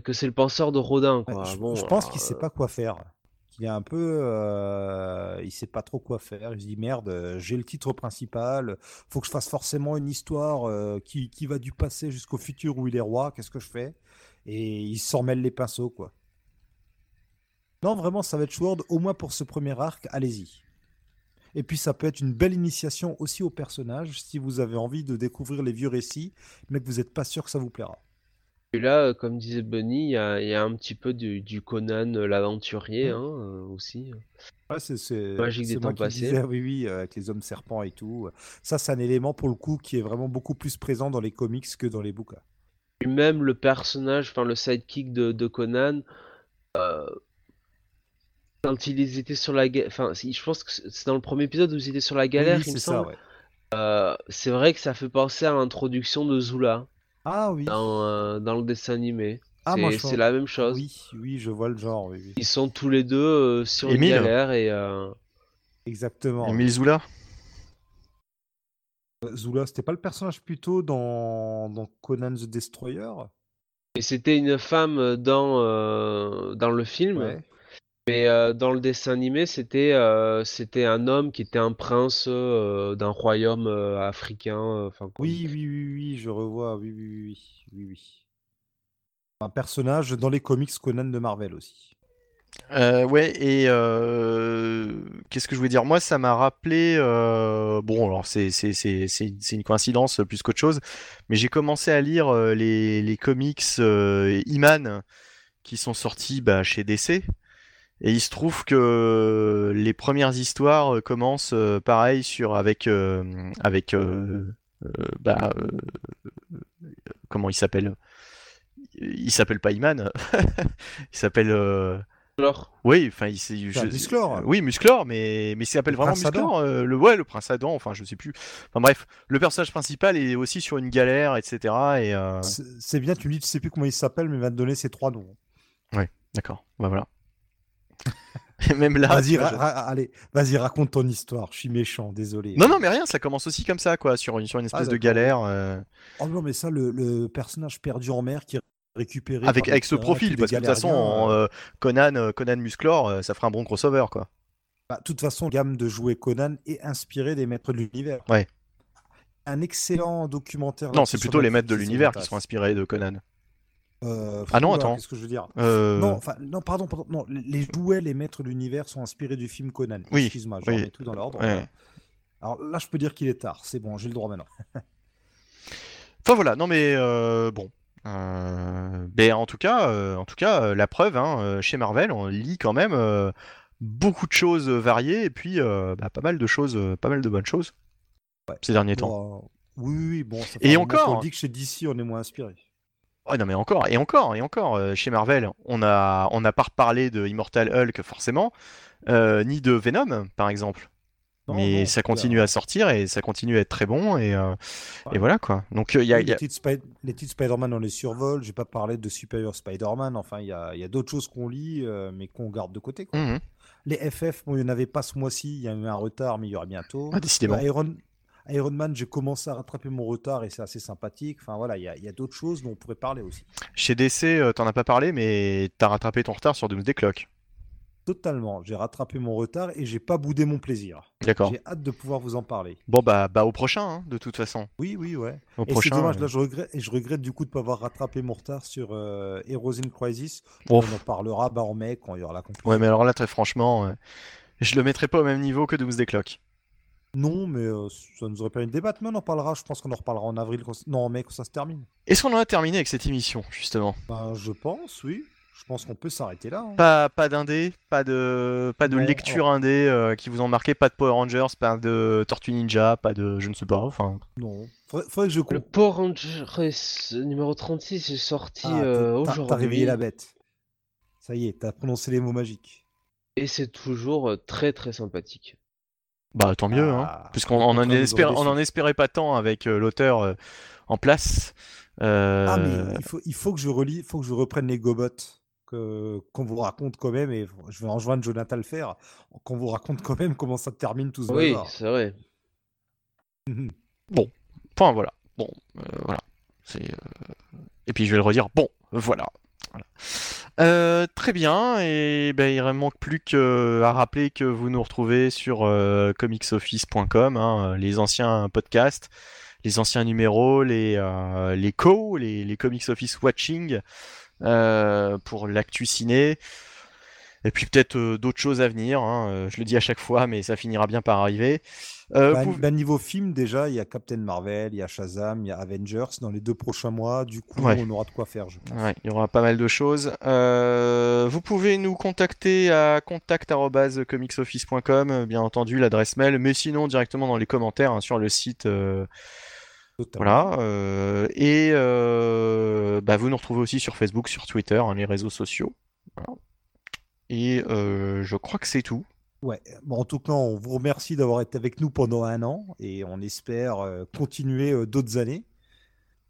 que c'est le penseur de Rodin, quoi. je, Bon, je pense qu'il sait euh, pas quoi faire. Qu'il est un peu, euh, il sait pas trop quoi faire. Il se dit merde, j'ai le titre principal, faut que je fasse forcément une histoire euh, qui, qui va du passé jusqu'au futur où il est roi. Qu'est-ce que je fais? Et il s'en mêle les pinceaux, quoi. Non, vraiment, ça va être Sword, au moins pour ce premier arc. Allez-y. Et puis ça peut être une belle initiation aussi au personnage si vous avez envie de découvrir les vieux récits, mais que vous n'êtes pas sûr que ça vous plaira. Et là, euh, comme disait Bunny, il y a, il y a un petit peu du, du Conan euh, l'aventurier Mm. hein, euh, aussi. Ouais, c'est c'est- Magique des temps passés. disais, oui, oui, avec les hommes serpents et tout. Ça, c'est un élément pour le coup qui est vraiment beaucoup plus présent dans les comics que dans les bouquins. Et même le personnage, enfin le sidekick de, de Conan, euh, quand ils étaient sur la galère, enfin je pense que c'est dans le premier épisode où ils étaient sur la galère, oui, il me ça, semble. ouais. Euh, c'est vrai que ça fait penser à l'introduction de Zula Ah oui. dans, euh, dans le dessin animé. Ah, C'est c'est la même chose. Oui, oui, je vois le genre, oui, oui. Ils sont tous les deux euh, sur Émile. une galère et euh, Exactement. Emile Zoula Euh, Zula, c'était pas le personnage plutôt dans, dans Conan the Destroyer? Et c'était une femme dans euh, dans le film. Ouais. Mais euh, dans le dessin animé, c'était euh, c'était un homme qui était un prince euh, d'un royaume euh, africain. euh, Enfin. Oui, oui, oui, oui, je revois, oui, oui, oui, oui, oui. Un personnage dans les comics Conan de Marvel aussi. Euh, ouais, et euh, qu'est-ce que je voulais dire? Moi, ça m'a rappelé. euh, bon, alors c'est c'est c'est c'est c'est une coïncidence plus qu'autre chose, mais j'ai commencé à lire les les comics euh, Iman qui sont sortis bah, chez DC, et il se trouve que les premières histoires euh, commencent euh, pareil sur avec euh, avec euh, euh, bah euh, comment il s'appelle? Il s'appelle pas Iman, il s'appelle. euh, oui, enfin, il s'est. Enfin, Musclor. Oui, Musclor, mais mais il s'appelle Le vraiment prince Adam. Musclor. euh, le ouais, le prince Adam. Enfin, je sais plus. Enfin bref, le personnage principal est aussi sur une galère, etc. Et euh, C'est c'est bien, tu me dis, tu sais plus comment il s'appelle, mais il va te donner ses trois noms. d'accord, bah voilà. Et même là. Vas-y, ra- ra- allez, vas-y, raconte ton histoire. Je suis méchant, désolé. Non, non, mais rien. Ça commence aussi comme ça, quoi, sur une sur une espèce de galère. euh, Oh non, mais ça, le, le personnage perdu en mer qui est récupéré. avec avec ce profil, parce que de toute façon, en, euh, euh, Conan, Conan Musclor, ça ferait un bon crossover, quoi. bah, de toute façon, gamme de jouer Conan est inspirée des maîtres de l'univers. Ouais. Un excellent documentaire. Non, c'est plutôt les maîtres de l'univers qui sont inspirés de Conan. Euh, Ah non, attends. Qu'est-ce que je veux dire Euh, Non, non, pardon, pardon. Non, les jouets, les maîtres de l'univers sont inspirés du film Conan. Oui, Excuse-moi, je oui, tout dans l'ordre. ouais. Alors là, je peux dire qu'il est tard. C'est bon, j'ai le droit maintenant. Enfin voilà, non mais euh, bon. Ben, en tout cas, en tout cas, la preuve, hein, chez Marvel, on lit quand même beaucoup de choses variées et puis bah, pas mal de choses, pas mal de bonnes choses ces derniers temps. Bon, oui, oui, bon. ça fait Et encore qu'on dit que chez DC, on est moins inspiré. Ouais, non mais encore et encore et encore euh, chez Marvel, on a on n'a pas reparlé de Immortal Hulk forcément, euh, ni de Venom par exemple. Non, mais non, ça continue à sortir et ça continue à être très bon et, euh, Ouais. et voilà quoi. Donc euh, il y a, il y a- les, titres Spy- les titres Spider-Man, on les survole. J'ai pas parlé de Superior Spider-Man. Enfin, il y a, y a d'autres choses qu'on lit, euh, mais qu'on garde de côté. quoi. Mhm. Les FF, bon, il n'y en avait pas ce mois-ci. Il y a eu un retard, mais il y aura bientôt. Ah, décidément. Euh, Iron, Iron Man, j'ai commencé à rattraper mon retard et c'est assez sympathique. Enfin, voilà, il y a, d'autres choses dont on pourrait parler aussi. Chez DC, euh, t'en as pas parlé, mais t'as rattrapé ton retard sur Doomsday Clock. Totalement. J'ai rattrapé mon retard et j'ai pas boudé mon plaisir. D'accord. J'ai hâte de pouvoir vous en parler. Bon bah, bah au prochain, hein, de toute façon. Oui, oui, ouais. Au Et c'est prochain. dommage, euh, là, je regrette, et je regrette du coup de ne pas avoir rattrapé mon retard sur euh, Heroes in Crisis. bon, On en parlera bah, en mai quand il y aura la conclusion. ouais, mais alors là, très franchement, euh, je le mettrais pas au même niveau que Doomsday Clock. Non, mais euh, ça nous aurait permis de débattre, mais on en parlera. Je pense qu'on en reparlera en avril, quand... non, en mai quand ça se termine. Est-ce qu'on en a terminé avec cette émission, justement? Ben, je pense, oui. Je pense qu'on peut s'arrêter là. hein. Pas, pas d'indé, pas de, pas de Non, lecture indé euh, qui vous ont marqué, pas de Power Rangers, pas de Tortue Ninja, pas de, je ne sais pas, enfin. Non. Faudrait, faudrait que je le compte. Power Rangers numéro 36 est sorti Ah, euh, t'as- aujourd'hui. réveillé la bête. Ça y est, t'as prononcé les mots magiques. Et c'est toujours euh, très très sympathique. Bah tant mieux, hein, Ah, puisqu'on on en, espère, on espérait pas tant avec euh, l'auteur euh, en place. Euh, Ah, mais il faut, il faut que je relis, faut que je reprenne les Gobots. que qu'on vous raconte quand même, et je vais rejoindre Jonathan le faire, qu'on vous raconte quand même comment ça termine tout ce Oui, c'est vrai. Enfin voilà. Bon, euh, voilà. C'est, euh, Et puis je vais le redire. Bon, voilà. Voilà. Euh, très bien, et ben, il ne manque plus qu'à rappeler que vous nous retrouvez sur euh, comicsoffice.com, hein, les anciens podcasts, les anciens numéros, les, euh, les co, les, les Comics Office Watching euh, pour l'actu ciné, et puis peut-être euh, d'autres choses à venir, hein, euh, je le dis à chaque fois, mais ça finira bien par arriver. Euh, Bah, vous- bah, niveau film, déjà, il y a Captain Marvel, il y a Shazam, il y a Avengers dans les deux prochains mois. Du coup, Ouais. on aura de quoi faire, je pense. Ouais, il y aura pas mal de choses. Euh, vous pouvez nous contacter à contact@comicsoffice.com, euh, bien entendu l'adresse mail, mais sinon directement dans les commentaires hein, sur le site. euh, voilà. euh, et euh, bah, vous nous retrouvez aussi sur Facebook, sur Twitter, hein, les réseaux sociaux. Voilà. Et euh, je crois que c'est tout. Ouais. Bon, en tout cas, on vous remercie d'avoir été avec nous pendant un an et on espère euh, continuer euh, d'autres années.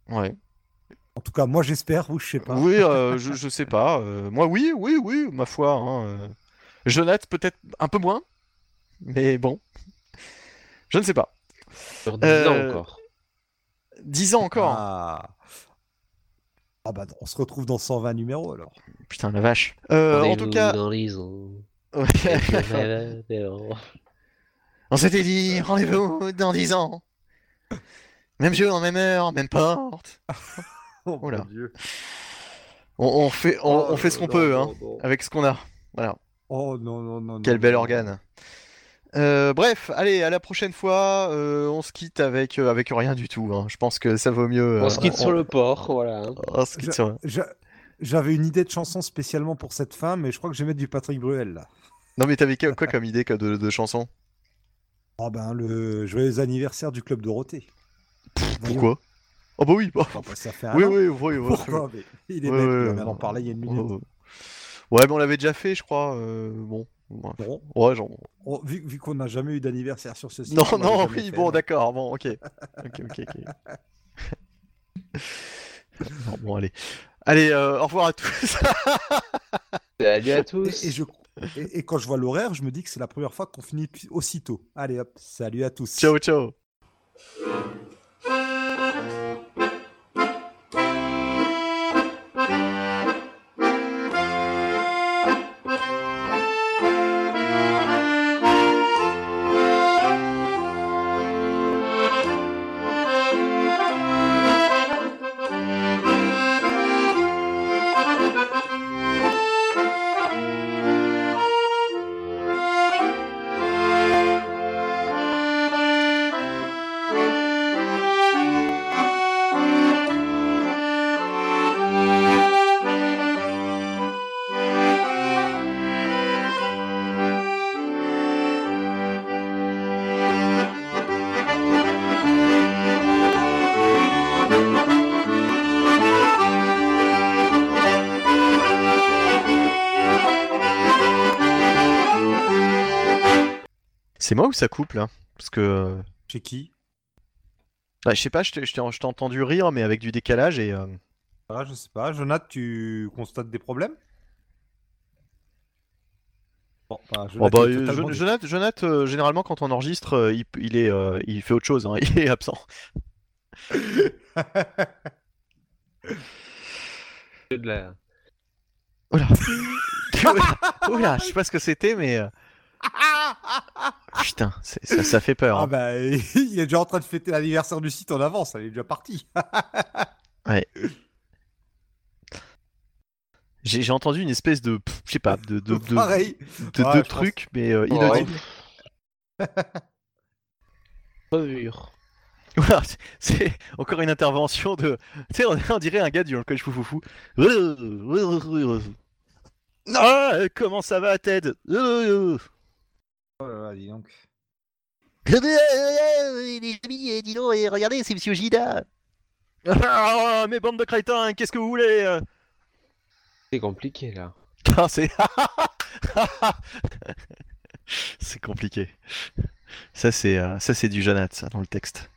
Ouais. En tout cas, moi, j'espère, vous, je sais pas. Oui, euh, je, je sais pas. euh, moi, oui, oui, oui, ma foi. Hein, euh. Jonathan, peut-être un peu moins, mais bon. Je ne sais pas. Sur 10 ans encore. 10 ans encore. Ah. Ah bah, on se retrouve dans 120 numéros alors. Putain, la vache. Euh, en tout cas, dans les ans. On s'était dit rendez-vous dans 10 ans. Même jour, même heure, même porte. Oh mon Dieu. On, on fait, on, on fait ce qu'on peut, non, hein, non. avec ce qu'on a. Voilà. Oh non, non, non. Quel non, bel non. organe. Euh, bref, allez, à la prochaine fois. euh, on se quitte avec, euh, avec rien du tout. hein. Je pense que ça vaut mieux. On se quitte sur le port, voilà. hein. on se quitte J'a- sur- j'a- J'avais une idée de chanson spécialement pour cette fin, mais je crois que je vais mettre du Patrick Bruel là. Non, mais t'avais quoi quoi comme idée de, de chanson? Oh ben, le joyeux anniversaire du Club Dorothée. Voyons. Pourquoi? Oh bah oui. bah, bah, ça fait un oui, an. oui, oui, oui, Pourquoi? Mais Il est Ouais, bête, ouais, ouais. en parler il y a une minute. Ouais, mais on l'avait déjà fait, je crois. euh, bon. Ouais, Bon, Ouais, genre. oh, vu, vu qu'on n'a jamais eu d'anniversaire sur ce site. Non, on non, oui, fait, bon, d'accord, bon, ok. Ok, ok, ok. Non, bon, allez. Allez, euh, au revoir à tous. Salut à Et, tous. et je, et, quand je vois l'horaire, je me dis que c'est la première fois qu'on finit aussitôt. Allez hop, salut à tous. ciao, ciao. Moi ou ça coupe là Parce que. Chez qui? Bah, je sais pas, je t'ai je entendu rire, mais avec du décalage et. euh, ah, Je sais pas. Jonathan, tu constates des problèmes? Bon, bah, Oh Jonathan bah, euh, Jonathan, Jonathan, euh, généralement quand on enregistre, euh, il, il est, euh, il fait autre chose, hein, il est absent. De la- Oula. Oula, je sais pas ce que c'était, mais. Putain, ça, ça fait peur. Ah hein. bah, il est déjà en train de fêter l'anniversaire du site en avance, elle est déjà partie. J'ai j'ai entendu une espèce de. pff, Je sais pas, de, de, de, Pareil. de, Ouais, de je pense- trucs, mais euh, Ouais. Voilà, c'est- encore une intervention de. Tu sais, on, on dirait un gars du Uncle Foufoufou. Ah, comment ça va, Ted? Oh là là, dis donc. Les amis, dis donc, et regardez, c'est Monsieur Gida. Ah, mes bandes de crétins, qu'est-ce que vous voulez euh C'est compliqué là. Ah, c'est. c'est compliqué. Ça, c'est euh, ça, c'est du Jonathan, ça, dans le texte.